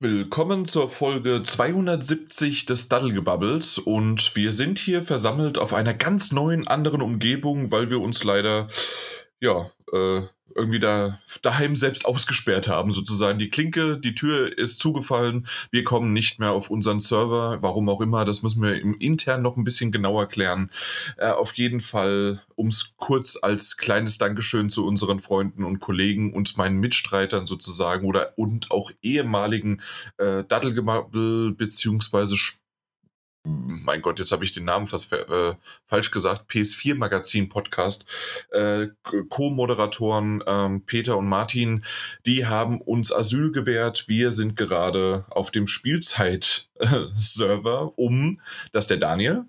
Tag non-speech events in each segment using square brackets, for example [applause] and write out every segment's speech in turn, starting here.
Willkommen zur Folge 270 des Daddelgebubbles und wir sind hier versammelt auf einer ganz neuen anderen Umgebung, weil wir uns leider ja äh, irgendwie da daheim selbst ausgesperrt haben, sozusagen. Die Klinke, die Tür ist zugefallen. Wir kommen nicht mehr auf unseren Server. Warum auch immer, das müssen wir im intern noch ein bisschen genauer klären. Äh, auf jeden Fall, um es kurz als kleines Dankeschön zu unseren Freunden und Kollegen und meinen Mitstreitern sozusagen oder und auch ehemaligen äh, Daddelgemabbel beziehungsweise mein Gott, jetzt habe ich den Namen fast äh, falsch gesagt, PS4 Magazin Podcast, äh, Co-Moderatoren ähm, Peter und Martin, die haben uns Asyl gewährt. Wir sind gerade auf dem Spielzeit-Server, [laughs] um, dass der Daniel,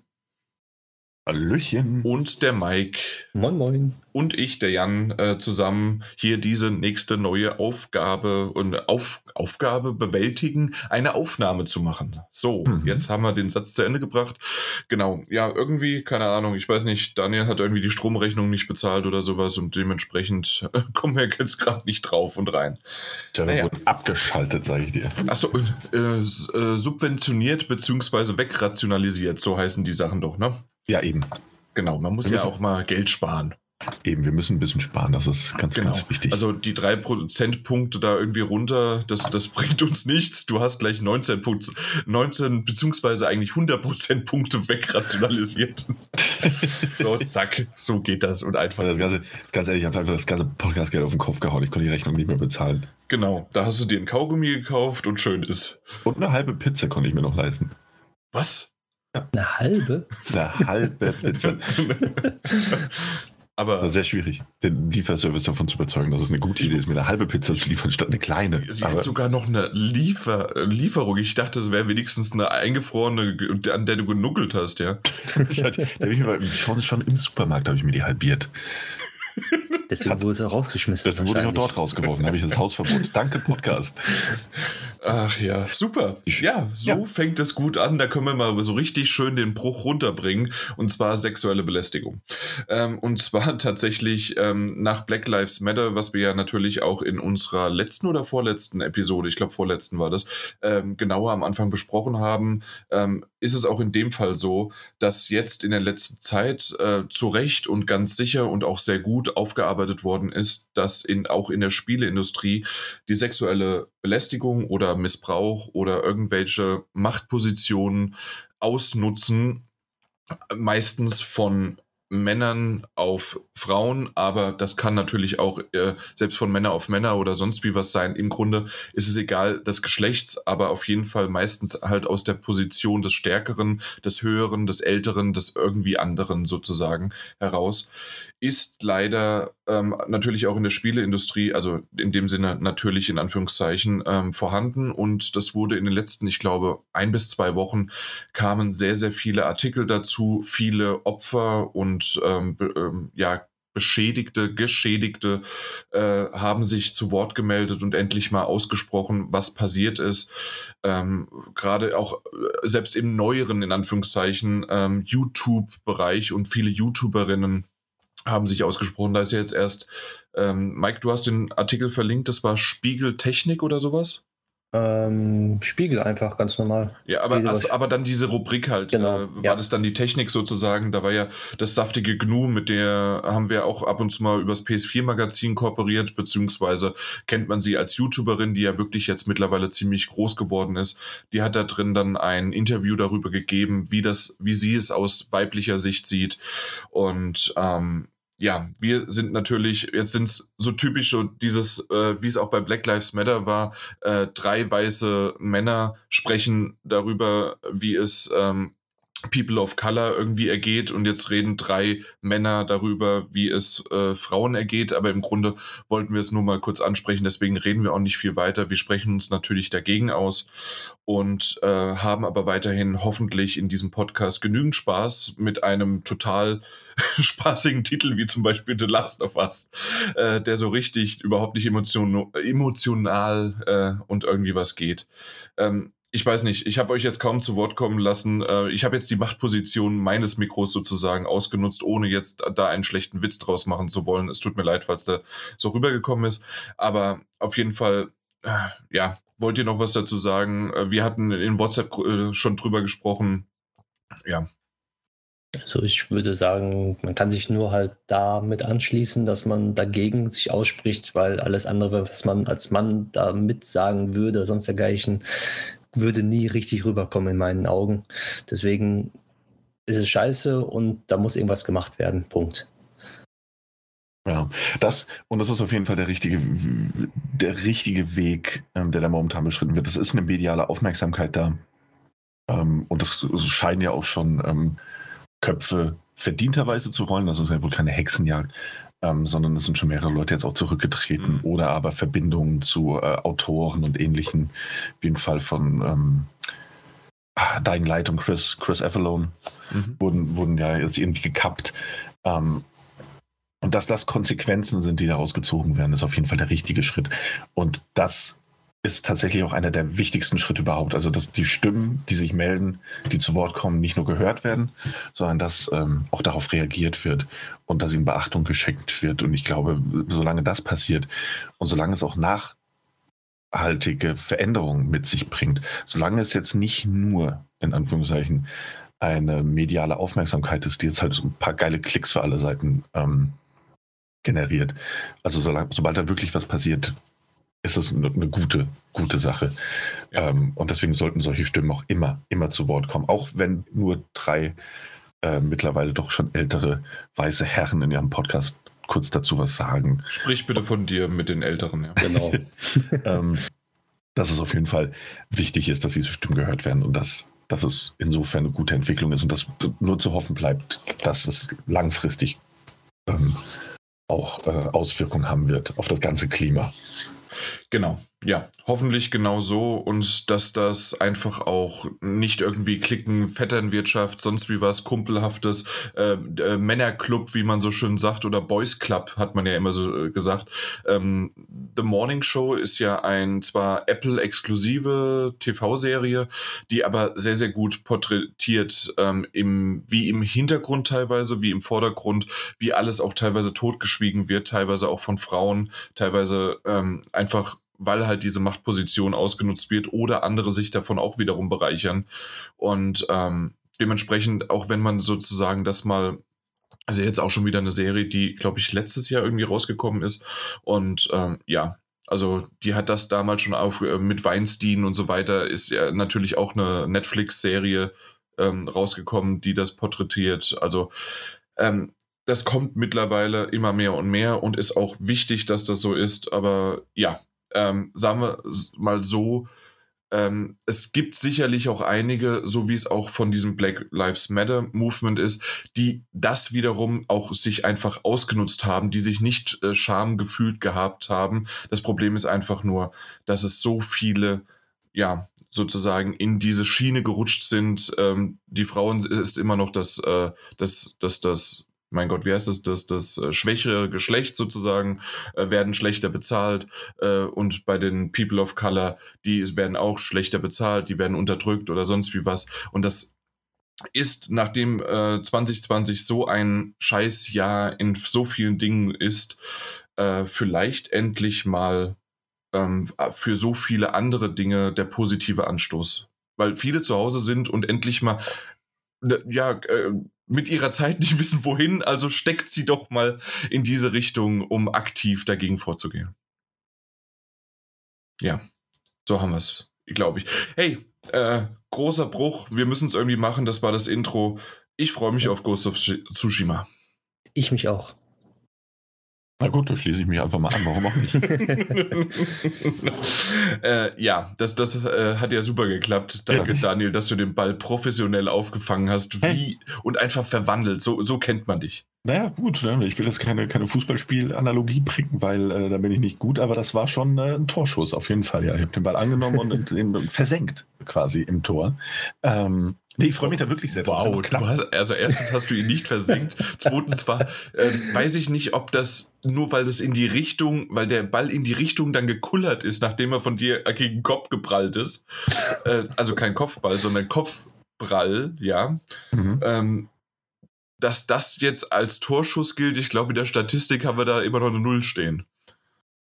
Hallöchen. Und der Mike. Moin, moin. Und ich, der Jan, äh, zusammen hier diese nächste neue Aufgabe und Auf, Aufgabe bewältigen, eine Aufnahme zu machen. So, mhm. jetzt haben wir den Satz zu Ende gebracht. Genau, ja, irgendwie, keine Ahnung, ich weiß nicht, Daniel hat irgendwie die Stromrechnung nicht bezahlt oder sowas und dementsprechend äh, [laughs] kommen wir jetzt gerade nicht drauf und rein. Der naja. wurde abgeschaltet, sage ich dir. Achso, äh, äh, subventioniert bzw. wegrationalisiert, so heißen die Sachen doch, ne? Ja, eben. Genau, man muss wir ja auch mal Geld sparen. Eben, wir müssen ein bisschen sparen, das ist ganz, genau. ganz wichtig. Also die drei Prozentpunkte da irgendwie runter, das, das bringt uns nichts. Du hast gleich 19, Punkt, 19 beziehungsweise eigentlich 100 Prozentpunkte wegrationalisiert. [laughs] so, zack, so geht das und einfach. Das ganze, ganz ehrlich, ich habe einfach das ganze Podcastgeld auf den Kopf gehauen. Ich konnte die Rechnung nicht mehr bezahlen. Genau, da hast du dir ein Kaugummi gekauft und schön ist. Und eine halbe Pizza konnte ich mir noch leisten. Was? Eine halbe? Eine halbe Pizza. [laughs] Aber sehr schwierig, den Lieferservice davon zu überzeugen, dass es eine gute Idee ist, mir eine halbe Pizza zu liefern statt eine kleine. Sie hat sogar noch eine Liefer Lieferung. Ich dachte, es wäre wenigstens eine eingefrorene, an der du genuckelt hast, ja. [laughs] da ich mir schon, schon im Supermarkt habe ich mir die halbiert. Deswegen wurde es auch rausgeschmissen. Deswegen wurde ich auch dort rausgeworfen, habe ich ins Hausverbot. [laughs] Danke, Podcast. Ach ja, super. Ja, so ja. fängt es gut an. Da können wir mal so richtig schön den Bruch runterbringen. Und zwar sexuelle Belästigung. Ähm, und zwar [laughs] tatsächlich ähm, nach Black Lives Matter, was wir ja natürlich auch in unserer letzten oder vorletzten Episode, ich glaube vorletzten war das, ähm, genauer am Anfang besprochen haben, ähm, ist es auch in dem Fall so, dass jetzt in der letzten Zeit äh, zu Recht und ganz sicher und auch sehr gut aufgearbeitet worden ist, dass in, auch in der Spieleindustrie die sexuelle Belästigung oder Missbrauch oder irgendwelche Machtpositionen ausnutzen, meistens von Männern auf Frauen, aber das kann natürlich auch äh, selbst von Männer auf Männer oder sonst wie was sein. Im Grunde ist es egal des Geschlechts, aber auf jeden Fall meistens halt aus der Position des Stärkeren, des Höheren, des Älteren, des irgendwie anderen sozusagen heraus ist leider ähm, natürlich auch in der Spieleindustrie, also in dem Sinne natürlich in Anführungszeichen, ähm, vorhanden. Und das wurde in den letzten, ich glaube, ein bis zwei Wochen kamen sehr, sehr viele Artikel dazu, viele Opfer und ähm, ähm, ja, Beschädigte, Geschädigte äh, haben sich zu Wort gemeldet und endlich mal ausgesprochen, was passiert ist. Ähm, Gerade auch äh, selbst im neueren, in Anführungszeichen, ähm, YouTube-Bereich und viele YouTuberinnen haben sich ausgesprochen. Da ist ja jetzt erst, ähm, Mike, du hast den Artikel verlinkt, das war Spiegel Technik oder sowas? Ähm, Spiegel einfach, ganz normal. Ja, aber, also, aber dann diese Rubrik halt, genau, äh, war ja. das dann die Technik sozusagen, da war ja das saftige Gnu, mit der haben wir auch ab und zu mal übers PS4-Magazin kooperiert, beziehungsweise kennt man sie als YouTuberin, die ja wirklich jetzt mittlerweile ziemlich groß geworden ist. Die hat da drin dann ein Interview darüber gegeben, wie das, wie sie es aus weiblicher Sicht sieht. Und ähm, ja, wir sind natürlich, jetzt sind es so typisch so dieses, äh, wie es auch bei Black Lives Matter war, äh, drei weiße Männer sprechen darüber, wie es ähm, People of Color irgendwie ergeht und jetzt reden drei Männer darüber, wie es äh, Frauen ergeht, aber im Grunde wollten wir es nur mal kurz ansprechen, deswegen reden wir auch nicht viel weiter. Wir sprechen uns natürlich dagegen aus und äh, haben aber weiterhin hoffentlich in diesem Podcast genügend Spaß mit einem total [laughs] spaßigen Titel wie zum Beispiel The Last of Us, äh, der so richtig überhaupt nicht emotion emotional äh, und irgendwie was geht. Ähm, ich weiß nicht, ich habe euch jetzt kaum zu Wort kommen lassen. Äh, ich habe jetzt die Machtposition meines Mikros sozusagen ausgenutzt, ohne jetzt da einen schlechten Witz draus machen zu wollen. Es tut mir leid, falls der so rübergekommen ist. Aber auf jeden Fall äh, ja, wollt ihr noch was dazu sagen? Äh, wir hatten in WhatsApp schon drüber gesprochen. Ja. Also ich würde sagen, man kann sich nur halt damit anschließen, dass man dagegen sich ausspricht, weil alles andere, was man als Mann da mitsagen würde, sonst dergleichen, würde nie richtig rüberkommen in meinen Augen. Deswegen ist es scheiße und da muss irgendwas gemacht werden. Punkt. Ja, das, und das ist auf jeden Fall der richtige, der richtige Weg, ähm, der da momentan beschritten wird. Das ist eine mediale Aufmerksamkeit da. Ähm, und das scheinen ja auch schon ähm, Köpfe verdienterweise zu rollen. Das ist ja wohl keine Hexenjagd, ähm, sondern es sind schon mehrere Leute jetzt auch zurückgetreten mhm. oder aber Verbindungen zu äh, Autoren und ähnlichen, wie im Fall von ähm, ah, Dying Light und Chris, Chris Avalone, mhm. wurden, wurden ja jetzt irgendwie gekappt. Ähm, und dass das Konsequenzen sind, die daraus gezogen werden, ist auf jeden Fall der richtige Schritt. Und das ist tatsächlich auch einer der wichtigsten Schritte überhaupt. Also, dass die Stimmen, die sich melden, die zu Wort kommen, nicht nur gehört werden, sondern dass ähm, auch darauf reagiert wird und dass ihnen Beachtung geschenkt wird. Und ich glaube, solange das passiert und solange es auch nachhaltige Veränderungen mit sich bringt, solange es jetzt nicht nur, in Anführungszeichen, eine mediale Aufmerksamkeit ist, die jetzt halt so ein paar geile Klicks für alle Seiten ähm, generiert. Also solange, sobald da wirklich was passiert, ist es eine, eine gute, gute Sache. Ja. Ähm, und deswegen sollten solche Stimmen auch immer, immer zu Wort kommen. Auch wenn nur drei äh, mittlerweile doch schon ältere weiße Herren in ihrem Podcast kurz dazu was sagen. Sprich bitte von dir mit den Älteren, ja. Genau. [laughs] ähm, dass es auf jeden Fall wichtig ist, dass diese Stimmen gehört werden und dass, dass es insofern eine gute Entwicklung ist und dass nur zu hoffen bleibt, dass es langfristig ähm, auch äh, Auswirkungen haben wird auf das ganze Klima. Genau, ja, hoffentlich genau so und dass das einfach auch nicht irgendwie Klicken, Vetternwirtschaft, sonst wie was, Kumpelhaftes, äh, äh, Männerclub, wie man so schön sagt, oder Boys Club, hat man ja immer so äh, gesagt. Ähm, The Morning Show ist ja ein zwar Apple-exklusive TV-Serie, die aber sehr, sehr gut porträtiert, ähm, im, wie im Hintergrund teilweise, wie im Vordergrund, wie alles auch teilweise totgeschwiegen wird, teilweise auch von Frauen, teilweise ähm, einfach weil halt diese Machtposition ausgenutzt wird oder andere sich davon auch wiederum bereichern. Und ähm, dementsprechend, auch wenn man sozusagen das mal, also jetzt auch schon wieder eine Serie, die, glaube ich, letztes Jahr irgendwie rausgekommen ist. Und ähm, ja, also die hat das damals schon auf äh, mit Weinstein und so weiter, ist ja natürlich auch eine Netflix-Serie ähm, rausgekommen, die das porträtiert. Also ähm, das kommt mittlerweile immer mehr und mehr und ist auch wichtig, dass das so ist. Aber ja, ähm, sagen wir mal so, ähm, es gibt sicherlich auch einige, so wie es auch von diesem Black Lives Matter Movement ist, die das wiederum auch sich einfach ausgenutzt haben, die sich nicht äh, Scham gefühlt gehabt haben. Das Problem ist einfach nur, dass es so viele, ja, sozusagen in diese Schiene gerutscht sind. Ähm, die Frauen ist immer noch das, äh, das, das, das mein Gott, wie heißt es, das, das äh, schwächere Geschlecht sozusagen, äh, werden schlechter bezahlt äh, und bei den People of Color, die werden auch schlechter bezahlt, die werden unterdrückt oder sonst wie was. Und das ist, nachdem äh, 2020 so ein Scheißjahr in so vielen Dingen ist, äh, vielleicht endlich mal ähm, für so viele andere Dinge der positive Anstoß. Weil viele zu Hause sind und endlich mal ne, ja, äh, mit ihrer Zeit nicht wissen, wohin, also steckt sie doch mal in diese Richtung, um aktiv dagegen vorzugehen. Ja, so haben wir es, glaube ich. Hey, äh, großer Bruch, wir müssen es irgendwie machen, das war das Intro. Ich freue mich auf Ghost of Tsushima. Ich mich auch. Na gut, da schließe ich mich einfach mal an. Warum auch nicht? [laughs] äh, ja, das, das äh, hat ja super geklappt. Danke, ja. Daniel, dass du den Ball professionell aufgefangen hast wie, und einfach verwandelt. So, so kennt man dich. Naja, gut. Ne? Ich will jetzt keine, keine Fußballspiel-Analogie bringen, weil äh, da bin ich nicht gut, aber das war schon äh, ein Torschuss auf jeden Fall. Ja, ich habe den Ball angenommen und [laughs] den versenkt quasi im Tor. Ähm, Nee, ich freue mich da wirklich sehr drauf. Wow, hast, also erstens hast du ihn nicht versenkt. [laughs] Zweitens war, äh, weiß ich nicht, ob das nur weil das in die Richtung, weil der Ball in die Richtung dann gekullert ist, nachdem er von dir gegen den Kopf geprallt ist. Äh, also kein Kopfball, sondern Kopfprall, ja. Mhm. Ähm, dass das jetzt als Torschuss gilt, ich glaube, in der Statistik haben wir da immer noch eine Null stehen.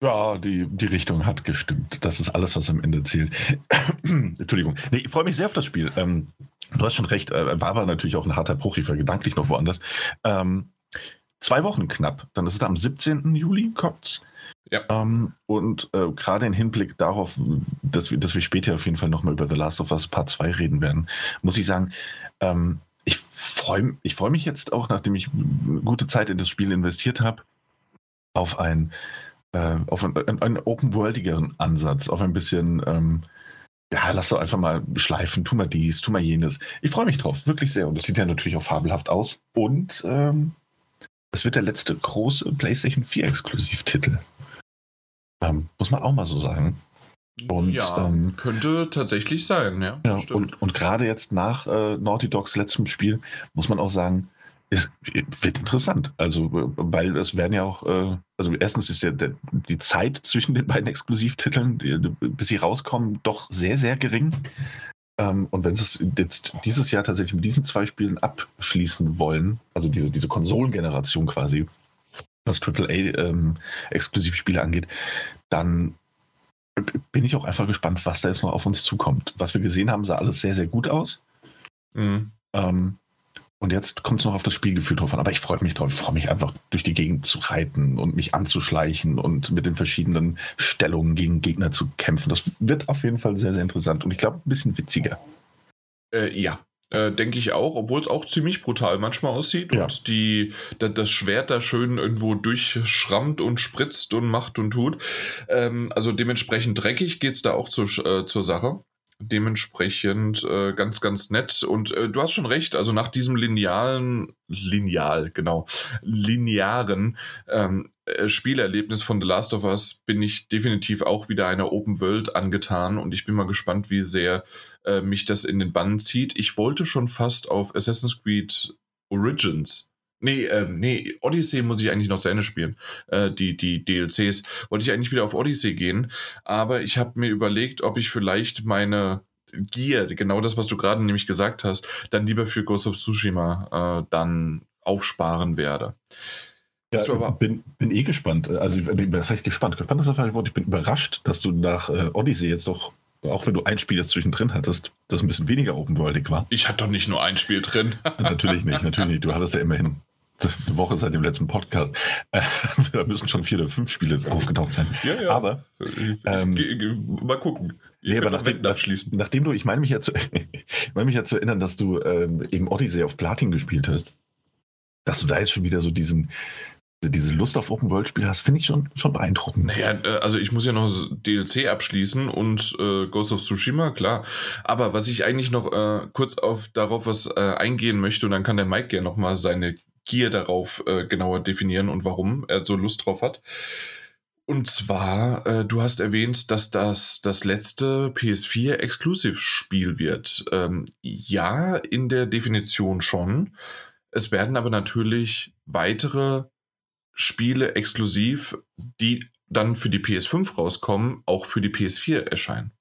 Ja, die, die Richtung hat gestimmt. Das ist alles, was am Ende zählt. [coughs] Entschuldigung. Nee, ich freue mich sehr auf das Spiel. Ähm, du hast schon recht, äh, war aber natürlich auch ein harter Bruch. Ich war gedanklich noch woanders. Ähm, zwei Wochen knapp. Dann ist es am 17. Juli, kommt's. Ja. Ähm, und äh, gerade im Hinblick darauf, dass wir, dass wir später auf jeden Fall nochmal über The Last of Us Part 2 reden werden, muss ich sagen, ähm, ich freue ich freu mich jetzt auch, nachdem ich gute Zeit in das Spiel investiert habe, auf ein äh, auf einen, einen open-worldigeren Ansatz, auf ein bisschen, ähm, ja, lass doch einfach mal schleifen, tu mal dies, tu mal jenes. Ich freue mich drauf, wirklich sehr. Und es sieht ja natürlich auch fabelhaft aus. Und ähm, es wird der letzte große PlayStation 4 Exklusivtitel. Ähm, muss man auch mal so sagen. Und, ja, ähm, könnte tatsächlich sein, ja. ja und, und gerade jetzt nach äh, Naughty Dogs letztem Spiel muss man auch sagen, es wird interessant. Also, weil es werden ja auch, äh, also erstens ist ja der, die Zeit zwischen den beiden Exklusivtiteln, die, bis sie rauskommen, doch sehr, sehr gering. Ähm, und wenn sie es jetzt dieses Jahr tatsächlich mit diesen zwei Spielen abschließen wollen, also diese, diese Konsolengeneration quasi, was AAA-Exklusivspiele ähm, angeht, dann bin ich auch einfach gespannt, was da jetzt noch auf uns zukommt. Was wir gesehen haben, sah alles sehr, sehr gut aus. Mhm. Ähm, und jetzt kommt es noch auf das Spielgefühl drauf an. Aber ich freue mich drauf. Ich freue mich einfach durch die Gegend zu reiten und mich anzuschleichen und mit den verschiedenen Stellungen gegen Gegner zu kämpfen. Das wird auf jeden Fall sehr, sehr interessant. Und ich glaube, ein bisschen witziger. Äh, ja, äh, denke ich auch, obwohl es auch ziemlich brutal manchmal aussieht ja. und die, da, das Schwert da schön irgendwo durchschrammt und spritzt und macht und tut. Ähm, also dementsprechend dreckig geht es da auch zu, äh, zur Sache dementsprechend äh, ganz, ganz nett. Und äh, du hast schon recht, also nach diesem linealen, lineal, genau, linearen ähm, äh, Spielerlebnis von The Last of Us bin ich definitiv auch wieder einer Open World angetan und ich bin mal gespannt, wie sehr äh, mich das in den Bann zieht. Ich wollte schon fast auf Assassin's Creed Origins Nee, ähm, nee, Odyssey muss ich eigentlich noch zu Ende spielen. Äh, die, die DLCs. Wollte ich eigentlich wieder auf Odyssey gehen, aber ich habe mir überlegt, ob ich vielleicht meine Gear, genau das, was du gerade nämlich gesagt hast, dann lieber für Ghost of Tsushima äh, dann aufsparen werde. Ja, aber bin, bin eh gespannt. Also, das heißt gespannt. Gespannt ist das falsche Wort. Ich bin überrascht, dass du nach äh, Odyssey jetzt doch auch wenn du ein Spiel jetzt zwischendrin hattest, das ein bisschen weniger open-worldig war. Ich hatte doch nicht nur ein Spiel drin. natürlich nicht, natürlich nicht. Du hattest ja immerhin eine [laughs] Woche seit dem letzten Podcast. [laughs] Äh, da müssen schon vier oder fünf Spiele aufgetaucht sein. Ja, ja. Aber ähm, ich, mal gucken. Ich nee, aber nachdem, abschließen. nachdem du, ich meine mich ja zu, [laughs] ich meine mich ja zu erinnern, dass du ähm, eben Odyssey auf Platin gespielt hast, dass du da jetzt schon wieder so diesen, diese Lust auf Open World Spiele hast, finde ich schon, schon beeindruckend. Naja, äh, also ich muss ja noch DLC abschließen und äh, Ghost of Tsushima, klar. Aber was ich eigentlich noch äh, kurz auf darauf was äh, eingehen möchte, und dann kann der Mike gerne nochmal seine Gier darauf äh, genauer definieren und warum er so Lust drauf hat. Und zwar, äh, du hast erwähnt, dass das das letzte PS4 Exclusive-Spiel wird. Ähm, ja, in der Definition schon. Es werden aber natürlich weitere Spiele exklusiv, die dann für die PS5 rauskommen, auch für die PS4 erscheinen.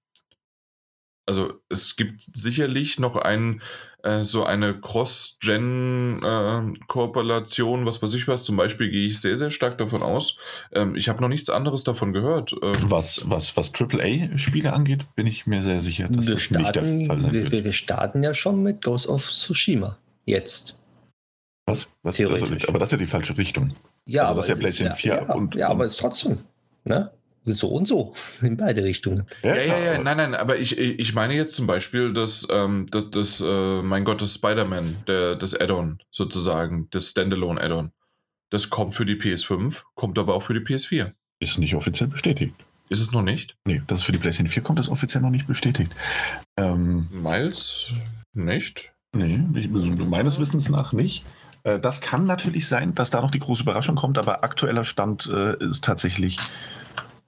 Also es gibt sicherlich noch ein, äh, so eine Cross-Gen-Kooperation, äh, was weiß ich was. Zum Beispiel gehe ich sehr, sehr stark davon aus. Ähm, ich habe noch nichts anderes davon gehört. Ähm, was, was, was AAA-Spiele angeht, bin ich mir sehr sicher, dass wir das starten, nicht der Fall sein wir, wird. Wir starten ja schon mit Ghost of Tsushima. Jetzt. Was? was Theoretisch. Also, aber das ist ja die falsche Richtung. Ja, also aber das ist ja PlayStation 4 ja, und. Ja, aber es ist trotzdem. Ne? So und so [laughs] in beide Richtungen. Ja, ja, ja, ja. nein, nein, aber ich, ich meine jetzt zum Beispiel, dass, ähm, das, das äh, mein Gott, das Spider-Man, das Add-on sozusagen, das Standalone-Add-on, das kommt für die PS5, kommt aber auch für die PS4. Ist nicht offiziell bestätigt. Ist es noch nicht? Nee, dass es für die PlayStation 4 kommt, ist offiziell noch nicht bestätigt. Ähm, Miles nicht? Nee, ich, also meines Wissens nach nicht. Äh, das kann natürlich sein, dass da noch die große Überraschung kommt, aber aktueller Stand äh, ist tatsächlich,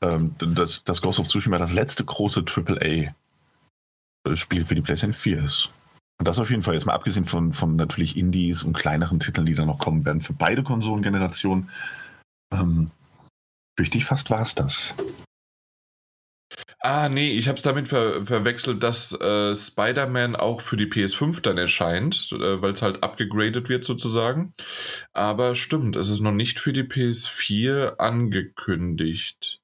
ähm, dass, dass Ghost of Tsushima das letzte große AAA-Spiel für die PlayStation 4 ist. Und das auf jeden Fall, jetzt mal abgesehen von, von natürlich Indies und kleineren Titeln, die da noch kommen werden für beide Konsolengenerationen. Ähm, fürchte ich fast war es das. Ah, nee, ich habe es damit ver verwechselt, dass äh, Spider-Man auch für die PS5 dann erscheint, äh, weil es halt abgegradet wird sozusagen. Aber stimmt, es ist noch nicht für die PS4 angekündigt.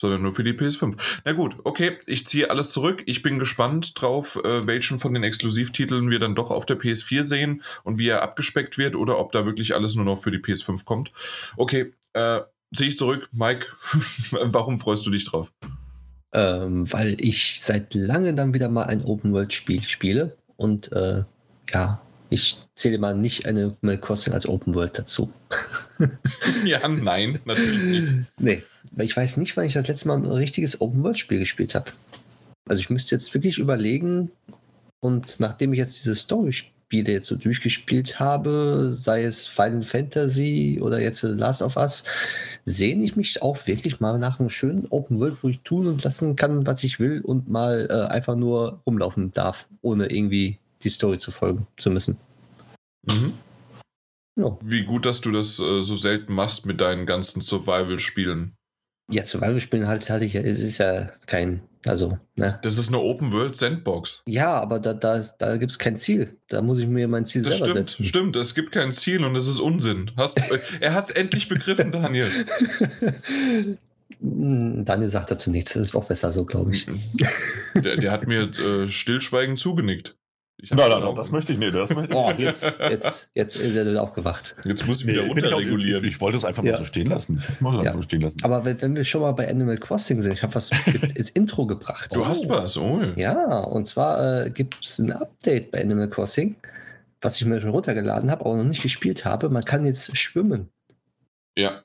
Sondern nur für die PS5. Na gut, okay, ich ziehe alles zurück. Ich bin gespannt drauf, äh, welchen von den Exklusivtiteln wir dann doch auf der PS4 sehen und wie er abgespeckt wird oder ob da wirklich alles nur noch für die PS5 kommt. Okay, äh, ziehe ich zurück. Mike, [laughs] warum freust du dich drauf? Ähm, weil ich seit langem dann wieder mal ein Open-World-Spiel spiele und äh, ja, ich zähle mal nicht eine Animal Crossing als Open World dazu. [laughs] ja, nein, natürlich nicht. Nee, weil ich weiß nicht, wann ich das letzte Mal ein richtiges Open World Spiel gespielt habe. Also ich müsste jetzt wirklich überlegen und nachdem ich jetzt diese Story-Spiele jetzt so durchgespielt habe, sei es Final Fantasy oder jetzt Last of Us, sehne ich mich auch wirklich mal nach einem schönen Open World, wo ich tun und lassen kann, was ich will und mal äh, einfach nur rumlaufen darf, ohne irgendwie die Story zu folgen zu müssen. Mhm. Ja. Wie gut, dass du das äh, so selten machst mit deinen ganzen Survival-Spielen. Ja, Survival-Spielen halt, halte ich ja, es ist ja kein, also, ne? Das ist eine Open-World-Sandbox. Ja, aber da, da, da gibt es kein Ziel. Da muss ich mir mein Ziel das selber stimmt, setzen. Stimmt, es gibt kein Ziel und es ist Unsinn. Hast, äh, er hat es endlich begriffen, Daniel. [laughs] Hm, Daniel sagt dazu nichts. Das ist auch besser so, glaube ich. Der, der, hat mir äh, stillschweigend zugenickt. Nein, nein, nein, das möchte ich nicht. Das möchte [laughs] ich oh, jetzt, jetzt, jetzt ist er aufgewacht. Jetzt muss ich wieder nee, runterregulieren. Ich, ich, wollte es einfach ja. mal so stehen lassen. Ich wollte ja. so stehen lassen. Aber wenn, wenn, wir schon mal bei Animal Crossing sind, ich habe was ins Intro gebracht. Du oh. hast was, oh. Ja, und zwar äh, gibt es ein Update bei Animal Crossing, was ich mir schon runtergeladen habe, aber noch nicht gespielt habe. Man kann jetzt schwimmen. Ja.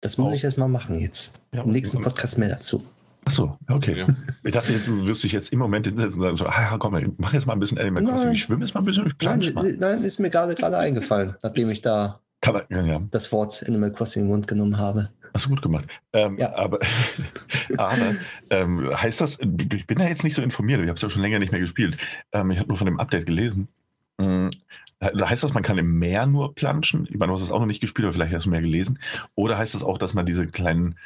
Das muss oh. ich jetzt mal machen jetzt. Ja, Im nächsten Podcast mehr dazu. Achso, okay. Ja. Ich dachte, jetzt, du wirst dich jetzt im Moment hinsetzen und sagen, so, ah, komm, mach jetzt mal ein bisschen Animal Crossing. Ich schwimme jetzt mal ein bisschen, ich plansch nein, nein, ist mir gerade gerade eingefallen, nachdem ich da man, ja. das Wort Animal Crossing in den Mund genommen habe. Hast du gut gemacht. Ähm, ja. Aber, [laughs] aber ähm, heißt das, ich bin da jetzt nicht so informiert, ich habe es ja schon länger nicht mehr gespielt. Ähm, ich habe nur von dem Update gelesen. Ähm, heißt das, man kann im Meer nur planschen? Ich meine, du hast es auch noch nicht gespielt, aber vielleicht hast du mehr gelesen. Oder heißt das auch, dass man diese kleinen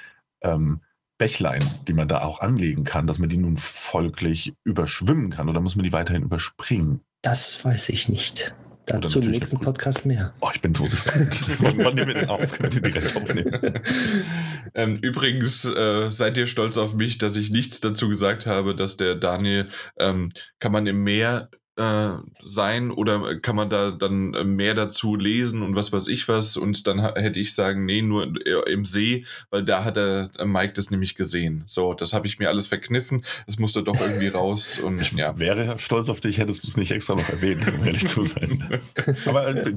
ähm, Bächlein, die man da auch anlegen kann, dass man die nun folglich überschwimmen kann oder muss man die weiterhin überspringen? Das weiß ich nicht. Dazu im nächsten Podcast mehr. Oh, ich bin so gespannt. [laughs] Wann nehmen wir den auf? Können wir den direkt aufnehmen? [laughs] ähm, übrigens äh, seid ihr stolz auf mich, dass ich nichts dazu gesagt habe, dass der Daniel, ähm, kann man im Meer äh, sein oder kann man da dann mehr dazu lesen und was weiß ich was und dann hätte ich sagen, nee, nur im See, weil da hat der Mike das nämlich gesehen. So, das habe ich mir alles verkniffen, es musste doch irgendwie [laughs] raus und ich ja. Wäre stolz auf dich, hättest du es nicht extra noch erwähnt, um ehrlich zu sein. [laughs] Aber äh,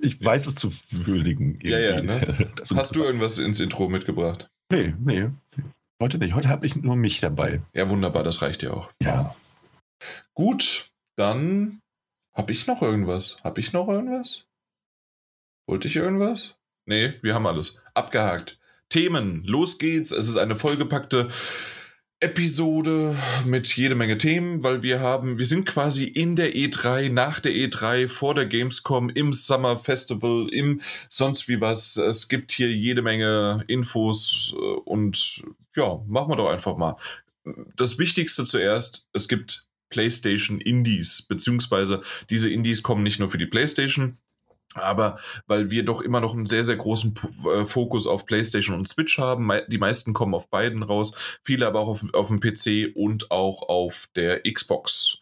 ich, ich, weiß es zu würdigen. Ja, ja, ne? [laughs] Hast du irgendwas ins Intro mitgebracht? Nee, nee. Heute nicht. Heute habe ich nur mich dabei. Ja, wunderbar, das reicht ja auch. Ja. Gut, dann habe ich noch irgendwas. Habe ich noch irgendwas? Wollte ich irgendwas? Nee, wir haben alles. Abgehakt. Themen. Los geht's. Es ist eine vollgepackte Episode mit jede Menge Themen, weil wir haben, wir sind quasi in der E3, nach der E3, vor der Gamescom, im Summer Festival, im sonst wie was. Es gibt hier jede Menge Infos äh, und ja, machen wir doch einfach mal. Das Wichtigste zuerst, es gibt PlayStation Indies, beziehungsweise diese Indies kommen nicht nur für die PlayStation, aber weil wir doch immer noch einen sehr, sehr großen äh, Fokus auf PlayStation und Switch haben, die meisten kommen auf beiden raus, viele aber auch auf, auf dem PC und auch auf der Xbox.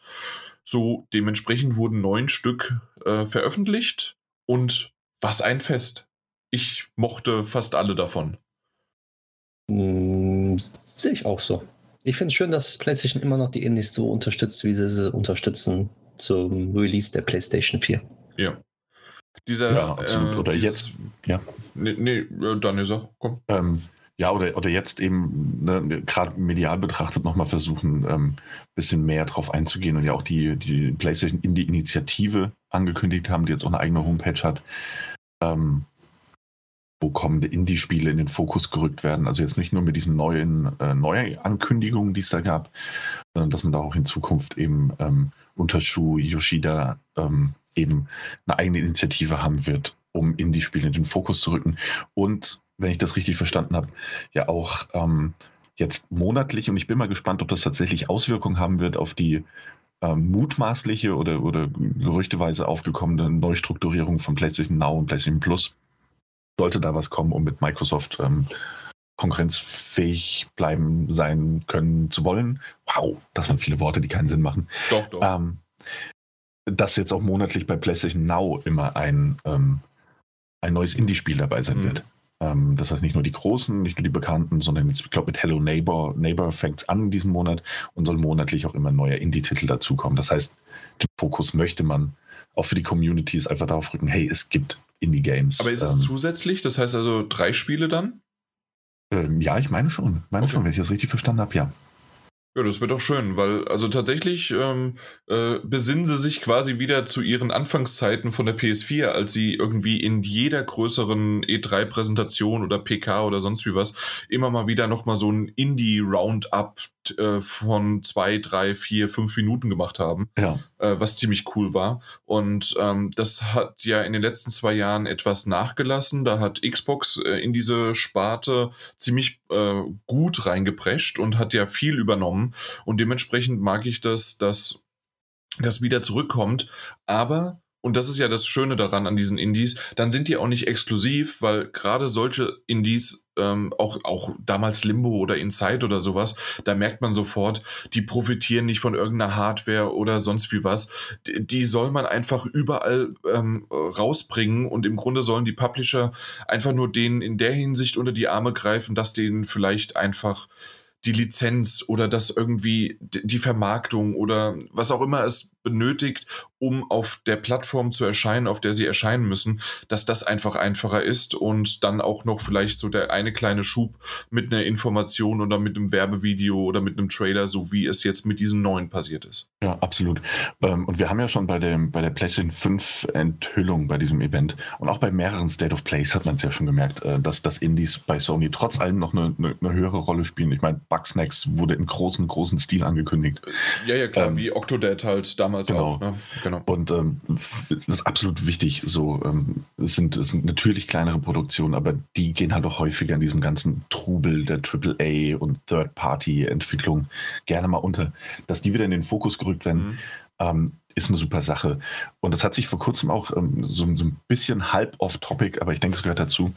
So, dementsprechend wurden neun Stück äh, veröffentlicht und was ein Fest. Ich mochte fast alle davon. Hm, sehe ich auch so. Ich finde es schön, dass PlayStation immer noch die Indies so unterstützt, wie sie sie unterstützen zum Release der PlayStation 4. Ja. Dieser, ja, absolut. Äh, oder dieses, jetzt, ja. Nee, nee Daniel, sag, komm. Ähm, ja, oder, oder jetzt eben, ne, gerade medial betrachtet, nochmal versuchen, ein ähm, bisschen mehr drauf einzugehen und ja auch die, die PlayStation Indie-Initiative angekündigt haben, die jetzt auch eine eigene Homepage hat. Ähm, wo kommende Indie-Spiele in den Fokus gerückt werden. Also jetzt nicht nur mit diesen neuen äh, Neuankündigungen, die es da gab, sondern dass man da auch in Zukunft eben ähm, unter Shu Yoshida ähm, eben eine eigene Initiative haben wird, um Indie-Spiele in den Fokus zu rücken. Und, wenn ich das richtig verstanden habe, ja auch ähm, jetzt monatlich, und ich bin mal gespannt, ob das tatsächlich Auswirkungen haben wird auf die ähm, mutmaßliche oder, oder gerüchteweise aufgekommene Neustrukturierung von PlayStation Now und PlayStation Plus sollte da was kommen, um mit Microsoft ähm, konkurrenzfähig bleiben, sein können, zu wollen. Wow, das waren viele Worte, die keinen Sinn machen. Doch, doch. Ähm, dass jetzt auch monatlich bei PlayStation Now immer ein, ähm, ein neues Indie-Spiel dabei sein Mhm. wird. Ähm, das heißt nicht nur die großen, nicht nur die bekannten, sondern jetzt, ich glaube, mit Hello Neighbor, Neighbor fängt es an diesen Monat und soll monatlich auch immer ein neuer Indie-Titel dazukommen. Das heißt, den Fokus möchte man auch für die Communities einfach darauf rücken, hey, es gibt Indie-Games. Aber ist es ähm, zusätzlich? Das heißt also drei Spiele dann? ähm, ja, ich meine schon. Ich meine Okay. schon, wenn ich das richtig verstanden habe, ja. Ja, das wird doch schön, weil also tatsächlich ähm, äh, besinnen sie sich quasi wieder zu ihren Anfangszeiten von der PS4, als sie irgendwie in jeder größeren E3-Präsentation oder PK oder sonst wie was immer mal wieder nochmal so ein Indie-Roundup äh, von zwei, drei, vier, fünf Minuten gemacht haben. Ja, äh, was ziemlich cool war. Und ähm, das hat ja in den letzten zwei Jahren etwas nachgelassen. Da hat Xbox äh, in diese Sparte ziemlich äh, gut reingeprescht und hat ja viel übernommen. Und dementsprechend mag ich das, dass das wieder zurückkommt. Aber und das ist ja das Schöne daran an diesen Indies, dann sind die auch nicht exklusiv, weil gerade solche Indies, ähm, auch, auch damals Limbo oder Inside oder sowas, da merkt man sofort, die profitieren nicht von irgendeiner Hardware oder sonst wie was. Die, soll man einfach überall ähm, rausbringen und im Grunde sollen die Publisher einfach nur denen in der Hinsicht unter die Arme greifen, dass denen vielleicht einfach die Lizenz oder das irgendwie die Vermarktung oder was auch immer es benötigt, um auf der Plattform zu erscheinen, auf der sie erscheinen müssen, dass das einfach einfacher ist und dann auch noch vielleicht so der eine kleine Schub mit einer Information oder mit einem Werbevideo oder mit einem Trailer, so wie es jetzt mit diesen neuen passiert ist. Ja, absolut. Ähm, Und wir haben ja schon bei, dem, bei der PlayStation 5 Enthüllung bei diesem Event und auch bei mehreren State of Plays hat man es ja schon gemerkt, äh, dass, dass Indies bei Sony trotz allem noch eine, eine, eine höhere Rolle spielen. Ich meine, Bugsnacks wurde in großen, großen Stil angekündigt. Ja, ja, klar, Ähm, wie Octodad halt damals genau. auch. Ne? Genau. Und ähm, das ist absolut wichtig. So, ähm, es, sind, es sind natürlich kleinere Produktionen, aber die gehen halt auch häufiger in diesem ganzen Trubel der AAA und Third-Party-Entwicklung gerne mal unter. Dass die wieder in den Fokus gerückt werden, Mhm. ähm, ist eine super Sache. Und das hat sich vor kurzem auch ähm, so, so ein bisschen halb off-topic, aber ich denke, es gehört dazu.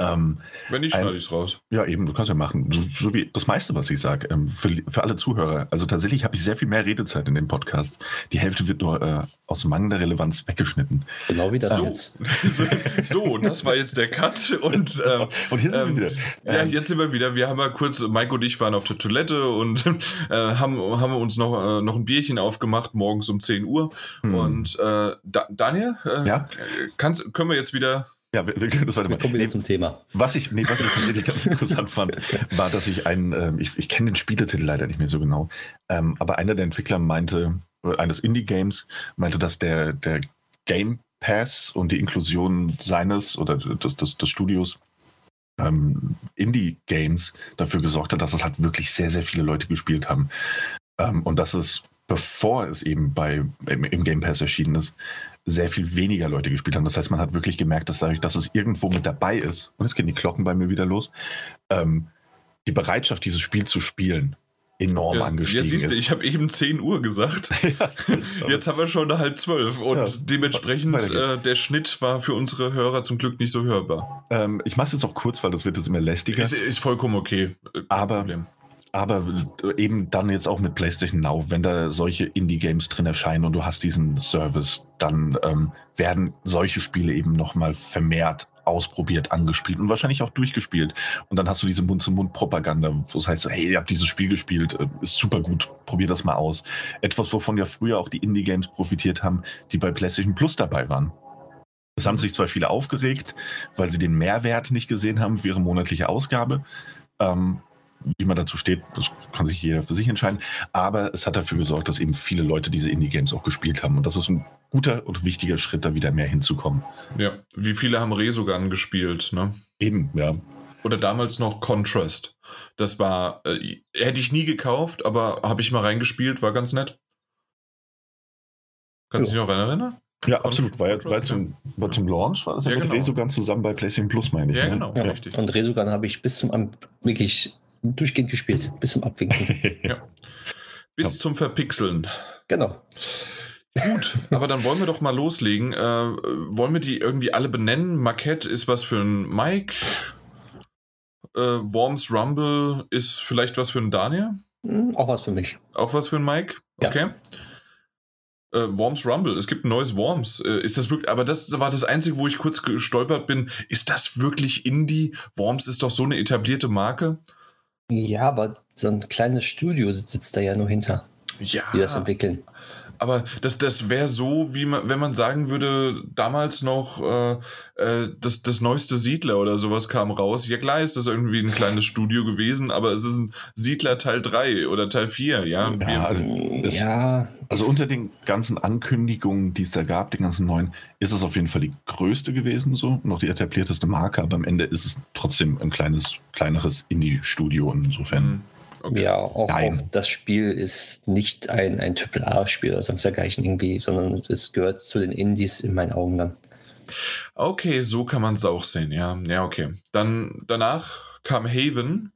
Ähm, Wenn nicht, schneide ich es raus. ja, eben, du kannst ja machen. So, so wie das meiste, was ich sage, ähm, für, für alle Zuhörer. Also tatsächlich habe ich sehr viel mehr Redezeit in dem Podcast. Die Hälfte wird nur äh, aus mangelnder Relevanz weggeschnitten. Genau wie das So. jetzt. so, [laughs] das war jetzt der Cut und [laughs] ähm, Und hier sind ähm, wir wieder. Ja, Ähm, jetzt sind wir wieder. Wir haben mal kurz, Mike und ich waren auf der Toilette und [laughs] äh, haben, haben uns noch, äh, noch ein Bierchen aufgemacht, morgens um 10 Uhr. hm. Und äh, da, Daniel, äh, Ja? kannst, können wir jetzt wieder. Ja, wir, wir können das Wir weitermachen. kommen wieder Nee, zum Thema. was ich, nee, was ich tatsächlich ganz interessant [laughs] fand, war, dass ich einen, ähm, ich, ich kenne den Spieletitel leider nicht mehr so genau, ähm, aber einer der Entwickler meinte, äh, eines Indie-Games, meinte, dass der, der Game Pass und die Inklusion seines oder des, des, des Studios ähm, Indie-Games dafür gesorgt hat, dass es halt wirklich sehr, sehr viele Leute gespielt haben. Ähm, und dass es, bevor es eben bei, im, im Game Pass erschienen ist, sehr viel weniger Leute gespielt haben. Das heißt, man hat wirklich gemerkt, dass dadurch, dass es irgendwo mit dabei ist, und jetzt gehen die Glocken bei mir wieder los, ähm, die Bereitschaft, dieses Spiel zu spielen, enorm Ja, angestiegen ja, siehst du, ist. ich habe eben 10 Uhr gesagt. [laughs] Ja, Jetzt haben wir schon halb zwölf und Ja, dementsprechend äh, der Schnitt war für unsere Hörer zum Glück nicht so hörbar. ähm, ich mache es jetzt auch kurz, weil das wird jetzt immer lästiger. Ist, ist vollkommen okay. Äh, kein Aber- Problem. Aber eben dann jetzt auch mit PlayStation Now, wenn da solche Indie-Games drin erscheinen und du hast diesen Service, dann ähm, werden solche Spiele eben nochmal vermehrt ausprobiert, angespielt und wahrscheinlich auch durchgespielt. Und dann hast du diese Mund-zu-Mund-Propaganda, wo es heißt, hey, ihr habt dieses Spiel gespielt, äh, ist super gut, probiert das mal aus. Etwas, wovon ja früher auch die Indie-Games profitiert haben, die bei PlayStation Plus dabei waren. Es haben sich zwar viele aufgeregt, weil sie den Mehrwert nicht gesehen haben für ihre monatliche Ausgabe. Ähm, wie man dazu steht, das kann sich jeder für sich entscheiden. Aber es hat dafür gesorgt, dass eben viele Leute diese Indie-Games auch gespielt haben. Und das ist ein guter und wichtiger Schritt, da wieder mehr hinzukommen. Ja, wie viele haben Resogun gespielt, ne? Eben, ja. Oder damals noch Contrast. Das war, äh, hätte ich nie gekauft, aber habe ich mal reingespielt, war ganz nett. Kannst du dich noch erinnern? Ja, absolut. War, ja, war, zum, war zum Launch, war das ja, Ja, mit genau. Resogun zusammen bei PlayStation Plus, meine ich. Ja, ne? genau, Ja. richtig. Und Resogun habe ich bis zum wirklich durchgehend gespielt, bis zum Abwinken. [laughs] Ja. Bis Ja. zum Verpixeln. genau. Gut, aber dann wollen wir doch mal loslegen. Äh, wollen wir die irgendwie alle benennen? Marquette ist was für ein Mike. äh, Worms Rumble ist vielleicht was für einen Daniel? Hm, auch was für mich. Auch was für einen Mike? Okay. Ja. Äh, Worms Rumble, es gibt ein neues Worms. Äh, ist das wirklich, aber das war das Einzige, wo ich kurz gestolpert bin. Ist das wirklich Indie? Worms ist doch so eine etablierte Marke. Ja, aber so ein kleines Studio sitzt da ja nur hinter, ja, die das entwickeln. Aber das, das wäre so, wie man, wenn man sagen würde, damals noch äh, äh, das, das neueste Siedler oder sowas kam raus. Ja klar ist das irgendwie ein kleines Studio gewesen, aber es ist ein Siedler Teil 3 oder Teil 4, ja. Ja, also, das, ja. also unter den ganzen Ankündigungen, die es da gab, den ganzen neuen, ist es auf jeden Fall die größte gewesen, so, noch die etablierteste Marke, aber am Ende ist es trotzdem ein kleines, kleineres Indie-Studio insofern. Mhm. Okay. Ja, auch, auch, das Spiel ist nicht ein, ein AAA-Spiel oder sonst dergleichen irgendwie, sondern es gehört zu den Indies in meinen Augen dann. Okay, so kann man es auch sehen, ja. Ja, okay. Dann danach kam Haven,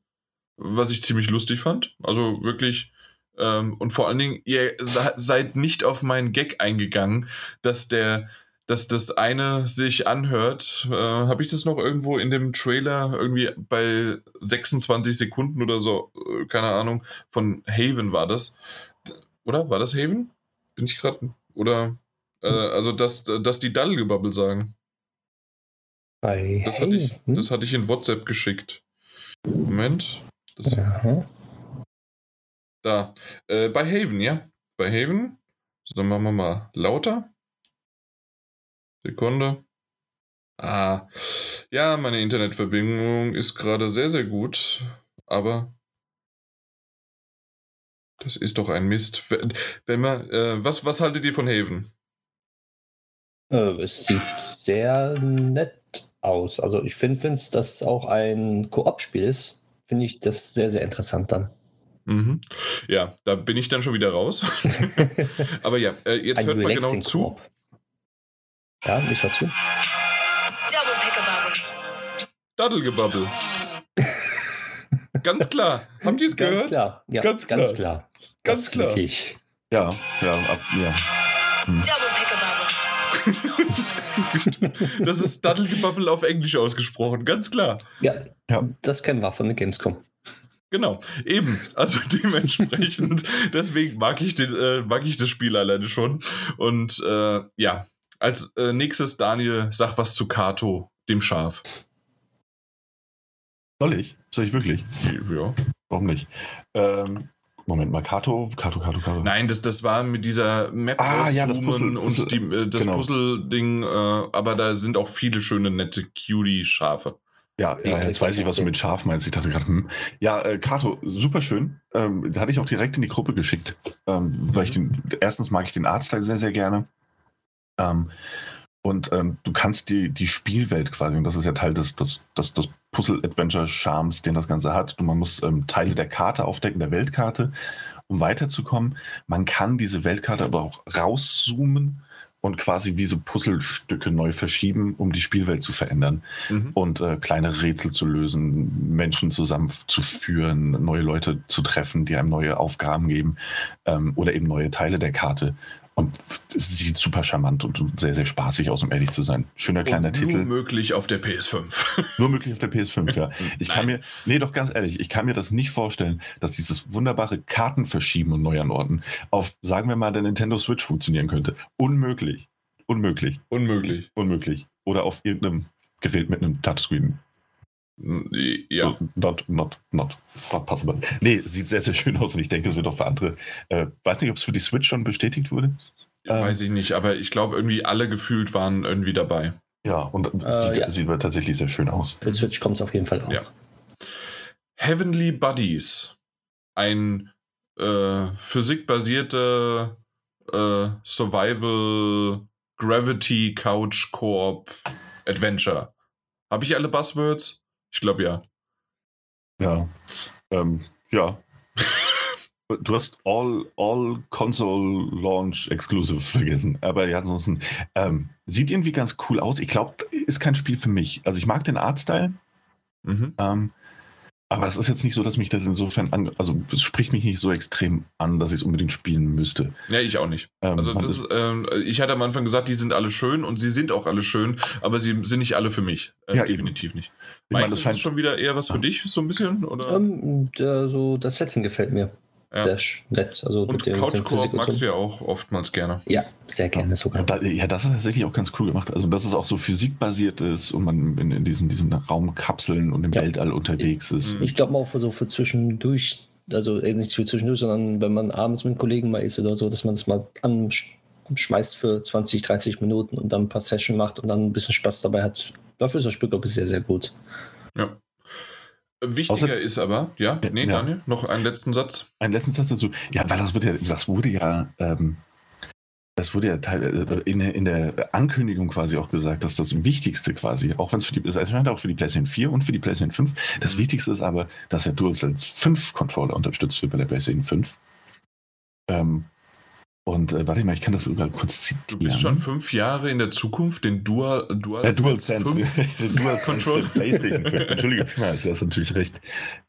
was ich ziemlich lustig fand. Also wirklich. Ähm, und vor allen Dingen, ihr seid nicht auf meinen Gag eingegangen, dass der, dass das eine sich anhört. Äh, Habe ich das noch irgendwo in dem Trailer irgendwie bei 26 Sekunden oder so, äh, keine Ahnung, von Haven war das. Oder? War das Haven? Bin ich gerade. Oder. Äh, also, dass, dass die Daddelgebubble sagen. Bei das hatte, ich, das hatte ich in WhatsApp geschickt. Moment. Das, da. Äh, bei Haven, ja. Bei Haven. So, dann machen wir mal lauter. Sekunde. Ah, ja, meine Internetverbindung ist gerade sehr, sehr gut, aber das ist doch ein Mist. Wenn man, äh, was, was haltet ihr von Haven? Äh, es sieht sehr nett aus. Also ich finde, wenn es das auch ein Koop-Spiel ist, finde ich das sehr, sehr interessant dann. Mhm. Ja, da bin ich dann schon wieder raus. [laughs] [laughs] Aber ja, äh, jetzt hört man genau zu. Ja, ich dazu. Daddelgebubble. ganz klar. Habt ihr es [laughs] gehört? Ganz klar. Ja, ganz klar. Ganz klar. Ganz klar. Ich. Ja, ja, ab, ja. Hm. [laughs] das ist Daddelgebubble auf Englisch ausgesprochen, ganz klar. Ja, ja. das kennen wir von der Gamescom. Genau, eben. Also [laughs] dementsprechend, deswegen mag ich, den, äh, mag ich das Spiel alleine schon. Und äh, ja, als äh, nächstes, Daniel, sag was zu Kato, dem Schaf. Soll ich? Soll ich wirklich? Ja. Warum nicht? Ähm, Moment mal, Kato, Kato, Kato, Kato. Nein, das, das war mit dieser Map ah, ja, das Puzzle, und die, äh, das genau. Puzzle-Ding, äh, aber da sind auch viele schöne, nette Cutie-Schafe. Ja, ja, jetzt weiß ich, was du mit Schaf meinst. Ich dachte gerade, hm. Ja, äh, Kato, super schön. Ähm, da hatte ich auch direkt in die Gruppe geschickt, ähm, weil ich den, erstens mag ich den Artstyle sehr, sehr gerne. Ähm, und ähm, du kannst die, die Spielwelt quasi, und das ist ja Teil des, des, des, des Puzzle-Adventure-Charmes, den das Ganze hat. man muss ähm, Teile der Karte aufdecken, der Weltkarte, um weiterzukommen. Man kann diese Weltkarte aber auch rauszoomen und quasi wie so Puzzlestücke neu verschieben, um die Spielwelt zu verändern mhm. und äh, kleine Rätsel zu lösen, Menschen zusammenzuführen, neue Leute zu treffen, die einem neue Aufgaben geben ähm, oder eben neue Teile der Karte und sieht super charmant und sehr, sehr spaßig aus, um ehrlich zu sein. Schöner kleiner und nur Titel. [laughs] Nur möglich auf der PS5. nur möglich auf der PS5, ja. Ich kann mir, nee, doch ganz ehrlich, ich kann mir das nicht vorstellen, dass dieses wunderbare Kartenverschieben und neu anordnen auf, sagen wir mal, der Nintendo Switch funktionieren könnte. Unmöglich. Unmöglich. Unmöglich. Unmöglich. Oder auf irgendeinem Gerät mit einem Touchscreen. Ja. Not, not, not, not possible. Nee, sieht sehr, sehr schön aus und ich denke, es wird auch für andere. Äh, weiß nicht, ob es für die Switch schon bestätigt wurde. Ähm, weiß ich nicht, aber ich glaube, irgendwie alle gefühlt waren irgendwie dabei. Ja, und äh, sieht, ja. sieht tatsächlich sehr schön aus. Für die Switch kommt es auf jeden Fall auch. Ja. Heavenly Buddies. Ein äh, physikbasierte äh, Survival Gravity Couch Koop Adventure. Habe ich alle Buzzwords? Ich glaube ja. Ja. Ähm, ja. du hast All, All Console Launch Exclusive vergessen. Aber ja, ansonsten ähm, sieht irgendwie ganz cool aus. Ich glaube, ist kein Spiel für mich. Also ich mag den Artstyle. Mhm. Ähm, Aber es ist jetzt nicht so, dass mich das insofern an, also es spricht mich nicht so extrem an, dass ich es unbedingt spielen müsste. Ja, ich auch nicht. Ähm, also das, äh, ich hatte am Anfang gesagt, die sind alle schön und sie sind auch alle schön, aber sie sind nicht alle für mich. Äh, ja, definitiv eben. nicht. Ich Mike, meine, das ist schon wieder eher was für ah. dich, so ein bisschen? Oder? Um, ähm, der, so das Setting gefällt mir. Ja. Sehr nett. Also und Couch-Koop magst du ja auch oftmals gerne. Ja, sehr gerne sogar. Da, ja, das ist tatsächlich auch ganz cool gemacht. Also, dass es auch so physikbasiert ist und man in, in diesen, diesen Raumkapseln und im ja. Weltall unterwegs ist. Ich glaube auch für so für zwischendurch, also äh, nicht für zwischendurch, sondern wenn man abends mit Kollegen mal ist oder so, dass man das mal anschmeißt für 20, 30 Minuten und dann ein paar Sessions macht und dann ein bisschen Spaß dabei hat. Dafür ist das Spiel, glaube ich, sehr, sehr gut. Ja. Wichtiger Außer, ist aber, ja, nee, ja. Daniel, noch einen letzten Satz. Einen letzten Satz dazu. Ja, weil das, wird ja, das wurde ja, ähm, das wurde ja Teil, äh, in, in, der Ankündigung quasi auch gesagt, dass das Wichtigste quasi, auch wenn es für die, es erscheint auch für die PlayStation 4 und für die PlayStation 5, das mhm. Wichtigste ist aber, dass der DualSense 5 Controller unterstützt wird bei der PlayStation 5. Ähm, und äh, warte mal, ich kann das sogar kurz zitieren. Du bist schon fünf Jahre in der Zukunft, den Dual, Dual, der Dual Sense, [laughs] der Dual Sense der PlayStation 5. [laughs] Entschuldige, du hast natürlich recht.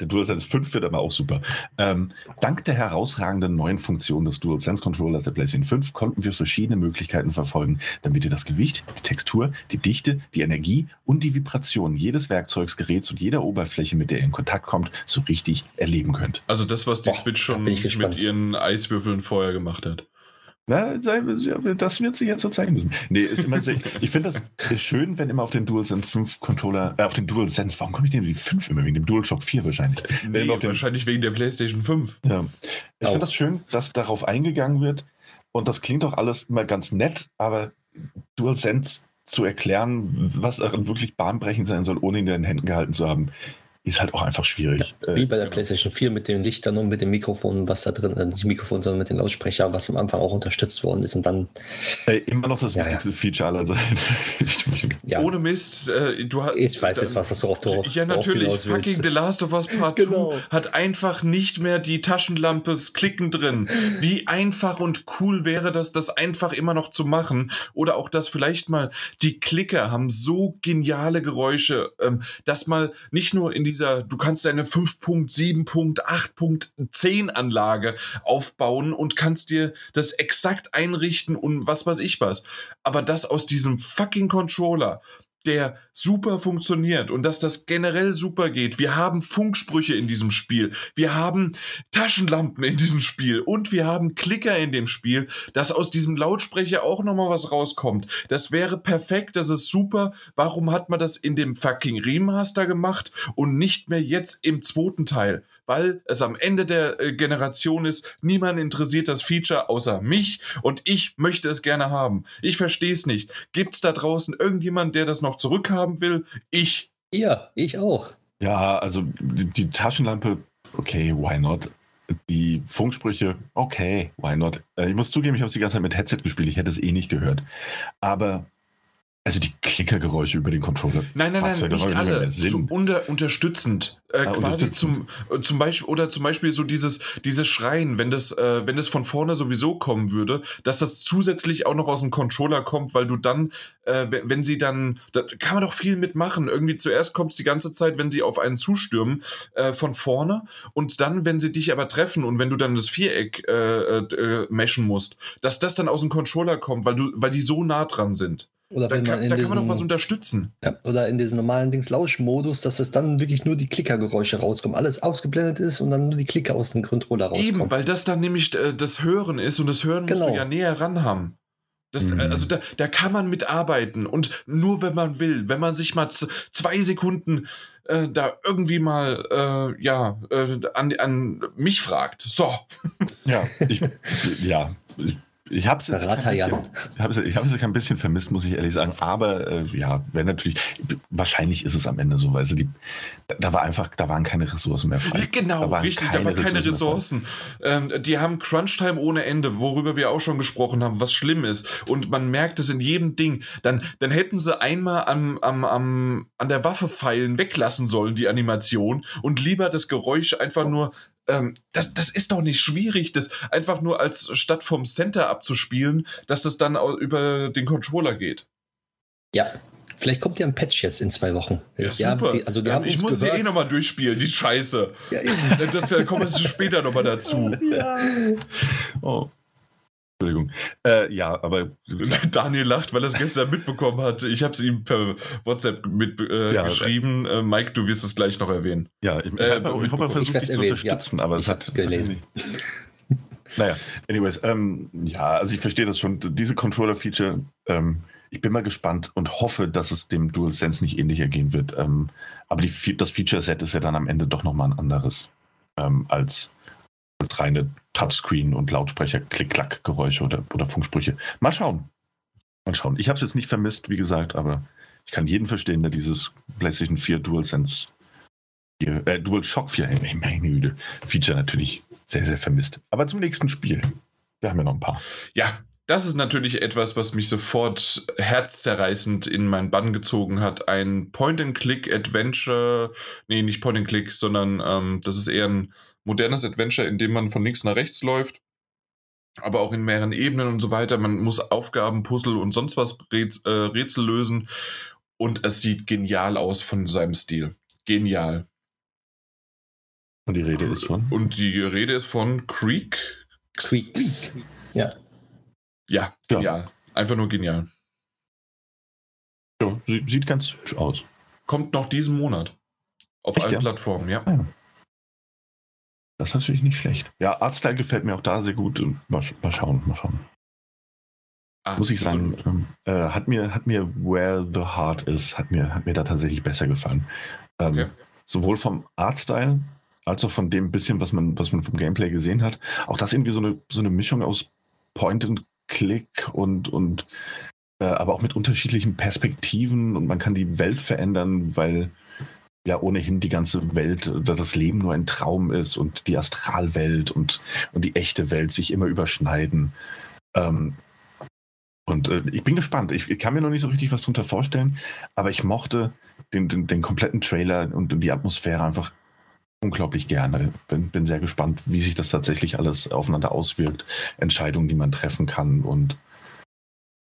Der Dual Sense 5 wird aber auch super. Ähm, dank der herausragenden neuen Funktion des Dual Sense Controllers der PlayStation 5 konnten wir verschiedene Möglichkeiten verfolgen, damit ihr das Gewicht, die Textur, die Dichte, die Energie und die Vibration jedes Werkzeugs, Geräts und jeder Oberfläche, mit der ihr in Kontakt kommt, so richtig erleben könnt. Also das, was die Boah, Switch schon mit ihren Eiswürfeln vorher gemacht hat. Na, das wird sich jetzt so zeigen müssen. Nee, ist immer sehr, ich finde das schön, wenn immer auf den DualSense 5 Controller, äh, auf den DualSense, warum komme ich denn die 5 immer? Wegen dem DualShock 4 wahrscheinlich. Nee, den, wahrscheinlich wegen der PlayStation 5. Ja. Ich finde das schön, dass darauf eingegangen wird und das klingt doch alles immer ganz nett, aber DualSense zu erklären, was wirklich bahnbrechend sein soll, ohne ihn in den Händen gehalten zu haben, ist halt auch einfach schwierig. Ja, wie bei der äh, PlayStation 4 mit den Lichtern und mit dem Mikrofon, was da drin, äh, nicht Mikrofon, sondern mit den Lautsprechern, was am Anfang auch unterstützt worden ist und dann. Äh, immer noch das ja, wichtigste ja. Feature aller Seiten. [laughs] ja. Ohne Mist, äh, du hast. Ich weiß jetzt, was, was du auf der Ja, natürlich. Fucking The Last of Us Part genau. 2 hat einfach nicht mehr die Taschenlampes Klicken drin. Wie einfach und cool wäre das, das einfach immer noch zu machen. Oder auch das vielleicht mal, die Klicker haben so geniale Geräusche, ähm, dass mal nicht nur in die dieser, du kannst deine 5.7.8.10 Anlage aufbauen und kannst dir das exakt einrichten und was weiß ich was. Aber das aus diesem fucking Controller der super funktioniert und dass das generell super geht. Wir haben Funksprüche in diesem Spiel. Wir haben Taschenlampen in diesem Spiel und wir haben Klicker in dem Spiel, dass aus diesem Lautsprecher auch nochmal was rauskommt. Das wäre perfekt, das ist super. Warum hat man das in dem fucking Remaster gemacht und nicht mehr jetzt im zweiten Teil? Weil es am Ende der äh, Generation ist. Niemand interessiert das Feature außer mich und ich möchte es gerne haben. Ich verstehe es nicht. Gibt es da draußen irgendjemand, der das noch zurückhaben will? Ich. Ja, ich auch. Ja, also die, die Taschenlampe, okay, why not? Die Funksprüche, okay, why not? Äh, ich muss zugeben, ich habe es die ganze Zeit mit Headset gespielt, ich hätte es eh nicht gehört. Aber also die Klickergeräusche über den Controller. Nein, nein, nein, nicht alle. Zum unter, unterstützend. Äh, ah, quasi zum, äh, zum Beispiel, oder zum Beispiel so dieses, dieses Schreien, wenn das, äh, wenn das von vorne sowieso kommen würde, dass das zusätzlich auch noch aus dem Controller kommt, weil du dann, äh, wenn, wenn sie dann, da kann man doch viel mitmachen. Irgendwie zuerst kommt es die ganze Zeit, wenn sie auf einen zustürmen, äh, von vorne und dann, wenn sie dich aber treffen und wenn du dann das Viereck äh, meschen musst, dass das dann aus dem Controller kommt, weil du, weil die so nah dran sind. Oder da, kann, da diesen, kann man doch was unterstützen. Ja, oder in diesem normalen Dings Lauschmodus, dass es dann wirklich nur die Klickergeräusche rauskommen. Alles ausgeblendet ist und dann nur die Klicker aus dem Controller rauskommen. Eben, weil das dann nämlich äh, das Hören ist und das Hören genau. musst du genau. ja näher ran haben. Das, mhm. Also da, da kann man mitarbeiten und nur wenn man will, wenn man sich mal zwei Sekunden äh, da irgendwie mal äh, ja äh, an, an mich fragt. So. Ja, ich, ja, ich ich habe es jetzt, ich hab kein bisschen vermisst, muss ich ehrlich sagen. Aber äh, ja, wäre natürlich, wahrscheinlich ist es am Ende so, weil sie die, da war einfach, da waren keine Ressourcen mehr frei. Genau, da richtig, da waren keine Ressourcen. Ähm, die haben Crunch-Time ohne Ende, worüber wir auch schon gesprochen haben, was schlimm ist. Und man merkt es in jedem Ding. Dann, dann hätten sie einmal am, am, am, an der Waffe feilen weglassen sollen, die Animation, und lieber das Geräusch einfach nur ähm, das, das ist doch nicht schwierig, das einfach nur als statt vom Center abzuspielen, dass das dann über den Controller geht. Ja. Vielleicht kommt ja ein Patch jetzt in zwei Wochen. Ja, super. Die, also die ja, ich muss gehört. sie eh nochmal durchspielen, die Scheiße. Ja, eben. Das, da kommen wir später nochmal dazu. Ja. Oh. Entschuldigung. Äh, ja, aber. [laughs] Daniel lacht, weil er es gestern mitbekommen hat. Ich habe es ihm per WhatsApp mit äh, ja, geschrieben. Äh, Mike, du wirst es gleich noch erwähnen. Ja, ich, ich äh, habe hab versucht, dich zu unterstützen, aber es hat gelesen. [laughs] naja, anyways, ähm, ja, also ich verstehe das schon. Diese Controller-Feature, ähm, ich bin mal gespannt und hoffe, dass es dem DualSense nicht ähnlich ergehen wird. Ähm, aber die, das Feature-Set ist ja dann am Ende doch nochmal ein anderes ähm, als reine Touchscreen und Lautsprecher, Klick-Klack-Geräusche oder, oder Funksprüche. Mal schauen. Mal schauen. Ich habe es jetzt nicht vermisst, wie gesagt, aber ich kann jeden verstehen, der dieses PlayStation 4 DualSense, äh, DualShock 4, meine Güte, Feature natürlich sehr, sehr vermisst. Aber zum nächsten Spiel. Wir haben ja noch ein paar. Ja, das ist natürlich etwas, was mich sofort herzzerreißend in meinen Bann gezogen hat. Ein Point-and-Click-Adventure, nee, nicht Point-and-Click, sondern ähm, das ist eher ein modernes Adventure, in dem man von links nach rechts läuft, aber auch in mehreren Ebenen und so weiter. Man muss Aufgaben, Puzzle und sonst was Rätsel, äh, Rätsel lösen und es sieht genial aus von seinem Stil. Genial. Und die Rede ist von? Und die Rede ist von Creek. Creeks. Ja. Ja, genial. Ja. Einfach nur genial. Ja, sieht ganz hübsch aus. Kommt noch diesen Monat. Auf Echt, allen ja? Plattformen, ja. ja. Das ist natürlich nicht schlecht. Ja, Artstyle gefällt mir auch da sehr gut. Mal, mal schauen, mal schauen. Ah, Muss ich sagen, ähm, äh, hat, mir, hat mir Where the Heart is, hat mir, hat mir da tatsächlich besser gefallen. Ähm, okay. Sowohl vom Artstyle als auch von dem bisschen, was man, was man vom Gameplay gesehen hat. Auch das irgendwie so eine, so eine Mischung aus Point and Klick und, und äh, aber auch mit unterschiedlichen Perspektiven und man kann die Welt verändern, weil ja ohnehin die ganze Welt, das Leben nur ein Traum ist und die Astralwelt und, und die echte Welt sich immer überschneiden. Ähm, und äh, ich bin gespannt. Ich, ich, kann mir noch nicht so richtig was darunter vorstellen, aber ich mochte den, den, den kompletten Trailer und, und die Atmosphäre einfach unglaublich gerne. Bin, bin sehr gespannt, wie sich das tatsächlich alles aufeinander auswirkt. Entscheidungen, die man treffen kann und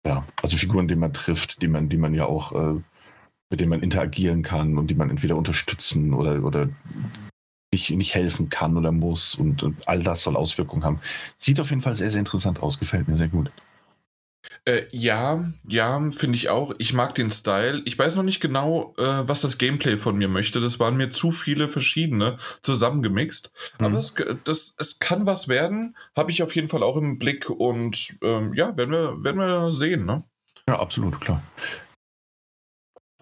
ja, also Figuren, die man trifft, die man, die man ja auch, äh, mit denen man interagieren kann und die man entweder unterstützen oder, oder nicht, nicht helfen kann oder muss und, und all das soll Auswirkungen haben. Sieht auf jeden Fall sehr, sehr interessant aus, gefällt mir sehr gut. Äh, ja, ja, finde ich auch. Ich mag den Style. Ich weiß noch nicht genau, äh, was das Gameplay von mir möchte. Das waren mir zu viele verschiedene zusammengemixt. Mhm. Aber es, das, es kann was werden. Habe ich auf jeden Fall auch im Blick. Und ähm, ja, werden wir, werden wir sehen. Ne? Ja, absolut, klar.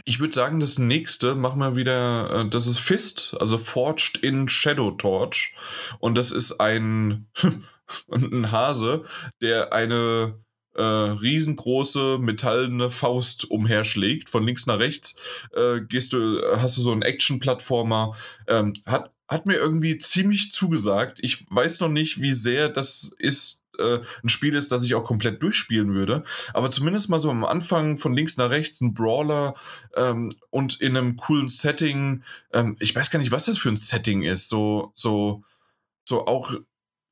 Ich würde sagen, das nächste machen wir wieder, äh, das ist Fist, also Forged in Shadow Torch. Und das ist ein, [laughs] ein Hase, der eine äh, riesengroße metallene Faust umherschlägt, von links nach rechts, äh, gehst du, hast du so einen Action-Plattformer, ähm, hat, hat mir irgendwie ziemlich zugesagt. Ich weiß noch nicht, wie sehr das ist, äh, ein Spiel ist, das ich auch komplett durchspielen würde, aber zumindest mal so am Anfang von links nach rechts ein Brawler ähm, und in einem coolen Setting. Ähm, ich weiß gar nicht, was das für ein Setting ist. So, so, so auch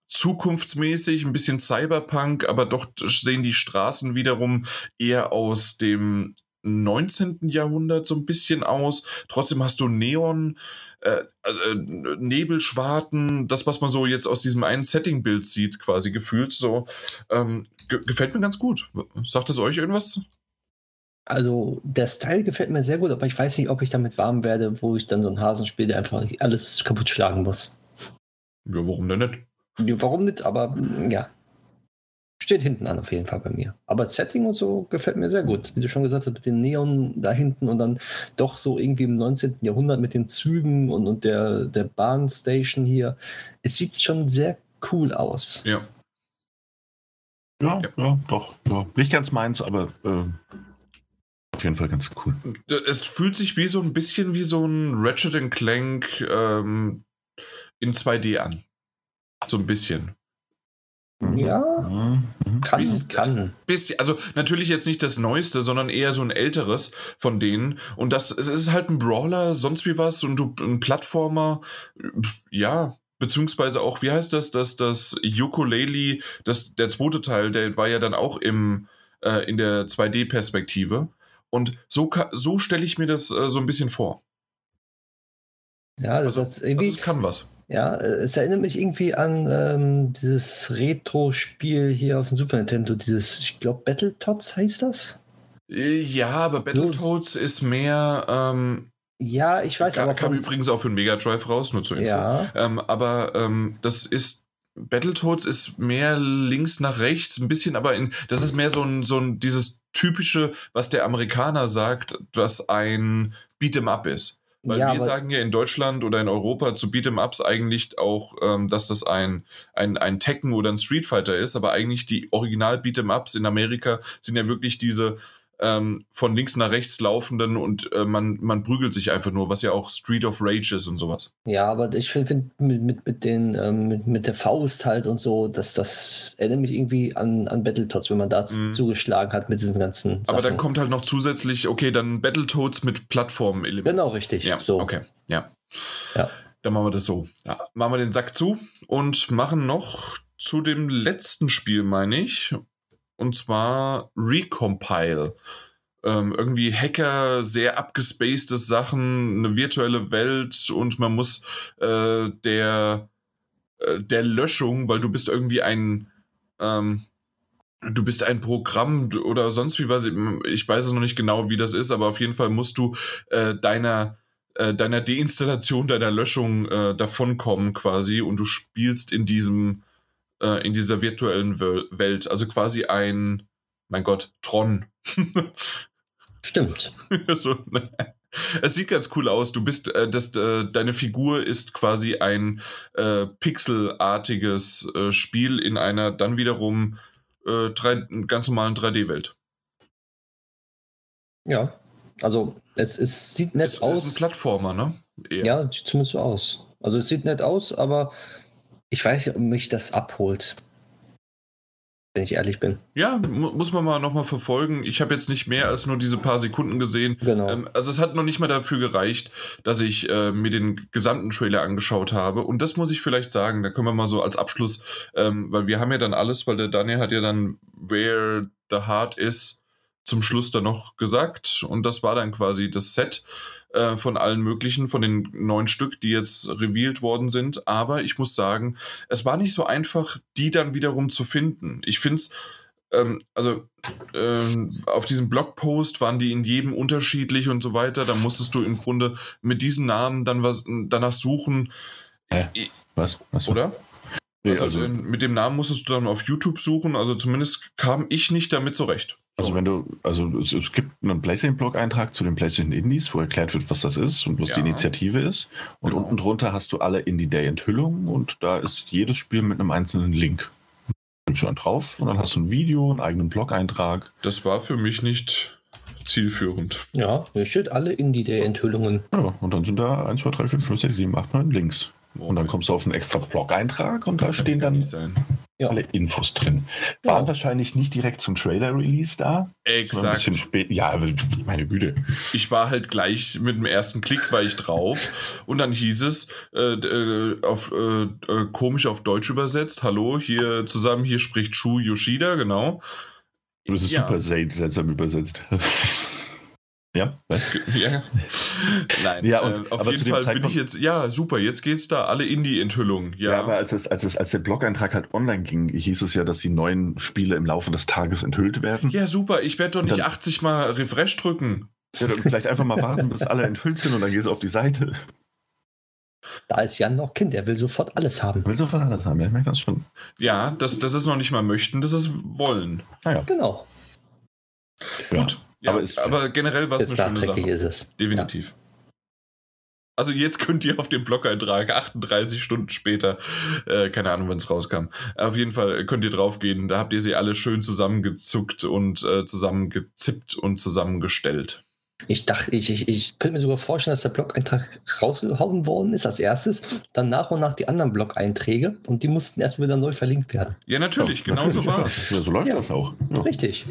zukunftsmäßig, ein bisschen Cyberpunk, aber doch sehen die Straßen wiederum eher aus dem 19. Jahrhundert so ein bisschen aus. Trotzdem hast du Neon, äh, äh, Nebelschwarten, das, was man so jetzt aus diesem einen Setting-Bild sieht, quasi gefühlt so. Ähm, ge gefällt mir ganz gut. Sagt es euch irgendwas? Also der Style gefällt mir sehr gut, aber ich weiß nicht, ob ich damit warm werde, wo ich dann so ein Hasen spiele, der einfach alles kaputt schlagen muss. Ja, warum denn nicht? Warum nicht? Aber ja. Steht hinten an auf jeden Fall bei mir. Aber Setting und so gefällt mir sehr gut. Wie du schon gesagt hast, mit den Neon da hinten und dann doch so irgendwie im 19. Jahrhundert mit den Zügen und, und der, der Bahnstation hier. Es sieht schon sehr cool aus. Ja. Ja, ja, ja doch. Ja. Nicht ganz meins, aber äh, auf jeden Fall ganz cool. Es fühlt sich wie so ein bisschen wie so ein Ratchet Clank ähm, in 2D an. So ein bisschen. Mhm. Ja, mhm. kann, Biss, kann. Bisschen, also natürlich jetzt nicht das Neueste, sondern eher so ein älteres von denen. Und das es ist halt ein Brawler, sonst wie was, und du ein Plattformer, ja, beziehungsweise auch, wie heißt das, dass das Ukulele, das, der zweite Teil, der war ja dann auch im, äh, in der 2D-Perspektive. Und so, so stelle ich mir das äh, so ein bisschen vor. Ja, das, also, irgendwie, also es kann was. Ja, es erinnert mich irgendwie an ähm, dieses Retro-Spiel hier auf dem Super Nintendo, dieses, ich glaube, Battletoads heißt das? Ja, aber Battletoads so. ist mehr. Ähm, ja, ich weiß aber. Kam übrigens auch für den Mega Drive raus, nur zu Info. Ja. Ähm, aber ähm, das ist. Battletoads ist mehr links nach rechts, ein bisschen, aber in, das ist mehr so ein, so ein, dieses typische, was der Amerikaner sagt, was ein Beat'em Up ist. Weil ja, wir sagen ja in Deutschland oder in Europa zu Beat'em-Ups eigentlich auch, ähm, dass das ein, ein, ein Tekken oder ein Street Fighter ist, aber eigentlich die Original Beat'em-Ups in Amerika sind ja wirklich diese ähm, von links nach rechts laufenden und äh, man, man prügelt sich einfach nur, was ja auch Street of Rage ist und sowas. Ja, aber ich finde find mit, mit, mit, den, ähm, mit, mit der Faust halt und so, dass das erinnert mich irgendwie an, an Battletoads, wenn man da mhm. zugeschlagen hat mit diesen ganzen Sachen. Aber dann kommt halt noch zusätzlich, okay, dann Battletoads mit Plattformelementen. Genau, richtig. Ja, so. okay, ja. Ja. Dann machen wir das so. Ja, machen wir den Sack zu und machen noch zu dem letzten Spiel, meine ich und zwar Recompile. Ähm, irgendwie Hacker, sehr abgespacede Sachen, eine virtuelle Welt und man muss äh, der, äh, der Löschung, weil du bist irgendwie ein, ähm, du bist ein Programm oder sonst wie was, ich weiß es noch nicht genau, wie das ist, aber auf jeden Fall musst du äh, deiner äh, deiner Deinstallation, deiner Löschung äh, davonkommen quasi und du spielst in diesem äh, in dieser virtuellen Welt. Also quasi ein, mein Gott, Tron. [laughs] Stimmt. [laughs] so, ne? Es sieht ganz cool aus. Du bist, äh, das, äh, deine Figur ist quasi ein äh, pixelartiges äh, Spiel in einer dann wiederum äh, drei, ganz normalen 3D-Welt. Ja, also es, es sieht nett es, aus. Es ist ein Plattformer, ne? Eher. Ja, sieht zumindest so aus. Also es sieht nett aus, aber ich weiß nicht, ob mich das abholt. Wenn ich ehrlich bin. Ja, mu muss man mal nochmal verfolgen. Ich habe jetzt nicht mehr als nur diese paar Sekunden gesehen. Genau. Ähm, also es hat noch nicht mal dafür gereicht, dass ich äh, mir den gesamten Trailer angeschaut habe. Und das muss ich vielleicht sagen, da können wir mal so als Abschluss, ähm, weil wir haben ja dann alles, weil der Daniel hat ja dann Where the Heart is zum Schluss dann noch gesagt. Und das war dann quasi das Set äh, von allen möglichen, von den neun Stück, die jetzt revealed worden sind. Aber ich muss sagen, es war nicht so einfach, die dann wiederum zu finden. Ich finde es, ähm, also ähm, auf diesem Blogpost waren die in jedem unterschiedlich und so weiter. Da musstest du im Grunde mit diesem Namen dann was danach suchen. Äh, was? was? Oder? Nee, also, also mit dem Namen musstest du dann auf YouTube suchen. Also zumindest kam ich nicht damit zurecht. Also wenn du, also es, es gibt einen PlayStation-Blog-Eintrag zu den PlayStation Indies, wo erklärt wird, was das ist und was ja. die Initiative ist. Und genau. unten drunter hast du alle Indie Day-Enthüllungen und da ist jedes Spiel mit einem einzelnen Link. Schon drauf und dann hast du ein Video, einen eigenen Blog-Eintrag. Das war für mich nicht zielführend. Ja, hier steht alle Indie Day-Enthüllungen. Ja, und dann sind da 1, 2, 3, 4, 5, 6, 7, 8, 9 Links. Und dann kommst du auf einen extra Blog-Eintrag und da stehen dann ja. alle Infos drin. Waren ja. wahrscheinlich nicht direkt zum Trailer-Release da. Exakt. Ein bisschen spät. Ja, meine Güte. Ich war halt gleich mit dem ersten Klick war ich drauf und dann hieß es äh, äh auf äh, äh, komisch auf Deutsch übersetzt. Hallo, hier zusammen hier spricht Shu Yoshida, genau. Das ist ja. super seltsam übersetzt. [laughs] Ja, [laughs] ja. Nein, ja, und, äh, auf jeden Fall Zeitpunkt, bin ich jetzt, ja, super, jetzt geht's da, alle Indie-Enthüllungen. Ja. ja, aber als, es, als, es, als der Blog-Eintrag halt online ging, hieß es ja, dass die neuen Spiele im Laufe des Tages enthüllt werden. Ja, super, ich werde doch nicht dann, 80 Mal Refresh drücken. Ja, dann vielleicht einfach mal warten, bis alle enthüllt sind und dann gehst du auf die Seite. Da ist Jan noch Kind, er will sofort alles haben. Will sofort alles haben, ja, ich merke das schon. Ja, das, das ist noch nicht mal möchten, das ist wollen. Ah, ja. Genau. Gut. Ja, aber, ist, aber generell war es eine schöne Sache. Ist es. Definitiv. Ja. Also jetzt könnt ihr auf den Blog-Eintrag 38 Stunden später, äh, keine Ahnung, wann es rauskam, auf jeden Fall könnt ihr draufgehen. Da habt ihr sie alle schön zusammengezuckt und äh, zusammengezippt und zusammengestellt. Ich dachte, ich, ich, ich könnte mir sogar vorstellen, dass der Blog-Eintrag rausgehauen worden ist als erstes, dann nach und nach die anderen Blog-Einträge und die mussten erst wieder neu verlinkt werden. Ja, natürlich, ja, genau natürlich, so war es. Ja, so läuft ja. das auch. Ja. Richtig.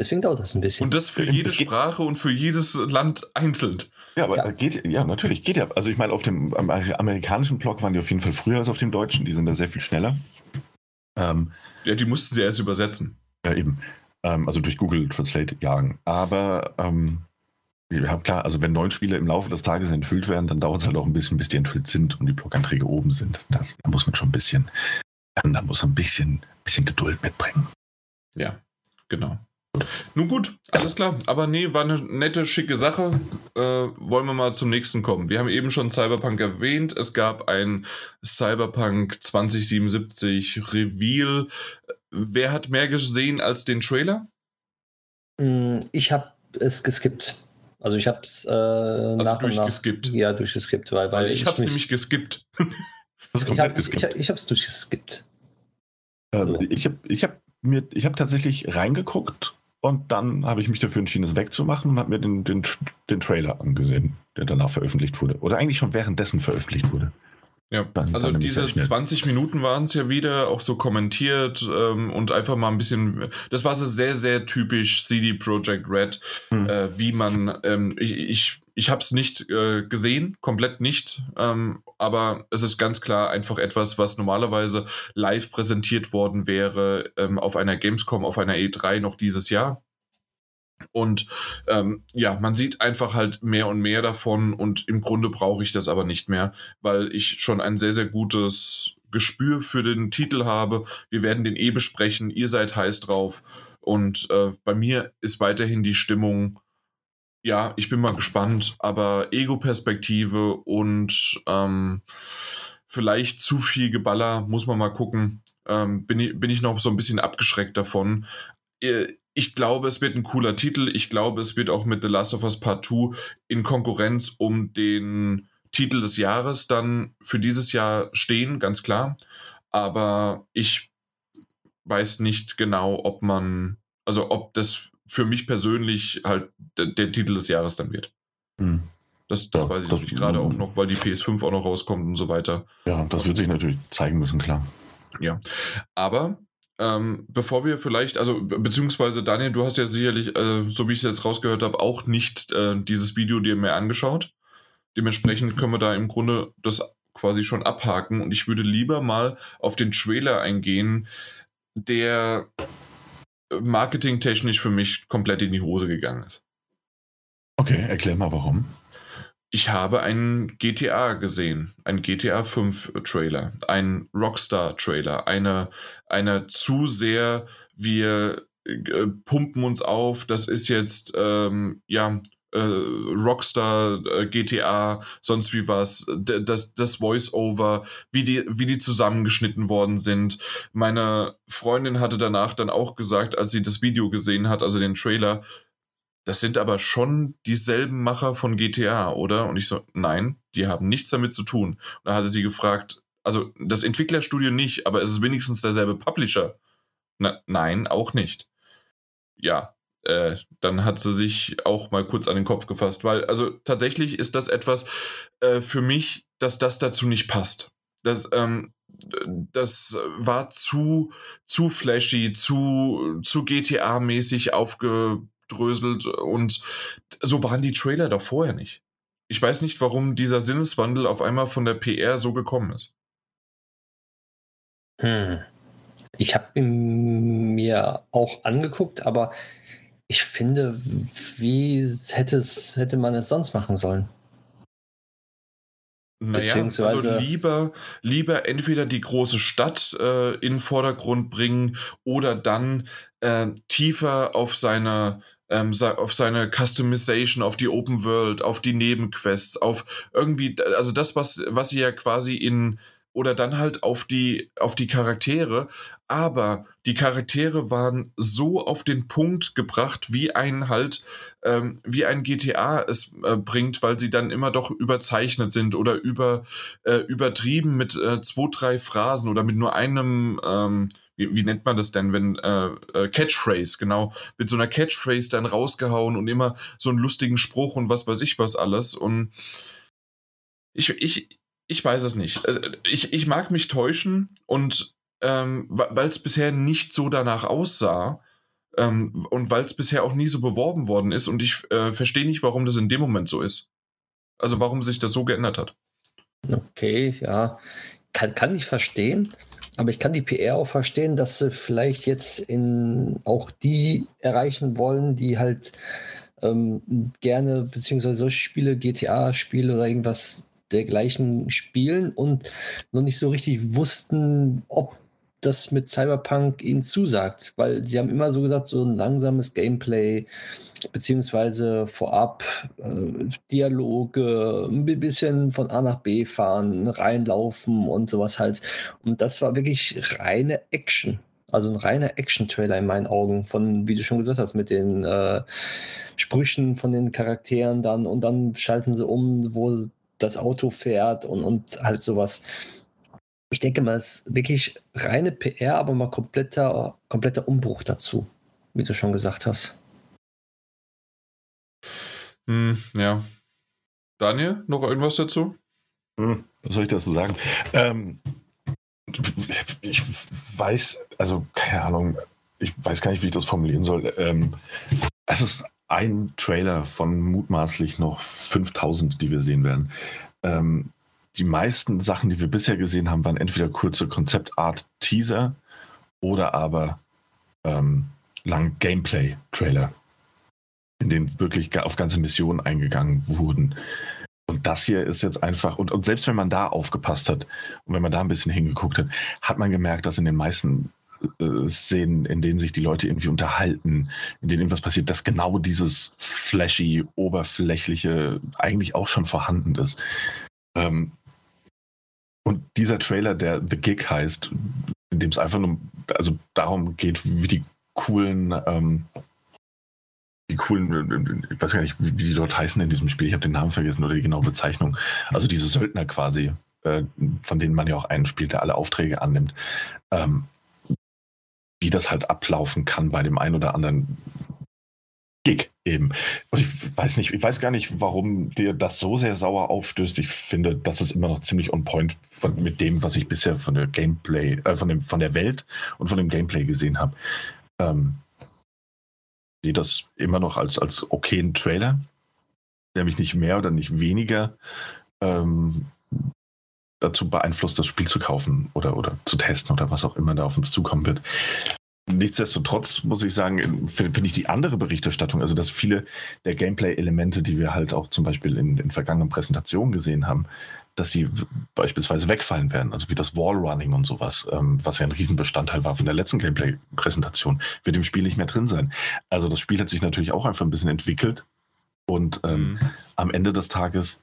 Deswegen dauert das ein bisschen. Und das für jede Sprache und für jedes Land einzeln. Ja, aber ja. geht, ja, natürlich, geht ja. Also ich meine, auf dem amerikanischen Blog waren die auf jeden Fall früher als auf dem deutschen, die sind da sehr viel schneller. Ähm, ja, die mussten sie erst übersetzen. Ja, eben. Ähm, also durch Google Translate jagen. Aber ähm, ja, klar, also wenn neun Spiele im Laufe des Tages enthüllt werden, dann dauert es halt auch ein bisschen, bis die enthüllt sind und die Bloganträge oben sind. Das, da muss man schon ein bisschen, da muss man ein bisschen, bisschen Geduld mitbringen. Ja, genau. Nun gut, alles klar. Aber nee, war eine nette, schicke Sache. Äh, wollen wir mal zum nächsten kommen. Wir haben eben schon Cyberpunk erwähnt. Es gab ein Cyberpunk 2077 Reveal. Wer hat mehr gesehen als den Trailer? Hm, ich habe es geskippt. Also ich habe es äh, also nach durchgeskippt. Ja, durchgeskippt, weil, weil ich, ich habe es nämlich geskippt. [laughs] Das ich habe es ich, ich durchgeskippt. Ähm, ich habe ich hab mir, ich habe tatsächlich reingeguckt und dann habe ich mich dafür entschieden, es wegzumachen und habe mir den, den, den Trailer angesehen, der danach veröffentlicht wurde. Oder eigentlich schon währenddessen veröffentlicht wurde. Ja, dann, also dann diese 20 Minuten waren es ja wieder, auch so kommentiert ähm, und einfach mal ein bisschen, das war so sehr, sehr typisch CD Projekt Red, hm. äh, wie man, ähm, ich, ich, ich habe es nicht äh, gesehen, komplett nicht, ähm, aber es ist ganz klar einfach etwas, was normalerweise live präsentiert worden wäre ähm, auf einer Gamescom, auf einer E3 noch dieses Jahr. Und ähm, ja, man sieht einfach halt mehr und mehr davon und im Grunde brauche ich das aber nicht mehr, weil ich schon ein sehr, sehr gutes Gespür für den Titel habe. Wir werden den eh besprechen, ihr seid heiß drauf und äh, bei mir ist weiterhin die Stimmung, ja, ich bin mal gespannt, aber Ego-Perspektive und ähm, vielleicht zu viel Geballer, muss man mal gucken. Ähm, bin, ich, bin ich noch so ein bisschen abgeschreckt davon. Äh, ich glaube, es wird ein cooler Titel. Ich glaube, es wird auch mit The Last of Us Part 2 in Konkurrenz um den Titel des Jahres dann für dieses Jahr stehen, ganz klar. Aber ich weiß nicht genau, ob man, also ob das für mich persönlich halt der, der Titel des Jahres dann wird. Hm. Das, das ja, weiß ich das, gerade auch noch, weil die PS5 auch noch rauskommt und so weiter. Ja, das wird sich natürlich zeigen müssen, klar. Ja, aber ähm, bevor wir vielleicht, also beziehungsweise Daniel, du hast ja sicherlich, äh, so wie ich es jetzt rausgehört habe, auch nicht äh, dieses Video dir mehr angeschaut. Dementsprechend können wir da im Grunde das quasi schon abhaken und ich würde lieber mal auf den Trailer eingehen, der marketingtechnisch für mich komplett in die Hose gegangen ist. Okay, erklär mal warum. Ich habe einen GTA gesehen, einen GTA 5 Trailer, einen Rockstar Trailer, eine, eine zu sehr, wir äh, pumpen uns auf, das ist jetzt, ähm, ja, äh, Rockstar, äh, GTA, sonst wie was, das, das Voice-Over, wie die, wie die zusammengeschnitten worden sind. Meine Freundin hatte danach dann auch gesagt, als sie das Video gesehen hat, also den Trailer, das sind aber schon dieselben Macher von GTA, oder? Und ich so, nein, die haben nichts damit zu tun. Und da hatte sie gefragt, also das Entwicklerstudio nicht, aber es ist wenigstens derselbe Publisher. Na, nein, auch nicht. Ja, äh, dann hat sie sich auch mal kurz an den Kopf gefasst, weil also tatsächlich ist das etwas äh, für mich, dass das dazu nicht passt. Das, ähm, das war zu, zu flashy, zu, zu GTA-mäßig aufge, dröselt und so waren die Trailer doch vorher nicht. Ich weiß nicht, warum dieser Sinneswandel auf einmal von der PR so gekommen ist. Hm. Ich habe ihn mir auch angeguckt, aber ich finde, wie hätte, es, hätte man es sonst machen sollen? Naja, also lieber, lieber entweder die große Stadt äh, in den Vordergrund bringen oder dann äh, tiefer auf seine ähm, auf seine Customization, auf die Open World, auf die Nebenquests, auf irgendwie, also das, was, was sie ja quasi in, oder dann halt auf die, auf die Charaktere, aber die Charaktere waren so auf den Punkt gebracht, wie ein halt, ähm, wie ein GTA es äh, bringt, weil sie dann immer doch überzeichnet sind oder über, äh, übertrieben mit äh, zwei, drei Phrasen oder mit nur einem, ähm, wie, wie nennt man das denn, wenn äh, äh, Catchphrase, genau, mit so einer Catchphrase dann rausgehauen und immer so einen lustigen Spruch und was weiß ich was alles. Und ich, ich, ich weiß es nicht. Äh, ich, ich mag mich täuschen und ähm, weil es bisher nicht so danach aussah, ähm, und weil es bisher auch nie so beworben worden ist und ich äh, verstehe nicht, warum das in dem Moment so ist. Also warum sich das so geändert hat. Okay, ja. Kann, kann ich verstehen. Aber ich kann die PR auch verstehen, dass sie vielleicht jetzt in auch die erreichen wollen, die halt ähm, gerne, beziehungsweise solche Spiele, GTA-Spiele oder irgendwas dergleichen spielen und noch nicht so richtig wussten, ob das mit Cyberpunk ihnen zusagt, weil sie haben immer so gesagt, so ein langsames Gameplay, beziehungsweise vorab äh, Dialoge, ein bisschen von A nach B fahren, reinlaufen und sowas halt. Und das war wirklich reine Action. Also ein reiner Action-Trailer in meinen Augen, von, wie du schon gesagt hast, mit den äh, Sprüchen von den Charakteren dann und dann schalten sie um, wo das Auto fährt und, und halt sowas. Ich denke mal, es ist wirklich reine PR, aber mal kompletter, kompletter Umbruch dazu, wie du schon gesagt hast. Hm, ja. Daniel, noch irgendwas dazu? Hm, was soll ich dazu sagen? Ähm, ich weiß, also keine Ahnung, ich weiß gar nicht, wie ich das formulieren soll. Ähm, es ist ein Trailer von mutmaßlich noch 5000, die wir sehen werden. Ähm, die meisten Sachen, die wir bisher gesehen haben, waren entweder kurze Konzeptart-Teaser oder aber ähm, lang Gameplay-Trailer, in denen wirklich auf ganze Missionen eingegangen wurden. Und das hier ist jetzt einfach, und, und selbst wenn man da aufgepasst hat und wenn man da ein bisschen hingeguckt hat, hat man gemerkt, dass in den meisten äh, Szenen, in denen sich die Leute irgendwie unterhalten, in denen irgendwas passiert, dass genau dieses flashy, oberflächliche eigentlich auch schon vorhanden ist. Ähm, und dieser Trailer, der The Gig heißt, in dem es einfach nur also darum geht, wie die coolen, ähm, die coolen, ich weiß gar nicht, wie die dort heißen in diesem Spiel, ich habe den Namen vergessen oder die genaue Bezeichnung. Also diese Söldner quasi, äh, von denen man ja auch einen spielt, der alle Aufträge annimmt. Ähm, wie das halt ablaufen kann bei dem einen oder anderen Gig eben. Und ich weiß nicht, ich weiß gar nicht, warum dir das so sehr sauer aufstößt. Ich finde, das ist immer noch ziemlich on point von, mit dem, was ich bisher von der Gameplay, äh, von, dem, von der Welt und von dem Gameplay gesehen habe. Ähm, sehe das immer noch als, als okayen Trailer, der mich nicht mehr oder nicht weniger ähm, dazu beeinflusst, das Spiel zu kaufen oder, oder zu testen oder was auch immer da auf uns zukommen wird. Nichtsdestotrotz muss ich sagen, finde ich die andere Berichterstattung, also dass viele der Gameplay-Elemente, die wir halt auch zum Beispiel in, in vergangenen Präsentationen gesehen haben, dass sie beispielsweise wegfallen werden, also wie das Wallrunning und sowas, ähm, was ja ein Riesenbestandteil war von der letzten Gameplay-Präsentation, wird im Spiel nicht mehr drin sein. Also das Spiel hat sich natürlich auch einfach ein bisschen entwickelt und ähm, mhm. am Ende des Tages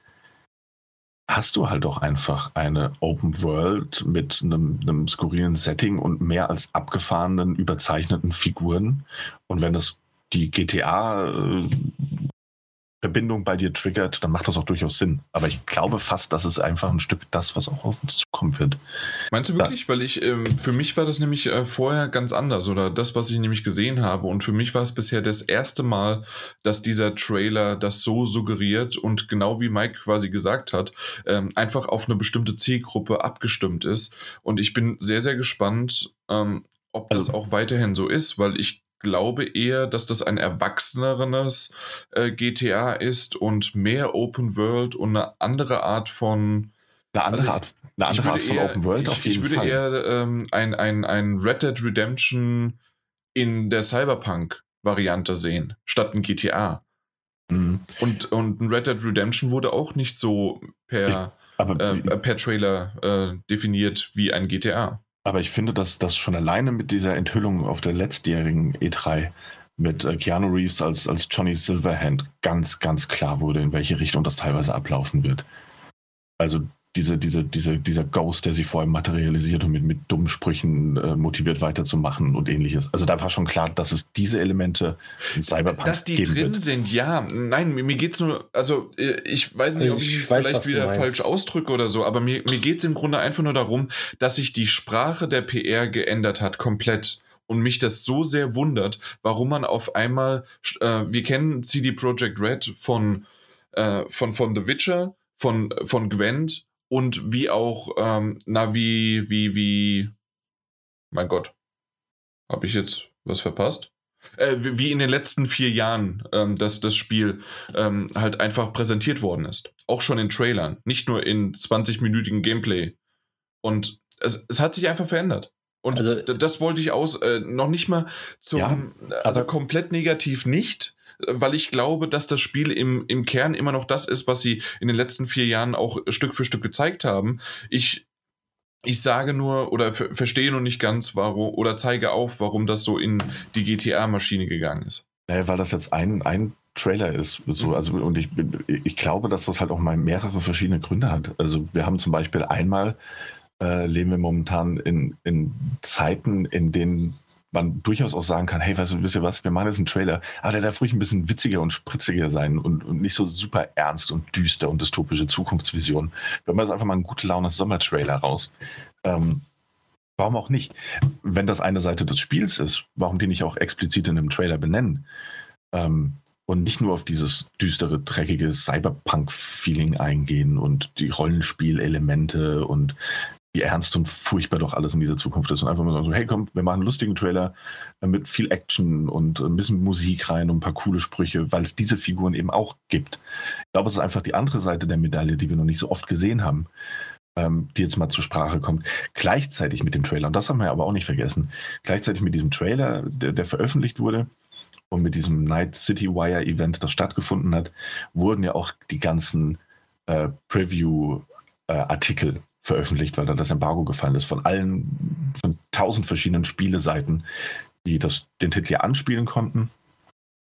hast du halt auch einfach eine Open World mit einem, einem skurrilen Setting und mehr als abgefahrenen, überzeichneten Figuren. Und wenn das die GTA äh, Verbindung bei dir triggert, dann macht das auch durchaus Sinn. Aber ich glaube fast, das ist einfach ein Stück das, was auch auf uns zukommen wird. Meinst du wirklich? Ja. Weil ich, ähm, für mich war das nämlich äh, vorher ganz anders oder das, was ich nämlich gesehen habe. Und für mich war es bisher das erste Mal, dass dieser Trailer das so suggeriert und genau wie Mike quasi gesagt hat, ähm, einfach auf eine bestimmte Zielgruppe abgestimmt ist. Und ich bin sehr, sehr gespannt, ähm, ob das also auch weiterhin so ist, weil ich glaube eher, dass das ein erwachseneres äh, GTA ist und mehr Open World und eine andere Art von. Eine andere also, Art, eine andere Art von eher, Open World ich, auf jeden Fall. Ich würde Fall. eher ähm, ein, ein, ein Red Dead Redemption in der Cyberpunk-Variante sehen, statt ein GTA. Mhm. Und, und ein Red Dead Redemption wurde auch nicht so per, ich, aber, äh, per Trailer äh, definiert wie ein GTA. Aber ich finde, dass das schon alleine mit dieser Enthüllung auf der letztjährigen E3 mit äh, Keanu Reeves als, als Johnny Silverhand ganz, ganz klar wurde, in welche Richtung das teilweise ablaufen wird. Also diese, diese, diese, dieser Ghost, der sich vor allem materialisiert und mit, mit dummen Sprüchen äh, motiviert weiterzumachen und ähnliches. Also da war schon klar, dass es diese Elemente in Cyberpunk Dass die drin wird. sind, ja. Nein, mir, mir geht es nur, also äh, ich weiß nicht, ob ich, ich weiß, vielleicht wieder falsch ausdrücke oder so, aber mir, mir geht es im Grunde einfach nur darum, dass sich die Sprache der PR geändert hat, komplett und mich das so sehr wundert, warum man auf einmal, äh, wir kennen CD Projekt Red von, äh, von, von The Witcher, von, von Gwent und wie auch, ähm, na, wie, wie, wie, mein Gott, habe ich jetzt was verpasst? Äh, wie in den letzten vier Jahren ähm, dass das Spiel ähm, halt einfach präsentiert worden ist. Auch schon in Trailern, nicht nur in 20-minütigen Gameplay. Und es, es hat sich einfach verändert. Und also, das wollte ich aus, äh, noch nicht mal zum, ja, also komplett negativ nicht, weil ich glaube, dass das Spiel im, im Kern immer noch das ist, was sie in den letzten vier Jahren auch Stück für Stück gezeigt haben. Ich, ich sage nur oder verstehe nur nicht ganz, warum oder zeige auf, warum das so in die GTA-Maschine gegangen ist. Naja, weil das jetzt ein, ein Trailer ist. So, mhm. also, und ich, ich glaube, dass das halt auch mal mehrere verschiedene Gründe hat. Also wir haben zum Beispiel einmal, äh, leben wir momentan in, in Zeiten, in denen man durchaus auch sagen kann, hey, weißt du, wisst ihr was, wir machen jetzt einen Trailer, aber der darf ruhig ein bisschen witziger und spritziger sein und, und nicht so super ernst und düster und dystopische Zukunftsvision. Wir haben jetzt einfach mal einen gute Laune Sommertrailer raus. Ähm, warum auch nicht? Wenn das eine Seite des Spiels ist, warum die nicht auch explizit in einem Trailer benennen? Ähm, und nicht nur auf dieses düstere, dreckige Cyberpunk-Feeling eingehen und die Rollenspielelemente und wie ernst und furchtbar doch alles in dieser Zukunft ist. Und einfach mal sagen so, hey komm, wir machen einen lustigen Trailer mit viel Action und ein bisschen Musik rein und ein paar coole Sprüche, weil es diese Figuren eben auch gibt. Ich glaube, es ist einfach die andere Seite der Medaille, die wir noch nicht so oft gesehen haben, ähm, die jetzt mal zur Sprache kommt. Gleichzeitig mit dem Trailer, und das haben wir aber auch nicht vergessen, gleichzeitig mit diesem Trailer, der, der veröffentlicht wurde, und mit diesem Night City Wire Event, das stattgefunden hat, wurden ja auch die ganzen äh, Preview-Artikel äh, veröffentlicht, weil da das Embargo gefallen ist, von allen, von tausend verschiedenen Spieleseiten, die das, den Titel ja anspielen konnten,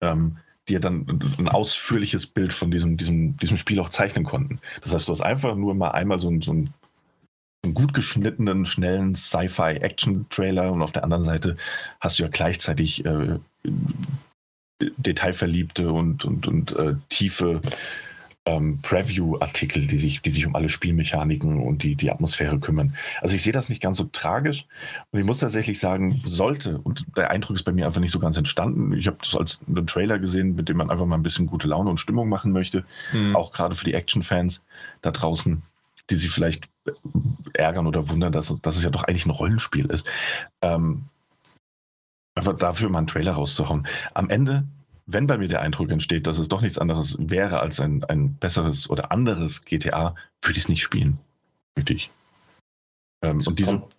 ähm, die ja dann ein ausführliches Bild von diesem, diesem, diesem Spiel auch zeichnen konnten. Das heißt, du hast einfach nur mal einmal so, ein, so einen, einen gut geschnittenen, schnellen Sci-Fi-Action-Trailer und auf der anderen Seite hast du ja gleichzeitig äh, detailverliebte und, und, und äh, tiefe ähm, Preview-Artikel, die sich, die sich um alle Spielmechaniken und die, die Atmosphäre kümmern. Also ich sehe das nicht ganz so tragisch und ich muss tatsächlich sagen, sollte, und der Eindruck ist bei mir einfach nicht so ganz entstanden. Ich habe das als einen Trailer gesehen, mit dem man einfach mal ein bisschen gute Laune und Stimmung machen möchte, mhm. auch gerade für die Action-Fans da draußen, die sich vielleicht ärgern oder wundern, dass, dass es ja doch eigentlich ein Rollenspiel ist. Ähm, einfach dafür mal einen Trailer rauszuhauen. Am Ende wenn bei mir der Eindruck entsteht, dass es doch nichts anderes wäre als ein, ein besseres oder anderes GTA, würde ich es nicht spielen. Würde ich. Ähm, und diese, kommt,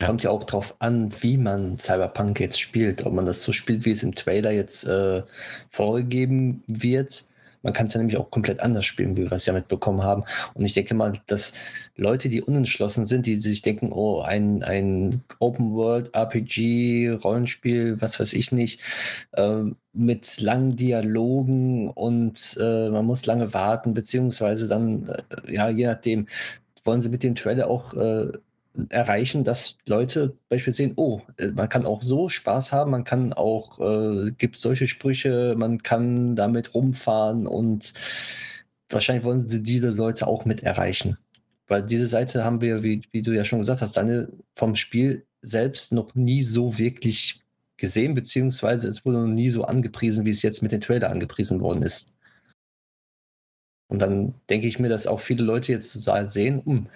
ja. kommt ja auch darauf an, wie man Cyberpunk jetzt spielt. Ob man das so spielt, wie es im Trailer jetzt äh, vorgegeben wird man kann es ja nämlich auch komplett anders spielen, wie wir es ja mitbekommen haben. Und ich denke mal, dass Leute, die unentschlossen sind, die sich denken, oh, ein, ein Open World RPG, Rollenspiel, was weiß ich nicht, äh, mit langen Dialogen und äh, man muss lange warten, beziehungsweise dann, äh, ja, je nachdem, wollen sie mit dem Trailer auch äh, erreichen, dass Leute beispielsweise sehen, oh, äh, man kann auch so Spaß haben, man kann auch, äh, gibt solche Sprüche, man kann damit rumfahren und wahrscheinlich wollen sie diese Leute auch mit erreichen. Weil diese Seite haben wir, wie, wie du ja schon gesagt hast, deine vom Spiel selbst noch nie so wirklich gesehen, beziehungsweise es wurde noch nie so angepriesen, wie es jetzt mit dem Trailer angepriesen worden ist. Und dann denke ich mir, dass auch viele Leute jetzt sehen, hm,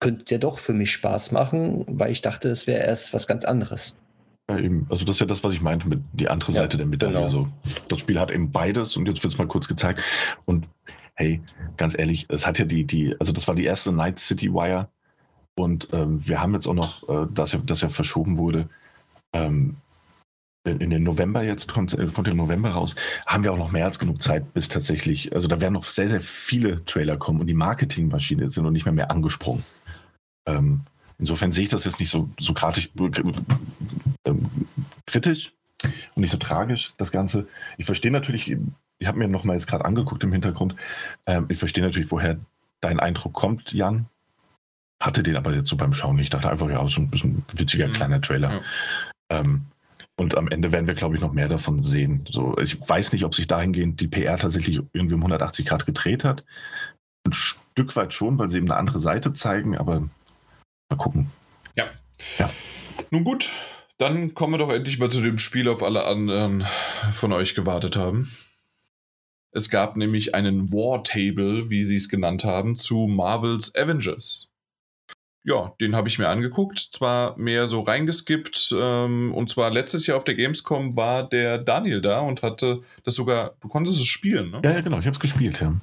könnte ja doch für mich Spaß machen, weil ich dachte, es wäre erst was ganz anderes. Ja, eben. Also das ist ja das, was ich meinte mit die andere ja, Seite der Medaille. Genau. Also das Spiel hat eben beides und jetzt wird es mal kurz gezeigt. Und hey, ganz ehrlich, es hat ja die, die, also das war die erste Night City Wire und ähm, wir haben jetzt auch noch, äh, dass ja, dass ja verschoben wurde, ähm, in, in den November jetzt, kommt, äh, kommt im November raus, haben wir auch noch mehr als genug Zeit, bis tatsächlich, also da werden noch sehr, sehr viele Trailer kommen und die Marketingmaschine sind noch nicht mehr mehr angesprungen. Ähm, insofern sehe ich das jetzt nicht so, so kratisch, äh, kritisch und nicht so tragisch, das Ganze. Ich verstehe natürlich, ich habe mir noch mal jetzt gerade angeguckt im Hintergrund, ähm, ich verstehe natürlich, woher dein Eindruck kommt, Jan. Hatte den aber jetzt so beim Schauen nicht. Ich dachte einfach, ja, so ein bisschen witziger mhm. kleiner Trailer. Ja. Ähm, und am Ende werden wir, glaube ich, noch mehr davon sehen. So, ich weiß nicht, ob sich dahingehend die PR tatsächlich irgendwie um 180 Grad gedreht hat. Ein Stück weit schon, weil sie eben eine andere Seite zeigen, aber Mal gucken. Ja. ja. Nun gut, dann kommen wir doch endlich mal zu dem Spiel, auf alle anderen von euch gewartet haben. Es gab nämlich einen War Table, wie sie es genannt haben, zu Marvels Avengers. Ja, den habe ich mir angeguckt, zwar mehr so reingeskippt, ähm, und zwar letztes Jahr auf der Gamescom war der Daniel da und hatte das sogar, du konntest es spielen, ne? Ja, ja genau, ich habe es gespielt, ja.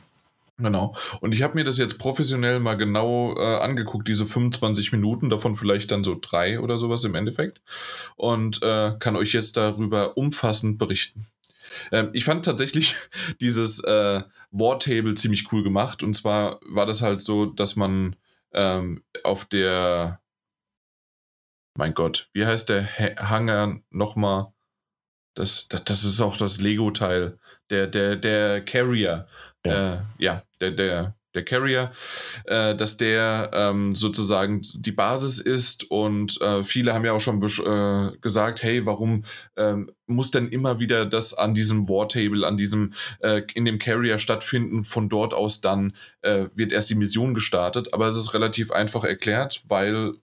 Genau. Und ich habe mir das jetzt professionell mal genau äh, angeguckt, diese 25 Minuten, davon vielleicht dann so drei oder sowas im Endeffekt. Und äh, kann euch jetzt darüber umfassend berichten. Ähm, ich fand tatsächlich [laughs] dieses äh, War-Table ziemlich cool gemacht. Und zwar war das halt so, dass man ähm, auf der, mein Gott, wie heißt der Hangar nochmal? Das, das, das ist auch das Lego-Teil. Der, der, der Carrier. Ja, äh, ja der, der, der Carrier, äh, dass der ähm, sozusagen die Basis ist und äh, viele haben ja auch schon äh, gesagt, hey, warum ähm, muss denn immer wieder das an diesem War-Table, an diesem, äh, in dem Carrier stattfinden, von dort aus dann äh, wird erst die Mission gestartet, aber es ist relativ einfach erklärt, weil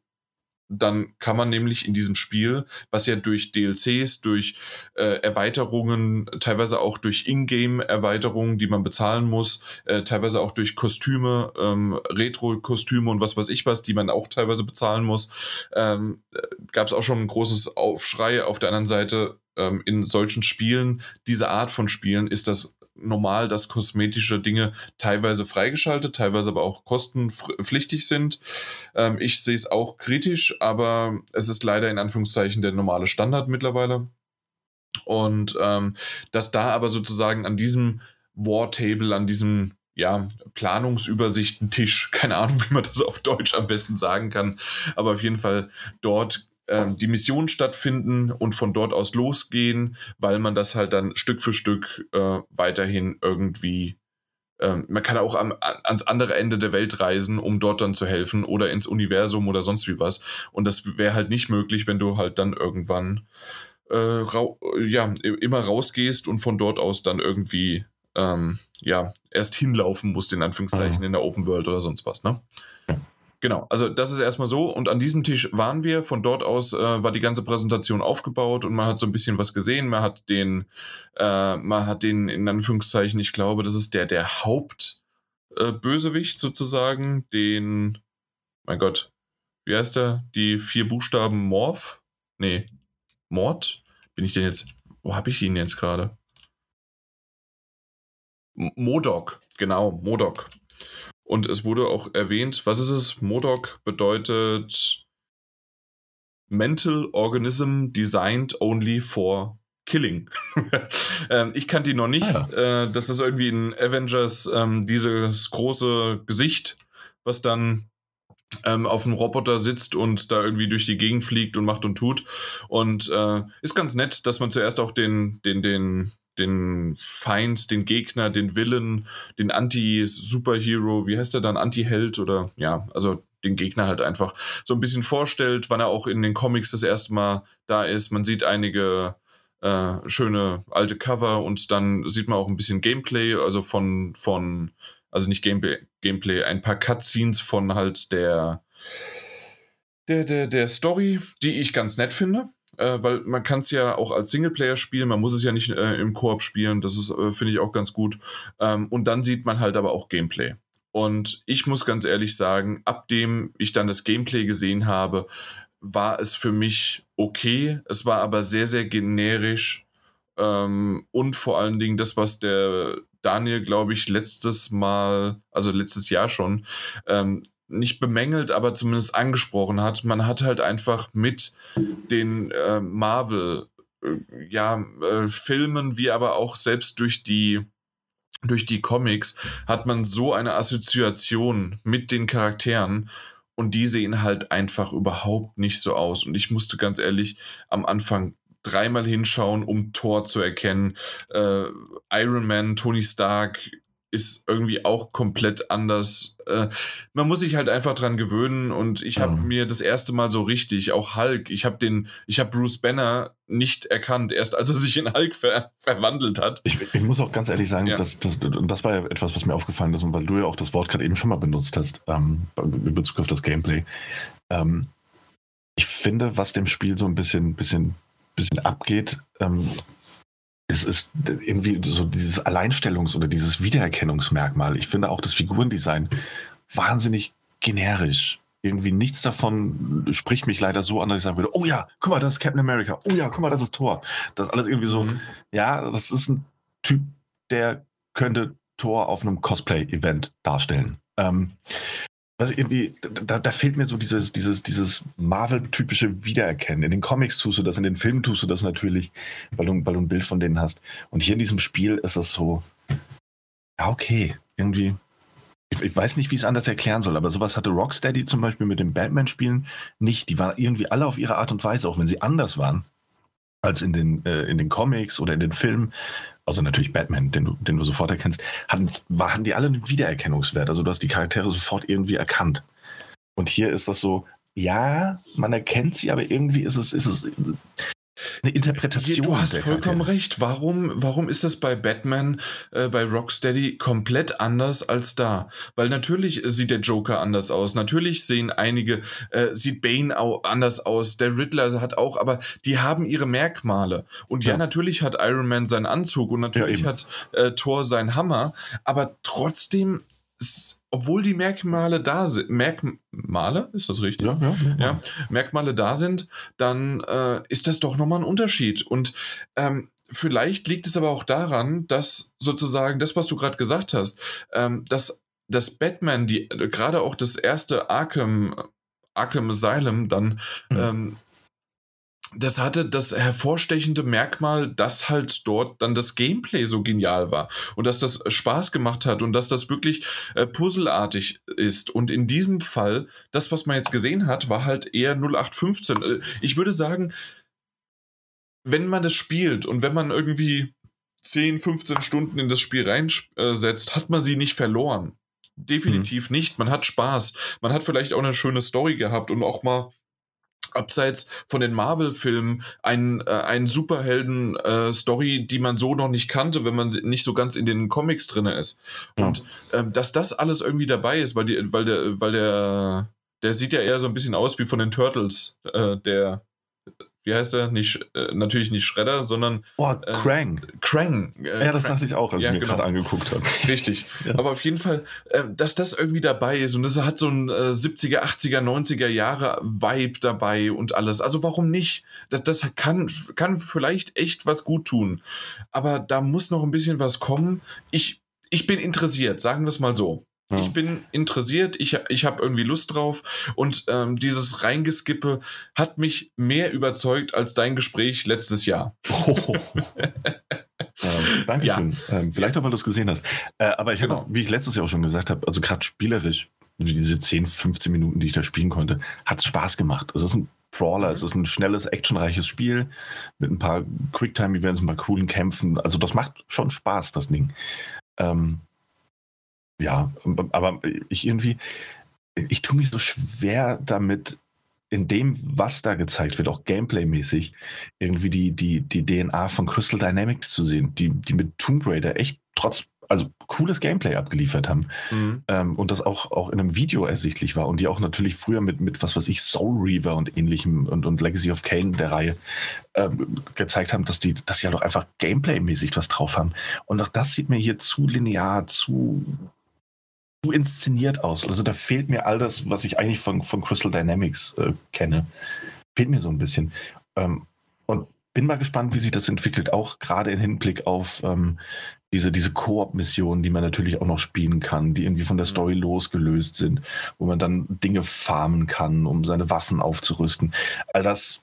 dann kann man nämlich in diesem Spiel, was ja durch DLCs, durch äh, Erweiterungen, teilweise auch durch Ingame-Erweiterungen, die man bezahlen muss, äh, teilweise auch durch Kostüme, ähm, Retro-Kostüme und was weiß ich was, die man auch teilweise bezahlen muss, ähm, äh, gab es auch schon ein großes Aufschrei. Auf der anderen Seite ähm, in solchen Spielen, diese Art von Spielen, ist das normal, dass kosmetische Dinge teilweise freigeschaltet, teilweise aber auch kostenpflichtig sind. Ähm, ich sehe es auch kritisch, aber es ist leider in Anführungszeichen der normale Standard mittlerweile. Und ähm, dass da aber sozusagen an diesem War-Table, an diesem ja, Planungsübersichtentisch, [laughs] keine Ahnung, wie man das auf Deutsch am besten sagen kann, aber auf jeden Fall dort die Mission stattfinden und von dort aus losgehen, weil man das halt dann Stück für Stück äh, weiterhin irgendwie ähm, man kann auch am, ans andere Ende der Welt reisen, um dort dann zu helfen oder ins Universum oder sonst wie was. Und das wäre halt nicht möglich, wenn du halt dann irgendwann äh, ja, immer rausgehst und von dort aus dann irgendwie ähm, ja, erst hinlaufen musst, in Anführungszeichen, mhm. in der Open World oder sonst was, ne? Genau, also das ist erstmal so. Und an diesem Tisch waren wir. Von dort aus äh, war die ganze Präsentation aufgebaut und man hat so ein bisschen was gesehen. Man hat den, äh, man hat den in Anführungszeichen, ich glaube, das ist der, der Hauptbösewicht äh, sozusagen, den, mein Gott, wie heißt der? Die vier Buchstaben Morph? Nee, Mord? Bin ich denn jetzt, wo habe ich ihn jetzt gerade? Modok, genau, Modok. Und es wurde auch erwähnt, was ist es? Modok bedeutet Mental Organism Designed Only for Killing. [laughs] ähm, ich kannte ihn noch nicht. Ah, ja. äh, das ist irgendwie in Avengers ähm, dieses große Gesicht, was dann ähm, auf dem Roboter sitzt und da irgendwie durch die Gegend fliegt und macht und tut. Und äh, ist ganz nett, dass man zuerst auch den, den, den den Feind, den Gegner, den Willen, den Anti-Superhero, wie heißt er dann, Anti-Held oder ja, also den Gegner halt einfach so ein bisschen vorstellt, wann er auch in den Comics das erste Mal da ist. Man sieht einige äh, schöne alte Cover und dann sieht man auch ein bisschen Gameplay, also von, von also nicht Gameplay, Gameplay, ein paar Cutscenes von halt der, der, der, der Story, die ich ganz nett finde äh, weil man kann es ja auch als Singleplayer spielen, man muss es ja nicht äh, im Koop spielen, das ist, äh, finde ich auch ganz gut. Ähm, und dann sieht man halt aber auch Gameplay. Und ich muss ganz ehrlich sagen, ab dem ich dann das Gameplay gesehen habe, war es für mich okay. Es war aber sehr, sehr generisch. Ähm, und vor allen Dingen das, was der Daniel, glaube ich, letztes Mal, also letztes Jahr schon, ähm, nicht bemängelt, aber zumindest angesprochen hat. Man hat halt einfach mit den äh, Marvel äh, ja, äh, Filmen, wie aber auch selbst durch die durch die Comics hat man so eine Assoziation mit den Charakteren und die sehen halt einfach überhaupt nicht so aus. Und ich musste ganz ehrlich am Anfang dreimal hinschauen, um Thor zu erkennen. Äh, Iron Man, Tony Stark, ist irgendwie auch komplett anders. Äh, man muss sich halt einfach dran gewöhnen und ich habe mhm. mir das erste Mal so richtig, auch Hulk, ich habe den, ich habe Bruce Banner nicht erkannt, erst als er sich in Hulk ver verwandelt hat. Ich, ich, muss auch ganz ehrlich sagen, ja. das, das, das war ja etwas, was mir aufgefallen ist und weil du ja auch das Wort gerade eben schon mal benutzt hast, ähm, in Bezug auf das Gameplay. Ähm, ich finde, was dem Spiel so ein bisschen, bisschen, bisschen abgeht, ähm, es ist irgendwie so dieses Alleinstellungs- oder dieses Wiedererkennungsmerkmal. Ich finde auch das Figurendesign wahnsinnig generisch. Irgendwie nichts davon spricht mich leider so an, dass ich sagen würde, oh ja, guck mal, das ist Captain America. Oh ja, guck mal, das ist Thor. Das ist alles irgendwie so, mhm. ja, das ist ein Typ, der könnte Thor auf einem Cosplay-Event darstellen. Ähm, also irgendwie, da, da, fehlt mir so dieses, dieses, dieses Marvel-typische Wiedererkennen. In den Comics tust du das, in den Filmen tust du das natürlich, weil du, weil du ein Bild von denen hast. Und hier in diesem Spiel ist es so, ja, okay, irgendwie. Ich, ich weiß nicht, wie ich es anders erklären soll, aber sowas hatte Rocksteady zum Beispiel mit den Batman-Spielen nicht. Die waren irgendwie alle auf ihre Art und Weise, auch wenn sie anders waren als in den, äh, in den Comics oder in den Filmen, also natürlich Batman, den du, den du sofort erkennst, hatten, waren die alle einen Wiedererkennungswert. Also du hast die Charaktere sofort irgendwie erkannt. Und hier ist das so, ja, man erkennt sie, aber irgendwie ist es, ist es eine Interpretation. Du hast vollkommen recht. Warum, warum ist das bei Batman, äh, bei Rocksteady komplett anders als da? Weil natürlich sieht der Joker anders aus. Natürlich sehen einige, äh, sieht Bane auch anders aus. Der Riddler hat auch, aber die haben ihre Merkmale. Und ja, ja natürlich hat Iron Man seinen Anzug und natürlich ja, hat äh, Thor seinen Hammer. Aber trotzdem obwohl die Merkmale da sind, Merkmale, ist das richtig? Ja, ja, ja. ja Merkmale da sind, dann äh, ist das doch nochmal ein Unterschied. Und ähm, vielleicht liegt es aber auch daran, dass sozusagen das, was du gerade gesagt hast, ähm, dass das Batman, die gerade auch das erste Arkham, Arkham Asylum dann mhm. ähm, das hatte das hervorstechende Merkmal, dass halt dort dann das Gameplay so genial war und dass das Spaß gemacht hat und dass das wirklich äh, puzzelartig ist. Und in diesem Fall, das, was man jetzt gesehen hat, war halt eher 0815. Äh, ich würde sagen, wenn man das spielt und wenn man irgendwie 10, 15 Stunden in das Spiel reinsetzt, hat man sie nicht verloren. Definitiv mhm. nicht. Man hat Spaß. Man hat vielleicht auch eine schöne Story gehabt und auch mal abseits von den Marvel-Filmen ein, äh, ein Superhelden-Story, äh, die man so noch nicht kannte, wenn man nicht so ganz in den Comics drin ist. Ja. Und ähm, dass das alles irgendwie dabei ist, weil, die, weil der, weil der, der sieht ja eher so ein bisschen aus wie von den Turtles, äh, der wie heißt er? Nicht, äh, natürlich nicht Schredder, sondern. Oh, Krang. Äh, Krang. Äh, ja, das Krang. dachte ich auch, als ja, ich mir genau. gerade angeguckt habe. [laughs] Richtig. ja. Aber auf jeden Fall, äh, dass das irgendwie dabei ist und es hat so ein 70er, 80er, 90er Jahre Vibe dabei und alles. Also warum nicht? Das, das kann, kann vielleicht echt was gut tun. Aber da muss noch ein bisschen was kommen. Ich, ich bin interessiert, sagen wir es mal so. Ja. Ich bin interessiert, ich, ich habe irgendwie Lust drauf und ähm, dieses Reingeskippe hat mich mehr überzeugt als dein Gespräch letztes Jahr. [laughs] Oh. ähm, Dankeschön. Ja. Ähm, vielleicht auch, weil du es gesehen hast. Äh, aber ich genau. habe, wie ich letztes Jahr auch schon gesagt habe, also gerade spielerisch, diese 10, 15 Minuten, die ich da spielen konnte, hat es Spaß gemacht. Es ist ein Brawler, es ist ein schnelles, actionreiches Spiel mit ein paar Quicktime-Events, ein paar coolen Kämpfen. Also das macht schon Spaß, das Ding. Ähm, ja, aber ich irgendwie, ich tue mich so schwer damit, in dem, was da gezeigt wird, auch Gameplay-mäßig, irgendwie die, die, die DNA von Crystal Dynamics zu sehen, die, die mit Tomb Raider echt trotz, also cooles Gameplay abgeliefert haben. Mhm. Ähm, und das auch, auch in einem Video ersichtlich war und die auch natürlich früher mit, mit was weiß ich, Soul Reaver und ähnlichem und, und Legacy of Kane der Reihe ähm, gezeigt haben, dass die, dass sie halt auch einfach Gameplay-mäßig was drauf haben. Und auch das sieht mir hier zu linear, zu zu inszeniert aus. Also da fehlt mir all das, was ich eigentlich von, von Crystal Dynamics äh, kenne. Fehlt mir so ein bisschen. Ähm, und bin mal gespannt, wie sich das entwickelt, auch gerade im Hinblick auf ähm, diese, diese Koop-Missionen, die man natürlich auch noch spielen kann, die irgendwie von der mhm. Story losgelöst sind, wo man dann Dinge farmen kann, um seine Waffen aufzurüsten. All das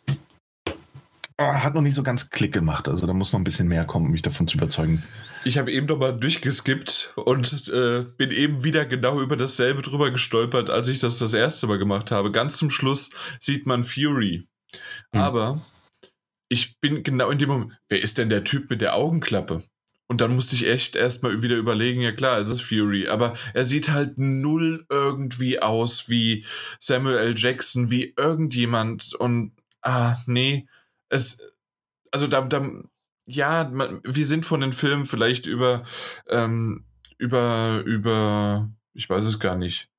hat noch nicht so ganz Klick gemacht. Also da muss noch ein bisschen mehr kommen, um mich davon zu überzeugen. Ich habe eben nochmal durchgeskippt und äh, bin eben wieder genau über dasselbe drüber gestolpert, als ich das das erste Mal gemacht habe. Ganz zum Schluss sieht man Fury. Hm. Aber ich bin genau in dem Moment, wer ist denn der Typ mit der Augenklappe? Und dann musste ich echt erstmal wieder überlegen, ja klar, es ist Fury, aber er sieht halt null irgendwie aus wie Samuel L. Jackson, wie irgendjemand. Und ah, nee, es, also da, da ja, man, wir sind von den Filmen vielleicht über, ähm, über, über, ich weiß es gar nicht,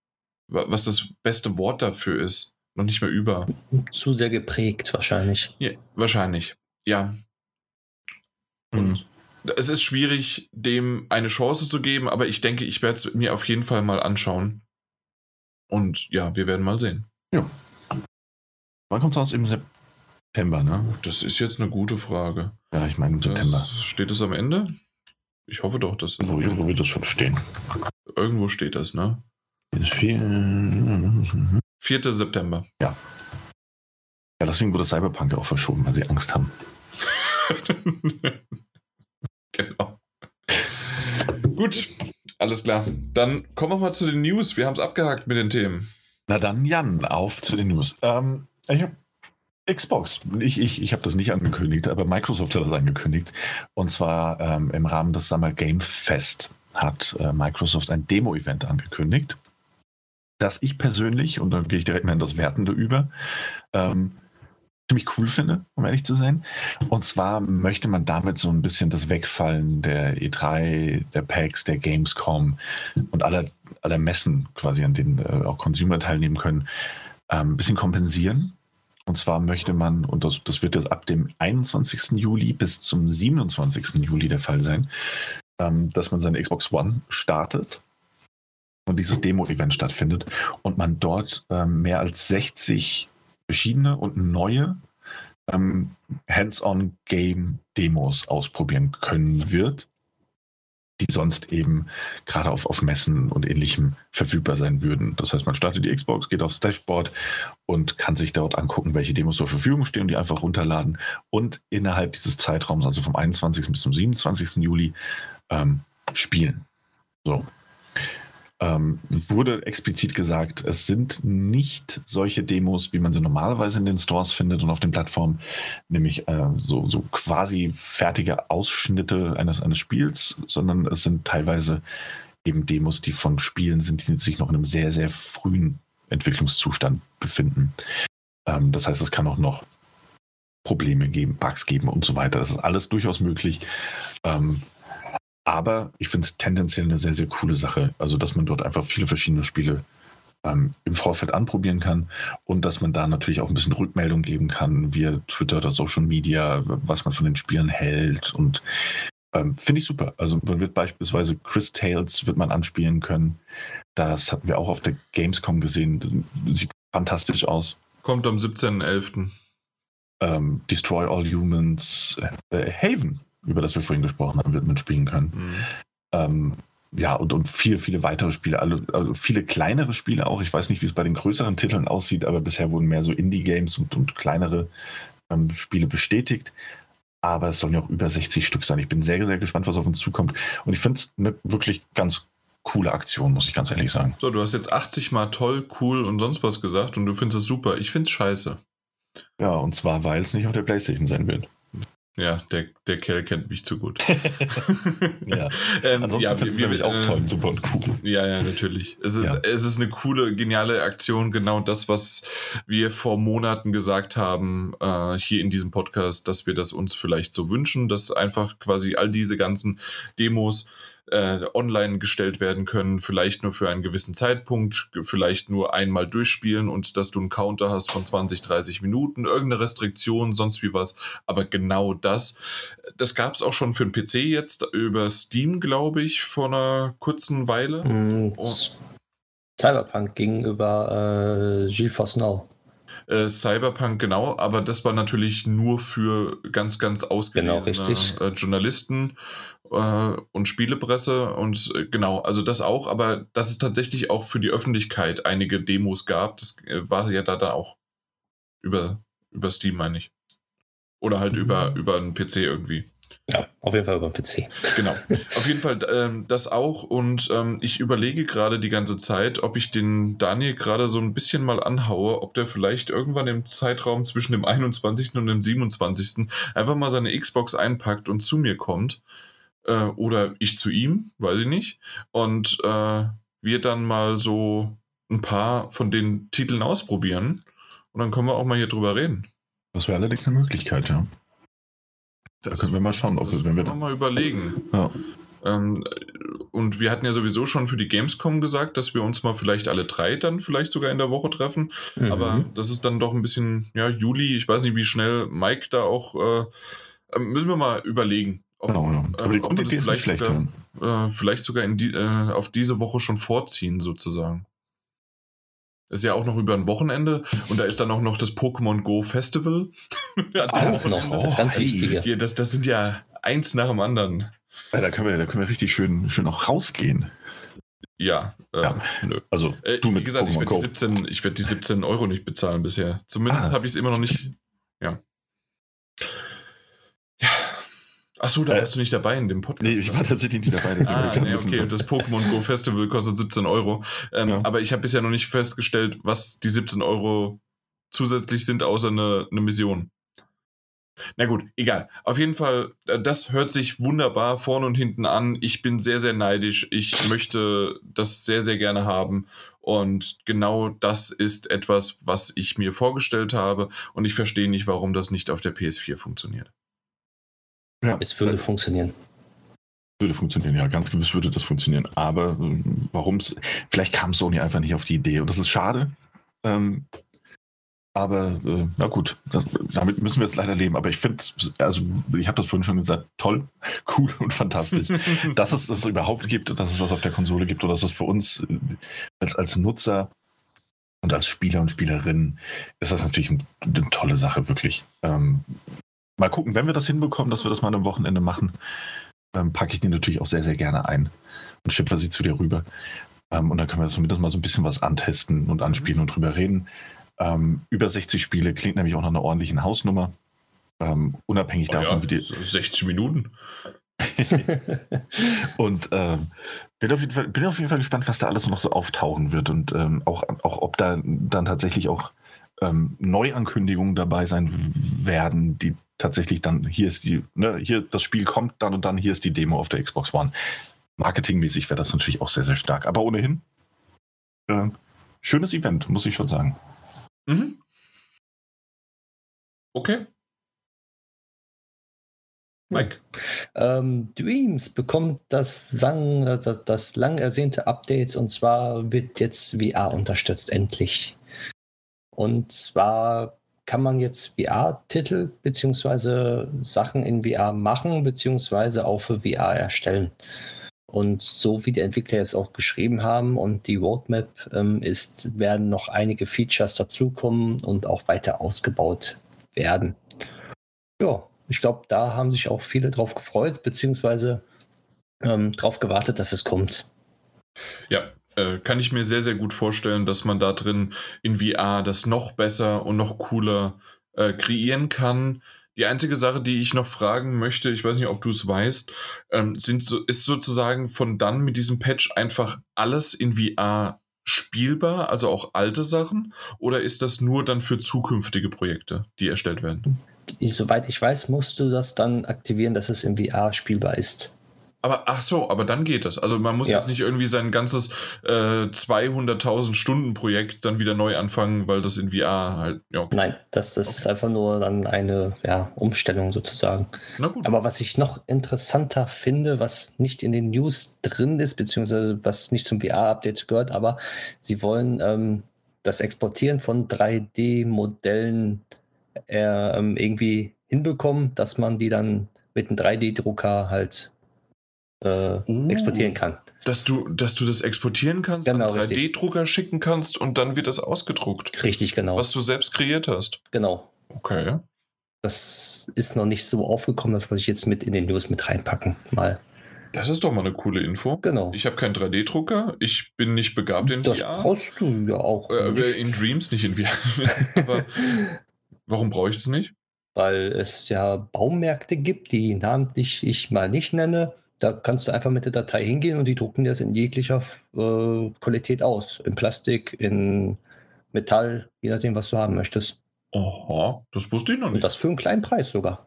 was das beste Wort dafür ist. Noch nicht mehr über. Zu sehr geprägt, wahrscheinlich. Ja, wahrscheinlich, ja. Und mhm. es ist schwierig, dem eine Chance zu geben, aber ich denke, ich werde es mir auf jeden Fall mal anschauen. Und ja, wir werden mal sehen. Ja. Wann kommt es aus? Im September? September, ne? Das ist jetzt eine gute Frage. Ja, ich meine im September. Steht es am Ende? Ich hoffe doch, dass. Wo, wo wird das schon stehen? Irgendwo steht das, ne? 4. 4. September. Ja. Ja, deswegen wurde Cyberpunk auch verschoben, weil sie Angst haben. [laughs] genau. Gut, alles klar. Dann kommen wir mal zu den News. Wir haben es abgehakt mit den Themen. Na dann, Jan, auf zu den News. Ähm, ich habe Xbox. Ich, ich, ich habe das nicht angekündigt, aber Microsoft hat das angekündigt. Und zwar ähm, im Rahmen des Summer Game Fest hat äh, Microsoft ein Demo-Event angekündigt, das ich persönlich, und dann gehe ich direkt mal in das Wertende über, ähm, ziemlich cool finde, um ehrlich zu sein. Und zwar möchte man damit so ein bisschen das Wegfallen der E3, der PAX, der Gamescom und aller, aller Messen quasi, an denen äh, auch Consumer teilnehmen können, ähm, ein bisschen kompensieren. Und zwar möchte man, und das, das wird jetzt ab dem 21. Juli bis zum 27. Juli der Fall sein, ähm, dass man seine Xbox One startet und dieses Demo-Event stattfindet und man dort ähm, mehr als 60 verschiedene und neue ähm, Hands-on-Game-Demos ausprobieren können wird, die sonst eben gerade auf, auf Messen und ähnlichem verfügbar sein würden. Das heißt, man startet die Xbox, geht aufs Dashboard und kann sich dort angucken, welche Demos zur Verfügung stehen und die einfach runterladen und innerhalb dieses Zeitraums, also vom 21. bis zum 27. Juli, ähm, spielen. So ähm, wurde explizit gesagt, es sind nicht solche Demos, wie man sie normalerweise in den Stores findet und auf den Plattformen, nämlich äh, so, so quasi fertige Ausschnitte eines, eines Spiels, sondern es sind teilweise eben Demos, die von Spielen sind, die sich noch in einem sehr, sehr frühen Entwicklungszustand befinden. Ähm, das heißt, es kann auch noch Probleme geben, Bugs geben und so weiter. Das ist alles durchaus möglich. Ähm, aber ich finde es tendenziell eine sehr, sehr coole Sache. Also, dass man dort einfach viele verschiedene Spiele ähm, im Vorfeld anprobieren kann und dass man da natürlich auch ein bisschen Rückmeldung geben kann, via Twitter oder Social Media, was man von den Spielen hält. Und ähm, finde ich super. Also, man wird beispielsweise Chris Tales wird man anspielen können. Das hatten wir auch auf der Gamescom gesehen. Sieht fantastisch aus. Kommt am 17.11. Ähm, Destroy All Humans, äh, Haven über das wir vorhin gesprochen haben, wird man spielen können. Mhm. Ähm, ja, und, und viele, viele weitere Spiele, also viele kleinere Spiele auch. Ich weiß nicht, wie es bei den größeren Titeln aussieht, aber bisher wurden mehr so Indie-Games und, und kleinere ähm, Spiele bestätigt. Aber es sollen ja auch über 60 Stück sein. Ich bin sehr, sehr gespannt, was auf uns zukommt. Und ich finde es eine wirklich ganz coole Aktion, muss ich ganz ehrlich sagen. So, du hast jetzt 80 Mal toll, cool und sonst was gesagt und du findest es super. Ich finde es scheiße. Ja, und zwar, weil es nicht auf der Playstation sein wird. Ja, der, der Kerl kennt mich zu gut. [laughs] [laughs] ja. ähm, Ansonsten ja, wir, nämlich auch äh, toll, super und cool. Ja, ja, natürlich. Es ist, ja. es ist eine coole, geniale Aktion, genau das, was wir vor Monaten gesagt haben, äh, hier in diesem Podcast, dass wir das uns vielleicht so wünschen, dass einfach quasi all diese ganzen Demos äh, online gestellt werden können, vielleicht nur für einen gewissen Zeitpunkt, vielleicht nur einmal durchspielen und dass du einen Counter hast von 20, 30 Minuten, irgendeine Restriktion, sonst wie was. Aber genau das, das gab es auch schon für den PC jetzt über Steam, glaube ich, vor einer kurzen Weile. Mm, oh. Cyberpunk gegenüber äh, GeForce Now. Äh, Cyberpunk, genau, aber das war natürlich nur für ganz, ganz ausgelesene genau, äh, Journalisten äh, und Spielepresse und äh, genau, also das auch, aber dass es tatsächlich auch für die Öffentlichkeit einige Demos gab, das war ja da, da auch über, über Steam, meine ich. Oder halt mhm. über, über einen PC irgendwie. Ja, auf jeden Fall über PC. Genau. [laughs] Auf jeden Fall ähm, das auch. Und ähm, ich überlege gerade die ganze Zeit, ob ich den Daniel gerade so ein bisschen mal anhaue, ob der vielleicht irgendwann im Zeitraum zwischen dem 21. und dem 27. einfach mal seine Xbox einpackt und zu mir kommt. Äh, oder ich zu ihm, weiß ich nicht. Und äh, wir dann mal so ein paar von den Titeln ausprobieren. Und dann können wir auch mal hier drüber reden. Das wäre allerdings eine Möglichkeit, ja. Das, da können wir mal schauen, ob das wir, wenn wir mal überlegen. Ja. Ähm, und wir hatten ja sowieso schon für die Gamescom gesagt, dass wir uns mal vielleicht alle drei dann vielleicht sogar in der Woche treffen. Mhm. Aber das ist dann doch ein bisschen, ja, Juli. Ich weiß nicht, wie schnell Mike da auch. Äh, äh müssen wir mal überlegen. Ob, genau, ja. Aber die äh, Grundidee ist nicht schlecht. Sogar, äh, vielleicht sogar in die, äh, auf diese Woche schon vorziehen, sozusagen. Ist ja auch noch über ein Wochenende und da ist dann auch noch das Pokémon Go Festival. [laughs] auch noch, oh, das ganz Wichtige. Hier, das, das sind ja eins nach dem anderen. Ja, da, können wir, da können wir richtig schön, schön auch rausgehen. Ja, äh, ja. nö. Also, äh, du wie gesagt, ich werde die, 17, ich werd die 17 Euro nicht bezahlen bisher. Zumindest ah, habe ich es immer noch nicht. Ja. Achso, da äh, warst du nicht dabei in dem Podcast. Nee, ich war tatsächlich nicht dabei. ah, nee, okay. Und das Pokémon Go Festival kostet 17 Euro. Ähm, ja. Aber ich habe bisher noch nicht festgestellt, was die 17 Euro zusätzlich sind, außer eine, eine Mission. Na gut, egal. Auf jeden Fall, äh, das hört sich wunderbar vorne und hinten an. Ich bin sehr, sehr neidisch. Ich möchte das sehr, sehr gerne haben. Und genau das ist etwas, was ich mir vorgestellt habe. Und ich verstehe nicht, warum das nicht auf der PS4 funktioniert. Ja, es würde funktionieren. Würde funktionieren, ja, ganz gewiss würde das funktionieren. Aber äh, warum es. Vielleicht kam Sony einfach nicht auf die Idee. Und das ist schade. Ähm, aber äh, na gut, das, damit müssen wir jetzt leider leben. Aber ich finde, also ich habe das vorhin schon gesagt, toll, [laughs] cool und fantastisch, [laughs] dass es das überhaupt gibt, dass es das auf der Konsole gibt und dass es für uns äh, als, als Nutzer und als Spieler und Spielerinnen ist das natürlich ein, eine tolle Sache, wirklich. Ähm, mal gucken, wenn wir das hinbekommen, dass wir das mal am Wochenende machen, ähm, packe ich die natürlich auch sehr, sehr gerne ein und schippe sie zu dir rüber. Ähm, und dann können wir zumindest mal so ein bisschen was antesten und anspielen und drüber reden. Ähm, über 60 Spiele klingt nämlich auch nach einer ordentlichen Hausnummer. Ähm, unabhängig oh, davon, ja, wie die. 60 Minuten. [laughs] und ähm, bin, auf jeden Fall, bin auf jeden Fall gespannt, was da alles noch so auftauchen wird und ähm, auch, auch ob da dann tatsächlich auch ähm, Neuankündigungen dabei sein werden, die tatsächlich dann, hier ist die, ne, hier das Spiel kommt dann und dann, hier ist die Demo auf der Xbox One. Marketingmäßig wäre das natürlich auch sehr, sehr stark. Aber ohnehin, äh, schönes Event, muss ich schon sagen. Mhm. Okay. Mike. Ähm, Dreams bekommt das, sang, das, das lang ersehnte Update und zwar wird jetzt VR unterstützt, endlich. Und zwar kann man jetzt VR-Titel bzw. Sachen in VR machen bzw. auch für VR erstellen. Und so wie die Entwickler jetzt auch geschrieben haben und die Roadmap ähm, ist, werden noch einige Features dazukommen und auch weiter ausgebaut werden. Ja, ich glaube, da haben sich auch viele drauf gefreut, beziehungsweise ähm, drauf gewartet, dass es kommt. Ja, äh, kann ich mir sehr, sehr gut vorstellen, dass man da drin in VR das noch besser und noch cooler äh, kreieren kann. Die einzige Sache, die ich noch fragen möchte, ich weiß nicht, ob du es weißt, ähm, sind so, ist sozusagen von dann mit diesem Patch einfach alles in VR spielbar, also auch alte Sachen, oder ist das nur dann für zukünftige Projekte, die erstellt werden? Soweit ich weiß, musst du das dann aktivieren, dass es in VR spielbar ist. Aber ach so, aber dann geht das. Also man muss ja. jetzt nicht irgendwie sein ganzes äh, 200.000 Stunden Projekt dann wieder neu anfangen, weil das in VR halt. Ja, okay. Nein, das, das okay. ist einfach nur dann eine ja, Umstellung sozusagen. Aber was ich noch interessanter finde, was nicht in den News drin ist, beziehungsweise was nicht zum VR-Update gehört, aber sie wollen ähm, das Exportieren von 3D-Modellen äh, irgendwie hinbekommen, dass man die dann mit einem 3D-Drucker halt äh, uh, exportieren kann. Dass du, dass du das exportieren kannst, genau, einen 3D-Drucker schicken kannst und dann wird das ausgedruckt. Richtig, genau. Was du selbst kreiert hast. Genau. Okay. Das ist noch nicht so aufgekommen, das wollte ich jetzt mit in den News mit reinpacken. Mal. Das ist doch mal eine coole Info. Genau. Ich habe keinen 3D-Drucker, ich bin nicht begabt in das VR. Das brauchst du ja auch. Äh, nicht. In Dreams, nicht in VR. [laughs] Aber warum brauche ich das nicht? Weil es ja Baumärkte gibt, die namentlich ich mal nicht nenne, da kannst du einfach mit der Datei hingehen und die drucken das in jeglicher äh, Qualität aus. In Plastik, in Metall, je nachdem, was du haben möchtest. Aha, das wusste ich noch nicht. Und das für einen kleinen Preis sogar.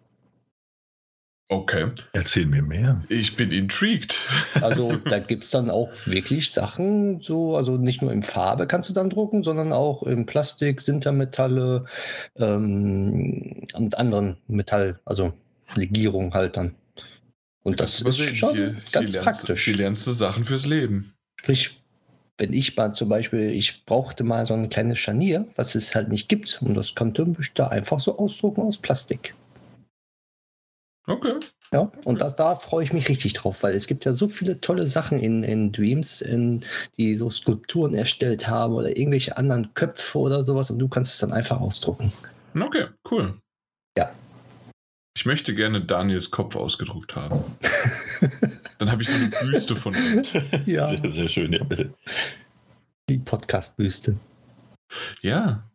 Okay. Erzähl mir mehr. Ich bin intrigued. [laughs] Also da gibt es dann auch wirklich Sachen, so, also nicht nur in Farbe kannst du dann drucken, sondern auch in Plastik, Sintermetalle ähm, und anderen Metall, also Legierung halt dann. Und das, das ist schon die, ganz die praktisch. Die lernst du Sachen fürs Leben. Sprich, wenn ich mal zum Beispiel, ich brauchte mal so ein kleines Scharnier, was es halt nicht gibt, und das konnte ich da einfach so ausdrucken aus Plastik. Okay. Ja, und das, da freue ich mich richtig drauf, weil es gibt ja so viele tolle Sachen in, in Dreams, in, die so Skulpturen erstellt haben oder irgendwelche anderen Köpfe oder sowas und du kannst es dann einfach ausdrucken. Okay, cool. Ja, Ich möchte gerne Daniels Kopf ausgedruckt haben. Dann habe ich so eine Büste von ihm. [laughs] Ja. Sehr, sehr schön, ja, bitte. Die Podcast-Büste. Ja.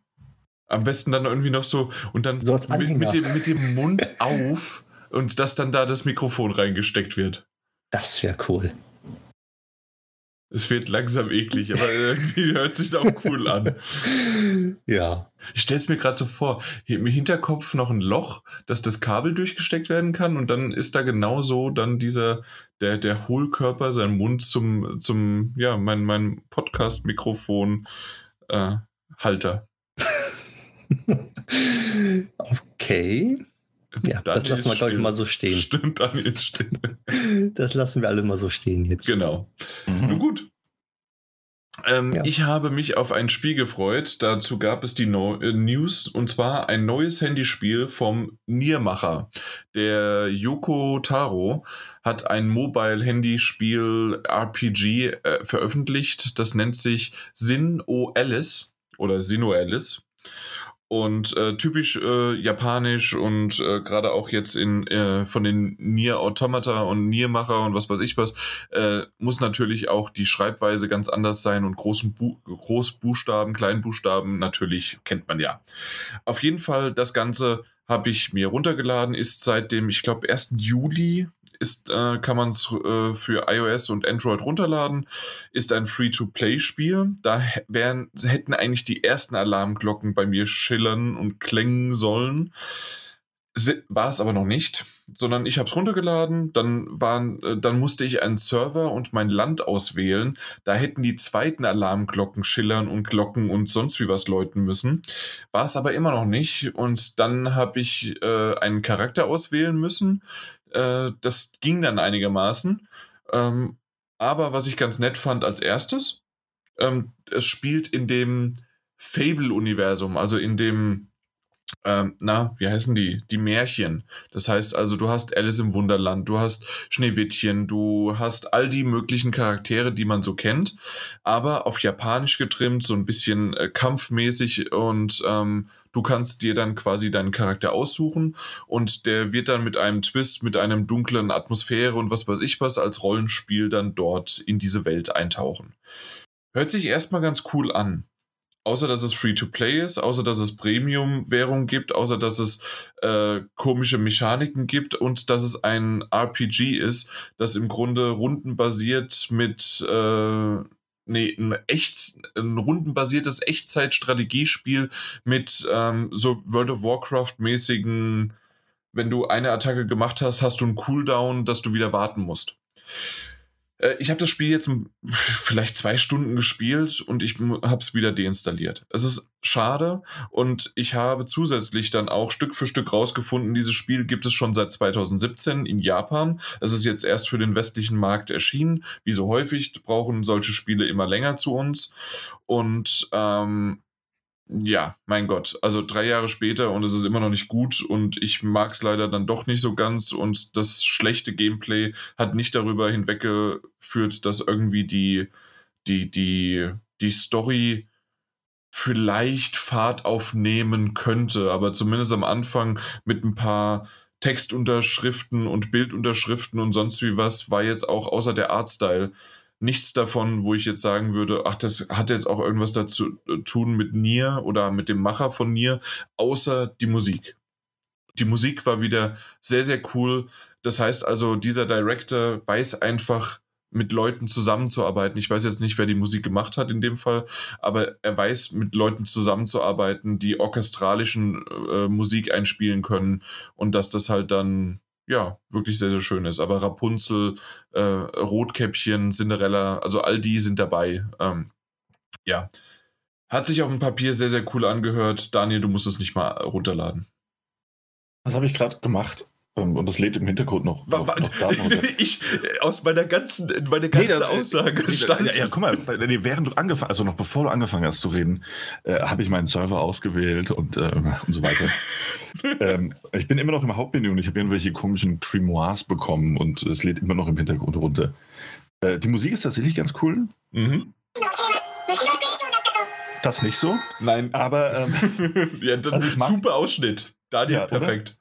Am besten dann irgendwie noch so und dann so mit, mit, dem, mit dem Mund auf und dass dann da das Mikrofon reingesteckt wird. Das wäre cool. Es wird langsam eklig, aber irgendwie [laughs] hört sich auch cool an. Ja. Ich stelle es mir gerade so vor, im Hinterkopf noch ein Loch, dass das Kabel durchgesteckt werden kann und dann ist da genauso dann dieser, der, der Hohlkörper, sein Mund zum, zum ja, mein, mein Podcast-Mikrofon äh, Halter. [laughs] okay. Ja, Daniel das lassen wir, glaube ich, mal so stehen. Stimmt, Daniel still. [laughs] Das lassen wir alle mal so stehen jetzt. Genau. Mhm. Nun gut. Ähm, ja. Ich habe mich auf ein Spiel gefreut. Dazu gab es die no äh, News und zwar ein neues Handyspiel vom Niermacher. Der Yoko Taro hat ein Mobile-Handyspiel RPG äh, veröffentlicht. Das nennt sich Sin O Alice oder Sino Alice. Und äh, typisch äh, japanisch und äh, gerade auch jetzt in äh, von den Nier Automata und Niermacher und was weiß ich was, äh, muss natürlich auch die Schreibweise ganz anders sein und großen Bu Großbuchstaben, Kleinbuchstaben natürlich kennt man ja. Auf jeden Fall das Ganze habe ich mir runtergeladen, ist seit dem, ich glaube, 1. Juli ist, äh, kann man es äh, für iOS und Android runterladen. Ist ein Free-to-Play-Spiel. Da wären, hätten eigentlich die ersten Alarmglocken bei mir schillern und klingen sollen. War es aber noch nicht, sondern ich habe es runtergeladen, dann, waren, äh, dann musste ich einen Server und mein Land auswählen. Da hätten die zweiten Alarmglocken schillern und Glocken und sonst wie was läuten müssen. War es aber immer noch nicht. Und dann habe ich äh, einen Charakter auswählen müssen. Äh, das ging dann einigermaßen. Ähm, aber was ich ganz nett fand als erstes, ähm, es spielt in dem Fable-Universum, also in dem ähm, na, wie heißen die? Die Märchen. Das heißt also, du hast Alice im Wunderland, du hast Schneewittchen, du hast all die möglichen Charaktere, die man so kennt, aber auf Japanisch getrimmt, so ein bisschen äh, kampfmäßig und ähm, du kannst dir dann quasi deinen Charakter aussuchen und der wird dann mit einem Twist, mit einem dunklen Atmosphäre und was weiß ich was als Rollenspiel dann dort in diese Welt eintauchen. Hört sich erstmal ganz cool an außer dass es Free-to-Play ist, außer dass es Premium-Währung gibt, außer dass es äh, komische Mechaniken gibt und dass es ein RPG ist, das im Grunde rundenbasiert mit äh, nee, ein, echt, ein rundenbasiertes Echtzeit-Strategiespiel mit ähm, so World of Warcraft-mäßigen, wenn du eine Attacke gemacht hast, hast du einen Cooldown, dass du wieder warten musst. Äh, ich habe das Spiel jetzt [laughs] vielleicht zwei Stunden gespielt und ich habe es wieder deinstalliert. Es ist schade und ich habe zusätzlich dann auch Stück für Stück rausgefunden, dieses Spiel gibt es schon seit 2017 in Japan. Es ist jetzt erst für den westlichen Markt erschienen. Wie so häufig brauchen solche Spiele immer länger zu uns. Und ähm, ja, mein Gott, also drei Jahre später und es ist immer noch nicht gut und ich mag es leider dann doch nicht so ganz und das schlechte Gameplay hat nicht darüber hinweggeführt, dass irgendwie die, die, die, die Story vielleicht Fahrt aufnehmen könnte, aber zumindest am Anfang mit ein paar Textunterschriften und Bildunterschriften und sonst wie was war jetzt auch außer der Artstyle nichts davon, wo ich jetzt sagen würde, ach, das hat jetzt auch irgendwas dazu äh, tun mit Nier oder mit dem Macher von Nier, außer die Musik. Die Musik war wieder sehr, sehr cool. Das heißt also, dieser Director weiß einfach, mit Leuten zusammenzuarbeiten. Ich weiß jetzt nicht, wer die Musik gemacht hat in dem Fall, aber er weiß, mit Leuten zusammenzuarbeiten, die orchestralischen äh, Musik einspielen können und dass das halt dann ja, wirklich sehr, sehr schön ist. Aber Rapunzel, äh, Rotkäppchen, Cinderella, also all die sind dabei. Ähm, ja. Hat sich auf dem Papier sehr, sehr cool angehört. Daniel, du musst es nicht mal runterladen. Was habe ich gerade gemacht? Ähm, und das lädt im Hintergrund noch. noch, noch [laughs] ich, aus meiner ganzen, meine ganze nee, das, Aussage nee, stand. Ja, ja, guck mal, nee, während du angefangen, also noch bevor du angefangen hast zu reden, äh, habe ich meinen Server ausgewählt und, äh, und so weiter. [laughs] ähm, ich bin immer noch im Hauptmenü und ich habe irgendwelche komischen Grimoires bekommen und es lädt immer noch im Hintergrund runter. Äh, die Musik ist tatsächlich ganz cool. Mhm. Das nicht so. Nein. Aber ähm, [laughs] ja, also super Ausschnitt. Daniel, ja, perfekt.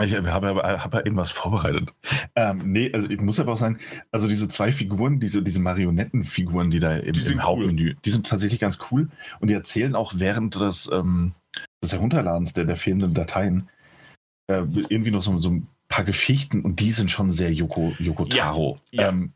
Ich habe, habe, habe eben was vorbereitet. Ähm, nee, also ich muss aber auch sagen, also diese zwei Figuren, diese, diese Marionettenfiguren, die da im, die im Hauptmenü, cool. die sind tatsächlich ganz cool und die erzählen auch während des, ähm, des Herunterladens der, der fehlenden Dateien äh, irgendwie noch so, so ein paar Geschichten und die sind schon sehr Yoko, Yoko Taro. Ja, ja. Ähm,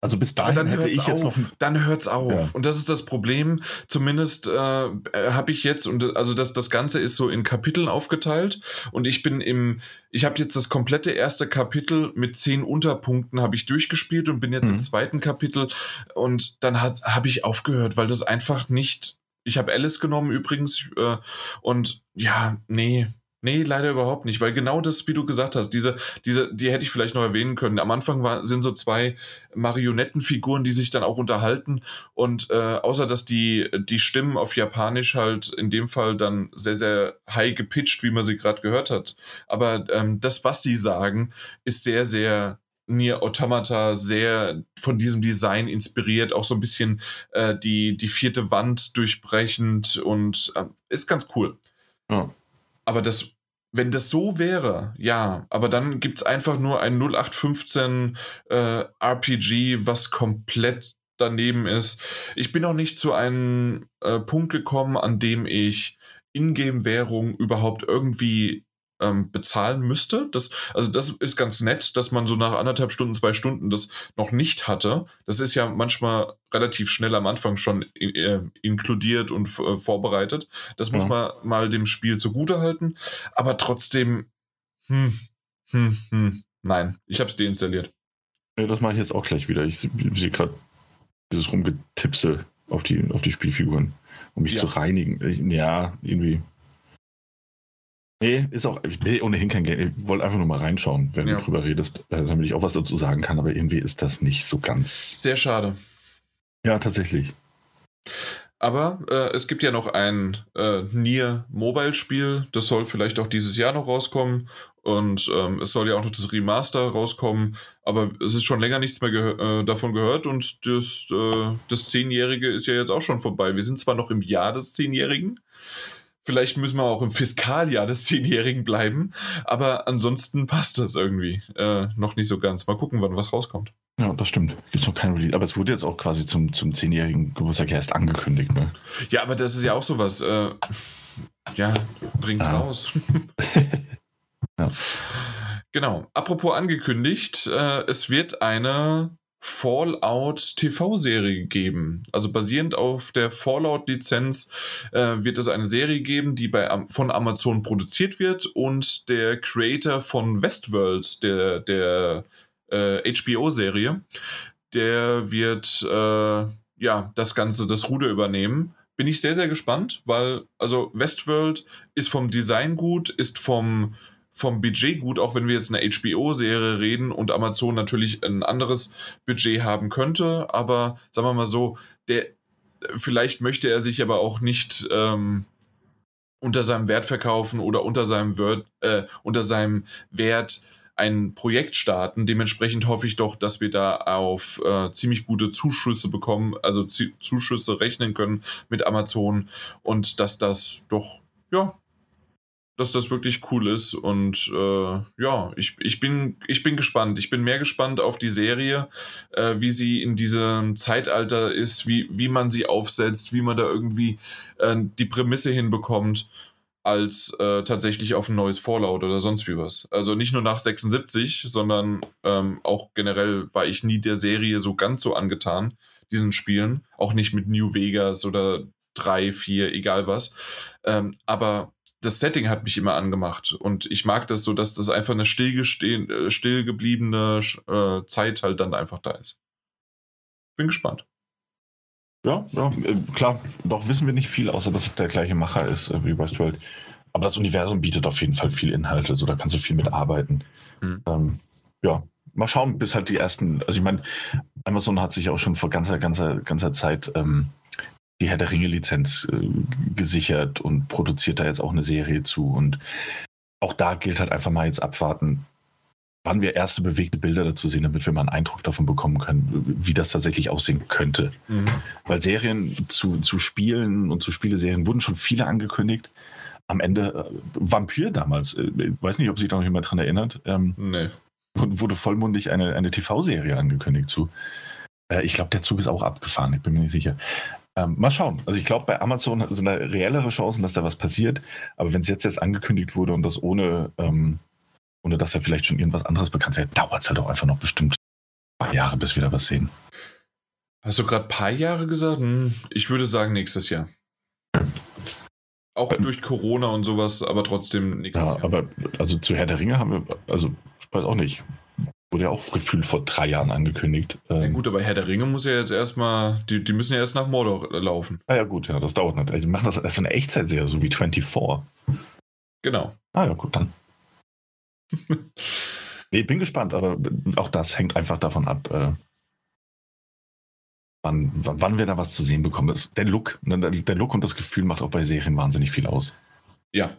also bis dahin dann hätte ich auf, jetzt noch. Dann hört's auf. Ja. Und das ist das Problem. Zumindest äh, habe ich jetzt und also das das Ganze ist so in Kapiteln aufgeteilt und ich bin im ich habe jetzt das komplette erste Kapitel mit zehn Unterpunkten habe ich durchgespielt und bin jetzt mhm. im zweiten Kapitel und dann habe ich aufgehört, weil das einfach nicht. Ich habe Alice genommen übrigens äh, und ja nee Nee, leider überhaupt nicht, weil genau das, wie du gesagt hast, diese, diese, die hätte ich vielleicht noch erwähnen können. Am Anfang war, sind so zwei Marionettenfiguren, die sich dann auch unterhalten und äh, außer dass die, die Stimmen auf Japanisch halt in dem Fall dann sehr, sehr high gepitcht, wie man sie gerade gehört hat. Aber ähm, das, was sie sagen, ist sehr, sehr Nier Automata sehr von diesem Design inspiriert, auch so ein bisschen äh, die, die vierte Wand durchbrechend und äh, ist ganz cool. Ja. Aber das, wenn das so wäre, ja, aber dann gibt es einfach nur ein 0815 äh, RPG, was komplett daneben ist. Ich bin auch nicht zu einem äh, Punkt gekommen, an dem ich Ingame-Währung überhaupt irgendwie ähm, bezahlen müsste. Das, also das ist ganz nett, dass man so nach anderthalb Stunden, zwei Stunden das noch nicht hatte. Das ist ja manchmal relativ schnell am Anfang schon äh, inkludiert und äh, vorbereitet. Das muss ja. man mal dem Spiel zugute halten. Aber trotzdem, hm, hm, hm, nein, ich habe es deinstalliert. Ja, das mache ich jetzt auch gleich wieder. Ich sehe gerade dieses Rumgetipsel auf die, auf die Spielfiguren, um mich ja. zu reinigen. Ja, irgendwie Nee, ist auch, ich will ohnehin kein Game. Ich wollte einfach nur mal reinschauen, wenn ja. du drüber redest, äh, damit ich auch was dazu sagen kann, aber irgendwie ist das nicht so ganz. Sehr schade. Ja, tatsächlich. Aber äh, es gibt ja noch ein äh, Nier Mobile Spiel, das soll vielleicht auch dieses Jahr noch rauskommen und ähm, es soll ja auch noch das Remaster rauskommen, aber es ist schon länger nichts mehr gehör äh, davon gehört und das, äh, das Zehnjährige ist ja jetzt auch schon vorbei. Wir sind zwar noch im Jahr des Zehnjährigen, Vielleicht müssen wir auch im Fiskaljahr des Zehnjährigen bleiben, aber ansonsten passt das irgendwie äh, noch nicht so ganz. Mal gucken, wann was rauskommt. Ja, das stimmt. Gibt noch kein Release. Aber es wurde jetzt auch quasi zum, zum zehnjährigen Geburtstag erst angekündigt, ne? Ja, aber das ist ja auch sowas. Äh, ja, bringt's ah. raus. [laughs] [laughs] ja. Genau. Apropos angekündigt, äh, es wird eine Fallout TV-Serie geben. Also basierend auf der Fallout-Lizenz äh, wird es eine Serie geben, die bei, von Amazon produziert wird und der Creator von Westworld, der, der äh, HBO-Serie, der wird äh, ja das Ganze, das Ruder übernehmen. Bin ich sehr, sehr gespannt, weil also Westworld ist vom Design gut, ist vom vom Budget gut, auch wenn wir jetzt eine HBO-Serie reden und Amazon natürlich ein anderes Budget haben könnte. Aber sagen wir mal so, der, vielleicht möchte er sich aber auch nicht ähm, unter seinem Wert verkaufen oder unter seinem, Wert, äh, unter seinem Wert ein Projekt starten. Dementsprechend hoffe ich doch, dass wir da auf äh, ziemlich gute Zuschüsse bekommen, also Z Zuschüsse rechnen können mit Amazon und dass das doch ja dass das wirklich cool ist. Und äh, ja, ich, ich, bin, ich bin gespannt. Ich bin mehr gespannt auf die Serie, äh, wie sie in diesem Zeitalter ist, wie, wie man sie aufsetzt, wie man da irgendwie äh, die Prämisse hinbekommt, als äh, tatsächlich auf ein neues Fallout oder sonst wie was. Also nicht nur nach 76, sondern ähm, auch generell war ich nie der Serie so ganz so angetan, diesen Spielen. Auch nicht mit New Vegas oder 3, 4, egal was. Ähm, aber das Setting hat mich immer angemacht und ich mag das so, dass das einfach eine äh, stillgebliebene äh, Zeit halt dann einfach da ist. Bin gespannt. Ja, ja, äh, klar, doch wissen wir nicht viel, außer dass es der gleiche Macher ist äh, wie Westworld. Aber das Universum bietet auf jeden Fall viel Inhalte, also da kannst du viel mit arbeiten. Mhm. Ähm, ja, mal schauen, bis halt die ersten, also ich meine, Amazon hat sich auch schon vor ganzer, ganzer, ganzer Zeit ähm, die Herr der Ringe-Lizenz äh, gesichert und produziert da jetzt auch eine Serie zu. Und auch da gilt halt einfach mal jetzt abwarten, wann wir erste bewegte Bilder dazu sehen, damit wir mal einen Eindruck davon bekommen können, wie das tatsächlich aussehen könnte. Mhm. Weil Serien zu, zu Spielen und zu Spieleserien wurden schon viele angekündigt, am Ende äh, Vampir damals, äh, weiß nicht, ob sich da noch jemand dran erinnert, ähm, Nee. wurde vollmundig eine, eine TV-Serie angekündigt zu. Äh, ich glaube, der Zug ist auch abgefahren, ich bin mir nicht sicher. Ähm, mal schauen. Also ich glaube, bei Amazon sind da reellere Chancen, dass da was passiert. Aber wenn es jetzt jetzt angekündigt wurde und das ohne, ähm, ohne dass da vielleicht schon irgendwas anderes bekannt wäre, dauert es halt auch einfach noch bestimmt ein paar Jahre, bis wir da was sehen. Hast du gerade ein paar Jahre gesagt? Hm, ich würde sagen nächstes Jahr. Auch Ähm. durch Corona und sowas, aber trotzdem nächstes Ja, Jahr. aber also zu Herr der Ringe haben wir, also ich weiß auch nicht, wurde ja auch gefühlt vor drei Jahren angekündigt. Ja, Ähm, gut, aber Herr der Ringe muss ja jetzt erstmal, die, die müssen ja erst nach Mordor laufen. Ah ja gut, ja, das dauert natürlich. Also, die machen das als so eine Echtzeitserie, so wie 24. Genau. Ah ja, gut, dann. [laughs] nee, bin gespannt, aber auch das hängt einfach davon ab, äh, wann, wann wir da was zu sehen bekommen. Der Look, ne, der, Look und das Gefühl macht auch bei Serien wahnsinnig viel aus. Ja.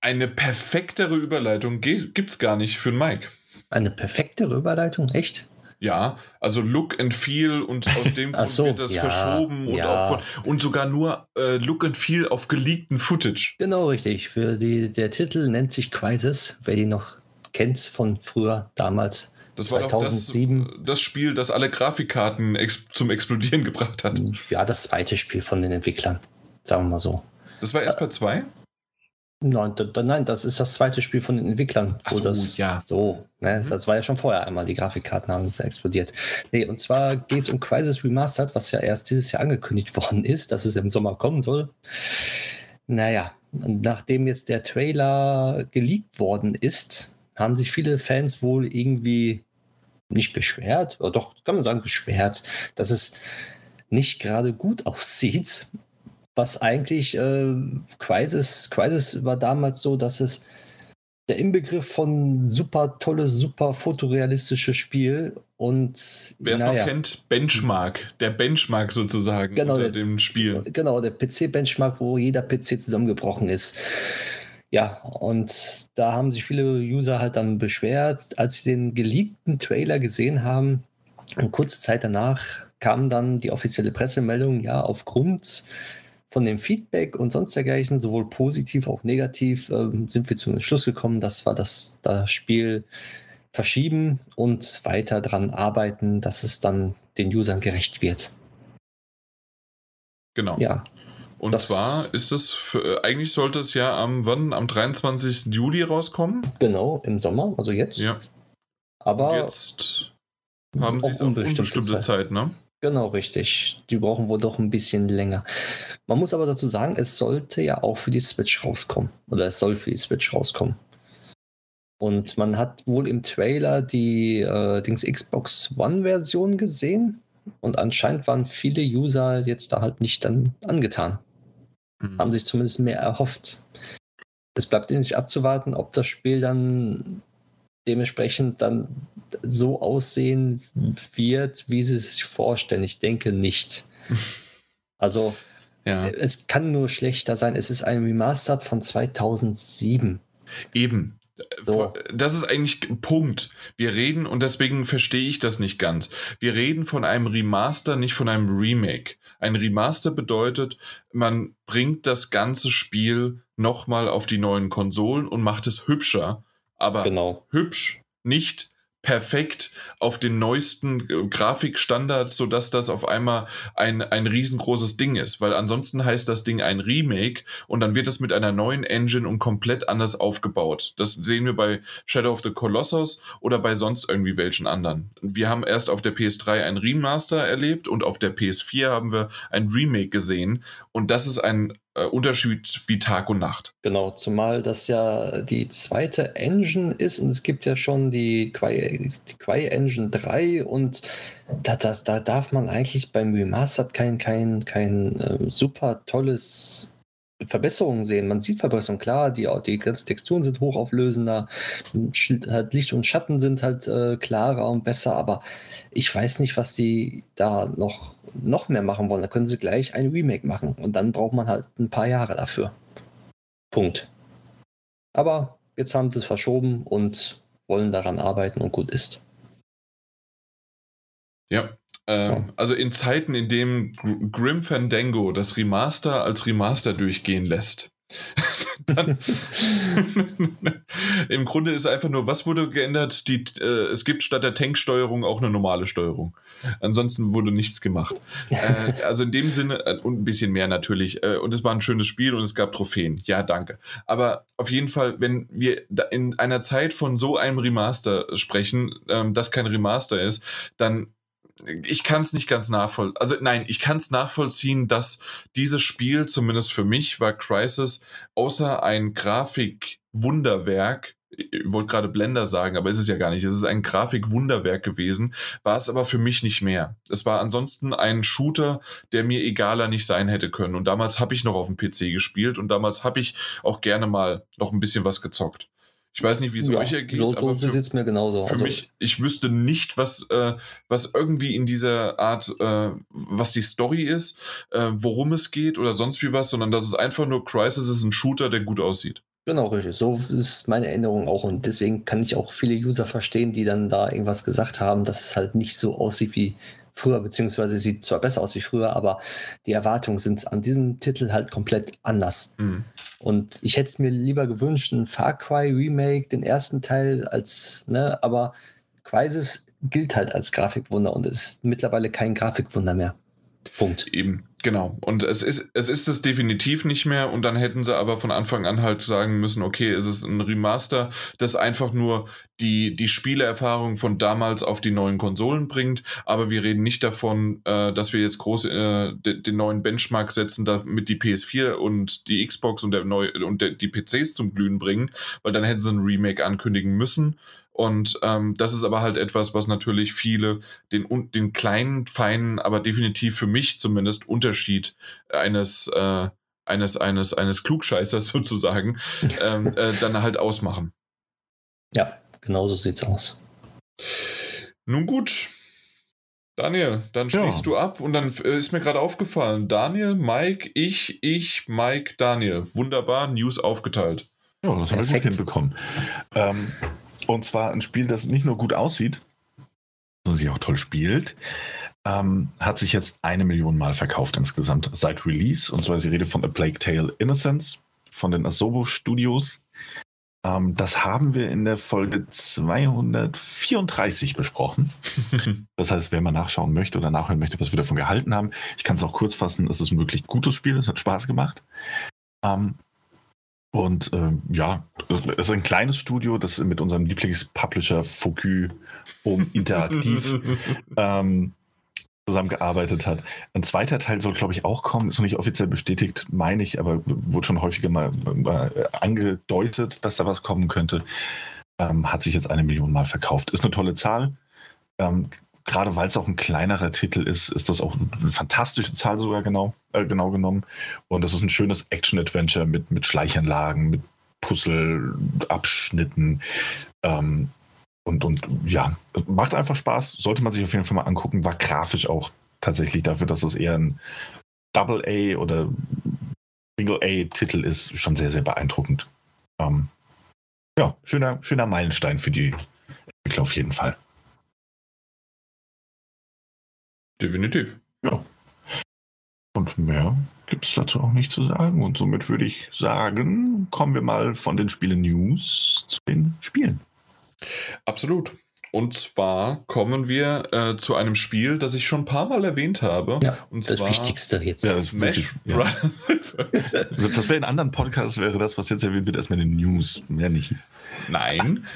Eine perfektere Überleitung gibt es gar nicht für den Mike. Eine perfekte Überleitung, echt? Ja, also Look and Feel und [laughs] aus dem Grund so, wird das ja, verschoben und, ja. auch von, und sogar nur äh, Look and Feel auf geleakten Footage. Genau richtig. Für die, der Titel nennt sich Crisis, wer die noch kennt von früher, damals. Das war doch 2007. das, das Spiel, das alle Grafikkarten ex zum Explodieren [laughs] gebracht hat. Ja, das zweite Spiel von den Entwicklern. Sagen wir mal so. Das war erst bei zwei? Nein, nein, das ist das zweite Spiel von den Entwicklern. Ach wo so, das, ja. So, ne, Mhm. das war ja schon vorher einmal, die Grafikkarten haben es explodiert. Nee, und zwar geht es um Crisis Remastered, was ja erst dieses Jahr angekündigt [laughs] worden ist, dass es im Sommer kommen soll. Naja, nachdem jetzt der Trailer geleakt worden ist, haben sich viele Fans wohl irgendwie nicht beschwert, oder doch, kann man sagen, beschwert, dass es nicht gerade gut [laughs] aussieht. Was eigentlich äh, Crisis, Crisis war damals so, dass es der Inbegriff von super tolles, super fotorealistisches Spiel und Wer es naja, noch kennt, Benchmark. Der Benchmark sozusagen Genau, unter der- dem Spiel. Genau, der PC-Benchmark, wo jeder PC zusammengebrochen ist. Ja, und da haben sich viele User halt dann beschwert, als sie den geleakten Trailer gesehen haben. Und kurze Zeit danach kam dann die offizielle Pressemeldung, ja, aufgrund von dem Feedback und sonst dergleichen, sowohl positiv als auch negativ, ähm, sind wir zum Schluss gekommen, dass wir das, das Spiel verschieben und weiter dran arbeiten, dass es dann den Usern gerecht wird. Genau. Ja, Und das- zwar ist es, für, äh, eigentlich sollte es ja am, wann? Am 23. Juli rauskommen. Genau, im Sommer, also jetzt. Ja. Aber Jetzt haben sie es auf unbestimmte Zeit. Zeit. ne? Genau, richtig. Die brauchen wohl doch ein bisschen länger. Man muss aber dazu sagen, es sollte ja auch für die Switch rauskommen. Oder es soll für die Switch rauskommen. Und man hat wohl im Trailer die äh, Dings Xbox One-Version gesehen. Und anscheinend waren viele User jetzt da halt nicht dann angetan. Mhm. haben sich zumindest mehr erhofft. Es bleibt nicht abzuwarten, ob das Spiel dann dementsprechend dann so aussehen wird, wie sie es sich vorstellen. Ich denke nicht. [laughs] Also Ja. es kann nur schlechter sein. Es ist ein Remastered von 2007. Eben. So. Das ist eigentlich ein Punkt. Wir reden, und deswegen verstehe ich das nicht ganz. Wir reden von einem Remaster, nicht von einem Remake. Ein Remaster bedeutet, man bringt das ganze Spiel nochmal auf die neuen Konsolen und macht es hübscher. Aber Genau. hübsch, nicht perfekt auf den neuesten äh, Grafikstandards, sodass das auf einmal ein, ein riesengroßes Ding ist. Weil ansonsten heißt das Ding ein Remake und dann wird es mit einer neuen Engine und komplett anders aufgebaut. Das sehen wir bei Shadow of the Colossus oder bei sonst irgendwie welchen anderen. Wir haben erst auf der PS3 ein Remaster erlebt und auf der PS4 haben wir ein Remake gesehen und das ist ein äh, Unterschied wie Tag und Nacht. Genau, zumal das ja die zweite Engine ist und es gibt ja schon die Quai, die Quai Engine 3 und da, da, da darf man eigentlich beim Remastered kein, kein, kein äh, super tolles Verbesserungen sehen. Man sieht Verbesserungen, klar, die, die ganzen Texturen sind hochauflösender, halt Licht und Schatten sind halt äh, klarer und besser, aber ich weiß nicht, was die da noch, noch mehr machen wollen. Da können sie gleich ein Remake machen und dann braucht man halt ein paar Jahre dafür. Punkt. Aber jetzt haben sie es verschoben und wollen daran arbeiten und gut ist. Ja. Ähm, Ja. Also in Zeiten, in denen Gr- Grim Fandango das Remaster als Remaster durchgehen lässt, [laughs] Dann, [laughs] Im Grunde ist einfach nur, was wurde geändert? Die, äh, es gibt statt der Tanksteuerung auch eine normale Steuerung. Ansonsten wurde nichts gemacht. äh, [laughs] also in dem Sinne, äh, und ein bisschen mehr natürlich. Äh, und es war ein schönes Spiel und es gab Trophäen. Ja, danke. Aber auf jeden Fall, wenn wir in einer Zeit von so einem Remaster sprechen, ähm, das kein Remaster ist, dann ich kann es nicht ganz nachvollziehen. Also nein, ich kann es nachvollziehen, dass dieses Spiel, zumindest für mich, war Crisis, außer ein Grafikwunderwerk, ich wollte gerade Blender sagen, aber ist es ja gar nicht. Es ist ein Grafikwunderwerk gewesen, war es aber für mich nicht mehr. Es war ansonsten ein Shooter, der mir egaler nicht sein hätte können. Und damals habe ich noch auf dem PC gespielt und damals habe ich auch gerne mal noch ein bisschen was gezockt. Ich weiß nicht, wie es ja, euch ergeht. So, so sieht es mir genauso. Für also, mich, ich wüsste nicht, was, äh, was irgendwie in dieser Art, äh, was die Story ist, äh, worum es geht oder sonst wie was, sondern dass es einfach nur Crisis ist ein Shooter, der gut aussieht. Genau, richtig. So ist meine Erinnerung auch. Und deswegen kann ich auch viele User verstehen, die dann da irgendwas gesagt haben, dass es halt nicht so aussieht wie früher, beziehungsweise sieht zwar besser aus wie früher, aber die Erwartungen sind an diesem Titel halt komplett anders. Mhm. Und ich hätte es mir lieber gewünscht, ein Far Cry Remake, den ersten Teil, als, ne, aber Crisis gilt halt als Grafikwunder und ist mittlerweile kein Grafikwunder mehr. Punkt. Eben, genau. Und es ist, es ist es definitiv nicht mehr. Und dann hätten sie aber von Anfang an halt sagen müssen, okay, es ist ein Remaster, das einfach nur die, die Spieleerfahrung von damals auf die neuen Konsolen bringt. Aber wir reden nicht davon, äh, dass wir jetzt groß äh, de, den neuen Benchmark setzen, damit die PS4 und die Xbox und, der neu, und der, die PCs zum Glühen bringen, weil dann hätten sie ein Remake ankündigen müssen. Und ähm, das ist aber halt etwas, was natürlich viele den, den kleinen, feinen, aber definitiv für mich zumindest Unterschied eines, äh, eines, eines, eines Klugscheißers [laughs] sozusagen ähm, äh, dann halt ausmachen. Ja, genau so sieht's aus. Nun gut. Daniel, dann schließt ja. du ab und dann äh, ist mir gerade aufgefallen, Daniel, Mike, ich, ich, Mike, Daniel. Wunderbar, News aufgeteilt. Ja, das haben wir gut hinbekommen. Ähm, und zwar ein Spiel, das nicht nur gut aussieht, sondern sich auch toll spielt. Ähm, hat sich jetzt eine Million Mal verkauft insgesamt seit Release. Und zwar ist die Rede von A Plague Tale Innocence von den Asobo Studios. Ähm, das haben wir in der Folge 234 besprochen. [laughs] das heißt, wer mal nachschauen möchte oder nachhören möchte, was wir davon gehalten haben, ich kann es auch kurz fassen. Es ist ein wirklich gutes Spiel, es hat Spaß gemacht. Ähm, und ähm, ja, es ist ein kleines Studio, das mit unserem Lieblingspublisher Focus Home Interaktiv [laughs] ähm, zusammengearbeitet hat. Ein zweiter Teil soll, glaube ich, auch kommen. Ist noch nicht offiziell bestätigt, meine ich, aber wurde schon häufiger mal, mal angedeutet, dass da was kommen könnte. Ähm, hat sich jetzt eine Million Mal verkauft. Ist eine tolle Zahl. Ähm, gerade weil es auch ein kleinerer Titel ist, ist das auch eine fantastische Zahl sogar genau, äh, genau genommen. Und das ist ein schönes Action-Adventure mit, mit Schleichanlagen, mit Puzzle-Abschnitten. Ähm, und, und ja, macht einfach Spaß. Sollte man sich auf jeden Fall mal angucken. War grafisch auch tatsächlich dafür, dass es eher ein Double A oder Single A-Titel ist, schon sehr, sehr beeindruckend. Ähm, ja, schöner, schöner Meilenstein für die Entwickler auf jeden Fall. Definitiv. Ja. Und mehr gibt es dazu auch nicht zu sagen. Und somit würde ich sagen, kommen wir mal von den Spielen News zu den Spielen. Absolut. Und zwar kommen wir äh, zu einem Spiel, das ich schon ein paar Mal erwähnt habe. Ja, und das zwar Wichtigste jetzt. Ja, das Smash Bros. Ja. das wäre in anderen Podcasts, wäre das, was jetzt erwähnt wird, erstmal eine News. Mehr nicht. Nein,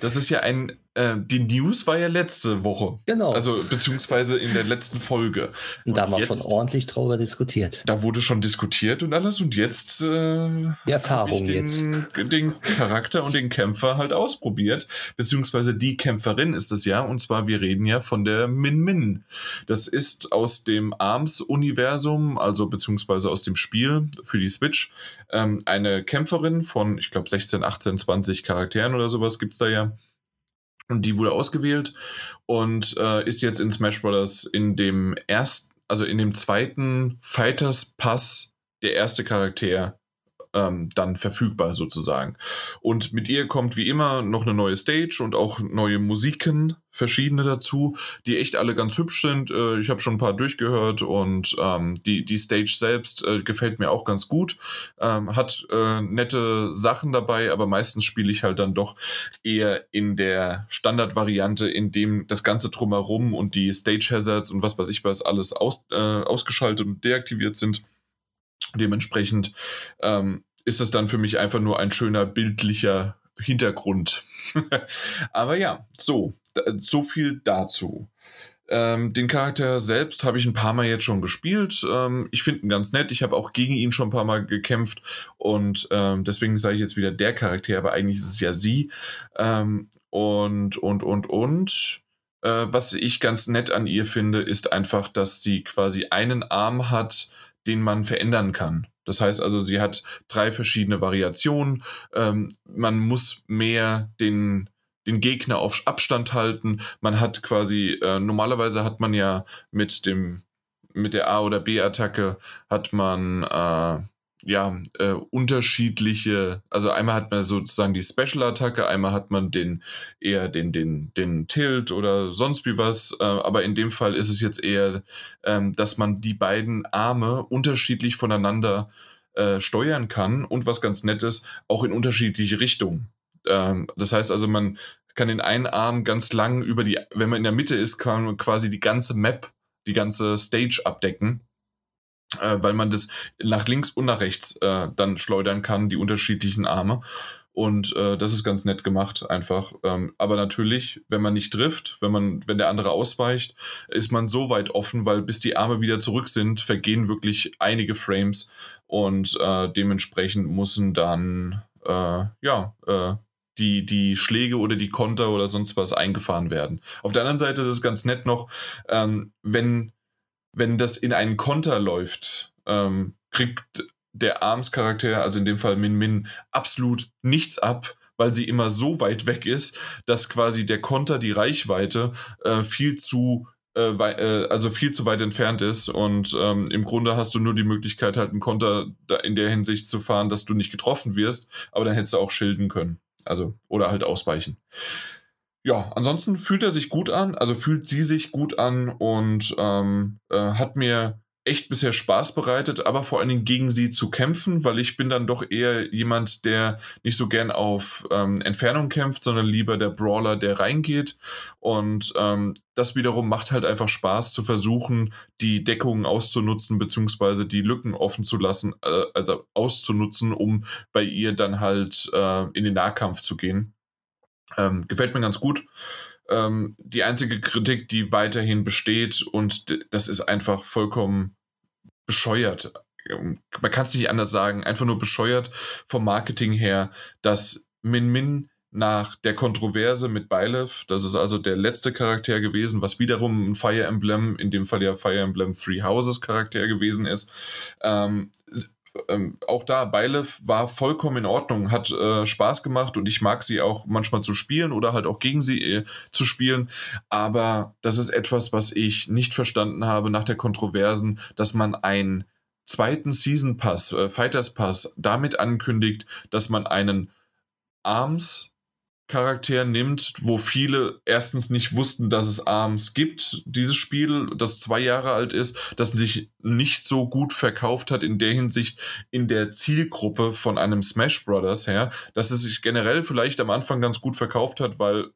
das ist ja ein äh, die News war ja letzte Woche. Genau. Also beziehungsweise in der letzten Folge. Und da haben wir schon ordentlich drüber diskutiert. Da wurde schon diskutiert und alles und jetzt äh, die Erfahrung den, jetzt. [laughs] Den Charakter und den Kämpfer halt ausprobiert. Beziehungsweise die Kämpferin ist es ja. Und zwar, wir reden ja von der Min Min. Das ist aus dem ARMS-Universum, also beziehungsweise aus dem Spiel für die Switch, ähm, eine Kämpferin von, ich glaube, 16, 18, 20 Charakteren oder sowas gibt es da ja und die wurde ausgewählt und äh, ist jetzt in Smash Bros. in dem ersten, also in dem zweiten Fighters Pass der erste Charakter ähm, dann verfügbar sozusagen. Und mit ihr kommt wie immer noch eine neue Stage und auch neue Musiken, verschiedene dazu, die echt alle ganz hübsch sind. Äh, ich habe schon ein paar durchgehört und ähm, die, die Stage selbst äh, gefällt mir auch ganz gut. Ähm, hat äh, nette Sachen dabei, aber meistens spiele ich halt dann doch eher in der Standardvariante, in dem das ganze drumherum und die Stage Hazards und was weiß ich was alles aus, äh, ausgeschaltet und deaktiviert sind. Dementsprechend ähm, ist das dann für mich einfach nur ein schöner bildlicher Hintergrund. [laughs] Aber ja, so, so viel dazu. Ähm, den Charakter selbst habe ich ein paar Mal jetzt schon gespielt. Ähm, ich finde ihn ganz nett. Ich habe auch gegen ihn schon ein paar Mal gekämpft und ähm, deswegen sage ich jetzt wieder der Charakter, aber eigentlich ist es ja sie. Ähm, und, und, und, und. Äh, was ich ganz nett an ihr finde, ist einfach, dass sie quasi einen Arm hat, den man verändern kann. Das heißt also, sie hat drei verschiedene Variationen. Ähm, man muss mehr den, den Gegner auf Abstand halten. Man hat quasi, äh, normalerweise hat man ja mit dem, mit der A- oder B-Attacke hat man äh, ja, äh, unterschiedliche, also einmal hat man sozusagen die Special-Attacke, einmal hat man den eher den, den, den Tilt oder sonst wie was, äh, aber in dem Fall ist es jetzt eher, ähm, dass man die beiden Arme unterschiedlich voneinander äh, steuern kann und was ganz nett ist, auch in unterschiedliche Richtungen. Ähm, das heißt also, man kann den einen Arm ganz lang über die, wenn man in der Mitte ist, kann man quasi die ganze Map, die ganze Stage abdecken äh, weil man das nach links und nach rechts äh, dann schleudern kann, die unterschiedlichen Arme. Und äh, das ist ganz nett gemacht, einfach. Ähm, aber natürlich, wenn man nicht trifft, wenn man, wenn der andere ausweicht, ist man so weit offen, weil bis die Arme wieder zurück sind, vergehen wirklich einige Frames und äh, dementsprechend müssen dann äh, ja äh, die, die Schläge oder die Konter oder sonst was eingefahren werden. Auf der anderen Seite ist es ganz nett noch, ähm, wenn wenn das in einen Konter läuft, ähm, kriegt der Arms-Charakter, also in dem Fall Min Min, absolut nichts ab, weil sie immer so weit weg ist, dass quasi der Konter, die Reichweite, äh, viel zu äh, äh, also viel zu weit entfernt ist und ähm, im Grunde hast du nur die Möglichkeit, halt einen Konter in der Hinsicht zu fahren, dass du nicht getroffen wirst, aber dann hättest du auch schilden können. Also, oder halt ausweichen ja, ansonsten fühlt er sich gut an, also fühlt sie sich gut an und ähm, äh, hat mir echt bisher Spaß bereitet, aber vor allen Dingen gegen sie zu kämpfen, weil ich bin dann doch eher jemand, der nicht so gern auf ähm, Entfernung kämpft, sondern lieber der Brawler, der reingeht. Und ähm, das wiederum macht halt einfach Spaß zu versuchen, die Deckungen auszunutzen, beziehungsweise die Lücken offen zu lassen, äh, also auszunutzen, um bei ihr dann halt äh, in den Nahkampf zu gehen. Ähm, gefällt mir ganz gut. Ähm, die einzige Kritik, die weiterhin besteht, und das ist einfach vollkommen bescheuert. Ähm, man kann es nicht anders sagen, einfach nur bescheuert vom Marketing her, dass Min Min nach der Kontroverse mit Byleth, das ist also der letzte Charakter gewesen, was wiederum ein Fire Emblem, in dem Fall ja Fire Emblem Three Houses Charakter gewesen ist, ähm, ähm, auch da, Byleth war vollkommen in Ordnung, hat äh, Spaß gemacht und ich mag sie auch manchmal zu spielen oder halt auch gegen sie äh, zu spielen. Aber das ist etwas, was ich nicht verstanden habe nach der Kontroversen, dass man einen zweiten Season Pass, äh, Fighters Pass, damit ankündigt, dass man einen Arms Charakter nimmt, wo viele erstens nicht wussten, dass es ARMS gibt, dieses Spiel, das zwei Jahre alt ist, das sich nicht so gut verkauft hat in der Hinsicht in der Zielgruppe von einem Smash Brothers her, dass es sich generell vielleicht am Anfang ganz gut verkauft hat, weil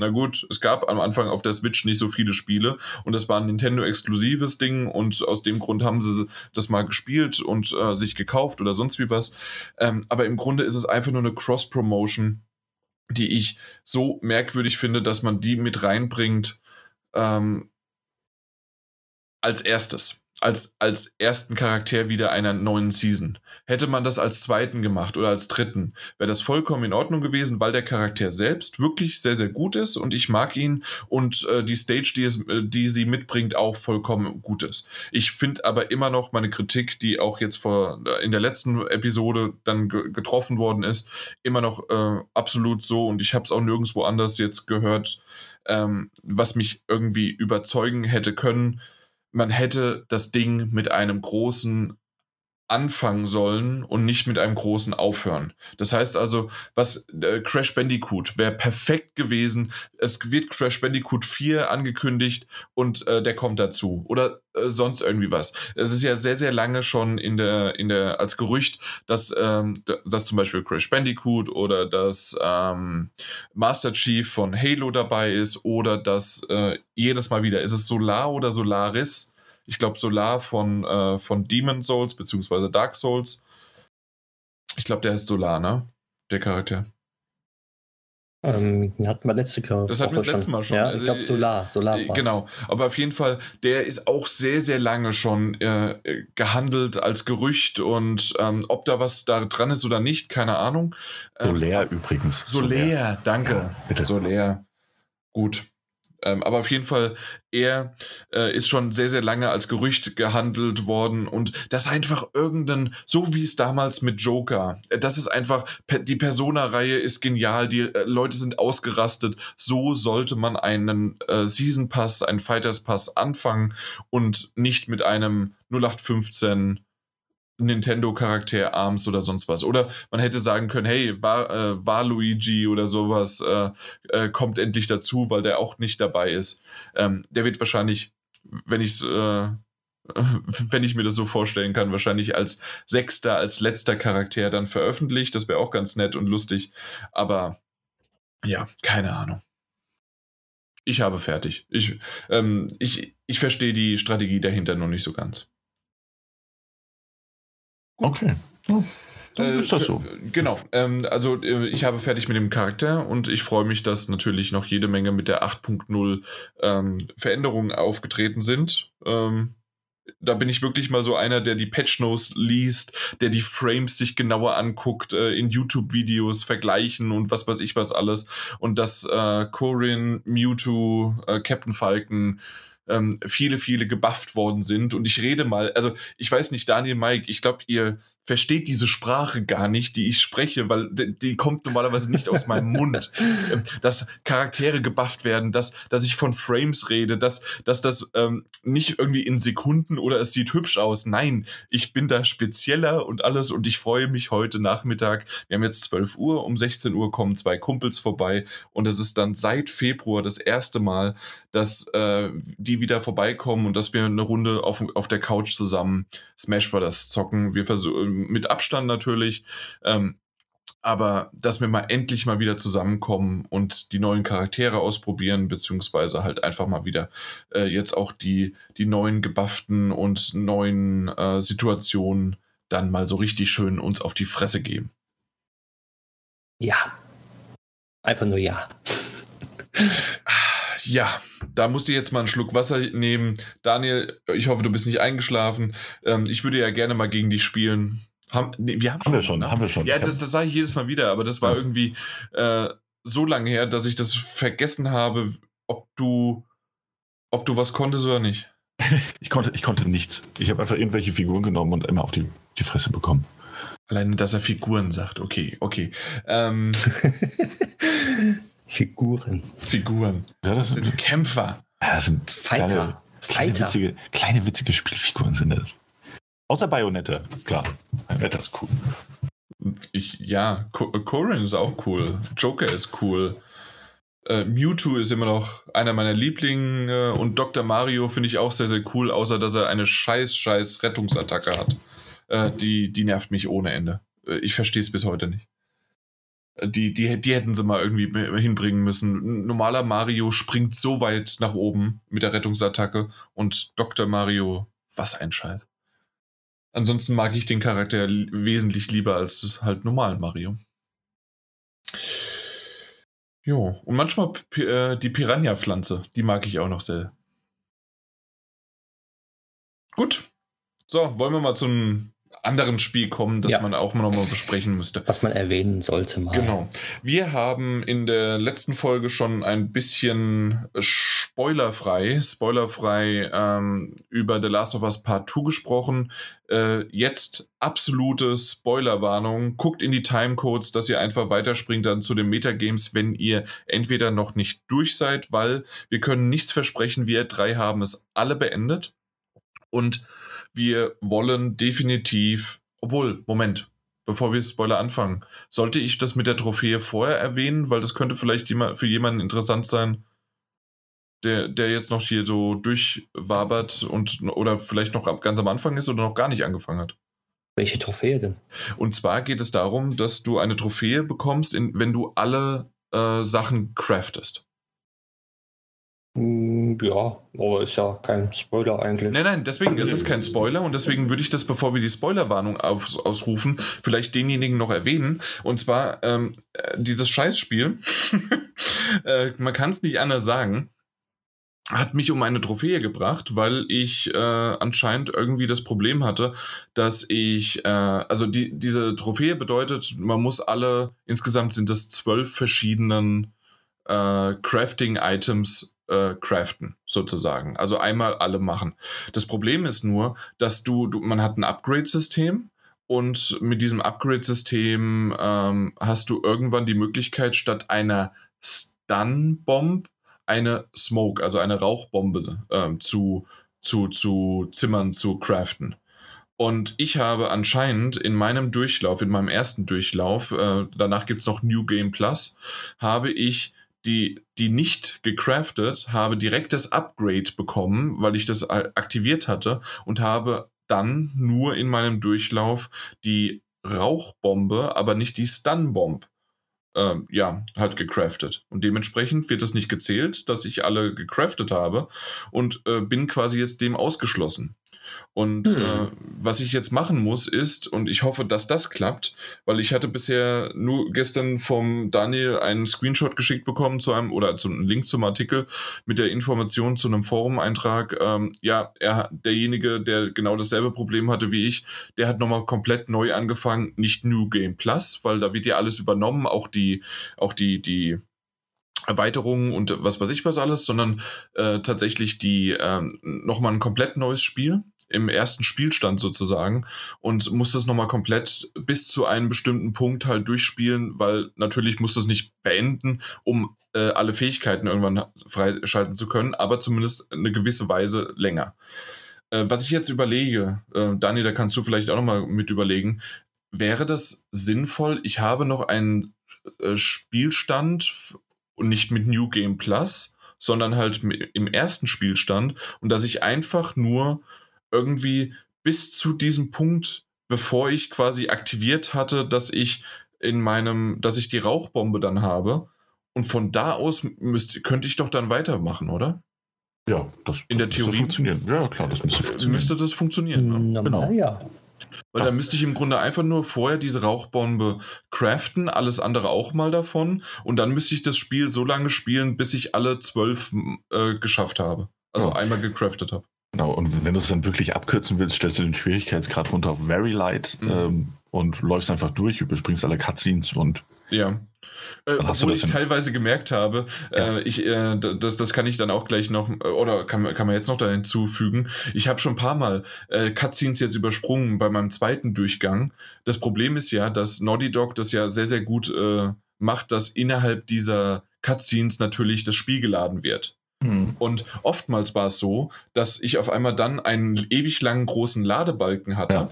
na gut, es gab am Anfang auf der Switch nicht so viele Spiele und das war ein Nintendo-exklusives Ding und aus dem Grund haben sie das mal gespielt und äh, sich gekauft oder sonst wie was. Ähm, aber im Grunde ist es einfach nur eine Cross-Promotion die ich so merkwürdig finde, dass man die mit reinbringt ähm, als erstes als, als ersten Charakter wieder einer neuen Season. Hätte man das als zweiten gemacht oder als dritten, wäre das vollkommen in Ordnung gewesen, weil der Charakter selbst wirklich sehr, sehr gut ist und ich mag ihn und äh, die Stage, die, es, äh, die sie mitbringt, auch vollkommen gut ist. Ich finde aber immer noch meine Kritik, die auch jetzt vor äh, in der letzten Episode dann getroffen worden ist, immer noch äh, absolut so und ich habe es auch nirgendwo anders jetzt gehört, ähm, was mich irgendwie überzeugen hätte können man hätte das Ding mit einem großen anfangen sollen und nicht mit einem großen aufhören. Das heißt also, was äh, Crash Bandicoot wäre perfekt gewesen. Es wird Crash Bandicoot 4 angekündigt und äh, der kommt dazu oder äh, sonst irgendwie was. Es ist ja sehr sehr lange schon in der in der als Gerücht, dass ähm, dass zum Beispiel Crash Bandicoot oder dass ähm, Master Chief von Halo dabei ist oder dass äh, jedes Mal wieder ist es Solar oder Solaris ich glaube, Solar von, äh, von Demon Souls, beziehungsweise Dark Souls. Ich glaube, der heißt Solar, ne? Der Charakter. Ähm, hatten wir letzte Woche Das hatten wir das letzte Mal schon. Ja, also, ich glaube Solar, Solar war's. Genau, aber auf jeden Fall, der ist auch sehr, sehr lange schon äh, gehandelt als Gerücht und ähm, ob da was da dran ist oder nicht, keine Ahnung. Ähm, Solär übrigens. Solär, danke. Ja, bitte. Solär. Gut. Ähm, aber auf jeden Fall, er äh, ist schon sehr, sehr lange als Gerücht gehandelt worden und das einfach irgendein, so wie es damals mit Joker, äh, das ist einfach, die Persona-Reihe ist genial, die äh, Leute sind ausgerastet, so sollte man einen äh, Season Pass, einen Fighters Pass anfangen und nicht mit einem 0815 Nintendo-Charakter Arms oder sonst was. Oder man hätte sagen können, hey, war, äh, Luigi oder sowas, äh, äh, kommt endlich dazu, weil der auch nicht dabei ist. Ähm, der wird wahrscheinlich, wenn ich äh, [laughs] wenn ich mir das so vorstellen kann, wahrscheinlich als sechster, als letzter Charakter dann veröffentlicht. Das wäre auch ganz nett und lustig. Aber ja, keine Ahnung. Ich habe fertig. Ich, ähm, ich, ich verstehe die Strategie dahinter noch nicht so ganz. Okay. Ja. Dann ist das so. Genau. Ähm, also äh, ich habe fertig mit dem Charakter und ich freue mich, dass natürlich noch jede Menge mit der 8.0 ähm, Veränderungen aufgetreten sind. Ähm, da bin ich wirklich mal so einer, der die Patch Notes liest, der die Frames sich genauer anguckt, äh, in YouTube-Videos vergleichen und was weiß ich was alles. Und dass äh, Corin, Mewtwo, äh, Captain Falcon ähm, viele, viele gebufft worden sind. Und ich rede mal, also ich weiß nicht, Daniel, Mike, ich glaube, ihr versteht diese Sprache gar nicht, die ich spreche, weil die, die kommt normalerweise nicht aus meinem Mund. [laughs] Ähm, dass Charaktere gebufft werden, dass, dass ich von Frames rede, dass, dass das ähm, nicht irgendwie in Sekunden oder es sieht hübsch aus. Nein, ich bin da spezieller und alles und ich freue mich heute Nachmittag. Wir haben jetzt 12 Uhr, um 16 Uhr kommen zwei Kumpels vorbei und es ist dann seit Februar das erste Mal, dass äh, die wieder vorbeikommen und dass wir eine Runde auf, auf der Couch zusammen Smash Brothers zocken. Wir versuchen mit Abstand natürlich. Ähm, aber dass wir mal endlich mal wieder zusammenkommen und die neuen Charaktere ausprobieren, beziehungsweise halt einfach mal wieder äh, jetzt auch die, die neuen gebufften und neuen äh, Situationen dann mal so richtig schön uns auf die Fresse geben. Ja. Einfach nur ja. [laughs] Ja, da musst du jetzt mal einen Schluck Wasser nehmen. Daniel, ich hoffe, du bist nicht eingeschlafen. Ähm, ich würde ja gerne mal gegen dich spielen. Haben, nee, wir haben, haben schon, wir schon, ne? haben wir schon. Ja, das, das sage ich jedes Mal wieder, aber das war ja. irgendwie äh, so lange her, dass ich das vergessen habe, ob du, ob du was konntest oder nicht. [laughs] ich, konnte, ich konnte nichts. Ich habe einfach irgendwelche Figuren genommen und immer auf die, die Fresse bekommen. Alleine, dass er Figuren sagt. Okay, okay. Ähm, [laughs] Figuren. Figuren. Ja, das, sind Kämpfer. Ja, das sind Fighter. Kleine, kleine, Witzige, kleine witzige Spielfiguren sind das. Außer Bayonette, klar. Bayonette ist cool. Ich, ja, Corin ist auch cool. Joker ist cool. Äh, Mewtwo ist immer noch einer meiner Lieblinge und Dr. Mario finde ich auch sehr, sehr cool, außer dass er eine scheiß, scheiß Rettungsattacke hat. Äh, die, die nervt mich ohne Ende. Äh, ich verstehe es bis heute nicht. Die, die, die hätten sie mal irgendwie hinbringen müssen. Normaler Mario springt so weit nach oben mit der Rettungsattacke und Dr. Mario, was ein Scheiß. Ansonsten mag ich den Charakter wesentlich lieber als halt normalen Mario. Jo, und manchmal äh, die Piranha-Pflanze, die mag ich auch noch sehr. Gut. So, wollen wir mal zum anderen Spiel kommen, das ja. man auch noch mal besprechen müsste. Was man erwähnen sollte mal. Genau. Wir haben in der letzten Folge schon ein bisschen spoilerfrei, spoilerfrei ähm, über The Last of Us Part 2 gesprochen. Äh, jetzt absolute Spoilerwarnung. Guckt in die Timecodes, dass ihr einfach weiterspringt dann zu den Metagames, wenn ihr entweder noch nicht durch seid, weil wir können nichts versprechen. Wir drei haben es alle beendet. Und wir wollen definitiv, obwohl, Moment, bevor wir Spoiler anfangen, sollte ich das mit der Trophäe vorher erwähnen, weil das könnte vielleicht für jemanden interessant sein, der, der jetzt noch hier so durchwabert und oder vielleicht noch ganz am Anfang ist oder noch gar nicht angefangen hat. Welche Trophäe denn? Und zwar geht es darum, dass du eine Trophäe bekommst, in, wenn du alle äh, Sachen craftest. Hm, ja, aber ist ja kein Spoiler eigentlich. Nein, nein, deswegen ist es kein Spoiler und deswegen würde ich das, bevor wir die Spoilerwarnung aus, ausrufen, vielleicht denjenigen noch erwähnen. Und zwar ähm, äh, dieses Scheißspiel, [laughs] äh, man kann es nicht anders sagen, hat mich um eine Trophäe gebracht, weil ich äh, anscheinend irgendwie das Problem hatte, dass ich, äh, also die, diese Trophäe bedeutet, man muss alle, insgesamt sind das zwölf verschiedenen äh, Crafting-Items äh, craften, sozusagen. Also einmal alle machen. Das Problem ist nur, dass du, du man hat ein Upgrade-System und mit diesem Upgrade-System ähm, hast du irgendwann die Möglichkeit, statt einer Stun-Bomb eine Smoke, also eine Rauchbombe ähm, zu, zu, zu Zimmern zu craften. Und ich habe anscheinend in meinem Durchlauf, in meinem ersten Durchlauf, äh, danach gibt es noch New Game Plus, habe ich die, die nicht gecraftet, habe direkt das Upgrade bekommen, weil ich das aktiviert hatte und habe dann nur in meinem Durchlauf die Rauchbombe, aber nicht die Stun-Bomb ähm, ja, halt gecraftet. Und dementsprechend wird das nicht gezählt, dass ich alle gecraftet habe und äh, bin quasi jetzt dem ausgeschlossen. Und hm. äh, was ich jetzt machen muss, ist, und ich hoffe, dass das klappt, weil ich hatte bisher nur gestern vom Daniel einen Screenshot geschickt bekommen zu einem oder zu einem Link zum Artikel mit der Information zu einem Forum-Eintrag. Ähm, ja, er, derjenige, der genau dasselbe Problem hatte wie ich, der hat nochmal komplett neu angefangen, nicht New Game Plus, weil da wird ja alles übernommen, auch die, auch die, die Erweiterungen und was weiß ich was alles, sondern äh, tatsächlich die äh, nochmal ein komplett neues Spiel im ersten Spielstand sozusagen und muss das nochmal komplett bis zu einem bestimmten Punkt halt durchspielen, weil natürlich muss das nicht beenden, um äh, alle Fähigkeiten irgendwann freischalten zu können, aber zumindest eine gewisse Weise länger. Äh, was ich jetzt überlege, äh, Dani, da kannst du vielleicht auch nochmal mit überlegen, wäre das sinnvoll? Ich habe noch einen äh, Spielstand und nicht mit New Game Plus, sondern halt im ersten Spielstand und dass ich einfach nur irgendwie bis zu diesem Punkt, bevor ich quasi aktiviert hatte, dass ich in meinem, dass ich die Rauchbombe dann habe. Und von da aus müsste, könnte ich doch dann weitermachen, oder? Ja, das, in das der Theorie funktionieren. Ja, klar, das müsste funktionieren. Müsste das funktionieren. Ne? Genau. Ja. Weil da müsste ich im Grunde einfach nur vorher diese Rauchbombe craften, alles andere auch mal davon. Und dann müsste ich das Spiel so lange spielen, bis ich alle zwölf äh, geschafft habe. Also ja. einmal gecraftet habe. Genau, und wenn du es dann wirklich abkürzen willst, stellst du den Schwierigkeitsgrad runter auf Very Light mhm. ähm, und läufst einfach durch, überspringst alle Cutscenes und. Ja. Äh, obwohl ich teilweise gemerkt habe, ja. äh, ich, äh, das, das kann ich dann auch gleich noch, oder kann, kann man jetzt noch da hinzufügen. Ich habe schon ein paar Mal äh, Cutscenes jetzt übersprungen bei meinem zweiten Durchgang. Das Problem ist ja, dass Naughty Dog das ja sehr, sehr gut äh, macht, dass innerhalb dieser Cutscenes natürlich das Spiel geladen wird. Hm. Und oftmals war es so, dass ich auf einmal dann einen ewig langen großen Ladebalken hatte. Ja.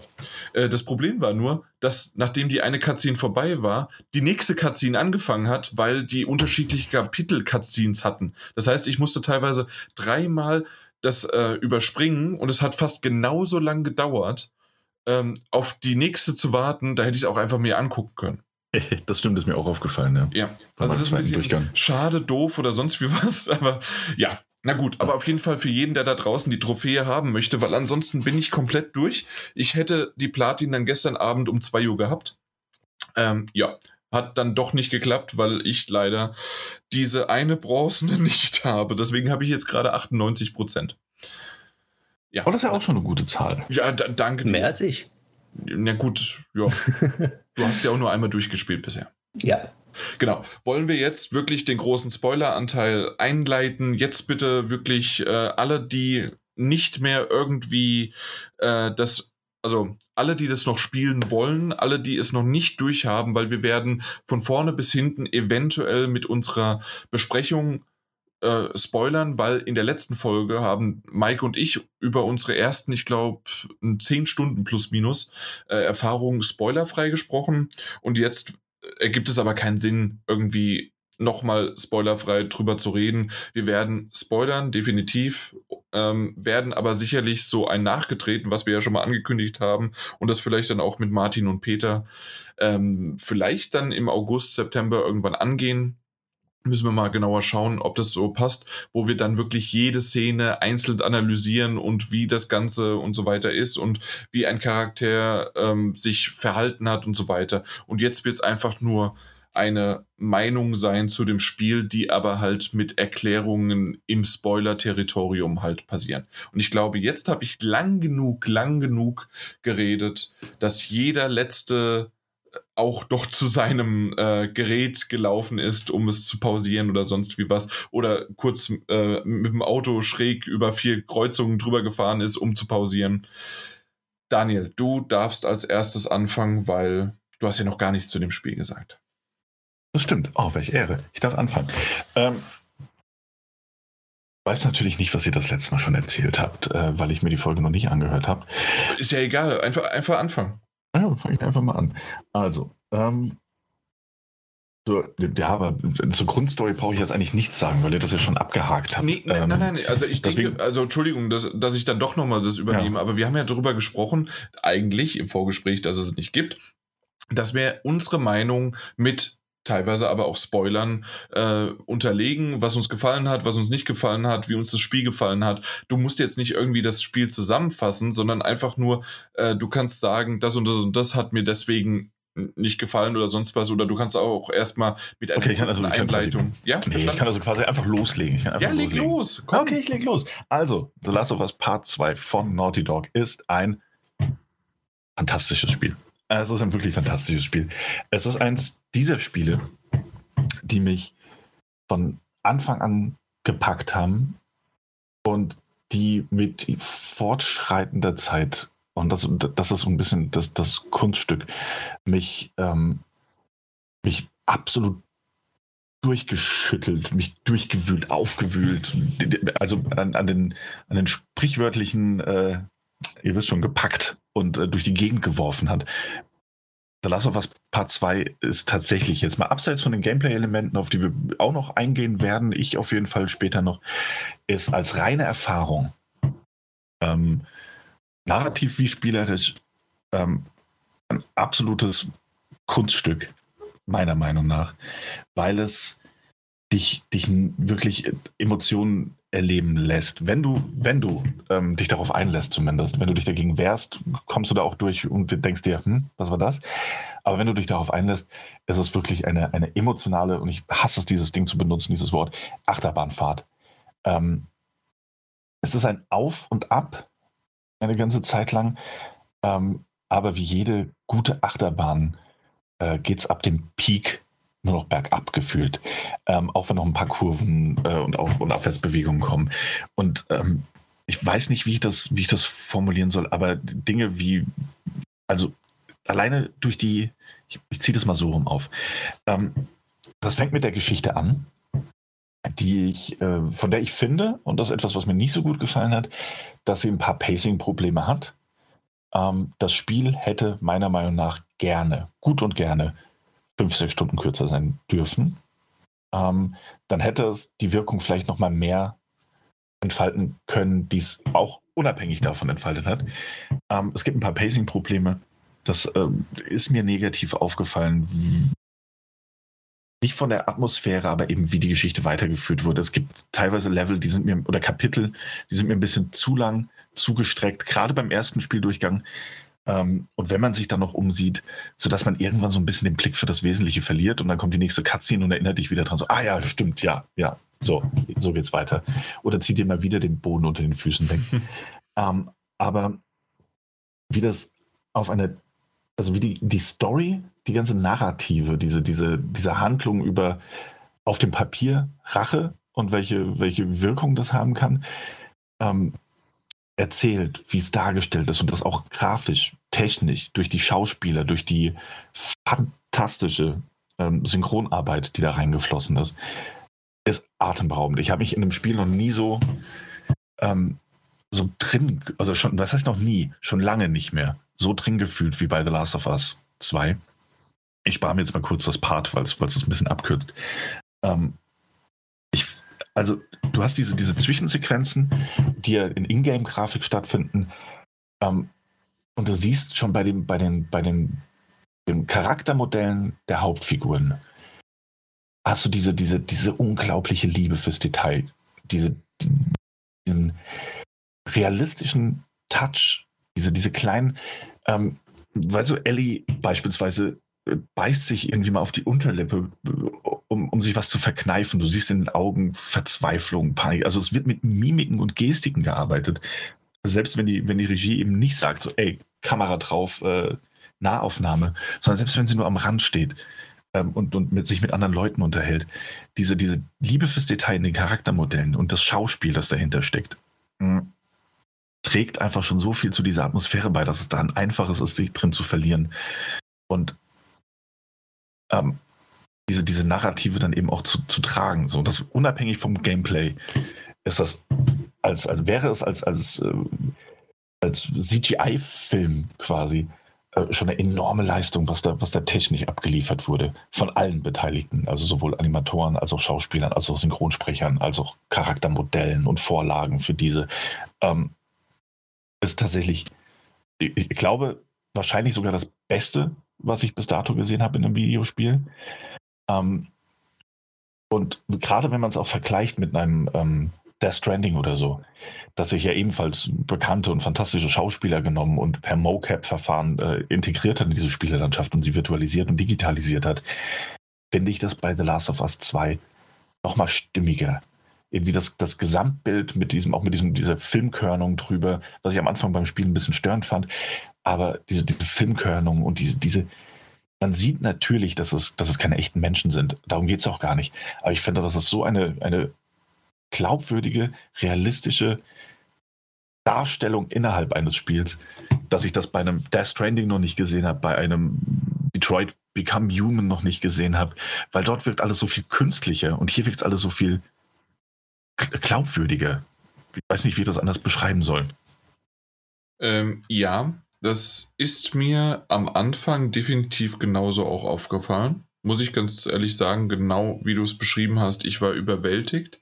Äh, das Problem war nur, dass nachdem die eine Cutscene vorbei war, die nächste Cutscene angefangen hat, weil die unterschiedliche Kapitel-Cutscenes hatten. Das heißt, ich musste teilweise dreimal das äh, überspringen und es hat fast genauso lang gedauert, ähm, auf die nächste zu warten. Da hätte ich es auch einfach mir angucken können. [laughs] Das stimmt, ist mir auch aufgefallen, ja. Ja, also das ist ein bisschen Durchgang. schade, doof oder sonst wie [laughs] was, aber ja, na gut, aber auf jeden Fall für jeden, der da draußen die Trophäe haben möchte, weil ansonsten bin ich komplett durch. Ich hätte die Platin dann gestern Abend um 2 Uhr gehabt. Ähm, ja, hat dann doch nicht geklappt, weil ich leider diese eine Bronzene [laughs] nicht habe. Deswegen habe ich jetzt gerade 98 Prozent. Ja. Aber das ist ja auch schon eine gute Zahl. Ja, danke. Mehr als ich. Na gut, ja. Du hast ja auch nur einmal durchgespielt bisher. Ja. Genau. Wollen wir jetzt wirklich den großen Spoiler-Anteil einleiten? Jetzt bitte wirklich äh, alle, die nicht mehr irgendwie äh, das, also alle, die das noch spielen wollen, alle, die es noch nicht durchhaben, weil wir werden von vorne bis hinten eventuell mit unserer Besprechung äh, spoilern, weil in der letzten Folge haben Mike und ich über unsere ersten, ich glaube, 10 Stunden plus minus äh, Erfahrungen spoilerfrei gesprochen. Und jetzt ergibt es aber keinen Sinn, irgendwie nochmal spoilerfrei drüber zu reden. Wir werden spoilern, definitiv, ähm, werden aber sicherlich so ein nachgetreten, was wir ja schon mal angekündigt haben und das vielleicht dann auch mit Martin und Peter ähm, vielleicht dann im August, September irgendwann angehen. Müssen wir mal genauer schauen, ob das so passt, wo wir dann wirklich jede Szene einzeln analysieren und wie das Ganze und so weiter ist und wie ein Charakter ähm, sich verhalten hat und so weiter. Und jetzt wird es einfach nur eine Meinung sein zu dem Spiel, die aber halt mit Erklärungen im Spoiler-Territorium halt passieren. Und ich glaube, jetzt habe ich lang genug, lang genug geredet, dass jeder letzte auch doch zu seinem äh, Gerät gelaufen ist, um es zu pausieren oder sonst wie was. Oder kurz äh, mit dem Auto schräg über vier Kreuzungen drüber gefahren ist, um zu pausieren. Daniel, du darfst als erstes anfangen, weil du hast ja noch gar nichts zu dem Spiel gesagt. Das stimmt. Oh, welche Ehre. Ich darf anfangen. Ähm, weiß natürlich nicht, was ihr das letzte Mal schon erzählt habt, äh, weil ich mir die Folge noch nicht angehört habe. Ist ja egal. Einfach, einfach anfangen. Ja, fange ich einfach mal an. Also, ähm, so, ja, aber zur Grundstory brauche ich jetzt eigentlich nichts sagen, weil ihr das ja schon abgehakt habt. Nee, nein, ähm, nein, nein, also ich deswegen, denke, also Entschuldigung, dass, dass ich dann doch nochmal das übernehme, ja. aber wir haben ja darüber gesprochen, eigentlich im Vorgespräch, dass es nicht gibt, dass wir unsere Meinung mit teilweise aber auch Spoilern äh, unterlegen, was uns gefallen hat, was uns nicht gefallen hat, wie uns das Spiel gefallen hat. Du musst jetzt nicht irgendwie das Spiel zusammenfassen, sondern einfach nur, äh, du kannst sagen, das und das und das hat mir deswegen nicht gefallen oder sonst was oder du kannst auch erstmal mit einer okay, also, Einleitung. Quasi, ja, nee, ich kann also quasi einfach loslegen. Einfach ja, leg loslegen. los. Komm. Okay, ich leg los. Also, The Last of Us Part 2 von Naughty Dog ist ein fantastisches Spiel. Es ist ein wirklich fantastisches Spiel. Es ist eins dieser Spiele, die mich von Anfang an gepackt haben und die mit fortschreitender Zeit, und das, das ist so ein bisschen das, das Kunststück, mich, ähm, mich absolut durchgeschüttelt, mich durchgewühlt, aufgewühlt, also an, an, den, an den sprichwörtlichen, äh, ihr wisst schon, gepackt und äh, durch die Gegend geworfen hat. The Last of Us Part 2 ist tatsächlich jetzt mal abseits von den Gameplay-Elementen, auf die wir auch noch eingehen werden, ich auf jeden Fall später noch, ist als reine Erfahrung, ähm, narrativ wie spielerisch, ähm, ein absolutes Kunststück, meiner Meinung nach, weil es dich, dich wirklich Emotionen erleben lässt. Wenn du, wenn du ähm, dich darauf einlässt, zumindest, wenn du dich dagegen wehrst, kommst du da auch durch und denkst dir, hm, was war das? Aber wenn du dich darauf einlässt, ist es wirklich eine, eine emotionale, und ich hasse es, dieses Ding zu benutzen, dieses Wort, Achterbahnfahrt. Ähm, es ist ein Auf und Ab eine ganze Zeit lang, ähm, aber wie jede gute Achterbahn äh, geht es ab dem Peak nur noch bergab gefühlt. Ähm, auch wenn noch ein paar Kurven äh, und, Auf- und Abwärtsbewegungen kommen. Und ähm, ich weiß nicht, wie ich das, wie ich das formulieren soll, aber Dinge wie, also alleine durch die, ich, ich ziehe das mal so rum auf. Ähm, das fängt mit der Geschichte an, die ich, äh, von der ich finde, und das ist etwas, was mir nicht so gut gefallen hat, dass sie ein paar Pacing-Probleme hat. Ähm, das Spiel hätte meiner Meinung nach gerne, gut und gerne, fünf, sechs Stunden kürzer sein dürfen, ähm, dann hätte es die Wirkung vielleicht noch mal mehr entfalten können, die es auch unabhängig davon entfaltet hat. Ähm, es gibt ein paar Pacing-Probleme. Das ähm, ist mir negativ aufgefallen. Nicht von der Atmosphäre, aber eben wie die Geschichte weitergeführt wurde. Es gibt teilweise Level, die sind mir, oder Kapitel, die sind mir ein bisschen zu lang, zugestreckt. Gerade beim ersten Spieldurchgang ähm, und wenn man sich dann noch umsieht, sodass man irgendwann so ein bisschen den Blick für das Wesentliche verliert und dann kommt die nächste Cutscene und erinnert dich wieder dran, so, ah ja, stimmt, ja, ja, so, so geht's weiter. Oder zieht dir mal wieder den Boden unter den Füßen weg. [laughs] ähm, aber wie das auf eine, also wie die, die Story, die ganze Narrative, diese, diese, diese Handlung über auf dem Papier Rache und welche, welche Wirkung das haben kann, ähm, erzählt, wie es dargestellt ist und das auch grafisch, technisch, durch die Schauspieler, durch die fantastische ähm, Synchronarbeit, die da reingeflossen ist, ist atemberaubend. Ich habe mich in einem Spiel noch nie so, ähm, so drin, also schon, was heißt noch nie, schon lange nicht mehr, so drin gefühlt wie bei The Last of Us 2. Ich spare mir jetzt mal kurz das Part, weil es ein bisschen abkürzt. Ähm, also, du hast diese, diese Zwischensequenzen, die ja in Ingame-Grafik stattfinden. Ähm, und du siehst schon bei, dem, bei, den, bei den, den Charaktermodellen der Hauptfiguren, hast du diese, diese, diese unglaubliche Liebe fürs Detail, diese, diesen realistischen Touch, diese, diese kleinen, ähm, weil so Ellie beispielsweise äh, beißt sich irgendwie mal auf die Unterlippe, um, um sich was zu verkneifen. Du siehst in den Augen Verzweiflung, Panik. Also es wird mit Mimiken und Gestiken gearbeitet. Selbst wenn die, wenn die Regie eben nicht sagt, so, ey, Kamera drauf, äh, Nahaufnahme, sondern selbst wenn sie nur am Rand steht ähm, und, und mit, sich mit anderen Leuten unterhält. Diese, diese Liebe fürs Detail in den Charaktermodellen und das Schauspiel, das dahinter steckt, mh, trägt einfach schon so viel zu dieser Atmosphäre bei, dass es dann einfaches ist, sich drin zu verlieren. Und ähm, diese, diese Narrative dann eben auch zu, zu tragen. So, das unabhängig vom Gameplay ist das, als, als wäre es als, als, äh, als CGI-Film quasi äh, schon eine enorme Leistung, was da, was da technisch abgeliefert wurde. Von allen Beteiligten, also sowohl Animatoren als auch Schauspielern, als auch Synchronsprechern, als auch Charaktermodellen und Vorlagen für diese. Ähm, ist tatsächlich, ich, ich glaube, wahrscheinlich sogar das Beste, was ich bis dato gesehen habe in einem Videospiel. Ähm, und gerade wenn man es auch vergleicht mit einem ähm, Death Stranding oder so, dass sich ja ebenfalls bekannte und fantastische Schauspieler genommen und per MoCap-Verfahren äh, integriert hat in diese Spielelandschaft und sie virtualisiert und digitalisiert hat, finde ich das bei The Last of Us 2 nochmal stimmiger. Irgendwie das, das Gesamtbild mit diesem, auch mit diesem, dieser Filmkörnung drüber, was ich am Anfang beim Spielen ein bisschen störend fand, aber diese, diese Filmkörnung und diese, diese, man sieht natürlich, dass es, dass es keine echten Menschen sind. Darum geht es auch gar nicht. Aber ich finde, das ist so eine, eine glaubwürdige, realistische Darstellung innerhalb eines Spiels, dass ich das bei einem Death Stranding noch nicht gesehen habe, bei einem Detroit Become Human noch nicht gesehen habe, weil dort wirkt alles so viel künstlicher und hier wirkt es alles so viel glaubwürdiger. Ich weiß nicht, wie ich das anders beschreiben soll. Ähm, ja, das ist mir am Anfang definitiv genauso auch aufgefallen muss ich ganz ehrlich sagen, genau wie du es beschrieben hast, ich war überwältigt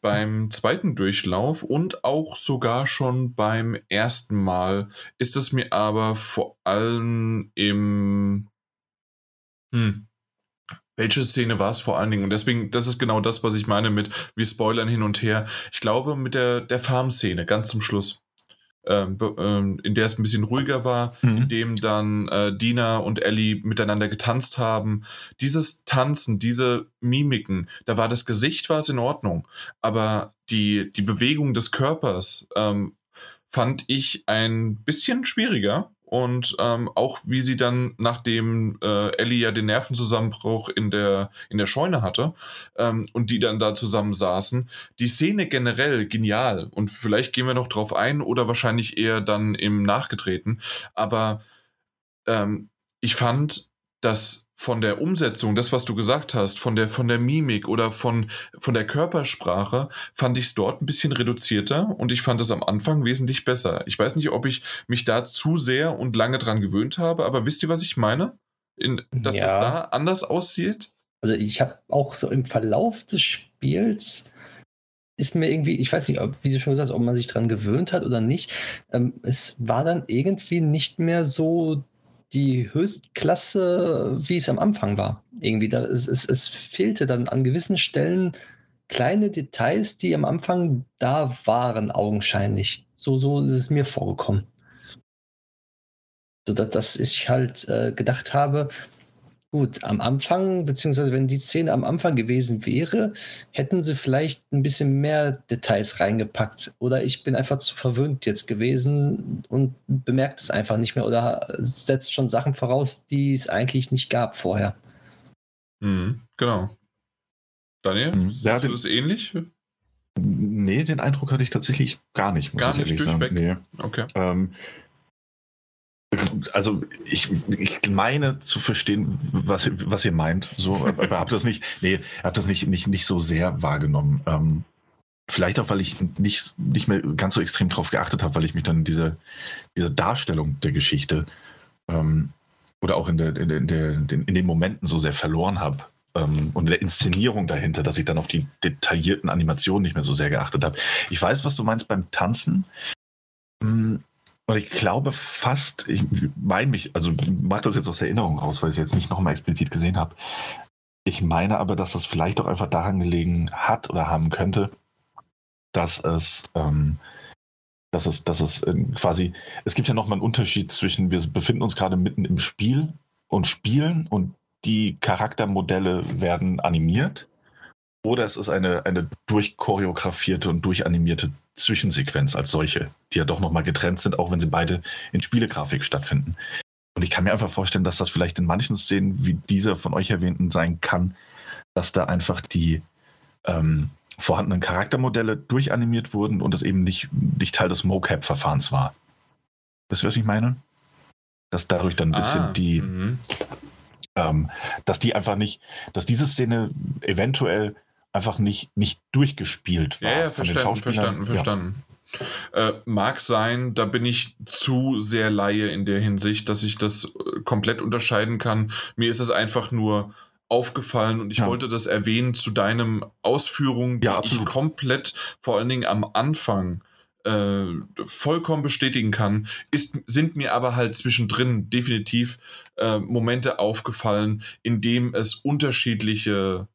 beim zweiten Durchlauf und auch sogar schon beim ersten Mal ist es mir aber vor allem im... Hm, welche Szene war es vor allen Dingen? Und deswegen, das ist genau das, was ich meine mit wir spoilern hin und her. Ich glaube, mit der, der Farm-Szene ganz zum Schluss ähm, ähm, in der es ein bisschen ruhiger war, mhm. in dem dann äh, Dina und Ellie miteinander getanzt haben. Dieses Tanzen, diese Mimiken, da war das Gesicht war es in Ordnung, aber die, die Bewegung des Körpers ähm, fand ich ein bisschen schwieriger und ähm, auch wie sie dann, nachdem äh, Ellie ja den Nervenzusammenbruch in der, in der Scheune hatte ähm, und die dann da zusammen saßen, die Szene generell genial. Und vielleicht gehen wir noch drauf ein oder wahrscheinlich eher dann im Nachgetreten, aber ähm, ich fand, dass von der Umsetzung, das, was du gesagt hast, von der, von der Mimik oder von, von der Körpersprache, fand ich es dort ein bisschen reduzierter und ich fand es am Anfang wesentlich besser. Ich weiß nicht, ob ich mich da zu sehr und lange dran gewöhnt habe, aber wisst ihr, was ich meine? In, dass ja. das da anders aussieht? Also ich habe auch so im Verlauf des Spiels ist mir irgendwie, ich weiß nicht, ob, wie du schon gesagt hast, ob man sich dran gewöhnt hat oder nicht. Ähm, es war dann irgendwie nicht mehr so die Höchstklasse, wie es am Anfang war. Irgendwie, da, es, es, es fehlte dann an gewissen Stellen kleine Details, die am Anfang da waren, augenscheinlich. So, so ist es mir vorgekommen. So dass, dass ich halt äh, gedacht habe, Gut, am Anfang, beziehungsweise wenn die Szene am Anfang gewesen wäre, hätten sie vielleicht ein bisschen mehr Details reingepackt. Oder ich bin einfach zu verwöhnt jetzt gewesen und bemerkt es einfach nicht mehr oder setzt schon Sachen voraus, die es eigentlich nicht gab vorher. Mhm, genau. Daniel, mhm. ja, du das ähnlich? Nee, den Eindruck hatte ich tatsächlich gar nicht. gar nicht durchweg? Nee. Okay. Ähm, Also ich, ich meine zu verstehen, was, was ihr meint. So, [laughs] aber habt das nicht, nee, habt das nicht, nicht, nicht so sehr wahrgenommen. Ähm, vielleicht auch, weil ich nicht, nicht mehr ganz so extrem drauf geachtet habe, weil ich mich dann in diese, diese Darstellung der Geschichte ähm, oder auch in, der, in, der, in, der, in den Momenten so sehr verloren habe ähm, und in der Inszenierung dahinter, dass ich dann auf die detaillierten Animationen nicht mehr so sehr geachtet habe. Ich weiß, was du meinst beim Tanzen. Hm, und ich glaube fast, ich meine mich, also mache das jetzt aus Erinnerung raus, weil ich es jetzt nicht nochmal explizit gesehen habe. Ich meine aber, dass das vielleicht auch einfach daran gelegen hat oder haben könnte, dass es, ähm, dass es, dass es äh, quasi, es gibt ja nochmal einen Unterschied zwischen, wir befinden uns gerade mitten im Spiel und spielen und die Charaktermodelle werden animiert oder es ist eine, eine durchchoreografierte und durchanimierte Zwischensequenz als solche, die ja doch nochmal getrennt sind, auch wenn sie beide in Spielegrafik stattfinden. Und ich kann mir einfach vorstellen, dass das vielleicht in manchen Szenen wie dieser von euch erwähnten sein kann, dass da einfach die ähm, vorhandenen Charaktermodelle durchanimiert wurden und das eben nicht, nicht Teil des Mocap-Verfahrens war. Wisst ihr, was ich meine? Dass dadurch dann ein bisschen ah, die, mhm. ähm, dass die einfach nicht, dass diese Szene eventuell einfach nicht, nicht durchgespielt war. Ja, ja verstanden, verstanden, verstanden. Ja. Äh, mag sein, da bin ich zu sehr Laie in der Hinsicht, dass ich das äh, komplett unterscheiden kann. Mir ist es einfach nur aufgefallen und ich ja. wollte das erwähnen zu deinem Ausführungen, die ja, ich komplett, vor allen Dingen am Anfang, äh, vollkommen bestätigen kann, ist, sind mir aber halt zwischendrin definitiv äh, Momente aufgefallen, in dem es unterschiedliche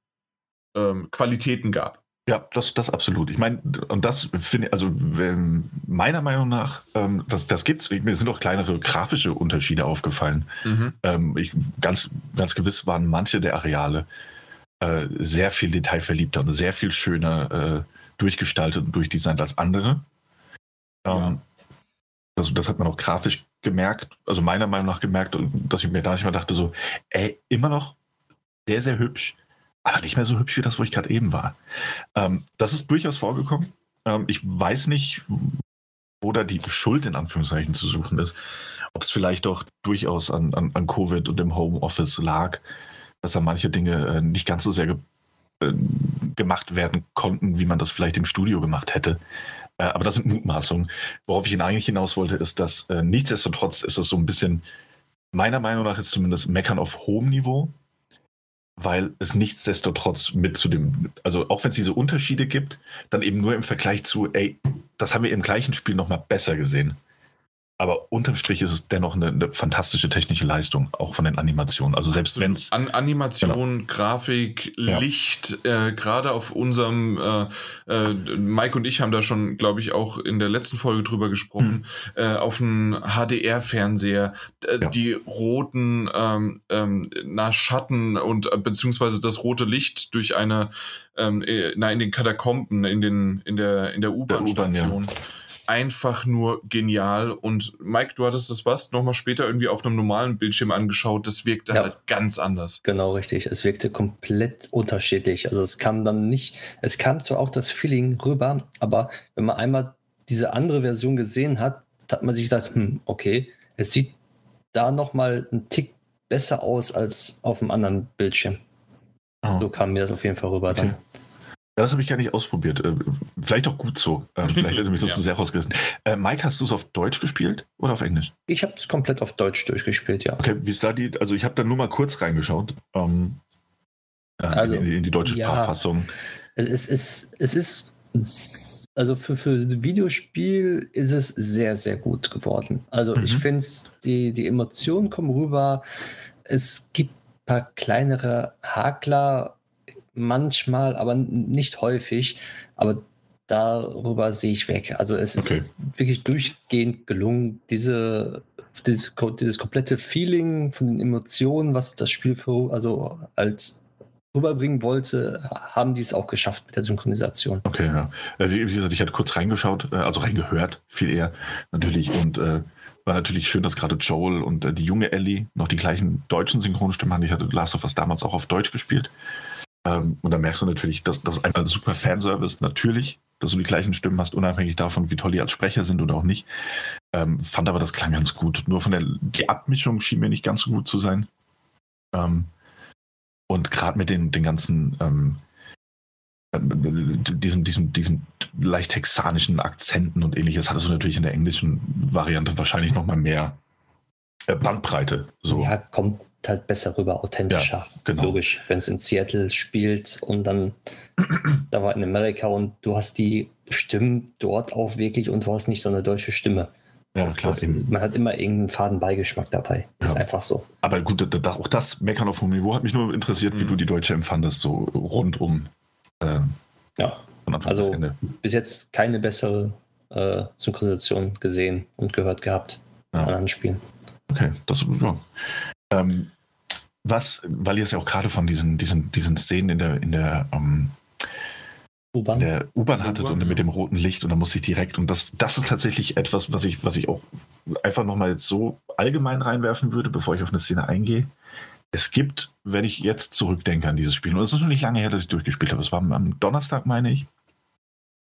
ähm, Qualitäten gab. Ja, das, das absolut. Ich meine, und das finde ich, also meiner Meinung nach, ähm, das, das gibt es. Mir sind auch kleinere grafische Unterschiede aufgefallen. Mhm. Ähm, ich, ganz, ganz gewiss waren manche der Areale äh, sehr viel detailverliebter und sehr viel schöner äh, durchgestaltet und durchdesignt als andere. Ähm, also das hat man auch grafisch gemerkt, also meiner Meinung nach gemerkt, dass ich mir da nicht mal dachte, so, ey, immer noch sehr, sehr hübsch aber nicht mehr so hübsch wie das, wo ich gerade eben war. Ähm, das ist durchaus vorgekommen. Ähm, ich weiß nicht, wo da die Schuld in Anführungszeichen zu suchen ist. Ob es vielleicht auch durchaus an, an, an Covid und dem Homeoffice lag, dass da manche Dinge äh, nicht ganz so sehr ge äh, gemacht werden konnten, wie man das vielleicht im Studio gemacht hätte. Äh, aber das sind Mutmaßungen. Worauf ich ihn eigentlich hinaus wollte, ist, dass äh, nichtsdestotrotz ist es so ein bisschen, meiner Meinung nach ist zumindest Meckern auf hohem Niveau weil es nichtsdestotrotz mit zu dem, also auch wenn es diese Unterschiede gibt, dann eben nur im Vergleich zu, ey, das haben wir im gleichen Spiel nochmal besser gesehen. Aber unterm Strich ist es dennoch eine, eine, fantastische technische Leistung, auch von den Animationen. Also selbst wenn es. An Animation, genau. Grafik, ja. Licht, äh, gerade auf unserem, äh, äh, Mike und ich haben da schon, glaube ich, auch in der letzten Folge drüber gesprochen, hm. äh, auf einem HDR-Fernseher, ja. die roten ähm, ähm, na, Schatten und äh, beziehungsweise das rote Licht durch eine, ähm, äh, na, in den Katakomben, in, den, in der, in der U-Bahn-Station. Einfach nur genial. Und Mike, du hattest das was nochmal später irgendwie auf einem normalen Bildschirm angeschaut. Das wirkte ja. halt ganz anders. Genau, richtig. Es wirkte komplett unterschiedlich. Also es kam dann nicht, es kam zwar auch das Feeling rüber, aber wenn man einmal diese andere Version gesehen hat, hat man sich gedacht, hm, okay, es sieht da nochmal einen Tick besser aus als auf dem anderen Bildschirm. Oh. So kam mir das auf jeden Fall rüber okay. dann. Das habe ich gar nicht ausprobiert. Äh, vielleicht auch gut so. Ähm, [laughs] vielleicht hätte mich so ja. zu sehr rausgerissen. Äh, Mike, hast du es auf Deutsch gespielt oder auf Englisch? Ich habe es komplett auf Deutsch durchgespielt, ja. Okay, wie ist da die? Also ich habe da nur mal kurz reingeschaut. Ähm, äh, also, in, in, die deutsche ja, Sprachfassung. Es ist, es ist, also für, für Videospiel ist es sehr, sehr gut geworden. Also mhm. ich finde, die, die Emotionen kommen rüber. Es gibt ein paar kleinere Hakler, manchmal, aber nicht häufig. Aber darüber sehe ich weg. Also es okay. ist wirklich durchgehend gelungen, diese, dieses, dieses, komplette Feeling von den Emotionen, was das Spiel für, also als rüberbringen wollte, haben die es auch geschafft mit der Synchronisation. Okay, ja. Äh, wie gesagt, ich hatte kurz reingeschaut, äh, also reingehört, viel eher natürlich. Und äh, war natürlich schön, dass gerade Joel und äh, die junge Ellie noch die gleichen deutschen Synchronstimmen haben. Ich hatte Last of Us damals auch auf Deutsch gespielt. Ähm, und da merkst du natürlich, dass das ein super Fanservice natürlich dass du die gleichen Stimmen hast, unabhängig davon, wie toll die als Sprecher sind oder auch nicht. Ähm, fand aber, das klang ganz gut. Nur von der die Abmischung schien mir nicht ganz so gut zu sein. Ähm, und gerade mit den, den ganzen ähm, äh, diesem, diesem, diesem leicht texanischen Akzenten und ähnliches hattest du natürlich in der englischen Variante wahrscheinlich noch mal mehr äh, Bandbreite. So. Ja, kommt halt besser rüber, authentischer. Ja, genau. Logisch, wenn es in Seattle spielt und dann [clears throat] da war in Amerika und du hast die Stimmen dort auch wirklich und du hast nicht so eine deutsche Stimme. Ja, das, klar. Das, man hat immer irgendeinen Fadenbeigeschmack dabei. Ja. Ist einfach so. Aber gut, da, auch das Meckern auf hohem Niveau hat mich nur interessiert, wie mhm. du die Deutsche empfandest, so rundum. Äh, ja. Also bis jetzt keine bessere äh, Synchronisation gesehen und gehört gehabt ja. an Spielen. Okay, das ja. Ähm, was, weil ihr es ja auch gerade von diesen, diesen, diesen Szenen in der, in der ähm, U-Bahn. der U-Bahn hattet und mit dem roten Licht und da muss ich direkt und das, das ist tatsächlich etwas, was ich, was ich auch einfach nochmal jetzt so allgemein reinwerfen würde, bevor ich auf eine Szene eingehe. Es gibt, wenn ich jetzt zurückdenke an dieses Spiel, und es ist noch nicht lange her, dass ich durchgespielt habe, es war am Donnerstag, meine ich,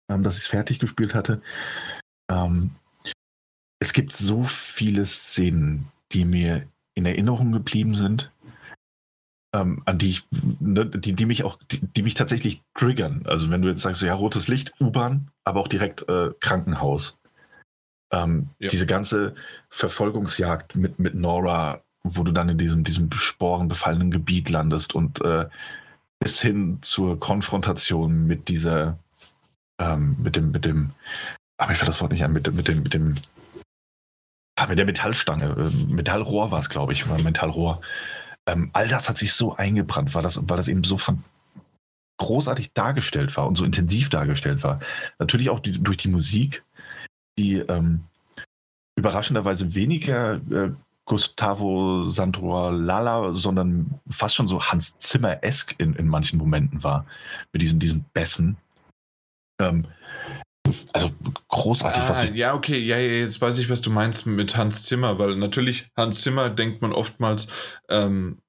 ähm, dass ich es fertig gespielt hatte. Ähm, es gibt so viele Szenen, die mir in Erinnerung geblieben sind, ähm, an die ich, ne, die, die mich auch, die, die, mich tatsächlich triggern. Also wenn du jetzt sagst, so, ja, rotes Licht, U-Bahn, aber auch direkt äh, Krankenhaus. Ähm, ja. Diese ganze Verfolgungsjagd mit, mit Nora, wo du dann in diesem, diesem sporenbefallenen Gebiet landest und äh, bis hin zur Konfrontation mit dieser, ähm, mit dem, mit dem, aber ich fällt das Wort nicht an, mit, mit dem, mit dem Ah, mit der Metallstange, äh, Metallrohr war es, glaube ich, Metallrohr. Ähm, all das hat sich so eingebrannt, weil das, weil das eben so von großartig dargestellt war und so intensiv dargestellt war. Natürlich auch die, durch die Musik, die ähm, überraschenderweise weniger äh, Gustavo Lala, sondern fast schon so Hans Zimmer-esk in, in manchen Momenten war. Mit diesen, diesen Bässen. Ähm, also großartig, ah, was ich. Ja, okay, ja, jetzt weiß ich, was du meinst mit Hans Zimmer, weil natürlich Hans Zimmer denkt man oftmals, ähm,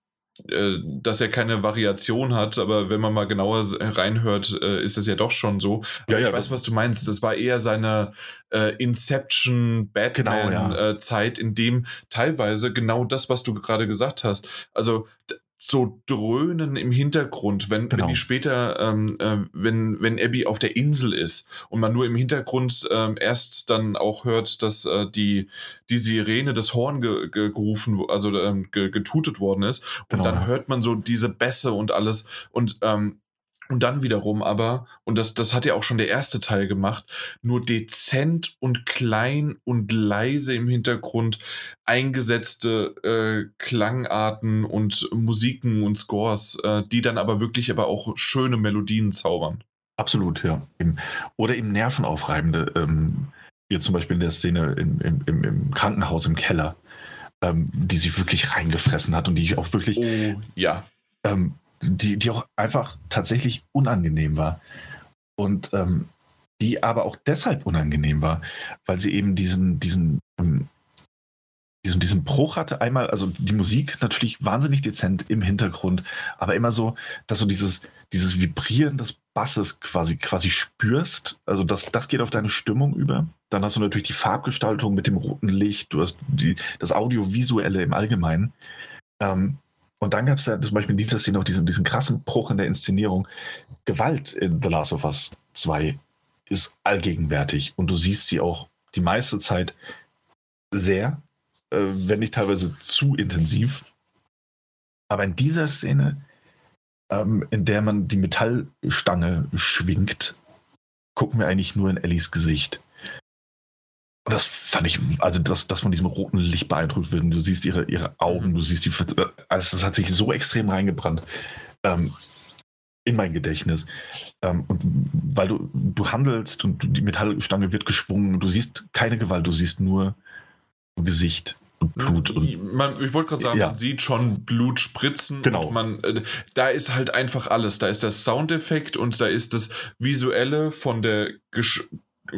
äh, dass er keine Variation hat, aber wenn man mal genauer reinhört, äh, ist es ja doch schon so. Ja, ja, ich weiß, was du meinst. Das war eher seine äh, Inception Batman-Zeit, genau, ja. in dem teilweise genau das, was du gerade gesagt hast. Also so dröhnen im Hintergrund, wenn, genau. wenn die später, ähm, äh, wenn, wenn Abby auf der Insel ist und man nur im Hintergrund ähm, erst dann auch hört, dass äh, die, die Sirene, das Horn ge, ge gerufen, also ähm, ge, getutet worden ist. Und genau. dann hört man so diese Bässe und alles. Und ähm, und dann wiederum aber, und das, das hat ja auch schon der erste Teil gemacht, nur dezent und klein und leise im Hintergrund eingesetzte äh, Klangarten und Musiken und Scores, äh, die dann aber wirklich aber auch schöne Melodien zaubern. Absolut, ja. Oder eben nervenaufreibende, ähm, wie zum Beispiel in der Szene im, im, im, Krankenhaus im Keller, ähm, die sich wirklich reingefressen hat und die auch wirklich. Oh, ja. Ähm, die, die auch einfach tatsächlich unangenehm war. Und ähm, die aber auch deshalb unangenehm war, weil sie eben diesen, diesen, ähm, diesen, diesen Bruch hatte. Einmal, also die Musik natürlich wahnsinnig dezent im Hintergrund, aber immer so, dass du dieses, dieses Vibrieren des Basses quasi, quasi spürst. Also das, das geht auf deine Stimmung über. Dann hast du natürlich die Farbgestaltung mit dem roten Licht, du hast die, das Audiovisuelle im Allgemeinen. Ähm, und dann gab es ja zum Beispiel in dieser Szene auch diesen, diesen krassen Bruch in der Inszenierung. Gewalt in The Last of Us 2 ist allgegenwärtig und du siehst sie auch die meiste Zeit sehr, äh, wenn nicht teilweise zu intensiv. Aber in dieser Szene, ähm, in der man die Metallstange schwingt, gucken wir eigentlich nur in Ellies Gesicht. Und das fand ich, also das, das von diesem roten Licht beeindruckt wird. Du siehst ihre, ihre Augen, du siehst die, also das hat sich so extrem reingebrannt ähm, in mein Gedächtnis. Ähm, und weil du, du handelst und die Metallstange wird geschwungen, du siehst keine Gewalt, du siehst nur Gesicht und Blut. Und, man, ich wollte gerade sagen, ja. man sieht schon Blut spritzen. Genau. man, äh, da ist halt einfach alles. Da ist der Soundeffekt und da ist das Visuelle von der Gesch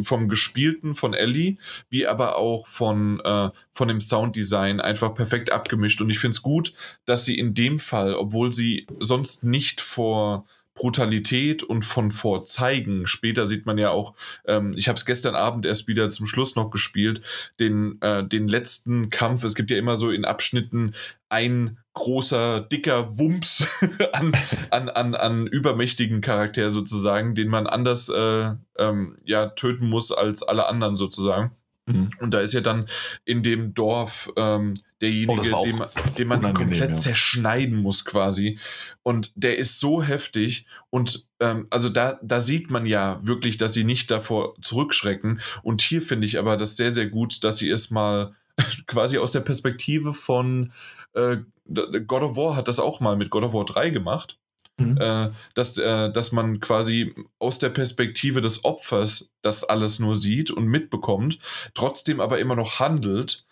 vom Gespielten von Ellie, wie aber auch von, äh, von dem Sounddesign einfach perfekt abgemischt. Und ich finde es gut, dass sie in dem Fall, obwohl sie sonst nicht vor Brutalität und von Vorzeigen. Später sieht man ja auch, ähm, ich habe es gestern Abend erst wieder zum Schluss noch gespielt, den, äh, den letzten Kampf. Es gibt ja immer so in Abschnitten ein großer, dicker Wumps [laughs] an, an, an, an übermächtigen Charakter sozusagen, den man anders äh, ähm, ja, töten muss als alle anderen sozusagen. Mhm. Und da ist ja dann in dem Dorf ähm, derjenige, oh, den, den, man komplett ja. zerschneiden muss quasi. Und der ist so heftig. Und ähm, also da, da sieht man ja wirklich, dass sie nicht davor zurückschrecken. Und hier finde ich aber das sehr, sehr gut, dass sie es mal [laughs] quasi aus der Perspektive von äh, God of War hat das auch mal mit God of War 3 gemacht. Mhm. Äh, dass, äh, dass man quasi aus der Perspektive des Opfers das alles nur sieht und mitbekommt, trotzdem aber immer noch handelt.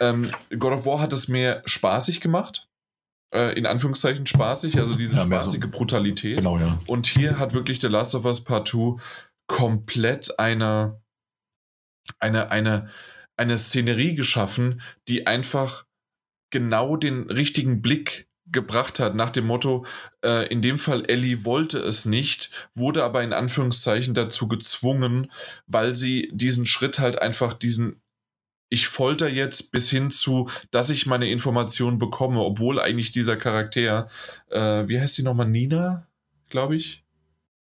Ähm, God of War hat es mehr spaßig gemacht. Äh, in Anführungszeichen spaßig, also diese ja, spaßige so. Brutalität. Genau, ja. Und hier hat wirklich The Last of Us Part 2 komplett eine, eine, eine, eine Szenerie geschaffen, die einfach genau den richtigen Blick gebracht hat, nach dem Motto, äh, in dem Fall Ellie wollte es nicht, wurde aber in Anführungszeichen dazu gezwungen, weil sie diesen Schritt halt einfach diesen ich folter jetzt bis hin zu, dass ich meine Informationen bekomme, obwohl eigentlich dieser Charakter, äh, wie heißt sie nochmal, Nina, glaube ich?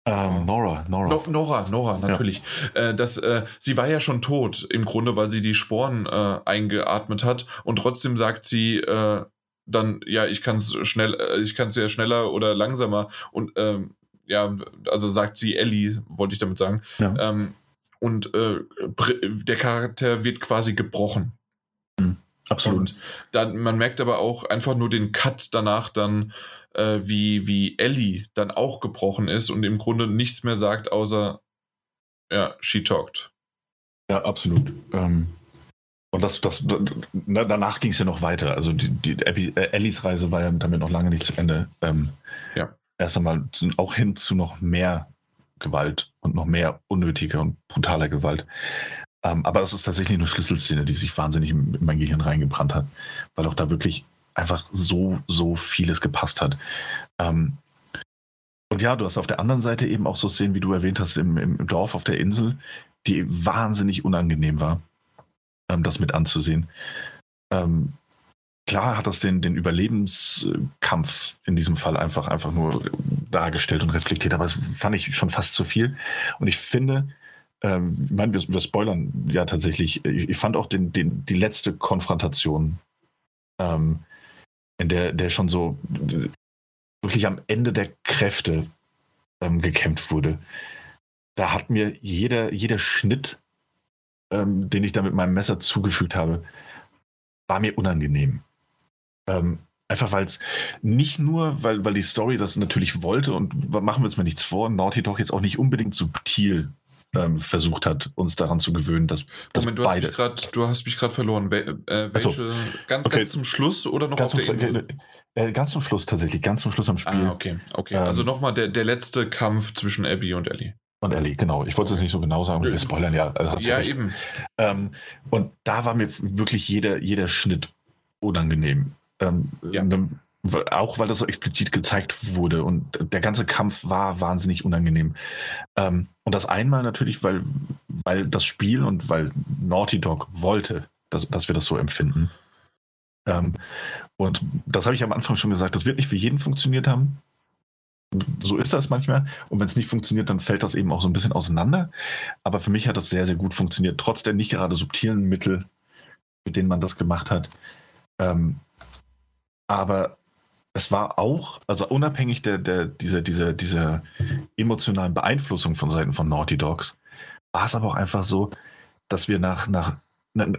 Ähm, Nora, Nora. No, Nora, Nora, natürlich. Ja. Äh, das, äh, sie war ja schon tot, im Grunde, weil sie die Sporen äh, eingeatmet hat und trotzdem sagt sie, äh, dann, ja, ich kann es schnell, äh, ich kann es ja schneller oder langsamer und ähm, ja, also sagt sie Ellie, wollte ich damit sagen. Ja. Ähm, und äh, der Charakter wird quasi gebrochen. Mhm, absolut. Und dann, man merkt aber auch einfach nur den Cut danach dann, äh, wie, wie Ellie dann auch gebrochen ist und im Grunde nichts mehr sagt, außer ja, she talked. Ja, absolut. Ähm, und das, das, danach ging es ja noch weiter. Also die, die Abby, äh, Ellies Reise war ja damit noch lange nicht zu Ende. Ähm, ja. Erst einmal auch hin zu noch mehr Gewalt und noch mehr unnötiger und brutaler Gewalt. Ähm, aber das ist tatsächlich eine Schlüsselszene, die sich wahnsinnig in, in mein Gehirn reingebrannt hat, weil auch da wirklich einfach so, so vieles gepasst hat. Ähm, und ja, du hast auf der anderen Seite eben auch so Szenen, wie du erwähnt hast, im, im Dorf auf der Insel, die wahnsinnig unangenehm war ähm, das mit anzusehen. Ähm, klar hat das den, den Überlebenskampf in diesem Fall einfach, einfach nur dargestellt und reflektiert, aber es fand ich schon fast zu viel. Und ich finde, ähm, ich meine, wir, wir, spoilern ja tatsächlich, ich, ich, fand auch den, den, die letzte Konfrontation, ähm, in der, der schon so wirklich am Ende der Kräfte ähm, gekämpft wurde. Da hat mir jeder, jeder Schnitt ähm, den ich da mit meinem Messer zugefügt habe, war mir unangenehm. Ähm, einfach weil es nicht nur, weil, weil die Story das natürlich wollte und machen wir uns mal nichts vor, Naughty Dog jetzt auch nicht unbedingt subtil ähm, versucht hat, uns daran zu gewöhnen, dass, dass Moment, du beide. Hast grad, du hast mich gerade verloren. Wel, äh, welche? So. Ganz, okay. ganz zum Schluss oder noch ganz auf der Insel? Äh, ganz zum Schluss tatsächlich, ganz zum Schluss am Spiel. Ah, okay, okay. Ähm, also nochmal der, der letzte Kampf zwischen Abby und Ellie. Und Ellie, genau. Ich wollte es nicht so genau sagen, wir spoilern ja. Also ja, eben. Ähm, und da war mir wirklich jeder, jeder Schnitt unangenehm. Ähm, ja. Ne, auch weil das so explizit gezeigt wurde und der ganze Kampf war wahnsinnig unangenehm. Ähm, und das einmal natürlich, weil, weil das Spiel und weil Naughty Dog wollte, dass, dass wir das so empfinden. Ähm, und das habe ich am Anfang schon gesagt, das wird nicht für jeden funktioniert haben so ist das manchmal. Und wenn es nicht funktioniert, dann fällt das eben auch so ein bisschen auseinander. Aber für mich hat das sehr, sehr gut funktioniert, trotz der nicht gerade subtilen Mittel, mit denen man das gemacht hat. Ähm, aber es war auch, also unabhängig der, der, dieser, dieser, dieser emotionalen Beeinflussung von Seiten von Naughty Dogs, war es aber auch einfach so, dass wir nach, nach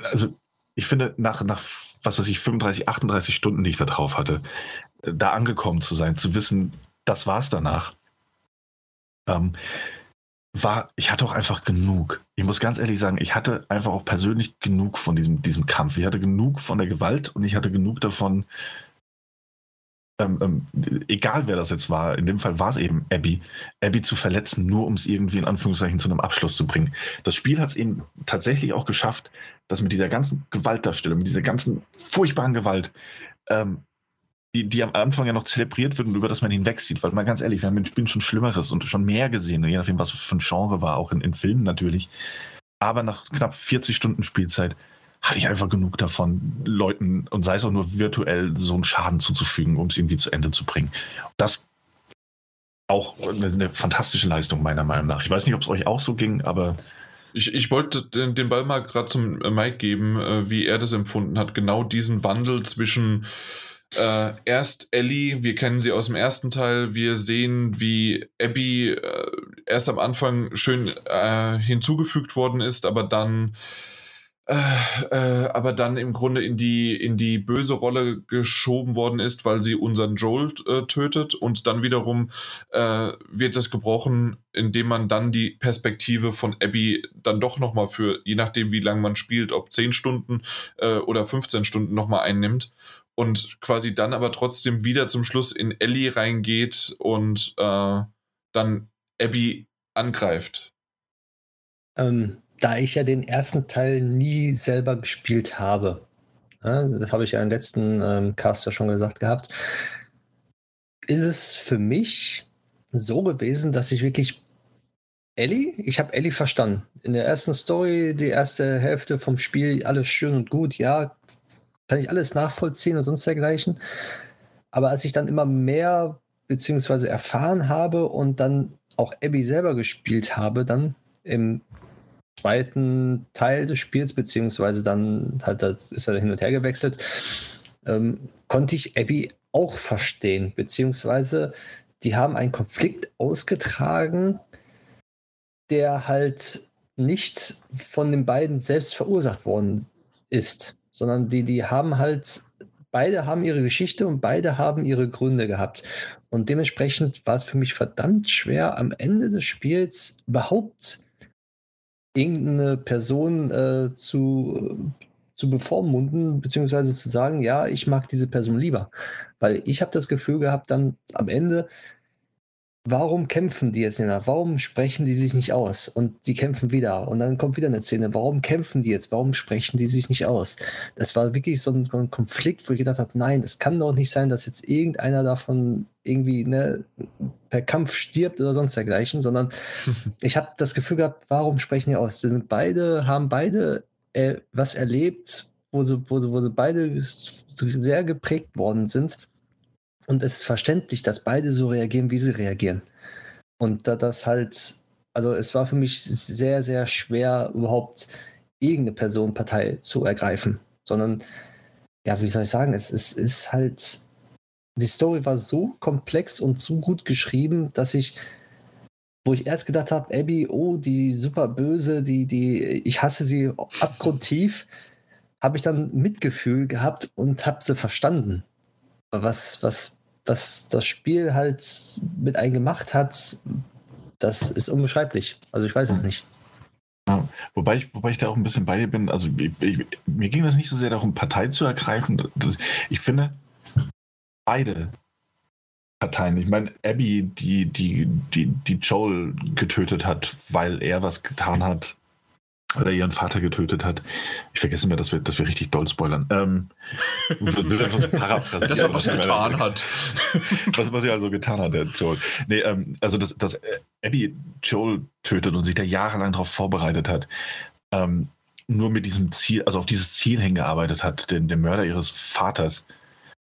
also ich finde, nach, nach was weiß ich, 35, 38 Stunden, die ich da drauf hatte, da angekommen zu sein, zu wissen, das war's danach. Ähm, war, ich hatte auch einfach genug. Ich muss ganz ehrlich sagen, ich hatte einfach auch persönlich genug von diesem, diesem Kampf. Ich hatte genug von der Gewalt und ich hatte genug davon, ähm, ähm, egal wer das jetzt war, in dem Fall war es eben Abby, Abby zu verletzen, nur um es irgendwie in Anführungszeichen zu einem Abschluss zu bringen. Das Spiel hat es eben tatsächlich auch geschafft, dass mit dieser ganzen Gewaltdarstellung, mit dieser ganzen furchtbaren Gewalt, ähm, die, die am Anfang ja noch zelebriert wird und über das man hinwegsieht. Weil mal ganz ehrlich, wir haben in Spielen schon Schlimmeres und schon mehr gesehen, je nachdem, was für ein Genre war, auch in, in Filmen natürlich. Aber nach knapp 40 Stunden Spielzeit hatte ich einfach genug davon, Leuten und sei es auch nur virtuell so einen Schaden zuzufügen, um es irgendwie zu Ende zu bringen. Das auch eine fantastische Leistung meiner Meinung nach. Ich weiß nicht, ob es euch auch so ging, aber ich, ich wollte den, Ball mal gerade zum Mike geben, äh, wie er das empfunden hat. Genau diesen Wandel zwischen äh, erst Ellie, wir kennen sie aus dem ersten Teil, wir sehen, wie Abby äh, erst am Anfang schön äh, hinzugefügt worden ist, aber dann äh, äh, aber dann im Grunde in die, in die böse Rolle geschoben worden ist, weil sie unseren Joel äh, tötet und dann wiederum äh, wird das gebrochen, indem man dann die Perspektive von Abby dann doch nochmal für, je nachdem wie lange man spielt, ob 10 Stunden äh, oder 15 Stunden nochmal einnimmt und quasi dann aber trotzdem wieder zum Schluss in Ellie reingeht und dann Abby angreift. Ähm, da ich ja den ersten Teil nie selber gespielt habe, ja, das habe ich ja im letzten ähm, Cast ja schon gesagt gehabt, ist es für mich so gewesen, dass ich wirklich Ellie, ich habe Ellie verstanden. In der ersten Story, die erste Hälfte vom Spiel, alles schön und gut, ja, kann ich alles nachvollziehen und sonst dergleichen. Aber als ich dann immer mehr beziehungsweise erfahren habe und dann auch Abby selber gespielt habe, dann im zweiten Teil des Spiels, beziehungsweise dann halt, ist er hin und her gewechselt, ähm, konnte ich Abby auch verstehen, beziehungsweise die haben einen Konflikt ausgetragen, der halt nicht von den beiden selbst verursacht worden ist, sondern die, die haben halt, beide haben ihre Geschichte und beide haben ihre Gründe gehabt. Und dementsprechend war es für mich verdammt schwer, am Ende des Spiels überhaupt irgendeine Person äh, zu, zu bevormunden, beziehungsweise zu sagen, ja, ich mag diese Person lieber. Weil ich habe das Gefühl gehabt, dann am Ende, warum kämpfen die jetzt nicht mehr? Warum sprechen die sich nicht aus? Und die kämpfen wieder. Und dann kommt wieder eine Szene. Warum kämpfen die jetzt? Warum sprechen die sich nicht aus? Das war wirklich so ein, Konflikt, wo ich gedacht habe, nein, es kann doch nicht sein, dass jetzt irgendeiner davon irgendwie ne, per Kampf stirbt oder sonst dergleichen, sondern [laughs] ich habe das Gefühl gehabt, warum sprechen die aus? Sind beide, haben beide äh, was erlebt, wo sie, wo, sie, wo sie beide sehr geprägt worden sind und es ist verständlich, dass beide so reagieren, wie sie reagieren. Und da das halt, also es war für mich sehr, sehr schwer, überhaupt irgendeine Person Partei zu ergreifen. Sondern, ja, wie soll ich sagen, es, es ist halt, die Story war so komplex und so gut geschrieben, dass ich, wo ich erst gedacht habe, Abby, oh, die super böse, die, die, ich hasse sie abgrundtief, habe ich dann Mitgefühl gehabt und habe sie verstanden was, was, was das Spiel halt mit einem gemacht hat, das ist unbeschreiblich. Also ich weiß es nicht. Ja, wobei, ich, wobei ich da auch ein bisschen bei dir bin. Also ich, ich, mir ging das nicht so sehr darum, Partei zu ergreifen. Das, ich finde, beide Parteien, ich meine, Abby, die, die, die, die Joel getötet hat, weil er was getan hat, weil er ihren Vater getötet hat. Ich vergesse mir, dass wir, dass wir richtig doll spoilern. Ähm, dass er was getan hat. was, was er also getan hat, der Joel. Nee, ähm, also, dass, dass Abby Joel tötet und sich da jahrelang darauf vorbereitet hat, ähm, nur mit diesem Ziel, also auf dieses Ziel hingearbeitet hat, den, den Mörder ihres Vaters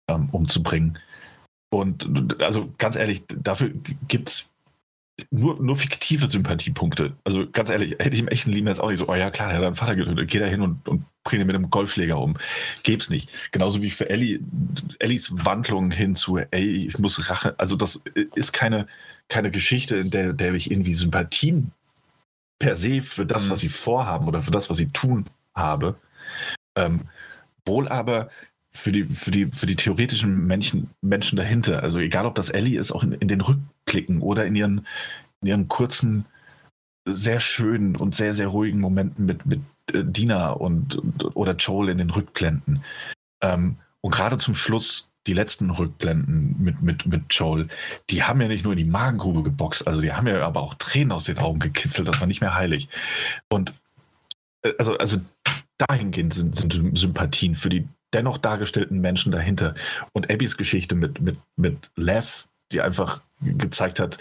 ähm, umzubringen. Und also ganz ehrlich, dafür gibt es nur, nur fiktive Sympathiepunkte. Also ganz ehrlich, hätte ich im echten Leben jetzt auch nicht so, oh ja klar, der hat einen Vater getötet, geh da hin und, und bring ihn mit einem Golfschläger um. Gäb's nicht. Genauso wie für Ellie, Ellies Wandlung hin zu, ey, ich muss Rache, also das ist keine, keine Geschichte, in der, der ich irgendwie Sympathien per se für das, mhm. was sie vorhaben oder für das, was sie tun habe. Ähm, wohl aber für die, für die, für die theoretischen Menschen, Menschen dahinter. Also egal, ob das Ellie ist, auch in, in den Rückblicken oder in ihren, in ihren kurzen, sehr schönen und sehr, sehr ruhigen Momenten mit, mit äh, Dina und, oder Joel in den Rückblenden. Ähm, und gerade zum Schluss, die letzten Rückblenden mit, mit, mit Joel, die haben ja nicht nur in die Magengrube geboxt, also die haben ja aber auch Tränen aus den Augen gekitzelt, das war nicht mehr heilig. Und äh, also, also dahingehend sind, sind Sympathien für die dennoch dargestellten Menschen dahinter. Und Abbys Geschichte mit, mit, mit Lev, die einfach gezeigt hat,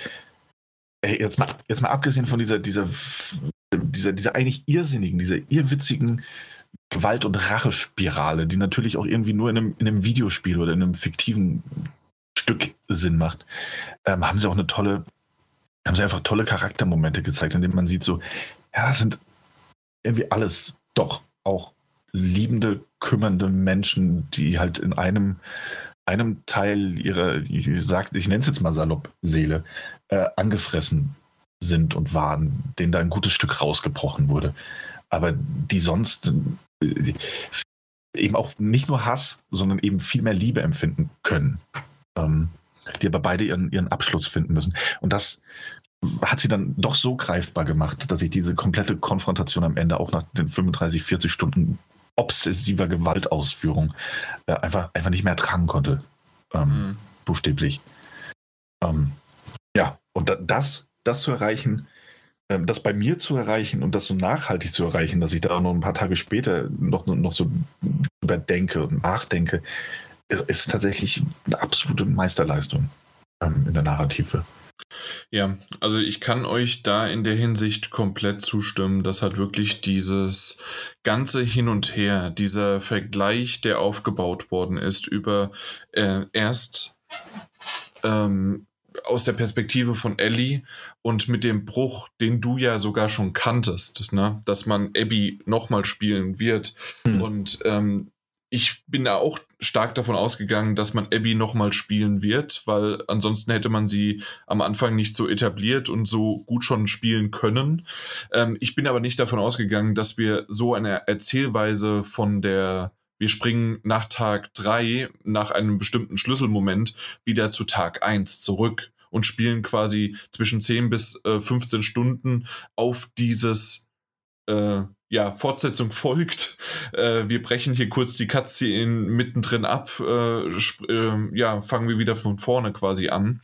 ey, jetzt mal, jetzt mal abgesehen von dieser, dieser, dieser, dieser eigentlich irrsinnigen, dieser irrwitzigen Gewalt- und Rachespirale, die natürlich auch irgendwie nur in einem, in einem Videospiel oder in einem fiktiven Stück Sinn macht, ähm, haben sie auch eine tolle, haben sie einfach tolle Charaktermomente gezeigt, in denen man sieht so, ja, das sind irgendwie alles doch auch liebende, kümmernde Menschen, die halt in einem, einem Teil ihrer, ich, ich nenne es jetzt mal salopp, Seele, äh, angefressen sind und waren, denen da ein gutes Stück rausgebrochen wurde. Aber die sonst äh, eben auch nicht nur Hass, sondern eben viel mehr Liebe empfinden können. Ähm, die aber beide ihren, ihren Abschluss finden müssen. Und das hat sie dann doch so greifbar gemacht, dass ich diese komplette Konfrontation am Ende auch nach den 35, 40 Stunden obsessiver Gewaltausführung äh, einfach, einfach nicht mehr ertragen konnte. Ähm, mhm. Buchstäblich. Ähm, ja, und da, das, das zu erreichen, äh, das bei mir zu erreichen und das so nachhaltig zu erreichen, dass ich da noch ein paar Tage später noch, noch so überdenke und nachdenke, ist, ist tatsächlich eine absolute Meisterleistung ähm, in der Narrative. Ja, also ich kann euch da in der Hinsicht komplett zustimmen. Das hat wirklich dieses ganze Hin und Her, dieser Vergleich, der aufgebaut worden ist über äh, erst ähm, aus der Perspektive von Ellie und mit dem Bruch, den du ja sogar schon kanntest, ne? dass man Abby nochmal spielen wird. Hm. Und ähm, ich bin da auch stark davon ausgegangen, dass man Abby nochmal spielen wird, weil ansonsten hätte man sie am Anfang nicht so etabliert und so gut schon spielen können. Ähm, ich bin aber nicht davon ausgegangen, dass wir so eine Erzählweise von der wir springen nach Tag drei nach einem bestimmten Schlüsselmoment wieder zu Tag eins zurück und spielen quasi zwischen 10 bis äh, 15 Stunden auf dieses äh, ja, Fortsetzung folgt. Äh, wir brechen hier kurz die Cutscene mittendrin ab. Äh, äh, ja, fangen wir wieder von vorne quasi an.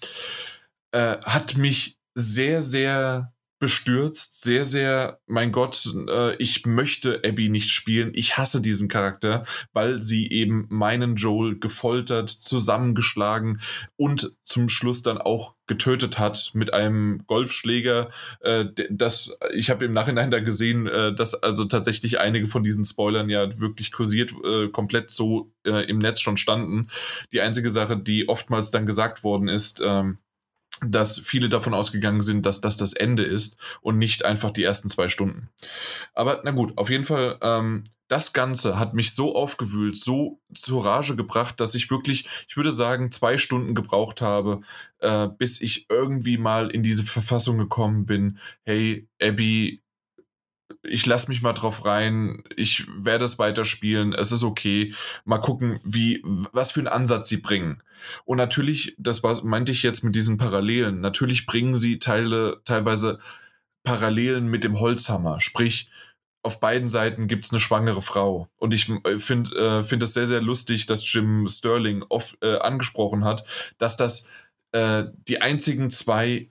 Äh, hat mich sehr, sehr bestürzt, sehr, sehr, mein Gott, äh, ich möchte Abby nicht spielen. Ich hasse diesen Charakter, weil sie eben meinen Joel gefoltert, zusammengeschlagen und zum Schluss dann auch getötet hat mit einem Golfschläger. Äh, das, ich habe im Nachhinein da gesehen, äh, dass also tatsächlich einige von diesen Spoilern ja wirklich kursiert, äh, komplett so äh, im Netz schon standen. Die einzige Sache, die oftmals dann gesagt worden ist, ähm, dass viele davon ausgegangen sind, dass das das Ende ist und nicht einfach die ersten zwei Stunden. Aber na gut, auf jeden Fall, ähm, das Ganze hat mich so aufgewühlt, so zur Rage gebracht, dass ich wirklich, ich würde sagen, zwei Stunden gebraucht habe, äh, bis ich irgendwie mal in diese Verfassung gekommen bin. Hey, Abby, ich lasse mich mal drauf rein, ich werde es weiterspielen, es ist okay. Mal gucken, wie, was für einen Ansatz sie bringen. Und natürlich, das war, meinte ich jetzt mit diesen Parallelen, natürlich bringen sie Teile, teilweise Parallelen mit dem Holzhammer. Sprich, auf beiden Seiten gibt es eine schwangere Frau. Und ich finde äh, find es sehr, sehr lustig, dass Jim Sterling oft äh, angesprochen hat, dass das äh, die einzigen zwei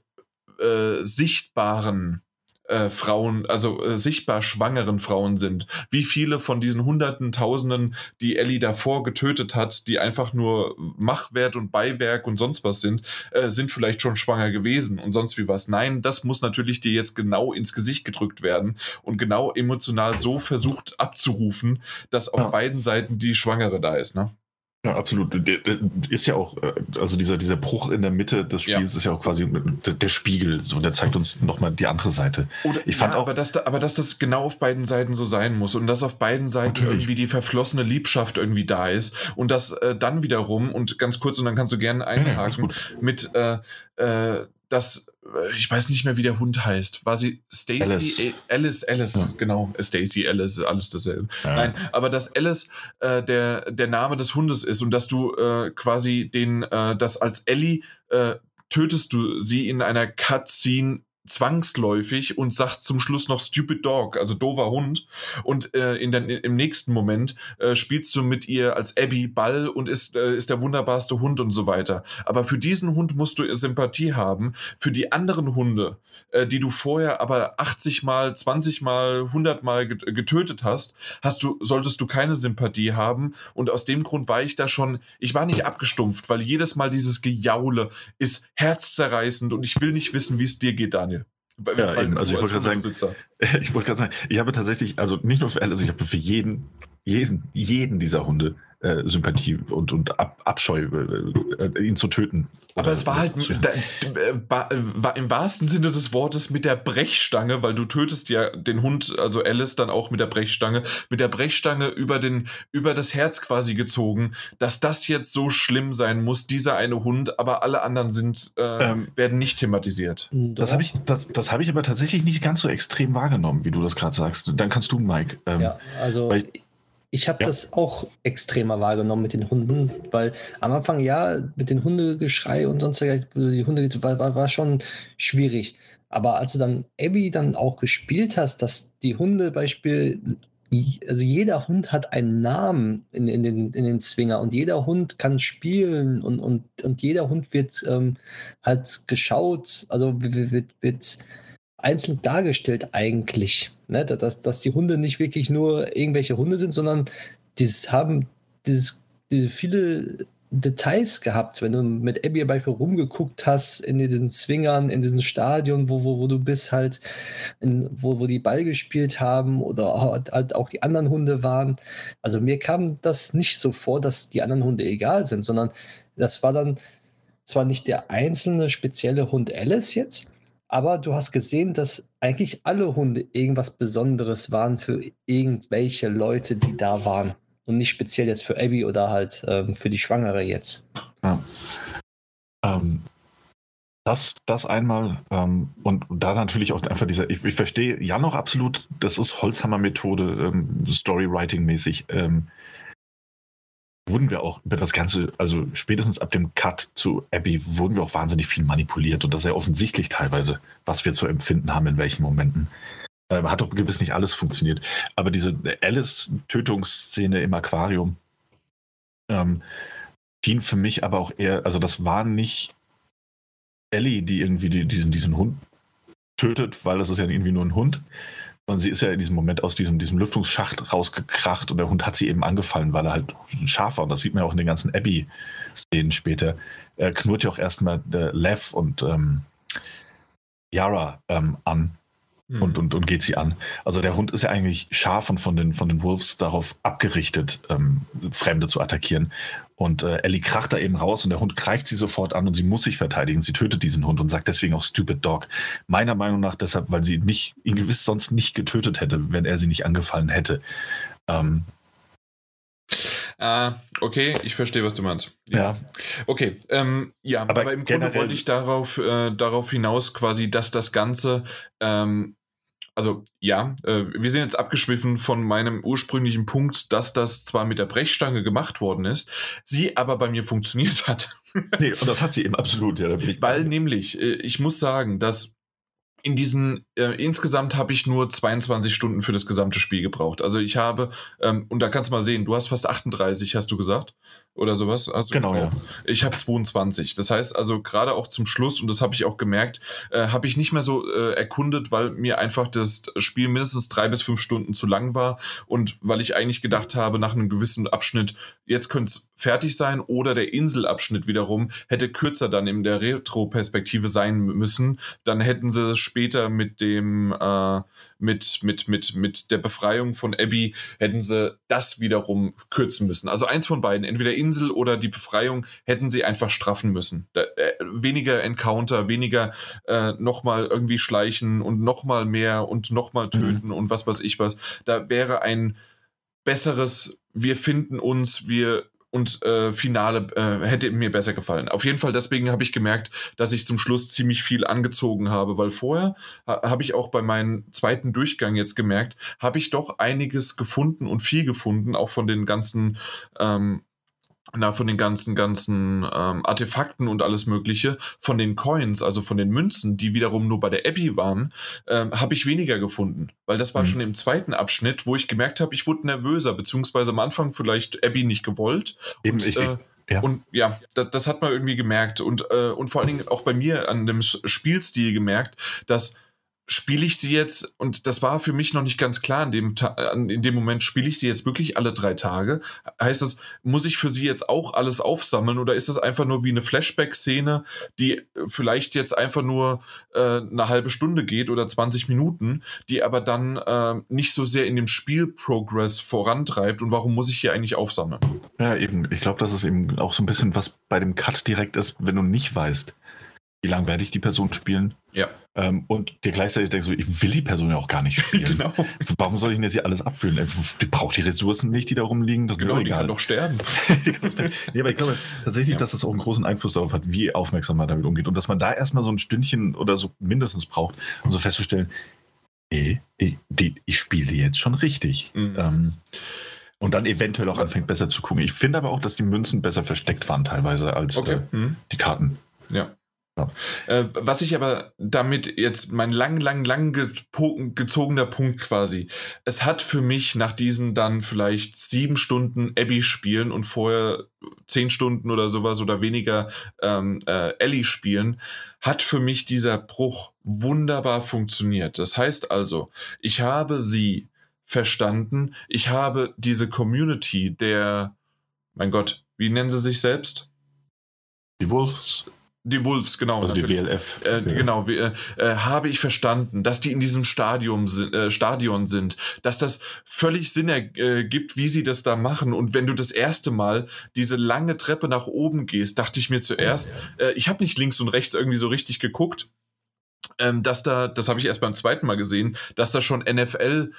äh, sichtbaren äh, Frauen, also äh, sichtbar schwangeren Frauen sind. Wie viele von diesen Hunderten, Tausenden, die Ellie davor getötet hat, die einfach nur Machwert und Beiwerk und sonst was sind, äh, sind vielleicht schon schwanger gewesen und sonst wie was. Nein, das muss natürlich dir jetzt genau ins Gesicht gedrückt werden und genau emotional so versucht abzurufen, dass auf ja. beiden Seiten die Schwangere da ist, ne? Ja, absolut. Ist ja auch, äh, also dieser, dieser Bruch in der Mitte des Spiels ja. ist ja auch quasi der Spiegel. So, der zeigt uns nochmal die andere Seite. Oder, ich fand ja, auch, aber dass, da, aber dass das genau auf beiden Seiten so sein muss und dass auf beiden Seiten natürlich. irgendwie die verflossene Liebschaft irgendwie da ist und dass äh, dann wiederum, und ganz kurz, und dann kannst du gerne einhaken, ja, mit äh, äh, dass äh, ich weiß nicht mehr, wie der Hund heißt. War sie Stacy? Alice, Alice, Alice ja. genau. Stacy, Alice, alles dasselbe. Ja. Nein, aber dass Alice äh, der, der Name des Hundes ist und dass du äh, quasi den, äh, das als Ellie äh, tötest du sie in einer Cutscene zwangsläufig und sagt zum Schluss noch Stupid Dog, also doofer Hund. Und äh, in der, im nächsten Moment äh, spielst du mit ihr als Abby Ball und ist, äh, ist der wunderbarste Hund und so weiter. Aber für diesen Hund musst du Sympathie haben. Für die anderen Hunde, äh, die du vorher aber 80 mal, 20 mal, 100 mal getötet hast, hast du, solltest du keine Sympathie haben. Und aus dem Grund war ich da schon, ich war nicht abgestumpft, weil jedes Mal dieses Gejaule ist herzzerreißend und ich will nicht wissen, wie es dir geht, Daniel. Ja, eben. Also ich wollte gerade sagen, [laughs] ich wollte gerade sagen, ich habe tatsächlich, also nicht nur für Alice, ich habe für jeden, jeden, jeden dieser Hunde äh, Sympathie und, und Ab Abscheu, äh, äh, ihn zu töten. Aber es war halt da, war, war im wahrsten Sinne des Wortes mit der Brechstange, weil du tötest ja den Hund, also Alice dann auch mit der Brechstange, mit der Brechstange über, den, über das Herz quasi gezogen, dass das jetzt so schlimm sein muss, dieser eine Hund, aber alle anderen sind, äh, ähm, werden nicht thematisiert. Das habe ich, das, das hab ich aber tatsächlich nicht ganz so extrem wahrgenommen, wie du das gerade sagst. Dann kannst du, Mike. Ähm, ja, also weil, ich habe ja. das auch extremer wahrgenommen mit den Hunden, weil am Anfang ja, mit den Hundegeschrei und sonst die Hunde war, war schon schwierig. Aber als du dann Abby dann auch gespielt hast, dass die Hunde Beispiel, also jeder Hund hat einen Namen in, in, den, in den Zwinger und jeder Hund kann spielen und, und, und jeder Hund wird ähm, halt geschaut, also wird, wird einzeln dargestellt eigentlich. Ne? Dass, dass die Hunde nicht wirklich nur irgendwelche Hunde sind, sondern die haben dieses, diese viele Details gehabt, wenn du mit Abby Beispiel rumgeguckt hast in diesen Zwingern, in diesem Stadion, wo, wo, wo du bist, halt, in, wo, wo die Ball gespielt haben oder halt auch die anderen Hunde waren. Also mir kam das nicht so vor, dass die anderen Hunde egal sind, sondern das war dann zwar nicht der einzelne spezielle Hund Alice jetzt, aber du hast gesehen, dass eigentlich alle Hunde irgendwas Besonderes waren für irgendwelche Leute, die da waren. Und nicht speziell jetzt für Abby oder halt ähm, für die Schwangere jetzt. Ja. Ähm, das, das einmal ähm, und da natürlich auch einfach dieser, ich, ich verstehe ja noch absolut, das ist Holzhammer-Methode, ähm, Storywriting-mäßig. Ähm, wurden wir auch über das Ganze, also spätestens ab dem Cut zu Abby, wurden wir auch wahnsinnig viel manipuliert und das ist ja offensichtlich teilweise, was wir zu empfinden haben, in welchen Momenten. Ähm, hat doch gewiss nicht alles funktioniert. Aber diese Alice-Tötungsszene im Aquarium ähm, schien für mich aber auch eher, also das war nicht Ellie, die irgendwie die, diesen, diesen Hund tötet, weil das ist ja irgendwie nur ein Hund, und sie ist ja in diesem Moment aus diesem, diesem Lüftungsschacht rausgekracht und der Hund hat sie eben angefallen, weil er halt scharf war. Und das sieht man ja auch in den ganzen Abby-Szenen später. Er knurrt ja auch erstmal äh, Lev und ähm, Yara ähm, an mhm. und, und, und geht sie an. Also der Hund ist ja eigentlich scharf und von den, von den Wolves darauf abgerichtet, ähm, Fremde zu attackieren. Und äh, Ellie kracht da eben raus und der Hund greift sie sofort an und sie muss sich verteidigen. Sie tötet diesen Hund und sagt deswegen auch Stupid Dog. Meiner Meinung nach deshalb, weil sie nicht, ihn gewiss sonst nicht getötet hätte, wenn er sie nicht angefallen hätte. Ähm, Ah, okay, ich verstehe, was du meinst. Ja. ja. Okay, ähm, ja, aber, aber im Grunde wollte ich darauf, äh, darauf hinaus quasi, dass das Ganze ähm, also ja, äh, wir sind jetzt abgeschwiffen von meinem ursprünglichen Punkt, dass das zwar mit der Brechstange gemacht worden ist, sie aber bei mir funktioniert hat. [laughs] nee, und das hat sie eben absolut, ja. Weil nämlich, äh, ich muss sagen, dass in diesen, äh, insgesamt habe ich nur 22 Stunden für das gesamte Spiel gebraucht. Also ich habe, ähm, und da kannst du mal sehen, du hast fast 38, hast du gesagt oder sowas. Also genau, ja. Ich habe 22. Das heißt also gerade auch zum Schluss, und das habe ich auch gemerkt, äh, habe ich nicht mehr so äh, erkundet, weil mir einfach das Spiel mindestens drei bis fünf Stunden zu lang war und weil ich eigentlich gedacht habe, nach einem gewissen Abschnitt, jetzt könnte es fertig sein oder der Inselabschnitt wiederum hätte kürzer dann in der Retro-Perspektive sein müssen. Dann hätten sie später mit dem äh, mit, mit, mit, mit der Befreiung von Abby hätten sie das wiederum kürzen müssen. Also eins von beiden, entweder Insel oder die Befreiung, hätten sie einfach straffen müssen. Da, äh, weniger Encounter, weniger äh, nochmal irgendwie schleichen und nochmal mehr und nochmal mhm. töten mhm. und was weiß ich was. Da wäre ein besseres, wir finden uns, wir und äh, Finale äh, hätte mir besser gefallen. Auf jeden Fall deswegen habe ich gemerkt, dass ich zum Schluss ziemlich viel angezogen habe, weil vorher ha habe ich auch bei meinem zweiten Durchgang jetzt gemerkt, habe ich doch einiges gefunden und viel gefunden, auch von den ganzen ähm, na, von den ganzen, ganzen ähm, Artefakten und alles Mögliche, von den Coins, also von den Münzen, die wiederum nur bei der Abby waren, ähm, habe ich weniger gefunden. Weil das war mhm. schon im zweiten Abschnitt, wo ich gemerkt habe, ich wurde nervöser, beziehungsweise am Anfang vielleicht Abby nicht gewollt. Eben, und, ich, äh, ja. Und ja, das, das, hat man irgendwie gemerkt. Und, äh, und vor allen Dingen auch bei mir an dem Spielstil gemerkt, dass spiele ich sie jetzt, und das war für mich noch nicht ganz klar in dem, in dem Moment, spiele ich sie jetzt wirklich alle drei Tage? Heißt das, muss ich für sie jetzt auch alles aufsammeln oder ist das einfach nur wie eine Flashback-Szene, die vielleicht jetzt einfach nur äh, eine halbe Stunde geht oder 20 Minuten, die aber dann äh, nicht so sehr in dem Spielprogress vorantreibt und warum muss ich hier eigentlich aufsammeln? Ja, eben. Ich glaube, das ist eben auch so ein bisschen was bei dem Cut direkt ist, wenn du nicht weißt, wie lange werde ich die Person spielen? Ja. Ähm, und dir gleichzeitig denkst du, ich will die Person ja auch gar nicht spielen. [laughs] genau. Warum soll ich denn jetzt hier alles abfüllen? Die braucht die Ressourcen nicht, die da rumliegen. Das genau, [laughs] die kann doch sterben. nee, aber ich glaube tatsächlich, ja. dass das auch einen großen Einfluss darauf hat, wie aufmerksam man damit umgeht. Und dass man da erstmal so ein Stündchen oder so mindestens braucht, um so festzustellen, nee, ich, die, ich spiele jetzt schon richtig. Mhm. Ähm, und dann eventuell auch anfängt besser zu gucken. Ich finde aber auch, dass die Münzen besser versteckt waren teilweise als okay. äh, mhm. die Karten. Ja. Ja. Äh, was ich aber damit jetzt mein lang, lang, lang gezogener Punkt quasi. Es hat für mich nach diesen dann vielleicht sieben Stunden Abby spielen und vorher zehn Stunden oder sowas oder weniger ähm, äh, Ellie spielen, hat für mich dieser Bruch wunderbar funktioniert. Das heißt also, ich habe sie verstanden. Ich habe diese Community der, mein Gott, wie nennen sie sich selbst? Die Wolves. Die Wolves, genau. Also natürlich. die WLF. Äh, ja. Genau, äh, äh, habe ich verstanden, dass die in diesem Stadium, äh, Stadion sind, dass das völlig Sinn ergibt, äh, wie sie das da machen. Und wenn du das erste Mal diese lange Treppe nach oben gehst, dachte ich mir zuerst, ja, ja. Äh, ich habe nicht links und rechts irgendwie so richtig geguckt, ähm, dass da, das habe ich erst beim zweiten Mal gesehen, dass da schon NFL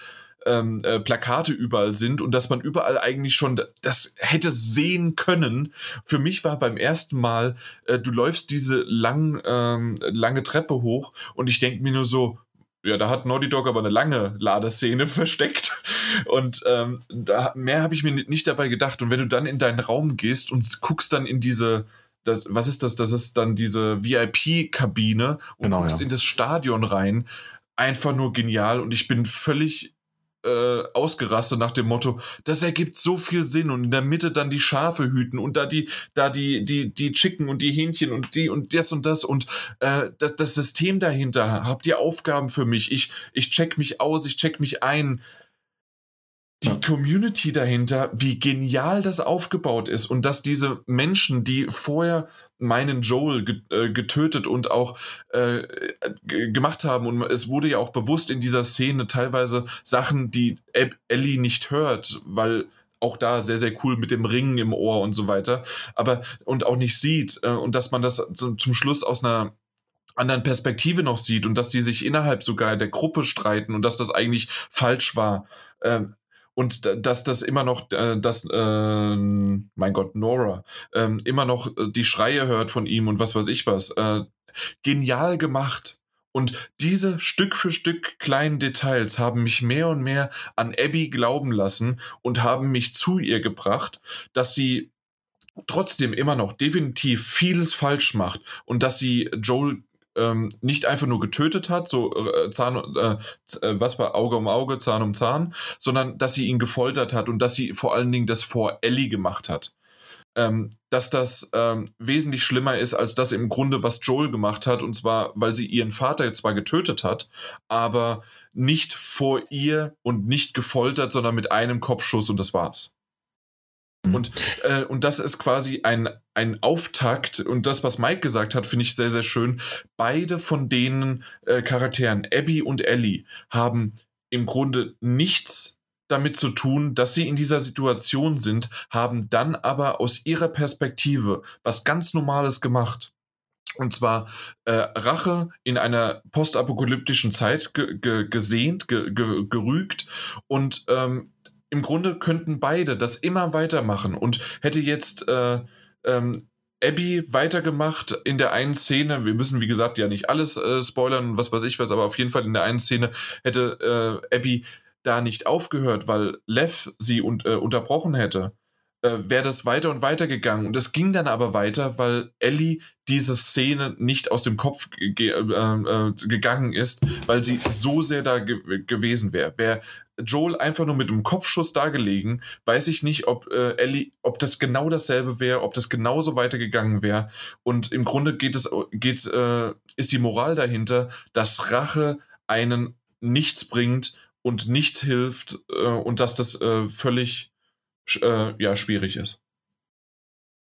ähm, äh, Plakate überall sind und dass man überall eigentlich schon das hätte sehen können. Für mich war beim ersten Mal, äh, du läufst diese lang, ähm, lange Treppe hoch und ich denke mir nur so, ja, da hat Naughty Dog aber eine lange Ladeszene [laughs] versteckt. Und ähm, da, mehr habe ich mir nicht dabei gedacht. Und wenn du dann in deinen Raum gehst und guckst dann in diese, das, was ist das? Das ist dann diese VIP-Kabine und genau, guckst ja. in das Stadion rein. Einfach nur genial. Und ich bin völlig äh, ausgerastet nach dem Motto, das ergibt so viel Sinn und in der Mitte dann die Schafe hüten und da die, da die, die, die Chicken und die Hähnchen und die und das und das und äh, das, das System dahinter. Habt ihr Aufgaben für mich? Ich, ich check mich aus, ich check mich ein die ja. Community dahinter, wie genial das aufgebaut ist und dass diese Menschen, die vorher meinen Joel äh, getötet und auch äh, gemacht haben und es wurde ja auch bewusst in dieser Szene teilweise Sachen, die Ellie nicht hört, weil auch da sehr, sehr cool mit dem Ring im Ohr und so weiter, aber und auch nicht sieht äh, und dass man das zum Schluss aus einer anderen Perspektive noch sieht und dass die sich innerhalb sogar der Gruppe streiten und dass das eigentlich falsch war. Ähm, und dass das immer noch, äh, dass, äh, mein Gott, Nora, äh, immer noch äh, die Schreie hört von ihm und was weiß ich was. Äh, genial gemacht. Und diese Stück für Stück kleinen Details haben mich mehr und mehr an Abby glauben lassen und haben mich zu ihr gebracht, dass sie trotzdem immer noch definitiv vieles falsch macht und dass sie Joel ähm, nicht einfach nur getötet hat, so äh, Zahn, äh, äh, was war Auge um Auge, Zahn um Zahn, sondern dass sie ihn gefoltert hat und dass sie vor allen Dingen das vor Ellie gemacht hat. Ähm, dass das ähm, wesentlich schlimmer ist als das im Grunde, was Joel gemacht hat, und zwar, weil sie ihren Vater zwar getötet hat, aber nicht vor ihr und nicht gefoltert, sondern mit einem Kopfschuss und das war's. Mhm. Und, äh, und das ist quasi ein, ein Auftakt. Und das, was Mike gesagt hat, finde ich sehr, sehr schön. Beide von den äh, Charakteren, Abby und Ellie, haben im Grunde nichts damit zu tun, dass sie in dieser Situation sind, haben dann aber aus ihrer Perspektive was ganz Normales gemacht. Und zwar äh, Rache in einer postapokalyptischen Zeit ge ge gesehnt, ge gerügt und ähm, im Grunde könnten beide das immer weitermachen. Und hätte jetzt äh, ähm, Abby weitergemacht in der einen Szene, wir müssen wie gesagt ja nicht alles äh, spoilern, was weiß ich was, aber auf jeden Fall in der einen Szene hätte äh, Abby da nicht aufgehört, weil Lev sie un äh, unterbrochen hätte, äh, wäre das weiter und weiter gegangen. Und es ging dann aber weiter, weil Ellie diese Szene nicht aus dem Kopf ge äh, äh, gegangen ist, weil sie so sehr da ge gewesen wäre. Wäre Joel einfach nur mit einem Kopfschuss dagelegen, weiß ich nicht, ob äh, Ellie, ob das genau dasselbe wäre, ob das genauso weitergegangen wäre. Und im Grunde geht es, geht, äh, ist die Moral dahinter, dass Rache einen nichts bringt und nichts hilft äh, und dass das äh, völlig äh, ja, schwierig ist.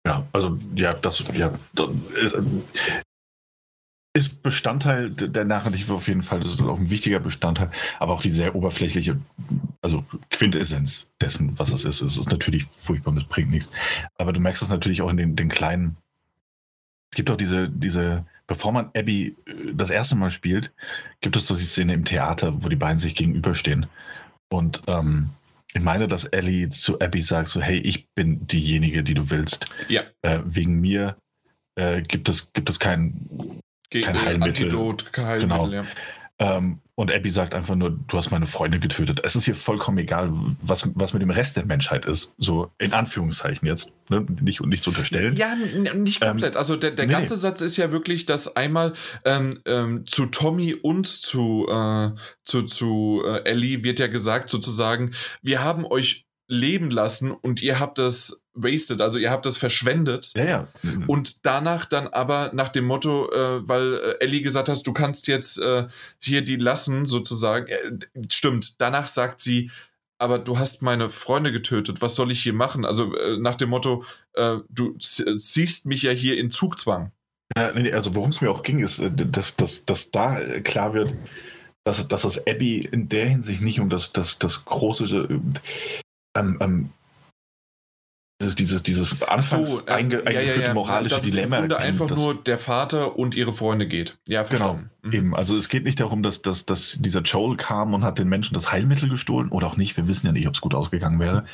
Ja, also ja, das, ja, das ist, ist Bestandteil der Narrative auf jeden Fall, das ist auch ein wichtiger Bestandteil, aber auch die sehr oberflächliche, also Quintessenz dessen, was es ist. Es ist natürlich furchtbar, es bringt nichts. Aber du merkst es natürlich auch in den, den kleinen. Es gibt auch diese, diese, bevor man Abby äh, das erste Mal spielt, gibt es so die Szene im Theater, wo die beiden sich gegenüberstehen. Und ähm, ich meine, dass Ellie zu Abby sagt: so, hey, ich bin diejenige, die du willst. Ja. Äh, wegen mir äh, gibt, es, gibt es kein gegen kein Heilmittel. Antidot, kein Heilmittel, genau. ja. Ähm, und Abby sagt einfach nur, du hast meine Freunde getötet. Es ist hier vollkommen egal, was, was mit dem Rest der Menschheit ist. So in Anführungszeichen jetzt. Ne? Nicht, nicht zu unterstellen. Ja, nicht komplett. Ähm, also der, der nee, ganze nee. Satz ist ja wirklich, dass einmal ähm, ähm, zu Tommy und zu, äh, zu, zu äh, Ellie wird ja gesagt sozusagen, wir haben euch leben lassen und ihr habt das wasted, also ihr habt das verschwendet. Ja, ja. Und danach dann aber nach dem Motto, äh, weil äh, Ellie gesagt hat, du kannst jetzt äh, hier die lassen, sozusagen. Äh, stimmt, danach sagt sie, aber du hast meine Freunde getötet, was soll ich hier machen? Also äh, nach dem Motto, äh, du ziehst mich ja hier in Zugzwang. Ja, nee, also worum es mir auch ging, ist, dass, dass, dass da klar wird, dass, dass es Abby in der Hinsicht nicht um das, das, das große ähm, ähm, dieses, dieses, dieses anfangs so, äh, einge, ja, eingeführte ja, ja. moralische Dass Dilemma. Es im Grunde einfach nur der Vater und ihre Freunde geht. Ja, verstanden. Genau, mhm. eben. Also es geht nicht darum, dass, dass, dass dieser Joel kam und hat den Menschen das Heilmittel gestohlen oder auch nicht. Wir wissen ja nicht, ob es gut ausgegangen wäre.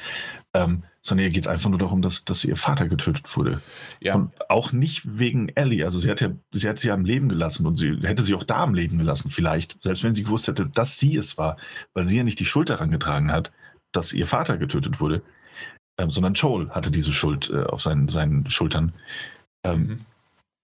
Ähm, sondern ihr geht es einfach nur darum, dass, dass ihr Vater getötet wurde. Ja. Und auch nicht wegen Ellie. Also sie hat ja, sie hat sie ja am Leben gelassen und sie hätte sie auch da am Leben gelassen, vielleicht. Selbst wenn sie gewusst hätte, dass sie es war, weil sie ja nicht die Schuld daran getragen hat dass ihr Vater getötet wurde, ähm, sondern Joel hatte diese Schuld äh, auf seinen, seinen Schultern. Ähm, mhm.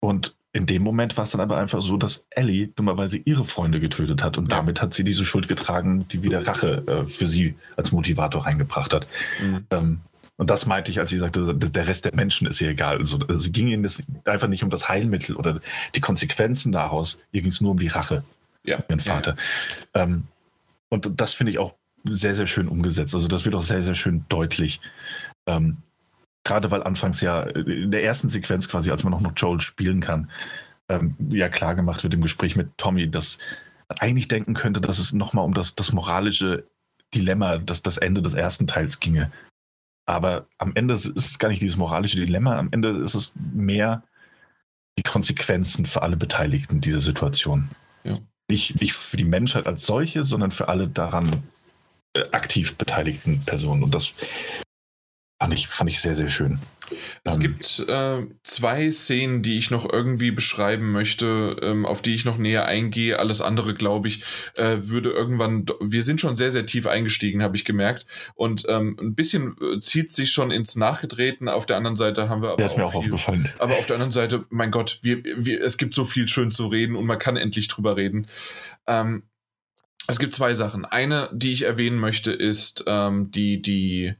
Und in dem Moment war es dann aber einfach so, dass Ellie dummerweise ihre Freunde getötet hat und ja. damit hat sie diese Schuld getragen, die wieder Rache äh, für sie als Motivator reingebracht hat. Mhm. Ähm, und das meinte ich, als sie sagte, der Rest der Menschen ist ihr egal. Also, also es ging ihnen das einfach nicht um das Heilmittel oder die Konsequenzen daraus. Ihr ging es nur um die Rache. Ja. Ihren Vater. Ja. Ähm, und das finde ich auch sehr, sehr schön umgesetzt. Also das wird auch sehr, sehr schön deutlich. Ähm, Gerade weil anfangs ja in der ersten Sequenz quasi, als man auch noch Joel spielen kann, ähm, ja klar gemacht wird im Gespräch mit Tommy, dass man eigentlich denken könnte, dass es nochmal um das, das moralische Dilemma, das, das Ende des ersten Teils ginge. Aber am Ende ist es gar nicht dieses moralische Dilemma, am Ende ist es mehr die Konsequenzen für alle Beteiligten dieser Situation. Ja. Nicht, nicht für die Menschheit als solche, sondern für alle daran äh, aktiv beteiligten Personen. Und das fand ich, fand ich sehr, sehr schön. Es ähm, gibt äh, zwei Szenen, die ich noch irgendwie beschreiben möchte, ähm, auf die ich noch näher eingehe. Alles andere, glaube ich, äh, würde irgendwann. Wir sind schon sehr, sehr tief eingestiegen, habe ich gemerkt. Und ähm, ein bisschen äh, zieht sich schon ins Nachgetreten. Auf der anderen Seite haben wir aber. Der ist auch mir auch viel, aufgefallen. Aber auf der anderen Seite, mein Gott, wir, wir, es gibt so viel schön zu reden und man kann endlich drüber reden. Ähm, es gibt zwei Sachen. Eine, die ich erwähnen möchte, ist ähm, die, die,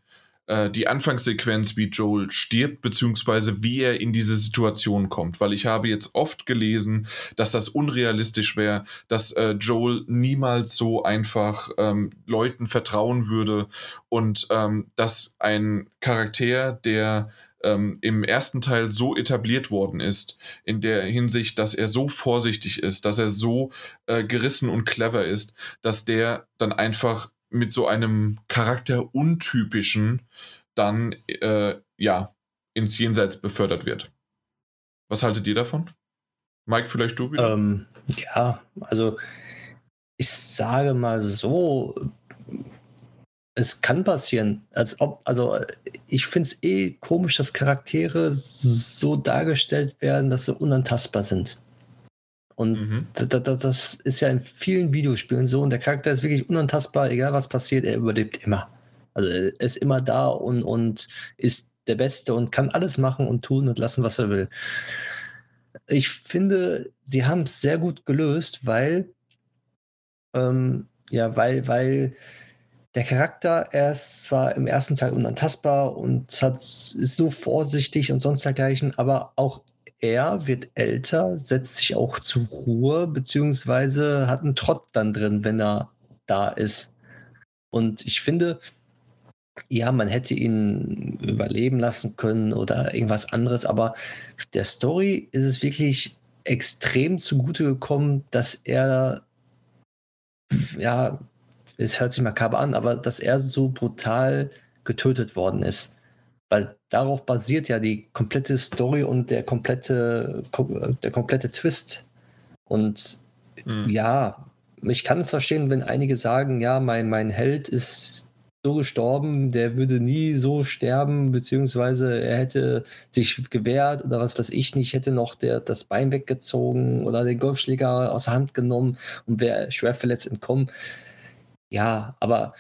äh, die Anfangssequenz, wie Joel stirbt, beziehungsweise wie er in diese Situation kommt. Weil ich habe jetzt oft gelesen, dass das unrealistisch wäre, dass äh, Joel niemals so einfach ähm, Leuten vertrauen würde und ähm, dass ein Charakter, der ähm, im ersten Teil so etabliert worden ist, in der Hinsicht, dass er so vorsichtig ist, dass er so äh, gerissen und clever ist, dass der dann einfach mit so einem Charakter untypischen dann äh, ja ins Jenseits befördert wird. Was haltet ihr davon? Mike, vielleicht du wieder? Ähm, ja, also ich sage mal so, es kann passieren. Als ob, also ich finde es eh komisch, dass Charaktere so dargestellt werden, dass sie unantastbar sind. Und mhm. das, das, ist ja in vielen Videospielen so und der Charakter ist wirklich unantastbar, egal was passiert, er überlebt immer. Also er ist immer da und, und ist der Beste und kann alles machen und tun und lassen, was er will. Ich finde, sie haben es sehr gut gelöst, weil, ähm, ja, weil, weil der Charakter, er ist zwar im ersten Teil unantastbar und hat, ist so vorsichtig und sonst dergleichen, aber auch er wird älter, setzt sich auch zur Ruhe, beziehungsweise hat einen Trott dann drin, wenn er da ist. Und ich finde, ja, man hätte ihn überleben lassen können oder irgendwas anderes, aber der Story ist es wirklich extrem zugute gekommen, dass er, ja, es hört sich makaber an, aber dass er so brutal getötet worden ist. Weil darauf basiert ja die komplette Story und der komplette, der komplette Twist. Und mhm. ja, ich kann verstehen, wenn einige sagen, ja, mein, mein Held ist so gestorben, der würde nie so sterben, beziehungsweise er hätte sich gewehrt oder was weiß ich nicht, hätte noch der, das Bein weggezogen oder den Golfschläger aus der Hand genommen und wäre schwer verletzt entkommen. Ja, aber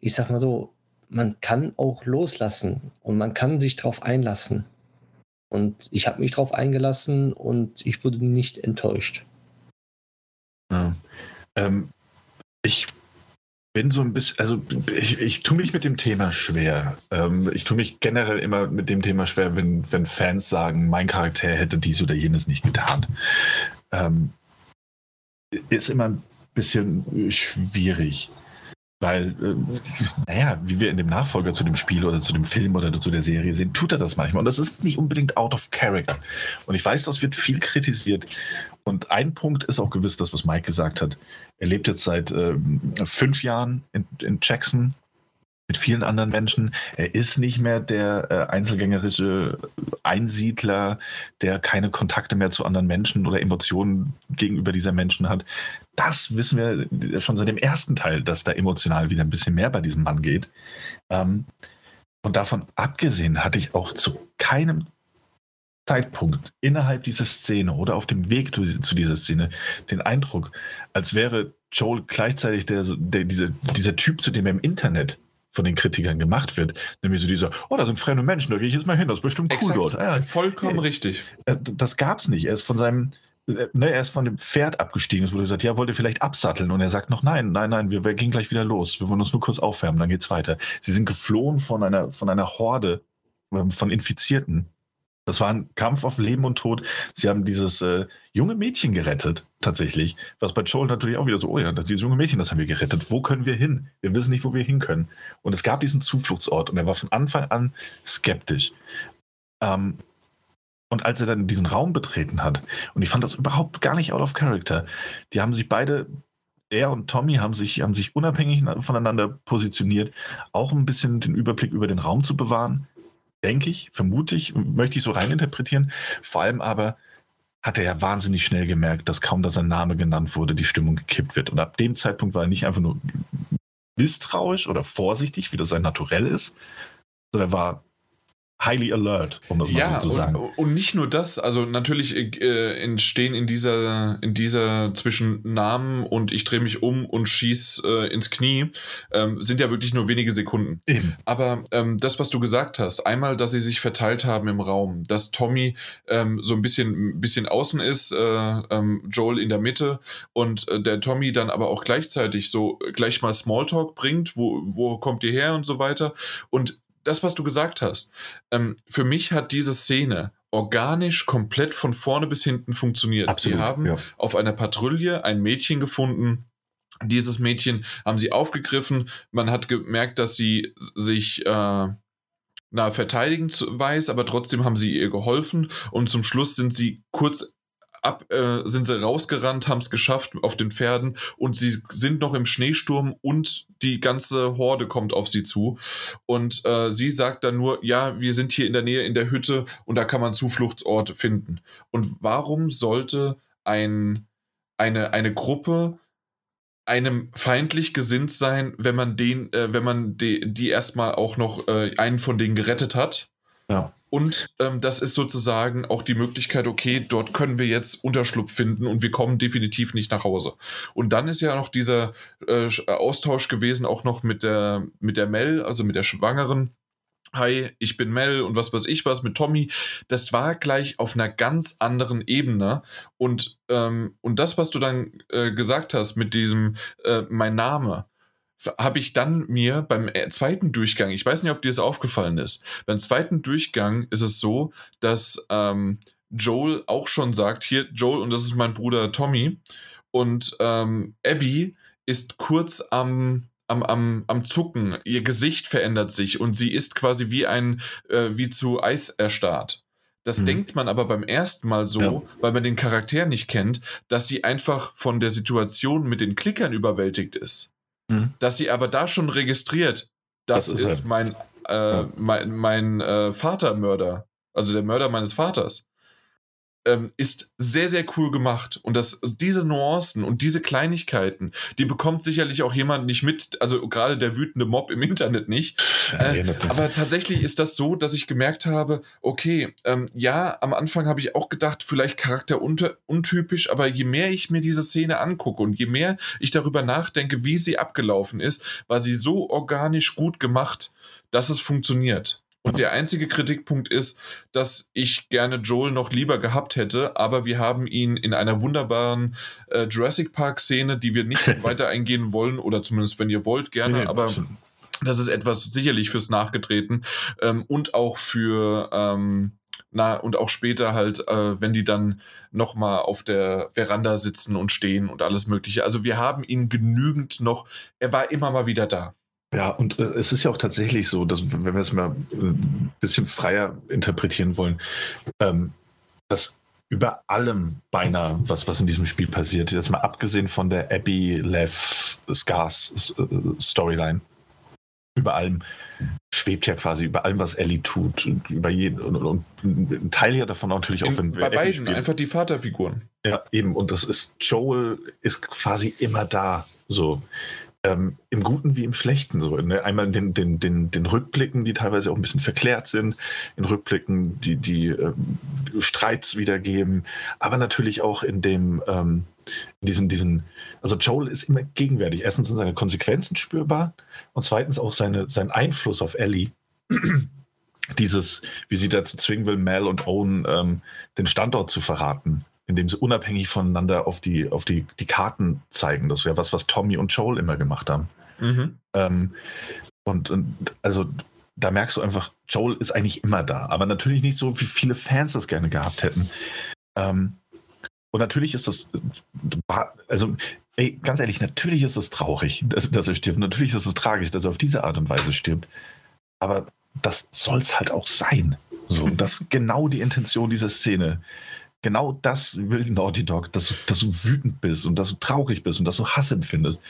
ich sag mal so, man kann auch loslassen und man kann sich darauf einlassen. Und ich habe mich darauf eingelassen und ich wurde nicht enttäuscht. Ja. Ähm, ich bin so ein bisschen, also ich, ich tue mich mit dem Thema schwer. Ähm, ich tue mich generell immer mit dem Thema schwer, wenn, wenn Fans sagen, mein Charakter hätte dies oder jenes nicht getan. Ähm, ist immer ein bisschen schwierig. Weil, äh, [laughs] naja, wie wir in dem Nachfolger zu dem Spiel oder zu dem Film oder zu der Serie sehen, tut er das manchmal. Und das ist nicht unbedingt out of character. Und ich weiß, das wird viel kritisiert. Und ein Punkt ist auch gewiss, das, was Mike gesagt hat. Er lebt jetzt seit äh, fünf Jahren in, in Jackson mit vielen anderen Menschen. Er ist nicht mehr der äh, einzelgängerische Einsiedler, der keine Kontakte mehr zu anderen Menschen oder Emotionen gegenüber dieser Menschen hat. Das wissen wir schon seit dem ersten Teil, dass da emotional wieder ein bisschen mehr bei diesem Mann geht. Ähm, und davon abgesehen hatte ich auch zu keinem Zeitpunkt innerhalb dieser Szene oder auf dem Weg zu, zu dieser Szene den Eindruck, als wäre Joel gleichzeitig der, der, dieser, dieser Typ, zu dem er im Internet von den Kritikern gemacht wird. Nämlich so dieser, oh, da sind fremde Menschen, da gehe ich jetzt mal hin, das ist bestimmt cool Exakt. dort. Ja, Vollkommen äh, richtig. Das gab es nicht. Er ist von seinem, äh, ne, er ist von dem Pferd abgestiegen. Es wurde gesagt, ja, wollt ihr vielleicht absatteln? Und er sagt noch, nein, nein, nein, wir, wir gehen gleich wieder los. Wir wollen uns nur kurz aufwärmen, dann geht's weiter. Sie sind geflohen von einer, von einer Horde ähm, von Infizierten das war ein Kampf auf Leben und Tod. Sie haben dieses äh, junge Mädchen gerettet, tatsächlich. Was bei Joel natürlich auch wieder so, oh ja, dieses junge Mädchen, das haben wir gerettet. Wo können wir hin? Wir wissen nicht, wo wir hin können. Und es gab diesen Zufluchtsort und er war von Anfang an skeptisch. Ähm, und als er dann diesen Raum betreten hat, und ich fand das überhaupt gar nicht out of character, die haben sich beide, er und Tommy haben sich, haben sich unabhängig voneinander positioniert, auch ein bisschen den Überblick über den Raum zu bewahren denke ich, vermute ich, möchte ich so reininterpretieren. Vor allem aber hat er ja wahnsinnig schnell gemerkt, dass kaum, dass sein Name genannt wurde, die Stimmung gekippt wird. Und ab dem Zeitpunkt war er nicht einfach nur misstrauisch oder vorsichtig, wie das sein Naturell ist, sondern er war highly alert, um das ja, mal so zu sagen. Und, und nicht nur das, also natürlich äh, entstehen in dieser, in dieser zwischen Namen und ich drehe mich um und schieß äh, ins Knie, ähm, sind ja wirklich nur wenige Sekunden. Eben. Aber ähm, das, was du gesagt hast, einmal, dass sie sich verteilt haben im Raum, dass Tommy ähm, so ein bisschen, bisschen außen ist, äh, ähm, Joel in der Mitte und äh, der Tommy dann aber auch gleichzeitig so gleich mal Smalltalk bringt, wo, wo kommt ihr her und so weiter. Und das, was du gesagt hast, ähm, für mich hat diese Szene organisch komplett von vorne bis hinten funktioniert. Absolut, sie haben ja. auf einer Patrouille ein Mädchen gefunden. Dieses Mädchen haben sie aufgegriffen. Man hat gemerkt, dass sie sich äh, na, verteidigen weiß, aber trotzdem haben sie ihr geholfen. Und zum Schluss sind sie kurz ab, äh, sind sie rausgerannt, haben es geschafft auf den Pferden und sie sind noch im Schneesturm und die ganze Horde kommt auf sie zu. Und äh, sie sagt dann nur, ja, wir sind hier in der Nähe in der Hütte und da kann man Zufluchtsorte finden. Und warum sollte ein, eine, eine Gruppe einem feindlich gesinnt sein, wenn man den, äh, wenn man die, die erstmal auch noch äh, einen von denen gerettet hat? Ja. Und ähm, das ist sozusagen auch die Möglichkeit, okay, dort können wir jetzt Unterschlupf finden und wir kommen definitiv nicht nach Hause. Und dann ist ja noch dieser äh, Austausch gewesen, auch noch mit der, mit der Mel, also mit der Schwangeren, hi, ich bin Mel und was weiß ich was mit Tommy, das war gleich auf einer ganz anderen Ebene. Und, ähm, und das, was du dann äh, gesagt hast mit diesem äh, mein Name, habe ich dann mir beim äh, zweiten Durchgang, ich weiß nicht, ob dir das aufgefallen ist, beim zweiten Durchgang ist es so, dass ähm, Joel auch schon sagt, hier Joel und das ist mein Bruder Tommy und ähm, Abby ist kurz am am, am, am Zucken, ihr Gesicht verändert sich und sie ist quasi wie ein, äh, wie zu Eis erstarrt. Das mhm. denkt man aber beim ersten Mal so, ja. weil man den Charakter nicht kennt, dass sie einfach von der Situation mit den Klickern überwältigt ist. Mhm. Dass sie aber da schon registriert, das, das ist, ist mein, äh, ja. mein, mein äh, Vatermörder, also der Mörder meines Vaters ähm, ist sehr, sehr cool gemacht. Und das, diese Nuancen und diese Kleinigkeiten, die bekommt sicherlich auch jemand nicht mit, also gerade der wütende Mob im Internet nicht. Äh, aber tatsächlich ist das so, dass ich gemerkt habe, okay, ähm, ja, am Anfang habe ich auch gedacht, vielleicht Charakter untypisch, aber je mehr ich mir diese Szene angucke und je mehr ich darüber nachdenke, wie sie abgelaufen ist, war sie so organisch gut gemacht, dass es funktioniert. Und der einzige Kritikpunkt ist, dass ich gerne Joel noch lieber gehabt hätte, aber wir haben ihn in einer wunderbaren äh, Jurassic Park-Szene, die wir nicht [laughs] weiter eingehen wollen, oder zumindest wenn ihr wollt, gerne, nee, aber das ist etwas sicherlich fürs Nachgetreten ähm, und auch für. Ähm, na, und auch später halt, äh, wenn die dann nochmal auf der Veranda sitzen und stehen und alles Mögliche. Also wir haben ihn genügend noch, er war immer mal wieder da. Ja, und äh, es ist ja auch tatsächlich so, dass, wenn wir es mal ein bisschen freier interpretieren wollen, ähm, dass über allem beinahe, was, was in diesem Spiel passiert, jetzt mal abgesehen von der Abby Lev Scars äh, Storyline, über allem schwebt ja quasi über allem, was Ellie tut. Und über jeden, und, und, und ein Teil ja davon natürlich auch, wenn wir. Bei beiden, spielen. einfach die Vaterfiguren. Ja, eben. Und das ist, Joel ist quasi immer da. So. Ähm, Im Guten wie im Schlechten. So, ne? Einmal in den, den, den, den Rückblicken, die teilweise auch ein bisschen verklärt sind, in Rückblicken, die, die äh, Streits wiedergeben, aber natürlich auch in dem, ähm, in diesen, diesen, also Joel ist immer gegenwärtig. Erstens sind seine Konsequenzen spürbar und zweitens auch seine, sein Einfluss auf Ellie. [clears throat] Dieses, wie sie dazu zwingen will, Mel und Owen ähm, den Standort zu verraten indem sie unabhängig voneinander auf die, auf die, die Karten zeigen. Das wäre was, was Tommy und Joel immer gemacht haben. Mhm. Ähm, und, und also da merkst du einfach, Joel ist eigentlich immer da, aber natürlich nicht so, wie viele Fans das gerne gehabt hätten. Ähm, und natürlich ist das, also ey, ganz ehrlich, natürlich ist es traurig, dass, dass er stirbt. Natürlich ist es tragisch, dass er auf diese Art und Weise stirbt. Aber das soll es halt auch sein. So, das ist genau die Intention dieser Szene genau das will Naughty Dog, dass, dass du wütend bist und dass du traurig bist und dass du Hass empfindest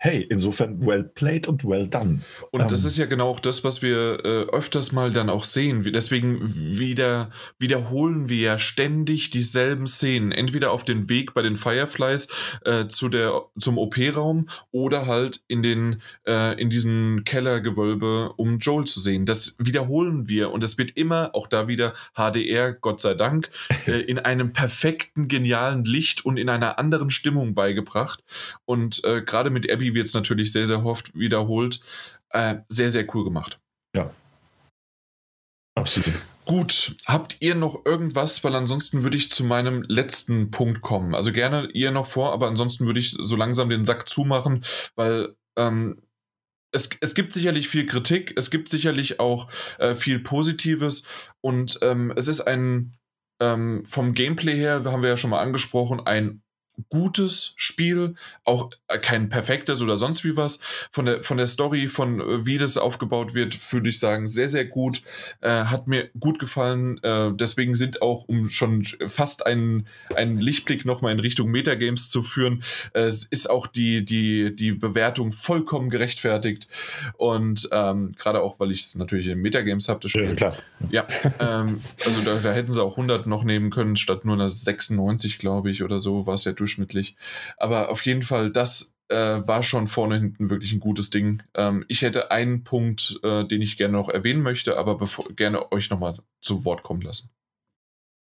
hey, insofern well played und well done. Und ähm, das ist ja genau auch das, was wir äh, öfters mal dann auch sehen. Deswegen wieder, wiederholen wir ja ständig dieselben Szenen. Entweder auf den Weg bei den Fireflies äh, zu der, zum OP-Raum oder halt in den, äh, in diesen Kellergewölbe, um Joel zu sehen. Das wiederholen wir und es wird immer, auch da wieder HDR, Gott sei Dank, [laughs] äh, in einem perfekten, genialen Licht und in einer anderen Stimmung beigebracht. Und äh, gerade mit Abby wird es natürlich sehr, sehr oft wiederholt. Äh, sehr, sehr cool gemacht. Ja. Absolut. Gut, habt ihr noch irgendwas, weil ansonsten würde ich zu meinem letzten Punkt kommen. Also gerne ihr noch vor, aber ansonsten würde ich so langsam den Sack zumachen, weil ähm, es, es gibt sicherlich viel Kritik, es gibt sicherlich auch äh, viel Positives und ähm, es ist ein, ähm, vom Gameplay her, haben wir ja schon mal angesprochen, ein gutes Spiel, auch äh, kein perfektes oder sonst wie was. Von der, von der Story, von äh, wie das aufgebaut wird, würde ich sagen, sehr, sehr gut. Äh, hat mir gut gefallen. Äh, deswegen sind auch, um schon fast einen, einen Lichtblick nochmal in Richtung Metagames zu führen, äh, ist auch die, die, die Bewertung vollkommen gerechtfertigt. Und ähm, gerade auch, weil ich es natürlich in Metagames habe, das Spiel. Ja, klar. Ja, ähm, also da, da hätten sie auch 100 noch nehmen können, statt nur einer 96, glaube ich, oder so, war es ja durch durchschnittlich. Aber auf jeden Fall, das äh, war schon vorne hinten wirklich ein gutes Ding. Ähm, ich hätte einen Punkt, äh, den ich gerne noch erwähnen möchte, aber bevor, gerne euch nochmal zu Wort kommen lassen.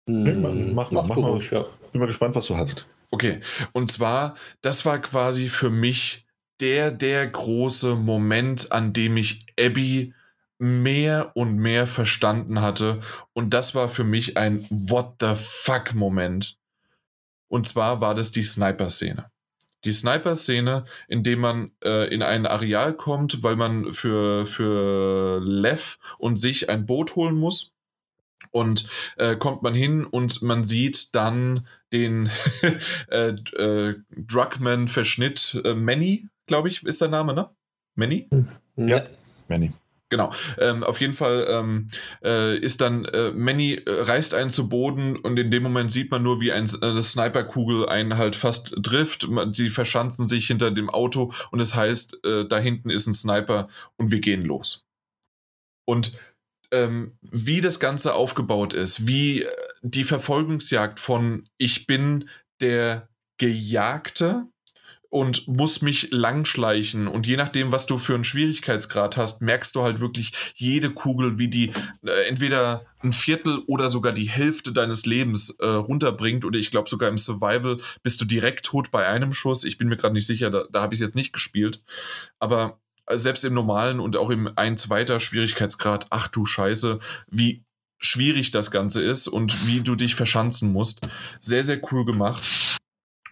Nee, mach, mach, mach, mach mal. Ja. Bin mal gespannt, was du hast. Okay, und zwar, das war quasi für mich der, der große Moment, an dem ich Abby mehr und mehr verstanden hatte. Und das war für mich ein What the fuck-Moment. Und zwar war das die Sniper-Szene. Die Sniper-Szene, in dem man äh, in ein Areal kommt, weil man für, für Lev und sich ein Boot holen muss. Und äh, kommt man hin und man sieht dann den [laughs] äh, äh, Drugman-Verschnitt äh, Manny, glaube ich, ist der Name, ne? Manny? Ja, Manny. Genau. Ähm, auf jeden Fall ähm, äh, ist dann äh, Manny äh, reißt einen zu Boden und in dem Moment sieht man nur, wie ein, eine äh, Sniperkugel einen halt fast trifft. Die verschanzen sich hinter dem Auto und es das heißt, äh, da hinten ist ein Sniper und wir gehen los. Und ähm, wie das Ganze aufgebaut ist, wie äh, die Verfolgungsjagd von ich bin der Gejagte und muss mich langschleichen. Und je nachdem, was du für einen Schwierigkeitsgrad hast, merkst du halt wirklich jede Kugel, wie die äh, entweder ein Viertel oder sogar die Hälfte deines Lebens äh, runterbringt. Oder ich glaube sogar im Survival bist du direkt tot bei einem Schuss. Ich bin mir gerade nicht sicher, da, da habe ich es jetzt nicht gespielt. Aber äh, selbst im normalen und auch im ein zweiter Schwierigkeitsgrad, ach du Scheiße, wie schwierig das Ganze ist und wie du dich verschanzen musst. Sehr, sehr cool gemacht.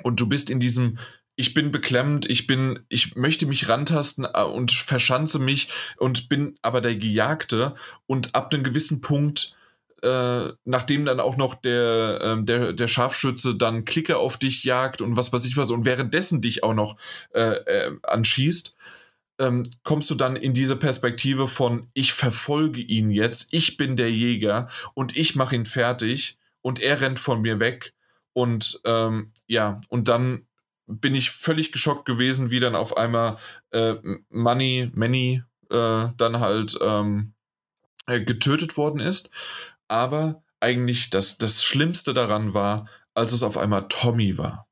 Und du bist in diesem ich bin beklemmt, ich bin, ich möchte mich rantasten äh, und verschanze mich und bin aber der Gejagte. Und ab einem gewissen Punkt, äh, nachdem dann auch noch der, äh, der, der Scharfschütze dann Klicke auf dich jagt und was weiß ich was und währenddessen dich auch noch äh, äh anschießt, ähm, kommst du dann in diese Perspektive von, ich verfolge ihn jetzt, ich bin der Jäger und ich mache ihn fertig und er rennt von mir weg. Und ähm, ja, und dann bin ich völlig geschockt gewesen, wie dann auf einmal äh, Money, Manny äh, dann halt ähm, äh, getötet worden ist. Aber eigentlich das, das Schlimmste daran war, als es auf einmal Tommy war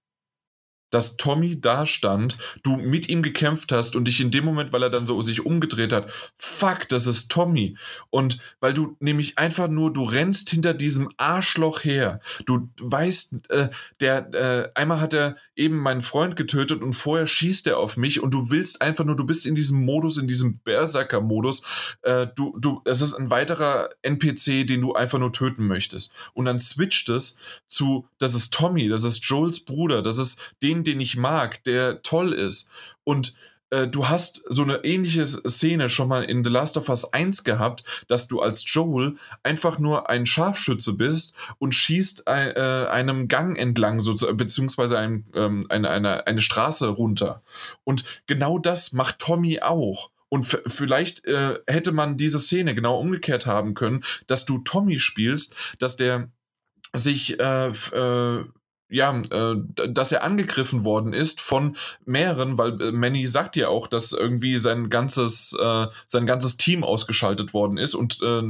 dass Tommy da stand, du mit ihm gekämpft hast und dich in dem Moment, weil er dann so sich umgedreht hat, fuck, das ist Tommy. Und weil du nämlich einfach nur, du rennst hinter diesem Arschloch her. Du weißt, äh, der, äh, einmal hat er eben meinen Freund getötet und vorher schießt er auf mich und du willst einfach nur, du bist in diesem Modus, in diesem Berserker-Modus. Äh, du, du, es ist ein weiterer NPC, den du einfach nur töten möchtest. Und dann switcht es zu, das ist Tommy, das ist Joels Bruder, das ist den, den ich mag, der toll ist. Und äh, du hast so eine ähnliche Szene schon mal in The Last of Us 1 gehabt, dass du als Joel einfach nur ein Scharfschütze bist und schießt ein, äh, einem Gang entlang, so, beziehungsweise ein, ähm, eine, eine, eine Straße runter. Und genau das macht Tommy auch. Und vielleicht äh, hätte man diese Szene genau umgekehrt haben können, dass du Tommy spielst, dass der sich äh, äh, ja, äh, dass er angegriffen worden ist von mehreren, weil äh, Manny sagt ja auch, dass irgendwie sein ganzes, äh, sein ganzes Team ausgeschaltet worden ist und äh,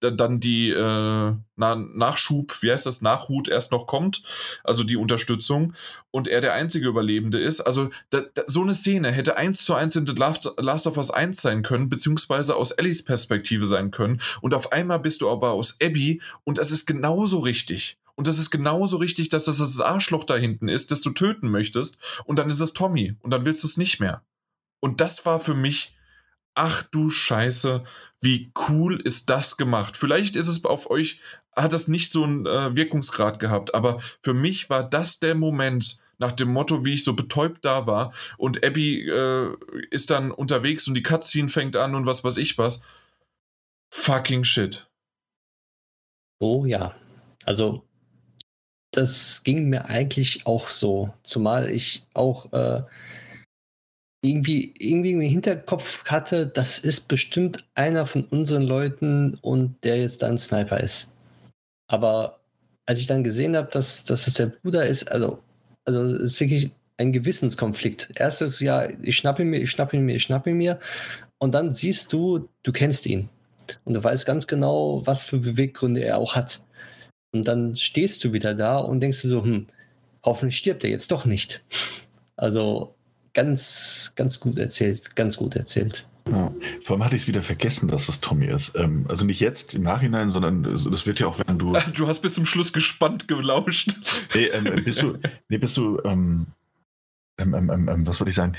dann die äh, Na Nachschub, wie heißt das, Nachhut erst noch kommt, also die Unterstützung und er der einzige Überlebende ist. Also da, da, so eine Szene hätte eins zu eins in The Last, Last of Us 1 sein können, beziehungsweise aus Ellies Perspektive sein können und auf einmal bist du aber aus Abby und das ist genauso richtig. Und das ist genauso richtig, dass das das Arschloch da hinten ist, das du töten möchtest. Und dann ist es Tommy. Und dann willst du es nicht mehr. Und das war für mich, ach du Scheiße, wie cool ist das gemacht. Vielleicht ist es auf euch, hat das nicht so einen äh, Wirkungsgrad gehabt. Aber für mich war das der Moment, nach dem Motto, wie ich so betäubt da war. Und Abby äh, ist dann unterwegs und die Cutscene fängt an und was weiß ich was. Fucking shit. Oh ja. Also das ging mir eigentlich auch so. Zumal ich auch äh, irgendwie, irgendwie im Hinterkopf hatte, das ist bestimmt einer von unseren Leuten und der jetzt dann Sniper ist. Aber als ich dann gesehen habe, dass, dass es der Bruder ist, also, also es ist wirklich ein Gewissenskonflikt. Erstes, ja, ich schnappe ihn mir, ich schnappe ihn mir, ich schnappe ihn mir. Und dann siehst du, du kennst ihn. Und du weißt ganz genau, was für Beweggründe er auch hat. Und dann stehst du wieder da und denkst du so, hm, hoffentlich stirbt er jetzt doch nicht. [laughs] Also ganz, ganz gut erzählt, ganz gut erzählt. Ja. Vor allem hatte ich es wieder vergessen, dass es Tommy ist. Ähm, also nicht jetzt im Nachhinein, sondern das wird ja auch, wenn du. [laughs] Du hast bis zum Schluss gespannt gelauscht. [laughs] Nee, ähm, bist du, nee, bist du ähm, ähm, ähm, ähm, ähm was würde ich sagen?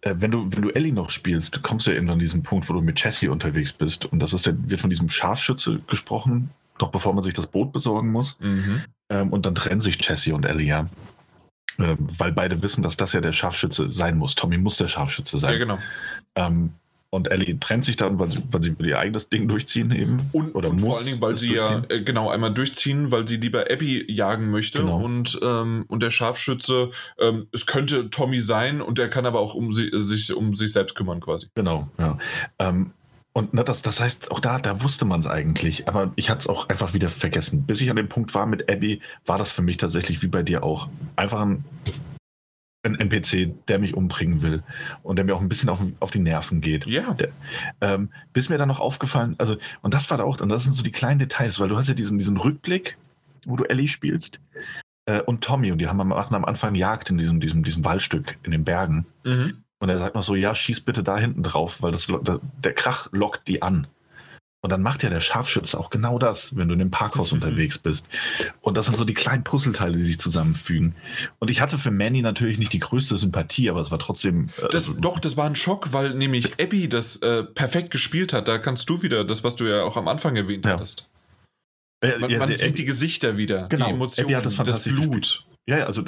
Äh, wenn, du, wenn du Ellie noch spielst, kommst du ja irgendwann an diesen Punkt, wo du mit Jessie unterwegs bist. Und das ist der, wird von diesem Scharfschütze gesprochen, noch bevor man sich das Boot besorgen muss. Mhm. Ähm, und dann trennen sich Jessie und Ellie ja. Ähm, weil beide wissen, dass das ja der Scharfschütze sein muss. Tommy muss der Scharfschütze sein. Ja, genau. Ähm, und Ellie trennt sich dann, weil sie, weil sie ihr eigenes Ding durchziehen eben. Und, Oder und muss vor allen Dingen, weil sie ja äh, genau einmal durchziehen, weil sie lieber Abby jagen möchte. Genau. Und, ähm, und der Scharfschütze, ähm, es könnte Tommy sein und der kann aber auch um, sie, sich, um sich selbst kümmern quasi. Genau, ja. Ähm, und ne, das, das heißt, auch da, da wusste man es eigentlich. Aber ich hatte es auch einfach wieder vergessen. Bis ich an dem Punkt war mit Abby, war das für mich tatsächlich wie bei dir auch. Einfach ein ein NPC, der mich umbringen will und der mir auch ein bisschen auf, auf die Nerven geht. Ja. Der, ähm, bis mir dann noch aufgefallen, also, und das war da auch, und das sind so die kleinen Details, weil du hast ja diesen, diesen Rückblick, wo du Ellie spielst äh, und Tommy und die haben am, am Anfang Jagd in diesem, diesem, diesem Waldstück in den Bergen. Mhm. Und er sagt noch so, ja, schieß bitte da hinten drauf, weil das, der Krach lockt die an. Und dann macht ja der Scharfschütze auch genau das, wenn du in dem Parkhaus mhm. unterwegs bist. Und das sind so die kleinen Puzzleteile, die sich zusammenfügen. Und ich hatte für Manny natürlich nicht die größte Sympathie, aber es war trotzdem. Äh, das, doch, das war ein Schock, weil nämlich Abby das äh, perfekt gespielt hat. Da kannst du wieder das, was du ja auch am Anfang erwähnt ja. hattest. Man, ja, man sieht Abby, die Gesichter wieder, genau, die Emotionen, das, das, Blut. Gespielt. Ja, also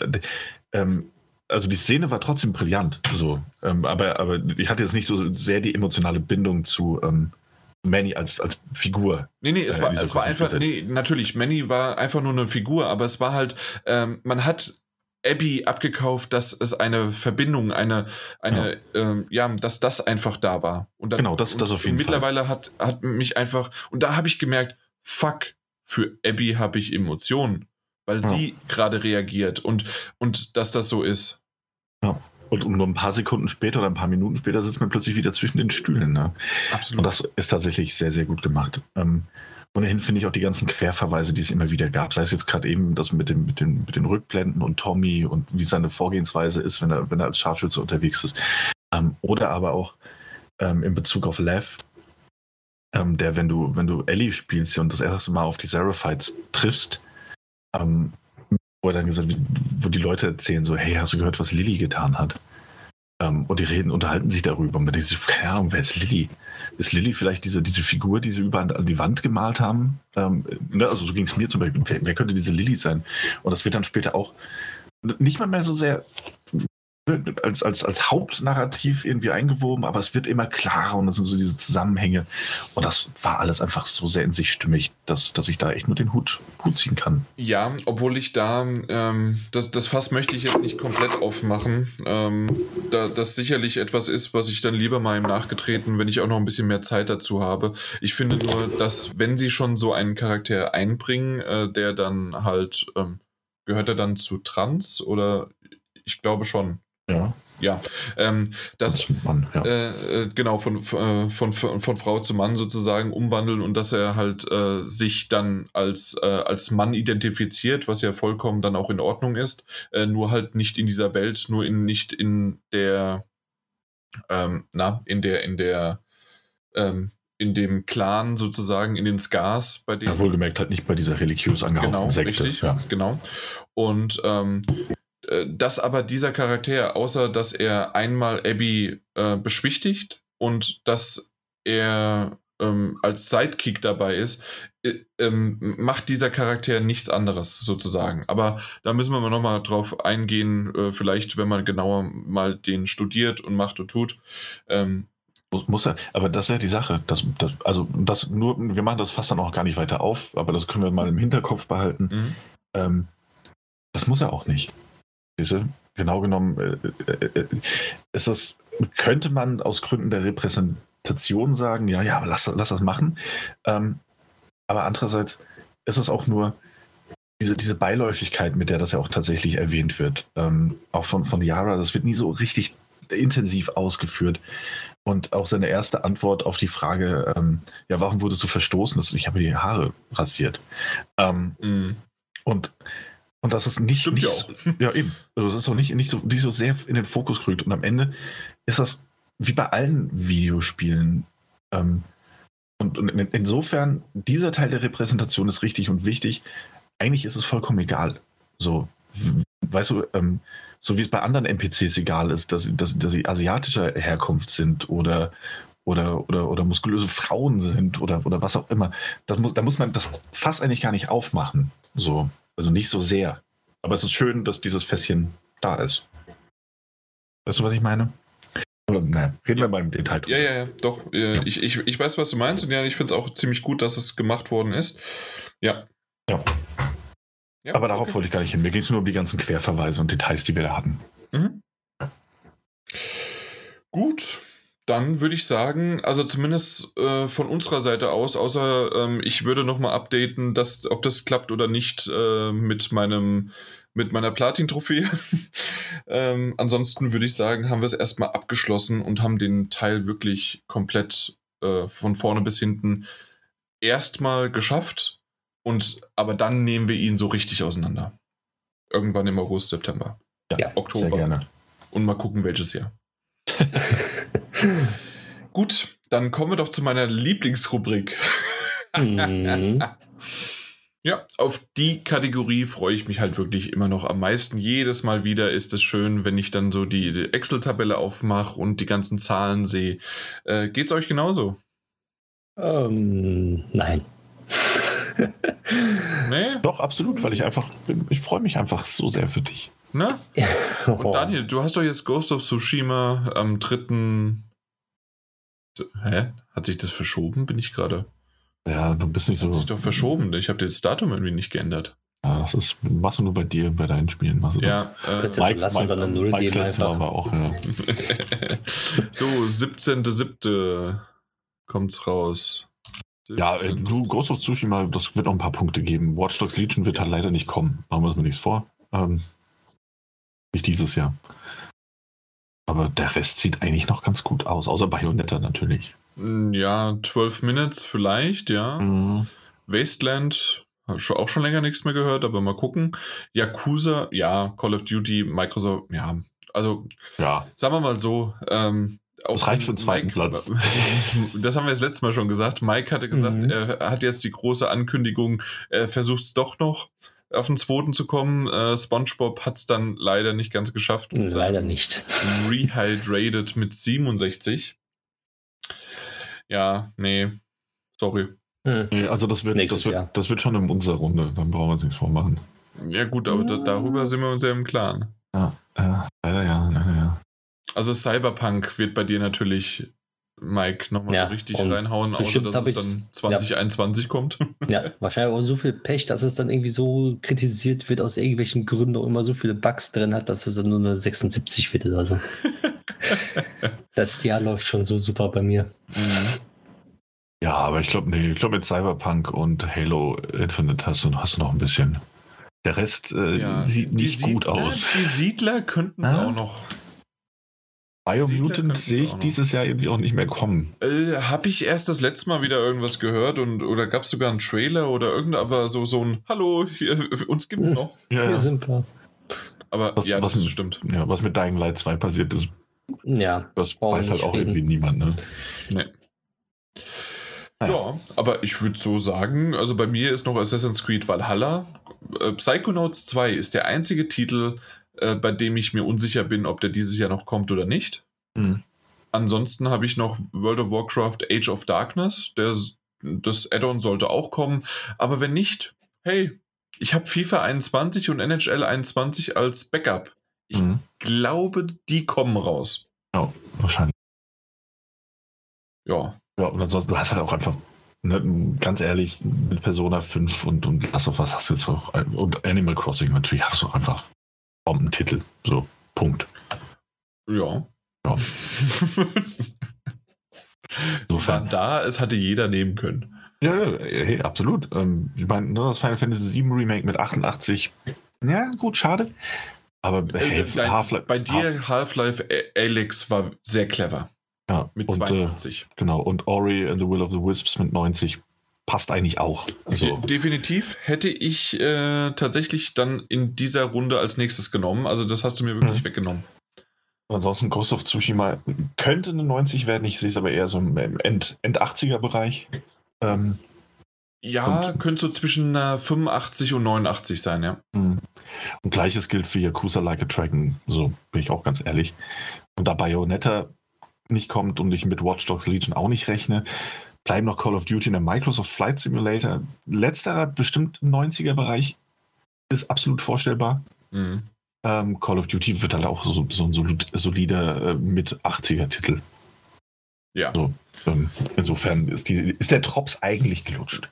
ähm, also die Szene war trotzdem brillant, so. Ähm, aber, aber ich hatte jetzt nicht so sehr die emotionale Bindung zu, ähm, Manny als, als Figur. Nee, nee, es äh, war, es war einfach, nee, natürlich, Manny war einfach nur eine Figur, aber es war halt, ähm, man hat Abby abgekauft, dass es eine Verbindung, eine, eine, ja, ähm, ja dass das einfach da war. Und dann, genau, das, das auf jeden mittlerweile Fall. Mittlerweile hat, hat mich einfach, und da habe ich gemerkt, fuck, für Abby habe ich Emotionen, weil ja. sie gerade reagiert und, und dass das so ist. Ja. Und nur ein paar Sekunden später oder ein paar Minuten später sitzt man plötzlich wieder zwischen den Stühlen. Ne? Absolut. Und das ist tatsächlich sehr, sehr gut gemacht. Ähm, ohnehin finde ich auch die ganzen Querverweise, die es immer wieder gab, sei es jetzt gerade eben das mit, dem, mit, den, mit den Rückblenden und Tommy und wie seine Vorgehensweise ist, wenn er, wenn er als Scharfschütze unterwegs ist. Ähm, oder aber auch ähm, in Bezug auf Lev, ähm, der, wenn du, wenn du Ellie spielst und das erste Mal auf die Seraphites triffst, ähm, wo er dann gesagt, wo die Leute erzählen so, hey, hast du gehört, was Lilly getan hat? Ähm, und die reden, unterhalten sich darüber. Und man denkt sich, keine Ahnung, wer ist Lilly? Ist Lilly vielleicht diese, diese Figur, die sie überall an die Wand gemalt haben? Ähm, ne? Also so ging es mir zum Beispiel. Wer, wer könnte diese Lilly sein? Und das wird dann später auch nicht mal mehr so sehr als, als, als Hauptnarrativ irgendwie eingewoben, aber es wird immer klarer und es sind so diese Zusammenhänge. Und das war alles einfach so sehr in sich stimmig, dass, dass ich da echt nur den Hut, Hut ziehen kann. Ja, obwohl ich da, ähm, das, das Fass möchte ich jetzt nicht komplett aufmachen. Ähm, da das sicherlich etwas ist, was ich dann lieber mal im Nachgetreten, wenn ich auch noch ein bisschen mehr Zeit dazu habe. Ich finde nur, dass wenn sie schon so einen Charakter einbringen, äh, der dann halt, ähm, gehört er dann zu Trans oder ich glaube schon. Ja. Ja, ähm, das, Mann, ja. Äh, äh, genau von, äh, von, von, von, Frau zu Mann sozusagen umwandeln und dass er halt äh, sich dann als, äh, als Mann identifiziert, was ja vollkommen dann auch in Ordnung ist, äh, nur halt nicht in dieser Welt, nur in nicht in der, ähm, na, in der, in der, ähm, in dem Clan sozusagen, in den Scars, bei denen. Ja, wohlgemerkt halt nicht bei dieser religiös angehauchten genau, Sekte. Richtig, ja. genau. Und ähm, äh, dass aber dieser Charakter, außer dass er einmal Abby äh, beschwichtigt und dass er ähm, als Sidekick dabei ist, äh, ähm, macht dieser Charakter nichts anderes sozusagen. Aber da müssen wir mal nochmal drauf eingehen, äh, vielleicht wenn man genauer mal den studiert und macht und tut. Ähm, muss, muss er, aber das ist ja die Sache. Das, das, also das nur, wir machen das fast dann auch gar nicht weiter auf, aber das können wir mal im Hinterkopf behalten. Mhm. Ähm, das muss er auch nicht. Diese, genau genommen äh, äh, äh, ist das, könnte man aus Gründen der Repräsentation sagen, ja, ja, lass, lass das machen. Ähm, aber andererseits ist es auch nur diese, diese Beiläufigkeit, mit der das ja auch tatsächlich erwähnt wird. Ähm, auch von, von Yara, das wird nie so richtig intensiv ausgeführt. Und auch seine erste Antwort auf die Frage, ähm, ja, warum wurdest du verstoßen? Ich habe die Haare rasiert. Ähm, mm. Und und das ist nicht, nicht ja, [laughs] ja, eben. Also das ist auch nicht, nicht, so, nicht so sehr in den Fokus gerückt. Und am Ende ist das wie bei allen Videospielen. Ähm, und, und insofern, dieser Teil der Repräsentation ist richtig und wichtig. Eigentlich ist es vollkommen egal. So, weißt du, ähm, so wie es bei anderen NPCs egal ist, dass, dass, dass sie asiatischer Herkunft sind oder, oder, oder, oder muskulöse Frauen sind oder, oder was auch immer. Das muss, da muss man das Fass eigentlich gar nicht aufmachen. So. Also nicht so sehr. Aber es ist schön, dass dieses Fässchen da ist. Weißt du, was ich meine? Oder, naja, reden wir mal im Detail drüber. Ja, ja, ja, doch. Äh, ja. Ich, ich, ich weiß, was du meinst und ja, ich finde es auch ziemlich gut, dass es gemacht worden ist. Ja. Ja. ja Aber darauf okay. wollte ich gar nicht hin. Mir geht es nur um die ganzen Querverweise und Details, die wir da hatten. Mhm. Gut, dann würde ich sagen, also zumindest äh, von unserer Seite aus, außer ähm, ich würde nochmal updaten, dass, ob das klappt oder nicht äh, mit meinem mit meiner Platin-Trophäe. [laughs] ähm, ansonsten würde ich sagen, haben wir es erstmal abgeschlossen und haben den Teil wirklich komplett äh, von vorne bis hinten erstmal geschafft. Und aber dann nehmen wir ihn so richtig auseinander. Irgendwann im August, September. Ja, Oktober. Sehr gerne. Und mal gucken, welches Jahr. [laughs] Gut, dann kommen wir doch zu meiner Lieblingsrubrik. mhm. [laughs] Ja, auf die Kategorie freue ich mich halt wirklich immer noch am meisten. Jedes Mal wieder ist es schön, wenn ich dann so die Excel-Tabelle aufmache und die ganzen Zahlen sehe. Äh, geht's euch genauso? Ähm, nein. [laughs] nee? Doch, absolut, weil ich einfach, ich freue mich einfach so sehr für dich. Ne? [laughs] Und Daniel, du hast doch jetzt Ghost of Tsushima am 3. Hä? Hat sich das verschoben? Bin ich gerade. Ja, du bist nicht das so. Hat sich doch verschoben. Ich habe das Datum irgendwie nicht geändert. Ja, das ist, machst du nur bei dir, bei deinen Spielen. Machst du ja, äh, Mike, Mike, lassen, dann eine Null Mike geben einfach. War auch, ja. [laughs] so, 17.07. kommt's raus. 17. Ja, äh, du, Ghost of Tsushima, das wird noch ein paar Punkte geben. Watch Dogs Legion wird halt leider nicht kommen. Machen wir uns mal nichts vor. Ähm, nicht dieses Jahr. Aber der Rest sieht eigentlich noch ganz gut aus, außer Bayonetta natürlich. Hm, ja, 12 Minutes vielleicht, ja. Mhm. Wasteland, auch schon länger nichts mehr gehört, aber mal gucken. Yakuza, ja, Call of Duty, Microsoft, ja. Also, ja. sagen wir mal so, ähm, das reicht für den zweiten Mike, Platz. [laughs] Das haben wir das letzte Mal schon gesagt. Mike hatte gesagt, mhm. er hat jetzt die große Ankündigung, er versucht es doch noch auf den zweiten zu kommen. Äh, SpongeBob hat es dann leider nicht ganz geschafft. Leider nicht. [laughs] Rehydrated mit 67 ja, nee, sorry. Hm. Nee, also das wird, das wird, das wird schon in unserer Runde, dann brauchen wir uns nichts vormachen. Ja gut, aber da, darüber sind wir uns ja im Klaren. Ja, ja leider ja, leider ja. Also Cyberpunk wird bei dir natürlich, Mike, nochmal ja, so richtig reinhauen, außer dass es dann 2021 ja. kommt. [laughs] Ja, wahrscheinlich auch so viel Pech, dass es dann irgendwie so kritisiert wird, aus irgendwelchen Gründen auch immer so viele Bugs drin hat, dass es dann nur eine 76 wird oder so. [laughs] das Jahr läuft schon so super bei mir. Mhm. Ja, aber ich glaube, nee, ich glaube mit Cyberpunk und Halo Infinite hast du, hast du noch ein bisschen. Der Rest äh, ja. sieht nicht Siedler, gut aus. Die Siedler könnten es ah? auch noch. Biomutant sehe ich dieses Jahr irgendwie auch nicht mehr kommen. Äh, Habe ich erst das letzte Mal wieder irgendwas gehört und oder gab es sogar einen Trailer oder irgendein, aber so, so ein Hallo, hier, uns gibt's hm. noch. Ja, Hier sind wir. Aber was, ja, was, das stimmt. Ja, was mit Dying Light 2 passiert ist, ja, das weiß halt auch reden. irgendwie niemand, ne? Nee. Ja, aber ich würde so sagen, also bei mir ist noch Assassin's Creed Valhalla. Äh, Psychonauts 2 ist der einzige Titel, äh, bei dem ich mir unsicher bin, ob der dieses Jahr noch kommt oder nicht. Mhm. Ansonsten habe ich noch World of Warcraft Age of Darkness. Der, das Add-on sollte auch kommen. Aber wenn nicht, hey, ich habe FIFA 21 und NHL 21 als Backup. Ich mhm. glaube, die kommen raus. Ja, wahrscheinlich. Ja. Ja, und ansonsten, du hast halt auch einfach, ne, ganz ehrlich, mit Persona 5 und, und Last of Us hast du jetzt auch, und Animal Crossing natürlich hast du einfach Bombentitel. So, Punkt. Ja. Ja. [laughs] Insofern. da, es hatte jeder nehmen können. Ja, hey, absolut. Ähm, ich meine, ne, das Final Fantasy VII Remake mit 88. Ja, gut, schade. Aber hey, äh, Half-Life. Bei dir Half-Life Alyx war sehr clever. Ja, mit 92. Äh, genau, und Ori and the Will of the Wisps mit 90 passt eigentlich auch. Also. Definitiv hätte ich äh, tatsächlich dann in dieser Runde als nächstes genommen. Also das hast du mir wirklich mhm. weggenommen. Ansonsten Ghost of Tsushima könnte eine 90 werden. Ich sehe es aber eher so im End, End 80er Bereich. Ähm, Ja, könnte so zwischen äh, 85 und 89 sein, ja. Mhm. Und gleiches gilt für Yakuza Like a Dragon, so bin ich auch ganz ehrlich. Und da Bayonetta nicht kommt und ich mit Watch Dogs Legion auch nicht rechne, bleiben noch Call of Duty und der Microsoft Flight Simulator. Letzterer bestimmt im 90er-Bereich ist absolut vorstellbar. Mhm. Ähm, Call of Duty wird halt auch so, so ein solider äh, mit 80er-Titel. Ja. So, ähm, insofern ist, die, ist der Drops eigentlich gelutscht.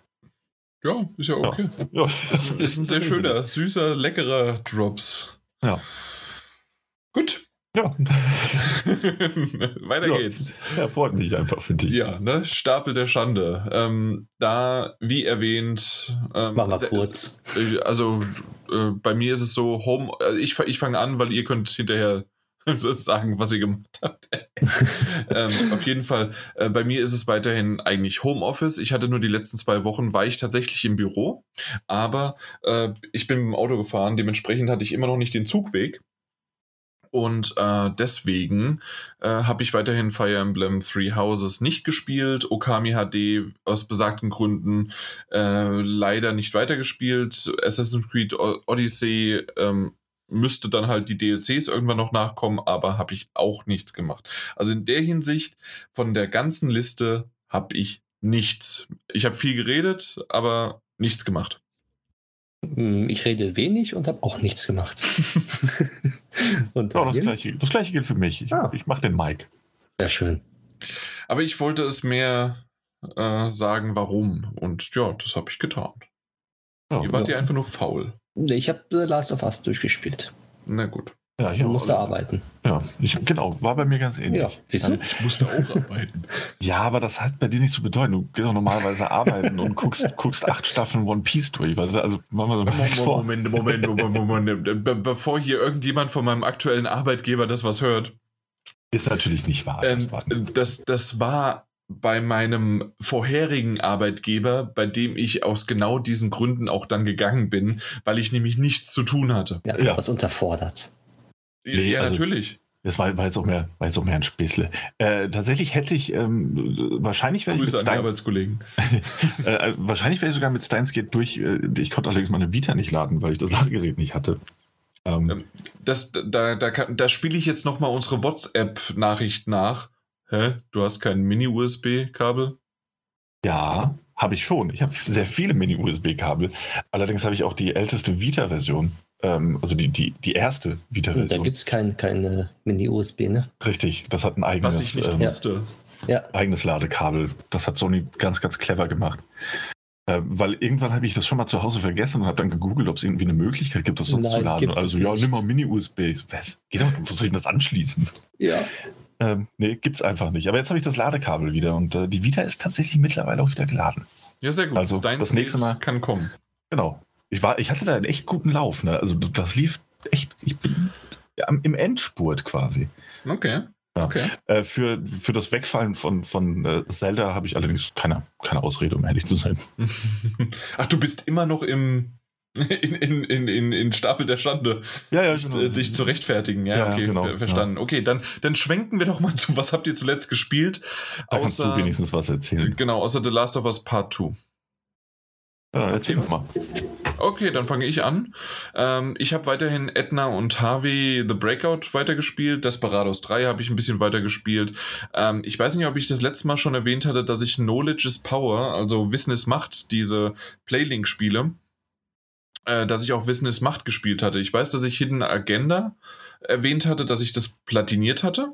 Ja, ist ja okay. Ja. ja. Das ist ein sehr schöner, süßer, leckerer Drops. Ja. Gut. Ja. [laughs] Weiter ja. geht's. Ja, freut mich einfach für dich. Ja, ne? Stapel der Schande. Ähm, da, wie erwähnt, ähm, Mach mal kurz. Äh, also äh, bei mir ist es so, Home, also ich, ich fange an, weil ihr könnt hinterher [laughs] sagen, was ihr gemacht habt. [laughs] ähm, auf jeden Fall, äh, bei mir ist es weiterhin eigentlich Homeoffice. Ich hatte nur die letzten zwei Wochen, war ich tatsächlich im Büro, aber äh, ich bin mit dem Auto gefahren, dementsprechend hatte ich immer noch nicht den Zugweg. Und äh, deswegen äh, habe ich weiterhin Fire Emblem Three Houses nicht gespielt, Okami HD aus besagten Gründen äh, leider nicht weitergespielt, Assassin's Creed Odyssey ähm, müsste dann halt die DLCs irgendwann noch nachkommen, aber habe ich auch nichts gemacht. Also in der Hinsicht von der ganzen Liste habe ich nichts. Ich habe viel geredet, aber nichts gemacht. Hm, ich rede wenig und habe auch nichts gemacht. [laughs] und ja, das, gleiche, das gleiche gilt für mich. Ich, ah. ich mache den Mike. Sehr schön. Aber ich wollte es mehr äh, sagen, warum. Und ja, das habe ich getan. Ja, Ihr wart ja einfach nur faul. Nee, ich habe The Last of Us durchgespielt. Na gut. Ja, ich musste also, arbeiten. Ja, ich, genau, war bei mir ganz ähnlich. Ja, siehst du? Ich musste auch arbeiten. [laughs] Ja, aber das hat bei dir nicht zu bedeuten. Du gehst auch normalerweise arbeiten und guckst, [laughs] guckst acht Staffeln One Piece durch. Also, also machen wir so Moment, Moment, Moment, Moment, Moment, Moment. Bevor hier irgendjemand von meinem aktuellen Arbeitgeber das was hört. Ist natürlich nicht wahr. Das, ähm, war das, das war bei meinem vorherigen Arbeitgeber, bei dem ich aus genau diesen Gründen auch dann gegangen bin, weil ich nämlich nichts zu tun hatte. Ja, ja. was unterfordert. Nee, ja, also, natürlich. Das war, war, jetzt auch mehr, war jetzt auch mehr ein Späßle. Äh, tatsächlich hätte ich, ähm, wahrscheinlich wäre ich mit Steins, Arbeitskollegen. [laughs] äh, wahrscheinlich wäre ich sogar mit Steins Gate durch. Äh, ich konnte allerdings meine Vita nicht laden, weil ich das Ladegerät nicht hatte. Ähm, ähm das, da da, da spiele ich jetzt nochmal unsere WhatsApp-Nachricht nach Hä? Du hast kein Mini-USB-Kabel? Ja, habe ich schon. Ich habe sehr viele Mini-USB-Kabel. Allerdings habe ich auch die älteste Vita-Version. Ähm, also die, die, die erste Vita-Version. Da gibt es kein, keine Mini-USB, ne? Richtig, das hat ein eigenes, Was ich nicht ähm, wusste. Ja. eigenes Ladekabel. Das hat Sony ganz, ganz clever gemacht. Äh, weil irgendwann habe ich das schon mal zu Hause vergessen und habe dann gegoogelt, ob es irgendwie eine Möglichkeit gibt, das sonst Nein, zu laden. Also ja, nimm mal Mini-USB. Was? Geht doch, wo soll ich denn das anschließen? Ja. Ähm, nee, gibt's einfach nicht. Aber jetzt habe ich das Ladekabel wieder und äh, die Vita ist tatsächlich mittlerweile auch wieder geladen. Ja, sehr gut. Also Dein das nächste Mal kann kommen. Genau. Ich war, ich hatte da einen echt guten Lauf. Ne? Also das lief echt. Ich bin im Endspurt quasi. Okay. Okay. Äh, für, für das Wegfallen von, von äh, Zelda habe ich allerdings keine, keine Ausrede, um ehrlich zu sein. [laughs] Ach, du bist immer noch im, in, in, in, in, in Stapel der Schande ja, ja, genau. dich, dich zu rechtfertigen. Ja, ja okay, genau, verstanden. Ja. Okay, dann, dann schwenken wir doch mal zu, was habt ihr zuletzt gespielt? Da außer, kannst du wenigstens was erzählen. Genau, außer The Last of Us Part 2. Ja, erzähl mal. Okay, dann fange ich an. Ähm, ich habe weiterhin Edna und Harvey The Breakout weitergespielt. Desperados 3 habe ich ein bisschen weitergespielt. Ähm, ich weiß nicht, ob ich das letzte Mal schon erwähnt hatte, dass ich Knowledge is Power, also Wissen ist Macht, diese Playlink spiele äh, dass ich auch Wissen ist Macht gespielt hatte. Ich weiß, dass ich Hidden Agenda erwähnt hatte, dass ich das platiniert hatte.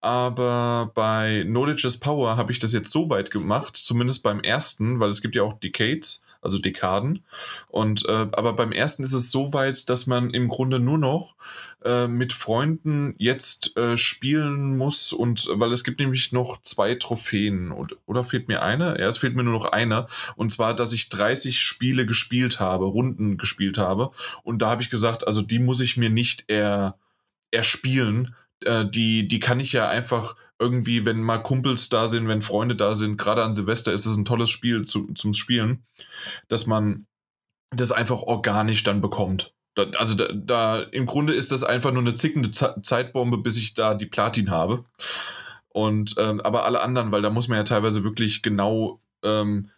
Aber bei Knowledge is Power habe ich das jetzt so weit gemacht, zumindest beim ersten, weil es gibt ja auch Decades also Dekaden. Und äh, aber beim ersten ist es so weit, dass man im Grunde nur noch äh, mit Freunden jetzt äh, spielen muss und weil es gibt nämlich noch zwei Trophäen oder, oder fehlt mir eine? Ja, es fehlt mir nur noch eine und zwar, dass ich 30 Spiele gespielt habe, Runden gespielt habe und da habe ich gesagt, also die muss ich mir nicht er erspielen, äh, die die kann ich ja einfach irgendwie, wenn mal Kumpels da sind, wenn Freunde da sind, gerade an Silvester ist es ein tolles Spiel zu, zum Spielen, dass man das einfach organisch dann bekommt. Da, also da, da, im Grunde ist das einfach nur eine zickende Zeitbombe, bis ich da die Platin habe. Und ähm, aber alle anderen, weil da muss man ja teilweise wirklich genau ähm,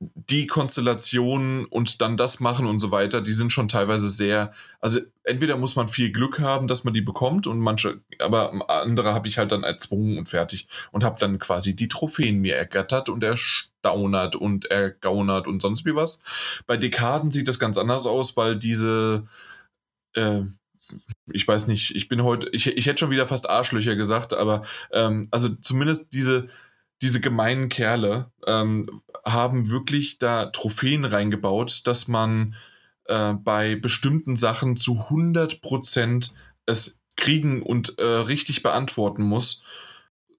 die Konstellationen und dann das machen und so weiter, die sind schon teilweise sehr, also entweder muss man viel Glück haben, dass man die bekommt und manche, aber andere habe ich halt dann erzwungen und fertig und habe dann quasi die Trophäen mir ergattert und erstaunert und ergaunert und sonst wie was. Bei Dekaden sieht das ganz anders aus, weil diese, äh, ich weiß nicht, ich bin heute, ich, ich hätte schon wieder fast Arschlöcher gesagt, aber ähm, also zumindest diese diese gemeinen Kerle ähm, haben wirklich da Trophäen reingebaut, dass man äh, bei bestimmten Sachen zu 100% es kriegen und äh, richtig beantworten muss.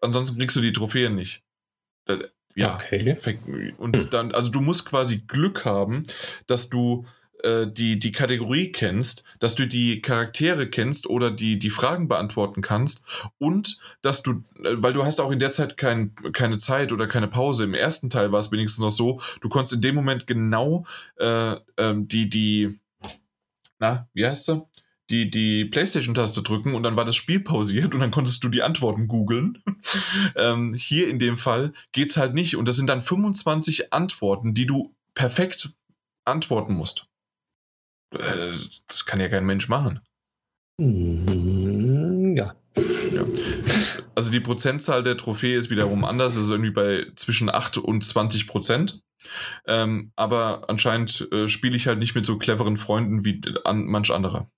Ansonsten kriegst du die Trophäen nicht. Äh, ja, okay. Und dann, also du musst quasi Glück haben, dass du äh, die, die Kategorie kennst, dass du die Charaktere kennst oder die, die Fragen beantworten kannst und dass du, äh, weil du hast auch in der Zeit kein, keine Zeit oder keine Pause. Im ersten Teil war es wenigstens noch so, du konntest in dem Moment genau äh, ähm, die, die, na, wie heißt sie? die, die Playstation-Taste drücken und dann war das Spiel pausiert und dann konntest du die Antworten googeln. [laughs] ähm, hier in dem Fall geht es halt nicht und das sind dann 25 Antworten, die du perfekt antworten musst. Äh, das kann ja kein Mensch machen. Mm, ja. ja. Also die Prozentzahl der Trophäe ist wiederum anders, ist irgendwie bei zwischen 8 und 20 Prozent. Ähm, aber anscheinend äh, spiele ich halt nicht mit so cleveren Freunden wie an manch anderer.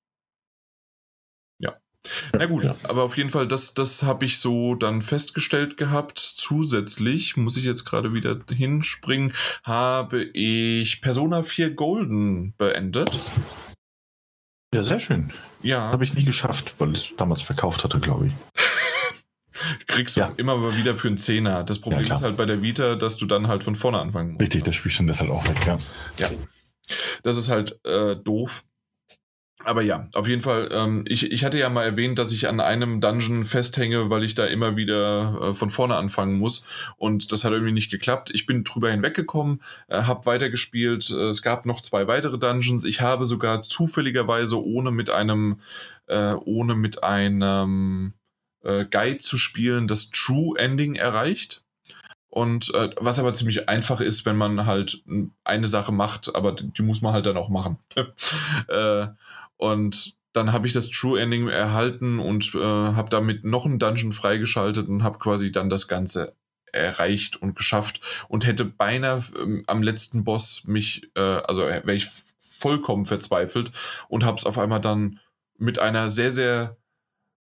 Na gut, ja. aber auf jeden Fall, das, das habe ich so dann festgestellt gehabt. Zusätzlich, muss ich jetzt gerade wieder hinspringen, habe ich Persona 4 Golden beendet. Ja, sehr schön. Ja. Habe ich nie geschafft, weil ich es damals verkauft hatte, glaube ich. [laughs] Kriegst du ja. immer mal wieder für einen Zehner. Das Problem ja, ist halt bei der Vita, dass du dann halt von vorne anfangen musst. Richtig, der Spielstand ist halt auch weg, ja. Ja. Das ist halt äh, doof aber ja, auf jeden Fall. Ähm, ich, ich hatte ja mal erwähnt, dass ich an einem Dungeon festhänge, weil ich da immer wieder äh, von vorne anfangen muss. Und das hat irgendwie nicht geklappt. Ich bin drüber hinweggekommen, äh, habe weitergespielt. Äh, es gab noch zwei weitere Dungeons. Ich habe sogar zufälligerweise ohne mit einem, äh, ohne mit einem äh, Guide zu spielen, das True Ending erreicht. Und äh, was aber ziemlich einfach ist, wenn man halt eine Sache macht, aber die muss man halt dann auch machen. [laughs] äh, und dann habe ich das True Ending erhalten und äh, habe damit noch einen Dungeon freigeschaltet und habe quasi dann das Ganze erreicht und geschafft und hätte beinahe ähm, am letzten Boss mich, äh, also wäre ich vollkommen verzweifelt und habe es auf einmal dann mit einer sehr, sehr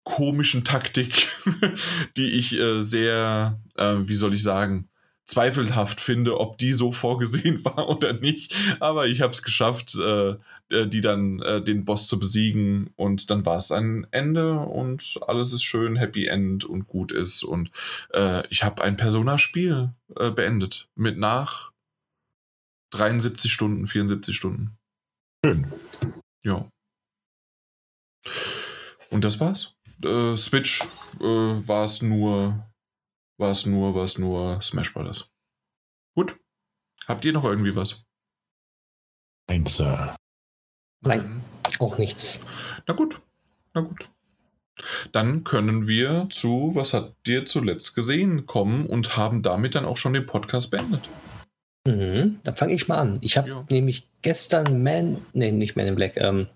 komischen Taktik, [laughs] die ich äh, sehr, äh, wie soll ich sagen, zweifelhaft finde, ob die so vorgesehen [laughs] war oder nicht. Aber ich habe es geschafft, äh, äh, die dann äh, den Boss zu besiegen und dann war es ein Ende und alles ist schön, Happy End und gut ist und äh, ich habe ein Persona-Spiel äh, beendet mit nach 73 Stunden, 74 Stunden. Schön. Ja. Und das war's. Äh, Switch war es nur, war es nur, war es nur Smash Brothers. Gut. Habt ihr noch irgendwie was? Eins, Sir. Nein, auch nichts. Na gut, na gut. Dann können wir zu Was hat dir zuletzt gesehen kommen und haben damit dann auch schon den Podcast beendet. Mhm, dann fange ich mal an. Ich habe ja. nämlich gestern Man, nee, nicht Man in Black, ähm,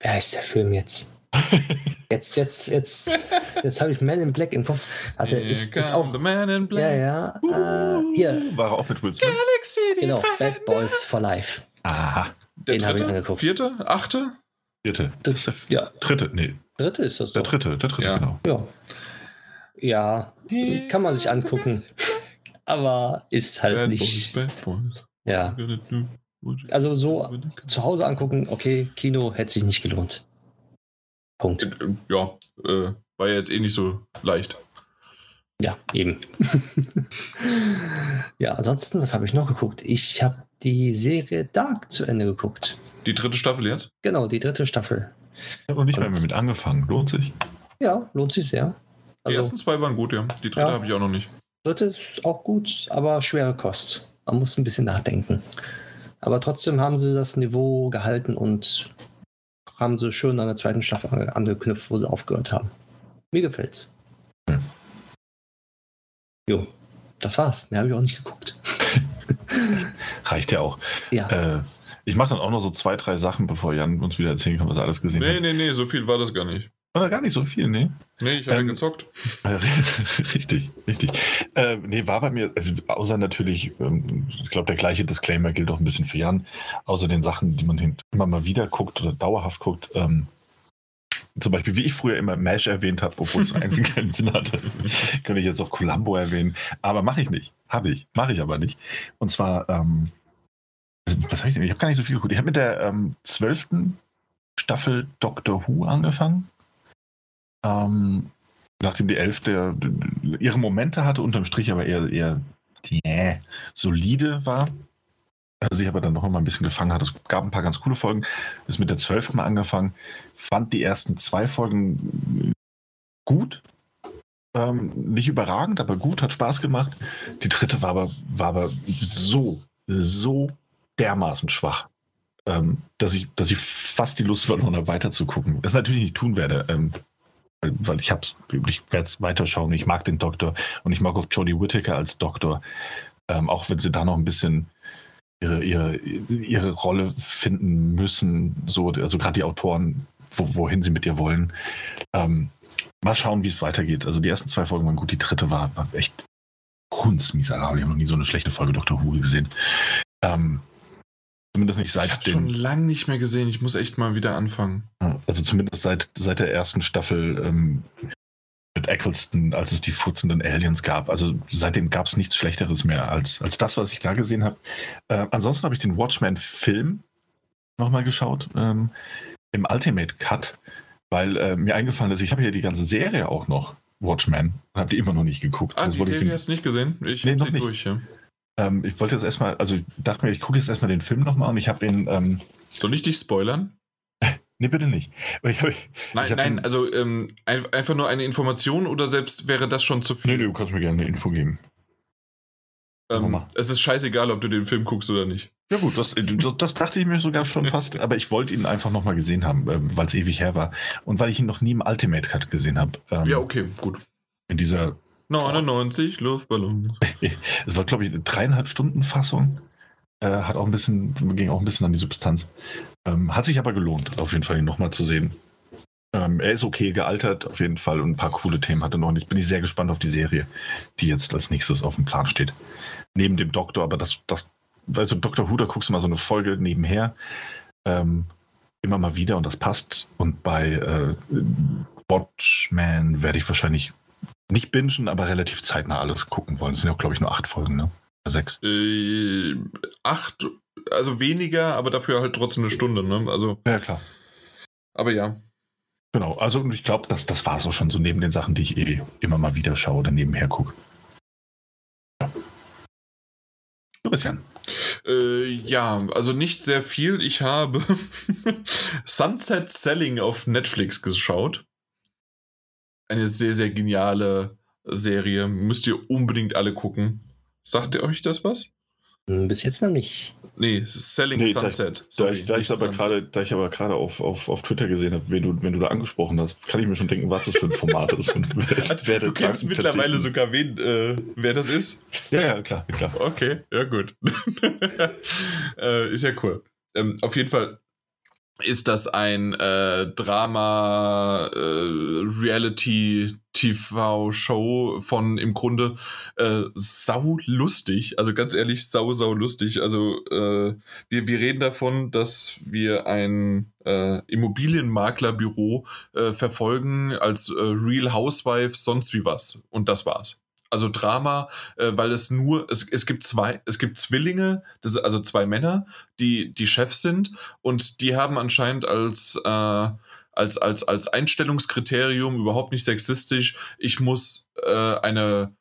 wer heißt der Film jetzt? Jetzt, jetzt, jetzt, jetzt habe ich Man in Black im Kopf. Also ist, ist auch. The Man in Black. Ja, ja. Uh, äh, hier. War er auch mit Will Smith? Galaxy genau, Bad Boys for Life. Aha. Der Den habe ich angeguckt. Vierte? Achte? Vierte. Das ist der, ja. Dritte, nee. Dritte ist das Der doch. dritte, der dritte, ja. genau. Ja. ja, kann man sich angucken. [laughs] Aber ist halt bad nicht. Boys, bad boys. Ja. Also so zu Hause angucken, okay, Kino hätte sich nicht gelohnt. Punkt. Äh, ja, äh, war ja jetzt eh nicht so leicht. Ja, eben. [laughs] ja, ansonsten, was habe ich noch geguckt? Ich habe die Serie Dark zu Ende geguckt. Die dritte Staffel jetzt? Genau, die dritte Staffel. Ich habe noch nicht Und, mehr mit angefangen. Lohnt sich? Ja, lohnt sich sehr. Also, die ersten zwei waren gut, ja. Die dritte ja, habe ich auch noch nicht. Dritte ist auch gut, aber schwere Kost. Man muss ein bisschen nachdenken. Aber trotzdem haben sie das Niveau gehalten und haben sie schön an der zweiten Staffel angeknüpft, wo sie aufgehört haben. Mir gefällt's. Hm. Jo, das war's. Mehr habe ich auch nicht geguckt. [laughs] Reicht ja auch. Ja. Äh, ich mache dann auch noch so zwei, drei Sachen, bevor Jan uns wieder erzählen kann, was er alles gesehen Nee, hat. nee, nee, so viel war das gar nicht. Oder gar nicht so viel, nee. Nee, ich habe Ähm, gezockt. [laughs] richtig, richtig. Äh, nee, war bei mir, also außer natürlich, ähm, ich glaube, der gleiche Disclaimer gilt auch ein bisschen für Jan, außer den Sachen, die man immer mal wieder guckt oder dauerhaft guckt. Ähm, zum Beispiel, wie ich früher immer MASH erwähnt habe, obwohl es [laughs] eigentlich keinen Sinn hatte, könnte ich jetzt auch Columbo erwähnen. Aber mache ich nicht. Habe ich. Mache ich aber nicht. Und zwar, ähm, was habe ich denn? Ich habe gar nicht so viel geguckt. Ich habe mit der ähm, zwölften Staffel Doctor Who angefangen. Ähm, nachdem die elfte äh, ihre Momente hatte, unterm Strich aber eher, eher yeah, solide war. Also ich aber dann noch mal ein bisschen gefangen hat. Es gab ein paar ganz coole Folgen. Ist mit der zwölften mal angefangen. Fand die ersten zwei Folgen gut. Ähm, nicht überragend, aber gut, hat Spaß gemacht. Die dritte war aber, war aber so, so dermaßen schwach, ähm, dass, ich, dass ich fast die Lust verloren habe, weiter zu gucken. Das natürlich nicht tun werde, ähm, weil- weil ich hab's, ich werde es weiterschauen. Ich mag den Doktor und ich mag auch Jodie Whittaker als Doktor, ähm, auch wenn sie da noch ein bisschen ihre, ihre, ihre Rolle finden müssen, so, also gerade die Autoren, wo, wohin sie mit ihr wollen. Ähm, mal schauen, wie es weitergeht. Also die ersten zwei Folgen waren gut, die dritte war, war echt hundsmiserabel. Ich habe noch nie so eine schlechte Folge Dr. Who gesehen. Ähm, zumindest nicht Ich seit habe schon dem, lange nicht mehr gesehen. Ich muss echt mal wieder anfangen. also zumindest seit, seit der ersten Staffel ähm, mit Eccleston, als es die futzenden Aliens gab. Also seitdem gab es nichts Schlechteres mehr als, als das, was ich da gesehen habe. Äh, ansonsten habe ich den Watchmen-Film nochmal geschaut, ähm, im Ultimate Cut, weil äh, mir eingefallen ist, ich habe ja die ganze Serie auch noch, Watchmen, und habe die immer noch nicht geguckt. Ah, Das die ich Serie hast du nicht gesehen? Ich Nee, hab noch sie nicht. durch, ja. Ähm, ich wollte jetzt erstmal, also ich dachte mir, ich gucke jetzt erstmal den Film nochmal und ich habe ihn, ähm, Soll ich dich spoilern? [laughs] nee, bitte nicht. Ich hab, Nein, Ich nein, den- also ähm, ein, einfach nur eine Information oder selbst wäre das schon zu nee, viel? nee, du kannst mir gerne eine Info geben. ähm, es ist scheißegal, ob du den Film guckst oder nicht. Ja gut, das, das dachte ich mir sogar schon fast, [laughs] aber ich wollte ihn einfach nochmal gesehen haben, ähm, weil es ewig her war und weil ich ihn noch nie im Ultimate Cut gesehen habe. Ähm, Ja, okay, gut. In dieser, 99 Luftballons. [laughs] es war glaube ich eine dreieinhalb Stunden Fassung, äh, hat auch ein bisschen, ging auch ein bisschen an die Substanz. Ähm, hat sich aber gelohnt, auf jeden Fall ihn nochmal zu sehen. Ähm, er ist okay gealtert, auf jeden Fall, und ein paar coole Themen hat er noch. Jetzt bin ich sehr gespannt auf die Serie, die jetzt als nächstes auf dem Plan steht. Neben dem Doktor, aber das, das, also Dr. Who, da guckst du mal so eine Folge nebenher, ähm, immer mal wieder und das passt. Und bei äh, Watchmen werde ich wahrscheinlich nicht bingen, aber relativ zeitnah alles gucken wollen. Es sind ja, glaube ich, nur acht Folgen, ne? Sechs. Äh, acht, also weniger, aber dafür halt trotzdem eine Stunde, ne? Also, Ja, klar. aber ja. Genau, also ich glaube, das, das war es auch schon so neben den Sachen, die ich eh immer mal wieder schaue oder nebenher gucke. Ja. Du bist Jan. Äh, ja, also nicht sehr viel. Ich habe [laughs] Sunset Selling auf Netflix geschaut. Eine sehr, sehr geniale Serie. Müsst ihr unbedingt alle gucken. Sagt ihr euch das was? Hm, Bis jetzt noch nicht. Nee, Selling Nee, da- Sunset. Da Sorry, ich, da ich aber Sunset. gerade, da ich aber gerade auf, auf, auf Twitter gesehen habe, wenn du, wenn du da angesprochen hast, kann ich mir schon denken, was das für ein Format ist und [laughs] werde Du kennst mittlerweile sogar wen, äh, wer das ist. Ja, ja, klar, klar. Okay, ja gut. [laughs] äh, ist ja cool. Ähm, auf jeden Fall ist das ein äh, Drama äh, Reality TV Show von im Grunde äh, sau lustig, also ganz ehrlich sau sau lustig. Also äh, wir, wir reden davon, dass wir ein äh, Immobilienmaklerbüro äh, verfolgen als äh, Real Housewife sonst wie was und das war's. Also Drama, äh, weil es nur, es, es gibt zwei, es gibt Zwillinge, das also zwei Männer, die die Chefs sind und die haben anscheinend als, äh, als, als, als Einstellungskriterium überhaupt nicht sexistisch, ich muss äh, eine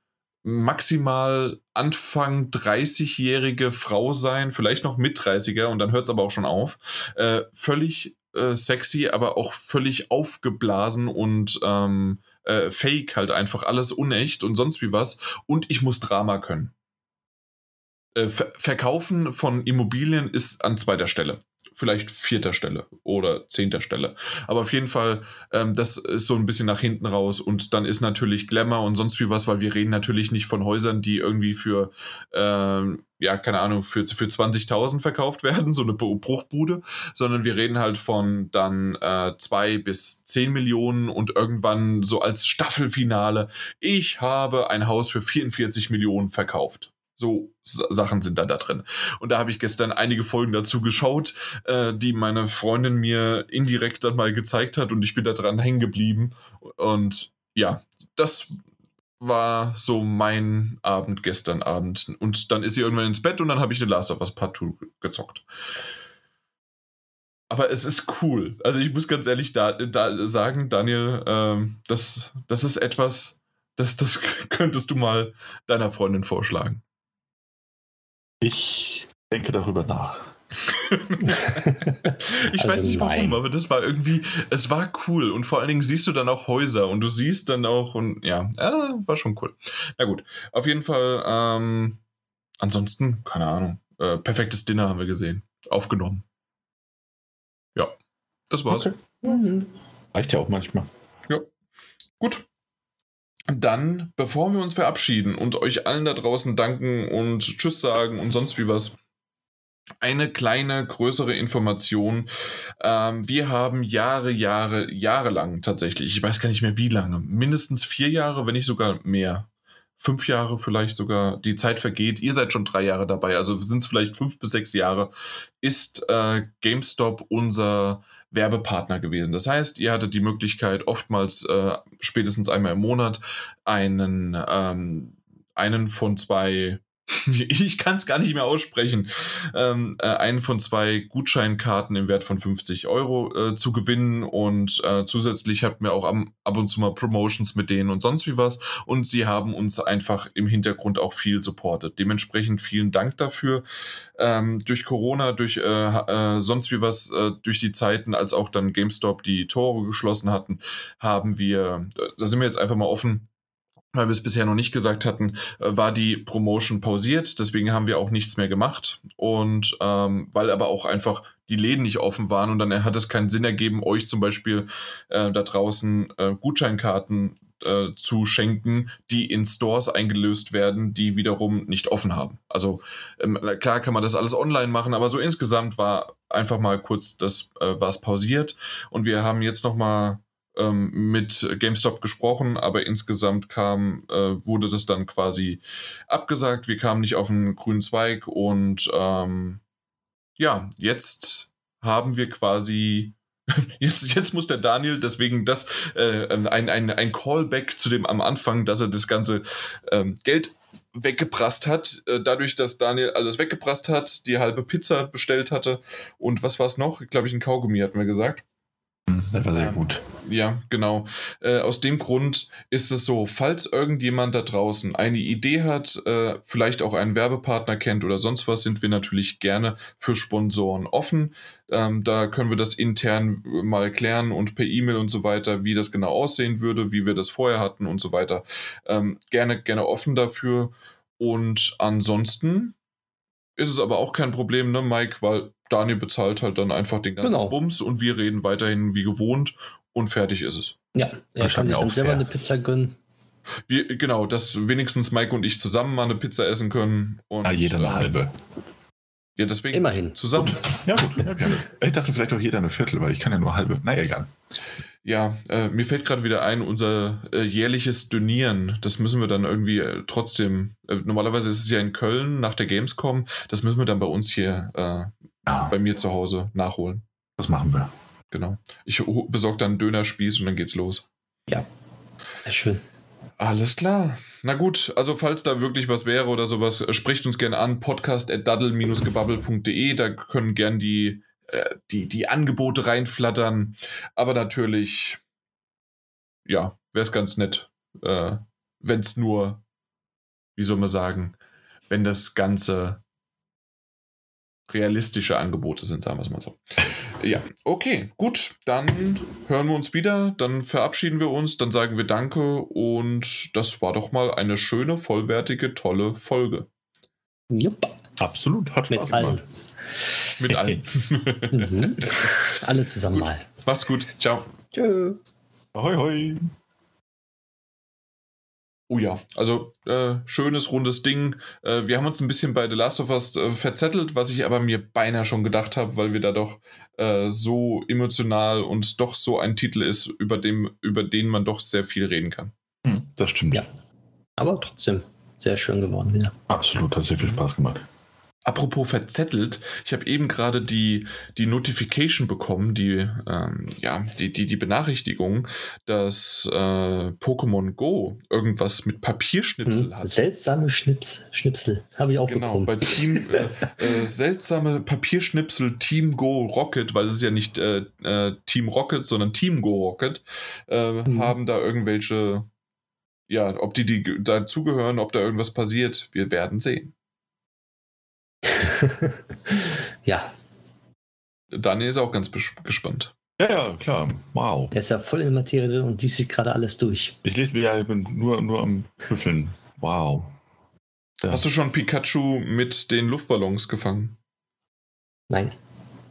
maximal Anfang 30-jährige Frau sein, vielleicht noch mit 30er und dann hört es aber auch schon auf. Äh, völlig äh, sexy, aber auch völlig aufgeblasen und ähm, äh, fake, halt einfach alles unecht und sonst wie was. Und ich muss Drama können. Äh, Ver Verkaufen von Immobilien ist an zweiter Stelle. Vielleicht vierter Stelle oder zehnter Stelle. Aber auf jeden Fall, ähm, das ist so ein bisschen nach hinten raus und dann ist natürlich Glamour und sonst wie was, weil wir reden natürlich nicht von Häusern, die irgendwie für, ähm, ja, keine Ahnung, für, für 20.000 verkauft werden, so eine Bruchbude, sondern wir reden halt von dann äh, zwei bis zehn Millionen und irgendwann so als Staffelfinale, ich habe ein Haus für 44 Millionen verkauft. So Sachen sind da da drin. Und da habe ich gestern einige Folgen dazu geschaut, äh, die meine Freundin mir indirekt dann mal gezeigt hat und ich bin da dran hängen geblieben. Und ja, das war so mein Abend gestern Abend. Und dann ist sie irgendwann ins Bett und dann habe ich The Last of Us Part 2 gezockt. Aber es ist cool. Also ich muss ganz ehrlich da, da sagen, Daniel, ähm, das, das ist etwas, das, das [laughs] könntest du mal deiner Freundin vorschlagen. Ich denke darüber nach. [laughs] ich also weiß nicht warum, aber das war irgendwie, es war cool und vor allen Dingen siehst du dann auch Häuser und du siehst dann auch und ja, äh, war schon cool. Na gut, auf jeden Fall, ähm, ansonsten, keine Ahnung, äh, perfektes Dinner haben wir gesehen, aufgenommen. Ja, das war's. Okay. Mhm. Reicht ja auch manchmal. Ja, gut. Dann, bevor wir uns verabschieden und euch allen da draußen danken und Tschüss sagen und sonst wie was, eine kleine, größere Information. Ähm, wir haben Jahre, Jahre, Jahre lang tatsächlich, ich weiß gar nicht mehr wie lange, mindestens vier Jahre, wenn nicht sogar mehr, fünf Jahre vielleicht sogar, die Zeit vergeht. Ihr seid schon drei Jahre dabei, also sind es vielleicht fünf bis sechs Jahre, ist äh, GameStop unser Werbepartner gewesen. Das heißt, ihr hattet die Möglichkeit, oftmals äh, spätestens einmal im Monat einen, ähm, einen von zwei [laughs] ich kann es gar nicht mehr aussprechen, ähm, äh, einen von zwei Gutscheinkarten im Wert von 50 Euro äh, zu gewinnen und äh, zusätzlich hatten wir auch am, ab und zu mal Promotions mit denen und sonst wie was und sie haben uns einfach im Hintergrund auch viel supportet. Dementsprechend vielen Dank dafür. Ähm, durch Corona, durch äh, äh, sonst wie was, äh, durch die Zeiten, als auch dann GameStop die Tore geschlossen hatten, haben wir, da sind wir jetzt einfach mal offen, weil wir es bisher noch nicht gesagt hatten, äh, war die Promotion pausiert. Deswegen haben wir auch nichts mehr gemacht. Und ähm, weil aber auch einfach die Läden nicht offen waren und dann hat es keinen Sinn ergeben, euch zum Beispiel äh, da draußen äh, Gutscheinkarten äh, zu schenken, die in Stores eingelöst werden, die wiederum nicht offen haben. Also ähm, klar kann man das alles online machen, aber so insgesamt war einfach mal kurz das äh, was pausiert und wir haben jetzt noch mal ähm, mit GameStop gesprochen, aber insgesamt kam, äh, wurde das dann quasi abgesagt. Wir kamen nicht auf einen grünen Zweig und ähm, ja, jetzt haben wir quasi [laughs] Jetzt, jetzt muss der Daniel deswegen das äh, ein, ein, ein Callback zu dem am Anfang, dass er das ganze ähm, Geld weggeprasst hat, äh, dadurch, dass Daniel alles weggeprasst hat, die halbe Pizza bestellt hatte und was war es noch? Glaube ich, ein Kaugummi, hatten wir gesagt. Das war sehr gut. Ja, genau. Äh, aus dem Grund ist es so, falls irgendjemand da draußen eine Idee hat, äh, vielleicht auch einen Werbepartner kennt oder sonst was, sind wir natürlich gerne für Sponsoren offen. Ähm, da können wir das intern mal klären und per E-Mail und so weiter, wie das genau aussehen würde, wie wir das vorher hatten und so weiter. Ähm, gerne, gerne offen dafür. Und ansonsten ist es aber auch kein Problem, ne, Mike, weil Daniel bezahlt halt dann einfach den ganzen genau. Bums und wir reden weiterhin wie gewohnt und fertig ist es. Ja, er kann sich dann selber eine Pizza gönnen. Wir, genau, dass wenigstens Mike und ich zusammen mal eine Pizza essen können. Und, ja, jeder eine halbe. Ja, deswegen. Immerhin. Zusammen. Gut. Ja, gut. Ja, ich dachte vielleicht auch jeder eine Viertel, weil ich kann ja nur halbe. Naja, egal. Ja, äh, mir fällt gerade wieder ein, unser äh, jährliches Dönieren, das müssen wir dann irgendwie äh, trotzdem, äh, normalerweise ist es ja in Köln nach der Gamescom, das müssen wir dann bei uns hier äh, ja. bei mir zu Hause nachholen. Das machen wir. Genau. Ich besorge dann einen Dönerspieß und dann geht's los. Ja. Sehr schön. Alles klar. Na gut, also falls da wirklich was wäre oder sowas, äh, spricht uns gerne an, podcast.daddle-gebabbel.de, da können gern die, äh, die, die Angebote reinflattern. Aber natürlich, ja, wäre es ganz nett, äh, wenn es nur, wie soll man sagen, wenn das Ganze realistische Angebote sind, sagen wir es mal so. Ja, okay, gut, dann hören wir uns wieder, dann verabschieden wir uns, dann sagen wir Danke und das war doch mal eine schöne, vollwertige, tolle Folge. Jupp. Absolut, hat Spaß Mit gemacht. Allen. Mit allen. [laughs] Mhm. Alle zusammen mal. Macht's gut. Ciao. Tschö. Hoi, hoi. Oh ja, also äh, schönes, rundes Ding. Äh, wir haben uns ein bisschen bei The Last of Us äh, verzettelt, was ich aber mir beinahe schon gedacht habe, weil wir da doch äh, so emotional und doch so ein Titel ist, über, dem, über den man doch sehr viel reden kann. Hm, das stimmt. Ja. Aber trotzdem sehr schön geworden wieder. Absolut, hat sehr viel Spaß gemacht. Apropos verzettelt, ich habe eben gerade die, die Notification bekommen, die, ähm, ja, die, die, die Benachrichtigung, dass äh, Pokémon Go irgendwas mit Papierschnipsel Hm. hat. Seltsame Schnips, Schnipsel. Habe ich auch Genau, bekommen. bei Team [laughs] äh, äh, seltsame Papierschnipsel Team Go Rocket, weil es ist ja nicht äh, äh, Team Rocket, sondern Team Go Rocket, äh, Mhm. haben da irgendwelche, ja, ob die, die dazugehören, ob da irgendwas passiert, wir werden sehen. [laughs] ja, Daniel ist auch ganz gespannt. Ja, ja, klar. Wow. er ist ja voll in der Materie drin und die sieht gerade alles durch. Ich lese wieder, ich bin nur, nur am Büffeln. Wow. Ja. Hast du schon Pikachu mit den Luftballons gefangen? Nein,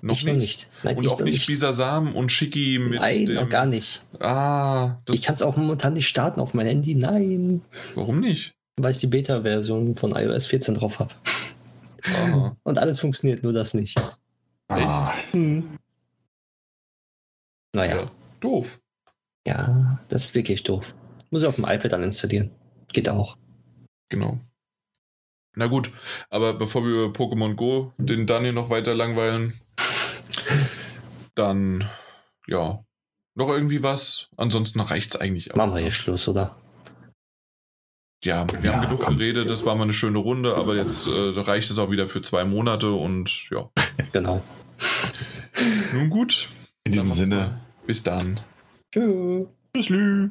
Noch ich nicht? noch nicht. Nein, Und ich auch nicht Bisasam und Shiki mit Nein, dem. noch gar nicht. Ah, das, Ich kann es auch momentan nicht starten auf mein Handy. Nein, warum nicht? weil ich die Beta-Version von iOS 14 drauf habe. Aha. Und alles funktioniert, nur das nicht. Ah, Hm. Naja, Ja. Doof. ja, das ist wirklich doof. Muss ich auf dem iPad dann installieren. Geht auch. Genau. Na gut, aber bevor wir über Pokémon Go den Daniel noch weiter langweilen, [laughs] dann ja, noch irgendwie was. Ansonsten reicht's eigentlich auch. Machen wir hier Schluss, oder? Ja, wir Ja, haben genug komm. geredet, das war mal eine schöne Runde, aber jetzt äh, reicht es auch wieder für zwei Monate und ja. [laughs] Genau. Nun gut. in diesem Sinne. Bis dann. Tschüss. Tschüss.